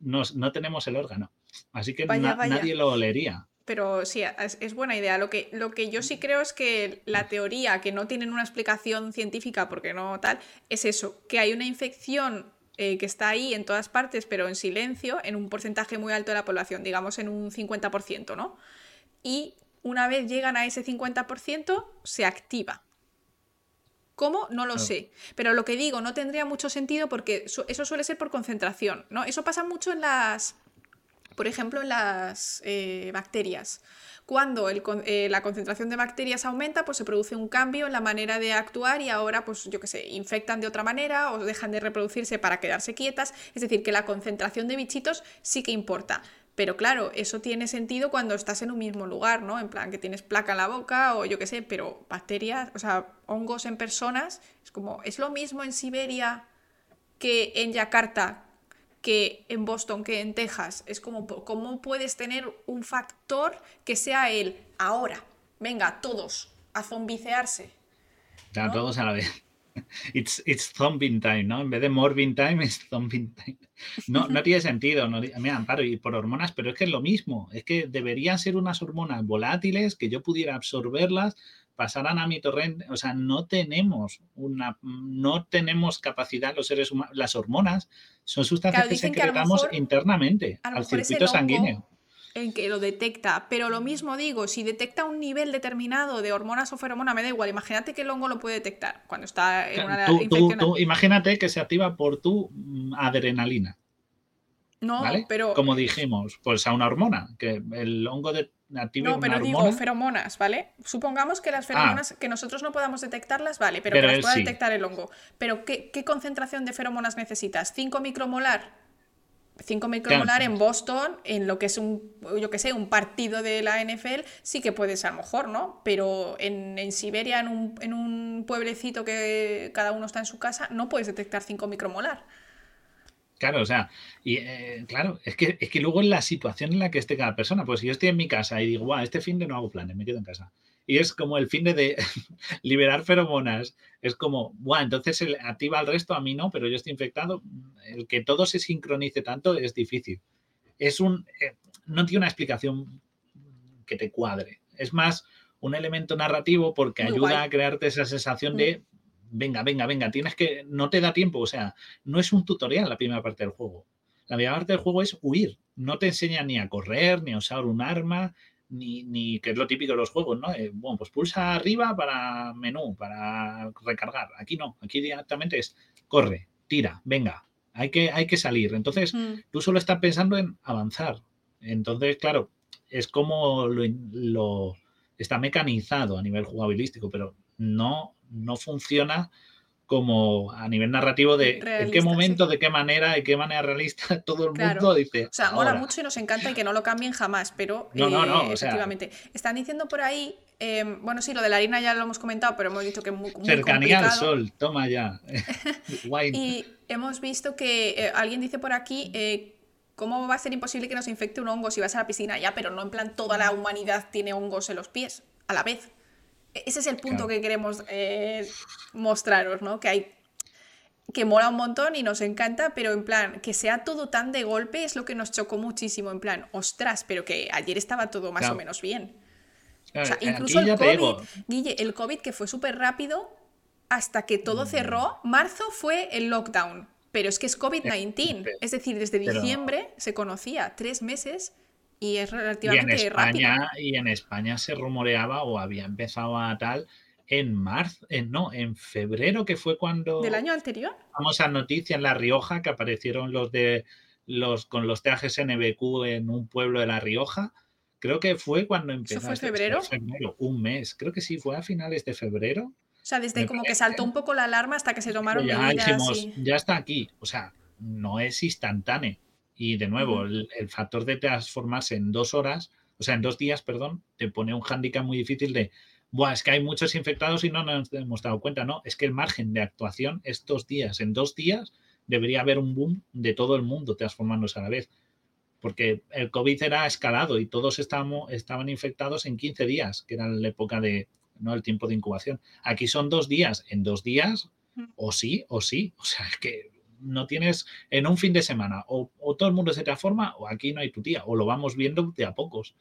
no tenemos el órgano. Así que nadie lo olería. Pero sí, es, buena idea. Lo que, lo que yo sí creo es que la teoría, que no tienen una explicación científica, porque no tal, es eso, que hay una infección eh, que está ahí en todas partes, pero en silencio, en un porcentaje muy alto de la población, digamos en un 50%, ¿no? Y una vez llegan a ese 50%, se activa. ¿Cómo? No lo sé. Pero lo que digo no tendría mucho sentido porque eso suele ser por concentración, ¿no? Eso pasa mucho en las, por ejemplo, en las eh, bacterias. Cuando eh, la concentración de bacterias aumenta, pues se produce un cambio en la manera de actuar y ahora, pues yo qué sé, infectan de otra manera o dejan de reproducirse para quedarse quietas. Es decir, que la concentración de bichitos sí que importa. Pero claro, eso tiene sentido cuando estás en un mismo lugar, ¿no? En plan, que tienes placa en la boca o yo qué sé, pero bacterias, o sea, hongos en personas, es como, es lo mismo en Siberia que en Yakarta, que en Boston, que en Texas. Es como, ¿cómo puedes tener un factor que sea el ahora? Venga, todos, a zombicearse. ¿no? todos a la vez. <laughs> It's, it's zombie time, ¿no? En vez de morbing time, es zombie time. No, no tiene sentido. No, me amparo y por hormonas, pero es que es lo mismo. Es que deberían ser unas hormonas volátiles que yo pudiera absorberlas, pasaran a mi torrente. O sea, no tenemos una, no tenemos capacidad los seres humanos. Las hormonas son sustancias que secretamos internamente al circuito sanguíneo en que lo detecta, pero lo mismo digo, si detecta un nivel determinado de hormonas o feromonas, me da igual, imagínate que el hongo lo puede detectar cuando está en una tú, infección. imagínate que se activa por tu mm, adrenalina. No, pero... Como dijimos, pues a una hormona, que el hongo de, No, pero digo feromonas, ¿vale? Supongamos que las ah. feromonas, que nosotros no podamos detectarlas, vale, pero, que las pueda detectar el hongo. Pero ¿qué, ¿qué concentración de feromonas necesitas? ¿5 micromolar? 5 micromolar en Boston, en lo que es un, yo que sé, un partido de la NFL, sí que puede ser a lo mejor, ¿no? Pero en, Siberia, en un, en un, pueblecito que cada uno está en su casa, no puedes detectar 5 micromolar. Claro, o sea, y eh, claro, es que, es que luego en la situación en la que esté cada persona, pues si yo estoy en mi casa y digo, guau, este fin de no hago planes, me quedo en casa y es como el fin de, <laughs> liberar feromonas. Es como, bueno, entonces el, activa al resto, a mí no, pero yo estoy infectado. El que todo se sincronice tanto es difícil. Es un, eh, no tiene una explicación que te cuadre. Es más un elemento narrativo porque ayuda a crearte esa sensación de, mm. venga, venga, venga, tienes que, no te da tiempo. O sea, no es un tutorial la primera parte del juego. La primera parte del juego es huir. No te enseña ni a correr, ni a usar un arma, ni, que es lo típico de los juegos, ¿no? Eh, bueno, pues pulsa arriba para menú, para recargar. Aquí no, aquí directamente es corre, tira, venga, hay que, hay que salir. Entonces, mm. tú solo estás pensando en avanzar. Entonces, claro, es como lo, está mecanizado a nivel jugabilístico, pero no, no funciona como a nivel narrativo de en qué momento, de qué manera, de qué manera realista, <laughs> todo el mundo dice. O sea, mola mucho y nos encanta y que no lo cambien jamás, pero no, no, no, eh, efectivamente. Están diciendo por ahí, em, bueno, sí, lo de la harina ya lo hemos comentado, pero hemos dicho que es muy, muy <laughs> Cercanía al sol, toma ya. <laughs> y hemos visto que eh, alguien dice por aquí. Eh, ¿Cómo va a ser imposible que nos infecte un hongo si vas a la piscina? Ya, pero no en plan toda la humanidad tiene hongos en los pies a la vez. Ese es el punto que queremos eh, mostraros, ¿no? Que hay que mola un montón y nos encanta, pero en plan, que sea todo tan de golpe es lo que nos chocó muchísimo, en plan, ostras, pero que ayer estaba todo más o menos bien. o sea, incluso el COVID, Guille, el COVID que fue súper rápido hasta que todo mm. cerró, marzo fue el lockdown, pero es que es COVID-19, es decir, desde diciembre se conocía, tres meses Y es Y en relativamente rápido. España, y en España se rumoreaba o había empezado a tal en marzo, en, no, en febrero, que fue cuando ¿Del año anterior? famosa noticia en La Rioja que aparecieron los de los con los trajes NBQ en un pueblo de La Rioja. Creo que fue cuando empezó. fue este- febrero? febrero, un mes. Creo que sí, fue a finales de febrero. O sea, desde Me como que parece. saltó un poco la alarma hasta que se tomaron ya medidas. dijimos, y- ya está aquí. O sea, no es instantáneo. Y de nuevo, el, el factor de transformarse en dos horas, o sea, en dos días, perdón, te pone un hándicap muy difícil de, Buah, es que hay muchos infectados y no nos hemos dado cuenta. No, es que el margen de actuación es dos días. En dos días debería haber un boom de todo el mundo transformándose a la vez. Porque el COVID era escalado y todos estábamos, estaban infectados en 15 días, que era la época de, no el tiempo de incubación. Aquí son dos días. En dos días, o sí, o sí. O sea, es que no tienes en un fin de semana, o, o todo el mundo se transforma, o aquí no hay tu tía, o lo vamos viendo de a pocos.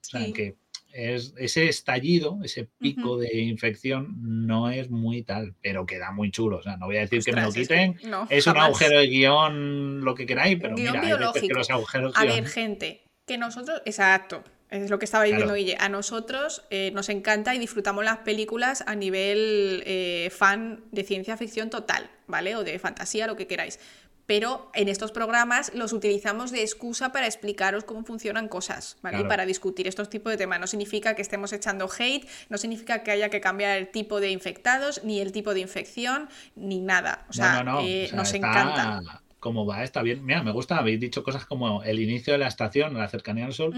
O sea, Sí. que es, ese estallido, ese pico de infección no es muy tal, pero queda muy chulo. O sea, no voy a decir que me lo Ostras, es que quiten. no, Es un agujero de guion, lo que queráis, pero Guión mira, hay veces que biológico. los agujeros A guión- ver, gente, que nosotros, exacto, es lo que estaba diciendo Claro. Guille, a nosotros eh, nos encanta y disfrutamos las películas a nivel eh, fan de ciencia ficción total, ¿vale? O de fantasía, lo que queráis. Pero en estos programas los utilizamos de excusa para explicaros cómo funcionan cosas, ¿vale? Y para discutir estos tipos de temas. No significa que estemos echando hate, no significa que haya que cambiar el tipo de infectados, ni el tipo de infección, ni nada. O sea, no, no, no. eh, o sea, nos está- encanta. Como va, está bien. Mira, me gusta, habéis dicho cosas como el inicio de la estación, la cercanía al sol.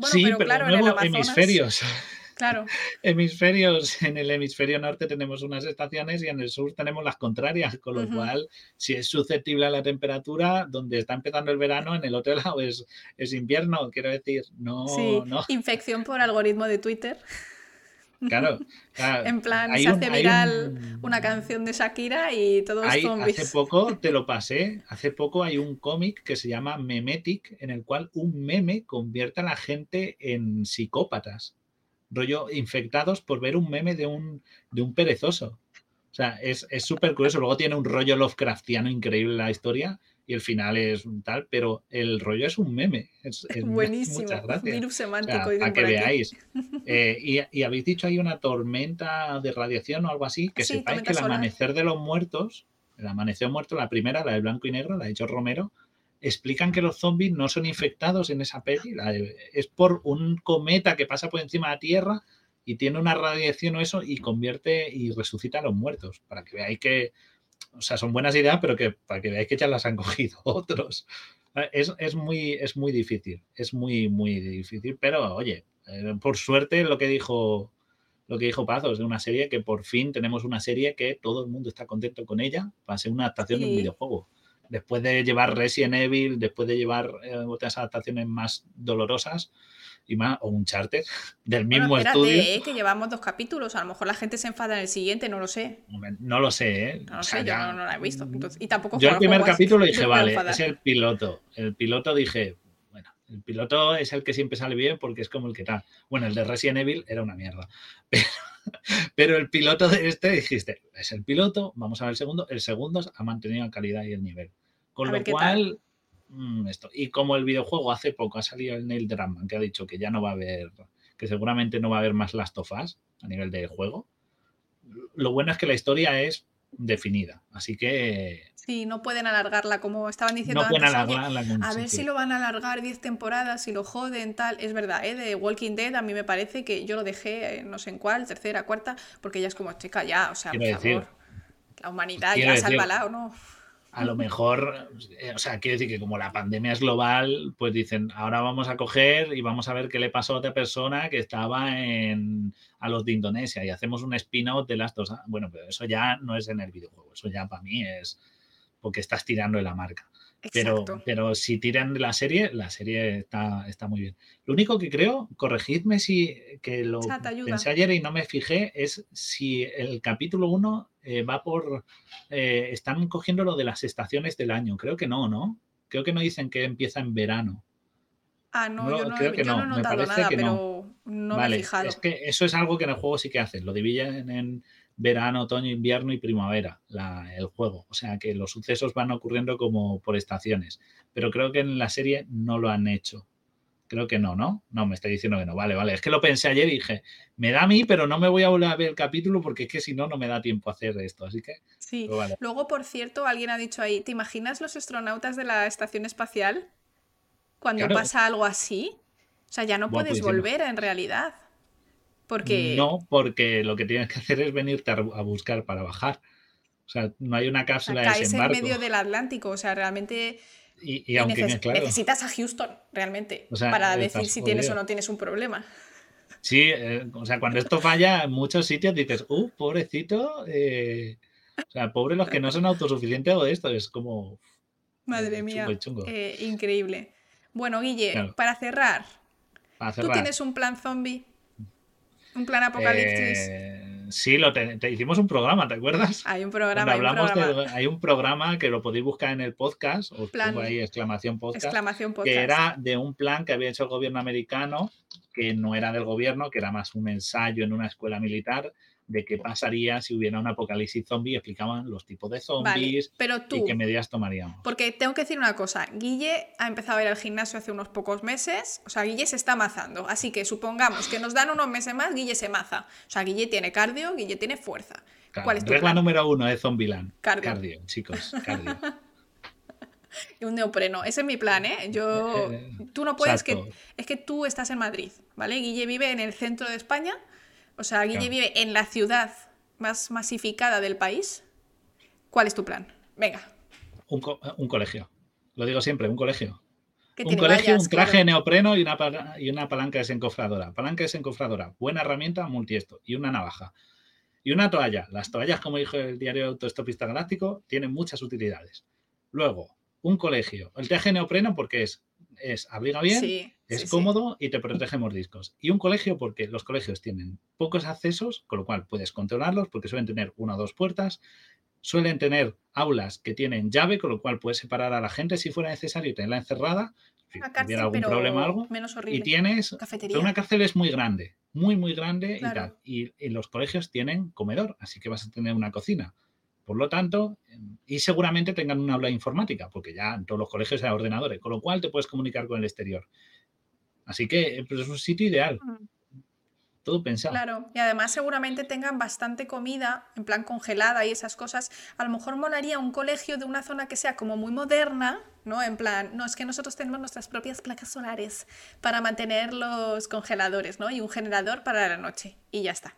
Bueno, sí, pero, pero, claro, en el nuevo Amazonas. hemisferios. Claro. <laughs> hemisferios. En el hemisferio norte tenemos unas estaciones y en el sur tenemos las contrarias, con lo cual, si es susceptible a la temperatura, donde está empezando el verano, en el otro <laughs> lado es, es invierno. Quiero decir, no, Sí, no, infección por algoritmo de Twitter. Claro. claro. En plan, se hace viral un- una canción de Shakira y todos Hay- zombies. hace poco te lo pasé, hace poco hay un cómic que se llama Memetic, en el cual un meme convierte a la gente en psicópatas, rollo infectados por ver un meme de un, de un perezoso. O sea, es es súper curioso. Luego tiene un rollo Lovecraftiano increíble la historia y el final es un tal, pero el rollo es un meme. Es, <laughs> es- Buenísimo. Muchas gracias. Virus O sea, semántico. para que aquí. veáis. <laughs> Eh, y, y habéis dicho hay una tormenta de radiación o algo así, que Sí, sepáis que el solar. amanecer de los muertos, el amanecer muerto, la primera, la de blanco y negro, la de George Romero, explican que los zombies no son infectados en esa peli, de- es por un cometa que pasa por encima de la Tierra y tiene una radiación o eso y convierte y resucita a los muertos, para que veáis que, o sea, son buenas ideas, pero que para que veáis que ya las han <laughs> cogido otros. Es, es muy, es muy difícil, es muy, muy difícil, pero oye, eh, por suerte lo que dijo lo que dijo Pazos de una serie que por fin tenemos una serie que todo el mundo está contento con ella para ser una adaptación de un videojuego. Después de llevar Resident Evil, después de llevar eh, otras adaptaciones más dolorosas y más, o un charter del Bueno, mismo espérate, estudio. eh, que llevamos dos capítulos. A lo mejor la gente se enfada en el siguiente, no lo sé. No lo sé, ¿eh? No lo O sea, sé, yo no, no la he visto. Entonces- y tampoco Yo el primer capítulo <laughs> dije, vale, es el piloto. El piloto dije, bueno, el piloto es el que siempre sale bien porque es como el que tal. Bueno, el de Resident Evil era una mierda. <laughs> Pero, pero el piloto de este dijiste, es el piloto, vamos a ver el segundo. El segundo ha mantenido la calidad y el nivel. Con A lo cual, mm, esto. Y como el videojuego hace poco ha salido el Neil Druckmann, que ha dicho que ya no va a haber, que seguramente no va a haber más Last of Us a nivel de juego. Lo bueno es que la historia es definida. Así que Sí, no pueden alargarla como estaban diciendo no pueden antes. "Oye, alargarla A ver si lo van a alargar 10 temporadas, si lo joden, tal. Es verdad, ¿eh? De Walking Dead a mí me parece que yo lo dejé, eh, no sé en cuál, tercera, cuarta, porque ya es como, chica, ya, o sea, por favor. La humanidad Quiero ya, decir- sálvala o no. A lo mejor, eh, o sea, quiero decir que como la pandemia es global, pues dicen, ahora vamos a coger y vamos a ver qué le pasó a otra persona que estaba en a los de Indonesia y hacemos un spin-off de las dos. Bueno, pero eso ya no es en el videojuego, eso ya para mí es porque estás tirando de la marca. Pero, pero si tiran de la serie, la serie está, está muy bien. Lo único que creo, corregidme si que lo Chat, ayuda. pensé ayer y no me fijé, es si el capítulo 1 va por... eh, están cogiendo lo de las estaciones del año. Creo que no, ¿no? Creo que no dicen que empieza en verano. Ah, no, no, yo no, creo he- que yo no no, he me notado parece nada, que no. pero no, me vale, he fijado. es que eso es algo que en el juego sí que hacen. Lo dividen en verano, otoño, invierno y primavera, la- el juego. O sea que los sucesos van ocurriendo como por estaciones. Pero creo que en la serie no lo han hecho. Creo que no, ¿no? No, me está diciendo que no. Vale, vale. Es que lo pensé ayer y dije, me da a mí, pero no me voy a volver a ver el capítulo porque es que si no, no me da tiempo a hacer esto. Así que. Sí. Luego, por cierto, alguien ha dicho ahí, ¿te imaginas los astronautas de la estación espacial? Cuando pasa algo así. O sea, ya no puedes volver en realidad. Porque... No, porque lo que tienes que hacer es venirte a buscar para bajar. O sea, no hay una cápsula de desembarco. en medio del Atlántico, o sea, realmente y, aunque necesitas a Houston realmente para decir si tienes o no tienes un problema. Sí, eh, o sea, cuando esto falla en muchos sitios dices, uh, pobrecito, eh", o sea, pobre los que no son autosuficientes o esto, es como... Madre eh, mía, increíble. Bueno, Guille, para cerrar, ¿tú tienes un plan zombie? ¿Un plan apocalipsis? Sí, lo te, hicimos un programa, ¿te acuerdas? <laughs> Hay un programa. hay un programa. que lo podéis buscar en el podcast, ahí exclamación podcast, exclamación podcast, que era de un plan que había hecho el gobierno americano, que no era del gobierno, que era más un ensayo en una escuela militar de qué pasaría si hubiera un apocalipsis zombie, explicaban los tipos de zombies pero tú, y qué medidas tomaríamos. Porque tengo que decir una cosa, Guille ha empezado a ir al gimnasio hace unos pocos meses, o sea, Guille se está mazando, así que supongamos que nos dan unos meses más, Guille se maza. O sea, Guille tiene cardio, Guille tiene fuerza. ¿Cuál es tu Regla número uno de Zombieland. Cardio. Cardio, chicos, cardio. y <laughs> un neopreno. Ese es mi plan, ¿eh? Yo. Eh, tú no puedes. Que, es que tú estás en Madrid, ¿vale? Guille vive en el centro de España o sea, Guille vive en la ciudad más masificada del país. ¿Cuál es tu plan? Venga. Un, colegio. Lo digo siempre, un colegio. Un colegio, un traje neopreno y una, y una palanca desencofradora. Palanca desencofradora, buena herramienta, multiesto. Y una navaja. Y una toalla. Las toallas, como dijo el diario Autoestopista Galáctico, tienen muchas utilidades. Luego, un colegio. El traje neopreno porque es, es abriga bien, es cómodo y te protege mordiscos. Y un colegio porque los colegios tienen pocos accesos, con lo cual puedes controlarlos porque suelen tener una o dos puertas. Suelen tener aulas que tienen llave, con lo cual puedes separar a la gente si fuera necesario y tenerla encerrada. Si hubiera algún problema algo. Y tienes. una cárcel es muy grande, muy, muy grande y y los colegios tienen comedor, así que vas a tener una cocina. Por lo tanto, y seguramente tengan una aula informática, porque ya en todos los colegios hay ordenadores, con lo cual te puedes comunicar con el exterior. Así que pues, es un sitio ideal. Todo pensado. Claro, y además seguramente tengan bastante comida, en plan congelada y esas cosas. A lo mejor molaría un colegio de una zona que sea como muy moderna, ¿no? En plan, no, es que nosotros tenemos nuestras propias placas solares para mantener los congeladores, ¿no? Y un generador para la noche, y ya está.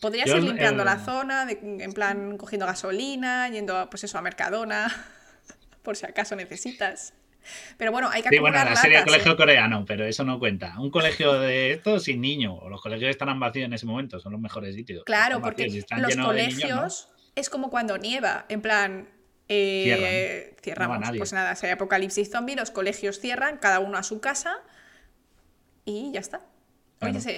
Podrías ir limpiando la zona, en plan cogiendo gasolina, yendo pues eso, a Mercadona, <laughs> por si acaso necesitas. Pero bueno, hay que Sí, bueno, la serie colegio ¿eh? coreano, pero eso no cuenta. Un colegio de estos sin niños, o los colegios estarán vacíos en ese momento, son los mejores sitios. Claro, porque los colegios es como cuando nieva, en plan, eh, cierran. pues nada, si hay apocalipsis zombie, los colegios cierran, cada uno a su casa y ya está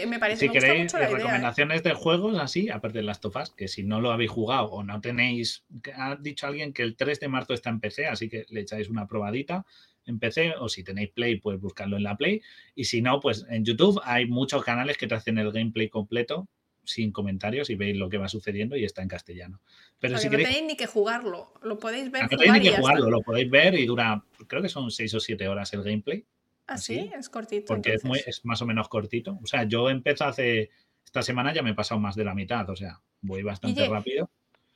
me parece si queréis recomendaciones de juegos así, aparte de las tofas, que si no lo habéis jugado o no tenéis, ha dicho alguien que el 3 de marzo está en PC, así que le echáis una probadita en PC o si tenéis Play, pues buscarlo en la Play. Y si no, pues en YouTube hay muchos canales que te hacen el gameplay completo sin comentarios y veis lo que va sucediendo y está en castellano. Pero si no tenéis ni que jugarlo, lo podéis ver. No tenéis ni que jugarlo, lo podéis ver y dura, creo que son 6 o 7 horas el gameplay. ¿Ah, sí? Es cortito. Porque es, muy, es más o menos cortito. O sea, yo empecé hace. Esta semana ya me he pasado más de la mitad, o sea, voy bastante rápido.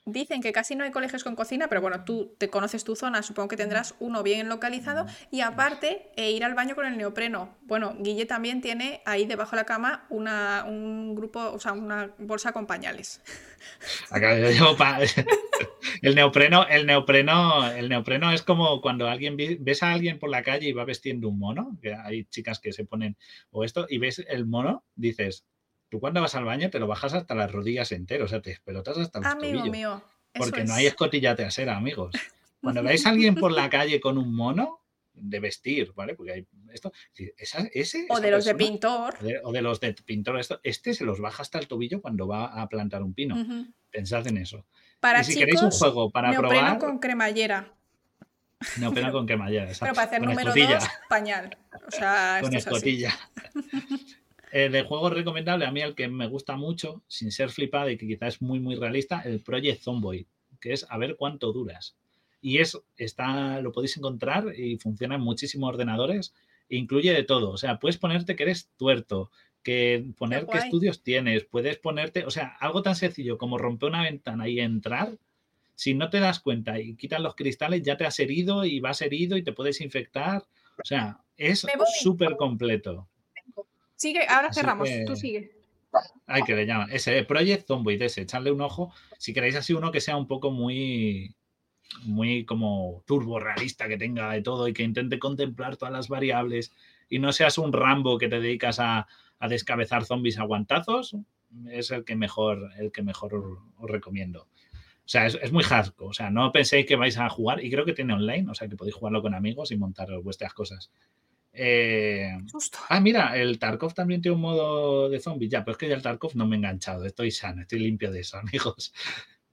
Dicen que casi no hay colegios con cocina, pero bueno, tú te conoces tu zona, supongo que tendrás uno bien localizado. Y aparte, e ir al baño con el neopreno. Bueno, Guille también tiene ahí debajo de la cama una, un grupo, o sea, una bolsa con pañales. <laughs> <laughs> el neopreno, el neopreno, el neopreno es como cuando alguien ves a alguien por la calle y va vestiendo un mono, que hay chicas que se ponen o esto, y ves el mono, dices, Tú cuando vas al baño te lo bajas hasta las rodillas entero, o sea, te pelotas hasta los Amigo mío. porque no hay escotilla trasera, amigos. <laughs> Cuando veis a alguien por la <laughs> calle con un mono de vestir, ¿vale? Porque hay esto, ese, o de los de pintor. O de, los de pintor, esto, este se los baja hasta el tobillo cuando va a plantar un pino. Pensad en eso. Para y si queréis un juego para probar. con cremallera. Neopreno con cremallera. Pero para hacer número dos, pañal. O sea, <laughs> con escotilla. Eh, de juego recomendable, a mí el que me gusta mucho, sin ser flipado y que quizás es muy, muy realista, el Project Zomboid, que es a ver cuánto duras. Y es, está, lo podéis encontrar y funciona en muchísimos ordenadores. incluye de todo. O sea, puedes ponerte que eres tuerto, que poner qué, guay. estudios tienes, puedes ponerte, o sea, algo tan sencillo como romper una ventana y entrar. Si no te das cuenta y quitas los cristales, ya te has herido y vas herido y te puedes infectar. O sea, es súper completo. Sigue, ahora Así cerramos. que- Tú sigue. Ay, que le llaman. Ese Project Zomboid, ese, echarle un ojo. Si queréis así uno que sea un poco muy, muy como turbo realista, que tenga de todo y que intente contemplar todas las variables y no seas un Rambo que te dedicas a, a descabezar zombies a guantazos, es el que mejor, el que mejor os, os recomiendo. O sea, es, es muy hardcore. O sea, no penséis que vais a jugar, y creo que tiene online, o sea, que podéis jugarlo con amigos y montar vuestras cosas. Eh. Ah, mira, el Tarkov también tiene un modo de zombie. Ya, pero es que ya el Tarkov no me he enganchado. Estoy sano, estoy limpio de eso, <laughs> amigos.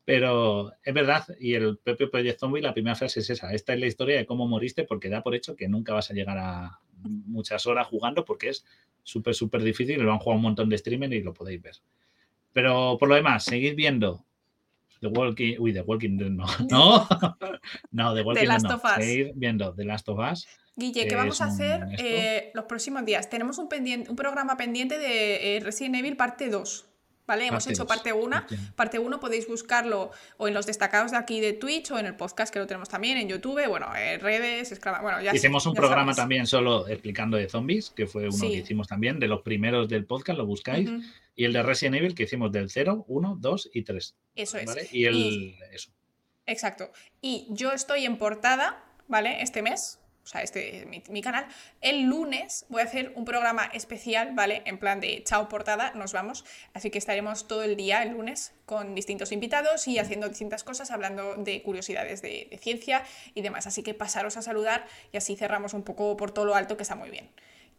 Pero es verdad, y el propio Project Zombie, la primera frase es esa. Esta es la historia de cómo moriste, porque da por hecho que nunca vas a llegar a muchas horas jugando, porque es súper, súper difícil. Lo han jugado un montón de streamers y lo podéis ver. Pero por lo demás, seguid viendo The Walking. Uy, The Walking Dead no. <laughs> No, <laughs> no, The Walking Dead no. Seguid viendo The Last of Us. Guille, ¿qué vamos a hacer eh, los próximos días? Tenemos un, pendiente, un programa pendiente de eh, Resident Evil parte 2. ¿Vale? Hemos Parte hecho parte 1. Entiendo. Parte 1 podéis buscarlo o en los destacados de aquí de Twitch o en el podcast que lo tenemos también en YouTube, bueno, en redes, exclama- bueno, ya Hicimos un ya programa también solo explicando de zombies, que fue uno Sí. que hicimos también, de los primeros del podcast, lo buscáis. Y el de Resident Evil que hicimos del 0, 1, 2 y 3. Eso es. Y el. Y- Eso. Exacto. Y yo estoy en portada, ¿vale? Este mes, o sea, este es mi, mi canal. El lunes voy a hacer un programa especial, ¿vale? En plan de chao portada, nos vamos. Así que estaremos todo el día el lunes con distintos invitados y haciendo distintas cosas, hablando de curiosidades de, de ciencia y demás. Así que pasaros a saludar y así cerramos un poco por todo lo alto, que está muy bien.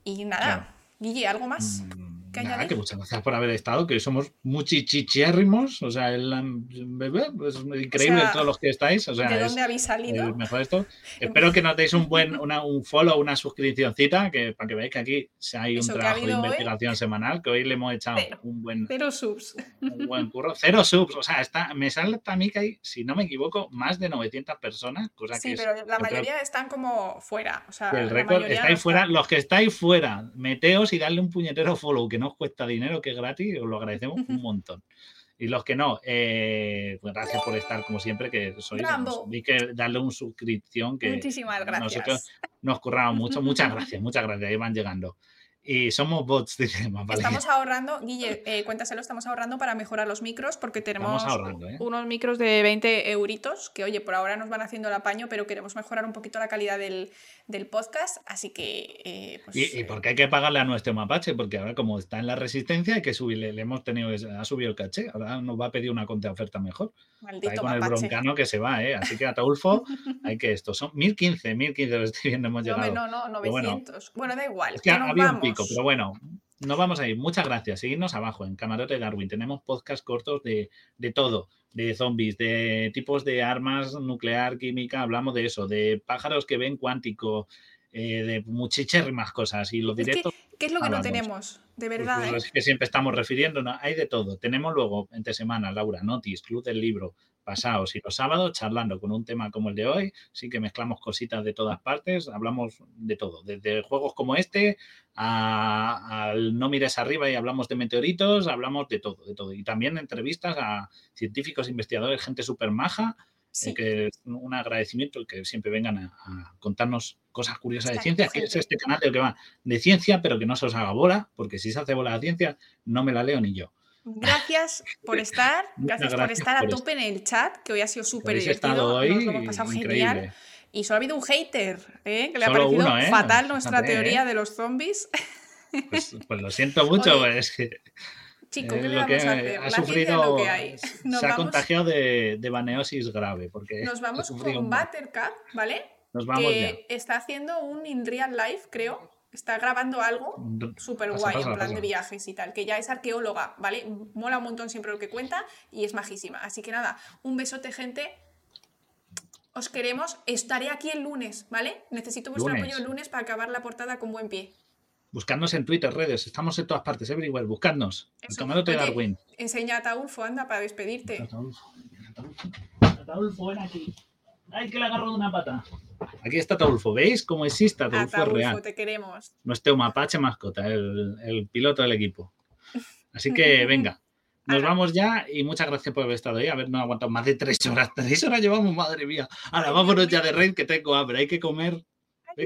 Y nada, Claro. Guille, ¿algo más? Mm, ¿Qué Nada, añadir? que muchas gracias por haber estado, que somos muchichichiérrimos. O sea, el, es increíble sea, todos los que estáis. O sea, ¿De es dónde habéis salido? mejor esto. <laughs> Espero que nos deis un buen <laughs> una, un follow, una suscripcióncita, que para que veáis que aquí hay un Eso que ha trabajo de hoy. investigación semanal, que hoy le hemos echado Cero. un buen, Cero subs. un buen curro. Cero subs, o sea, está, me sale a mí que hay, si no me equivoco, más de 900 personas, cosa Sí, que es pero la creo mayoría están como fuera. O sea, el récord. Estáis no fuera, está. los que estáis fuera, meteos y darle un puñetero follow que no os cuesta dinero, que es gratis, os lo agradecemos un montón. Y los que no, eh, pues gracias por estar como siempre, que sois. Vi que darle una suscripción que Muchísimas gracias. nosotros nos curramos mucho. <laughs> Muchas gracias, muchas gracias. Ahí van llegando. Y somos bots, <laughs> dice más vale. Estamos ahorrando, Guille, eh, cuéntaselo, estamos ahorrando para mejorar los micros porque tenemos ahorrando, ¿eh? unos micros de 20 euritos que, oye, por ahora nos van haciendo el apaño, pero queremos mejorar un poquito la calidad del, del podcast, así que... eh, pues, Y, y eh, porque hay que pagarle a nuestro mapache, porque ahora como está en la resistencia hay que subirle, le hemos tenido, ha subido el caché, ahora nos va a pedir una contraoferta mejor. Está ahí maldito con el broncano que se va, ¿eh? Así que Ataulfo, <laughs> hay que esto. Son 1015, 1015 lo estoy viendo, hemos No, llegado. no, no, bueno, 900. Bueno, da igual. Es que nos había un vamos. Pero bueno, nos vamos a ir. Muchas gracias. Seguidnos abajo en Camarote Darwin. Tenemos podcast cortos de, de todo, de zombies, de tipos de armas nuclear, química, hablamos de eso, de pájaros que ven cuántico, eh, de muchísimas cosas. Y los Es que, directos ¿Qué es lo que no tenemos? De pues, verdad, pues, ¿eh? los que siempre estamos refiriendo, ¿no? hay de todo. Tenemos luego entre semana, Laura, Notis, Club del Libro, pasados y los sábados charlando con un tema como el de hoy. Sí que mezclamos cositas de todas partes, hablamos de todo, desde juegos como este a- al no mires arriba y hablamos de meteoritos, hablamos de todo, de todo. Y también entrevistas a científicos, investigadores, gente súper maja. Sí. que es un agradecimiento que siempre vengan a, a contarnos cosas curiosas de ciencia, que es este canal del que va de ciencia, pero que no se os haga bola, porque si se hace bola la ciencia, no me la leo ni yo. Gracias por estar, <laughs> gracias, por estar a tope en el chat, que hoy ha sido súper divertido. hoy Nos lo hemos pasado increíble. genial. Y solo ha habido un hater, ¿eh? que le ha parecido uno, ¿eh? fatal nuestra Fíjate, teoría ¿eh? de los zombies. Pues, <laughs> pues lo siento mucho, Oye, es que Chico, ¿qué lo vamos que a hacer? ha sufrido, lo que hay. Nos se ha vamos, contagiado de, de baneosis grave, porque nos vamos con Buttercup, ¿vale? Nos vamos ya. que está haciendo un in real life, creo. Está grabando algo súper guay, en plan de viajes y tal, que ya es arqueóloga, ¿vale? Mola un montón siempre lo que cuenta y es majísima. Así que nada, un besote, gente. Os queremos. Estaré aquí el lunes, ¿vale? Necesito vuestro Lunes. apoyo el lunes para acabar la portada con buen pie. Buscadnos en Twitter, redes, estamos en todas partes, everywhere, buscadnos. Camarote de Darwin. Enseña a Taulfo, anda, para despedirte. Ataulfo, ven aquí. Ay, que le agarro de una pata. Aquí está Taulfo. ¿Veis cómo existe? Taulfo es Ataulfo, real. te queremos. Nuestro mapache mascota, el, el piloto del equipo. Así que <laughs> venga, nos vamos ya y muchas gracias por haber estado ahí. A ver, no aguantado más de tres horas. <laughs> Tres horas llevamos, madre mía. Ahora vámonos ya de raid que tengo hambre. Hay que comer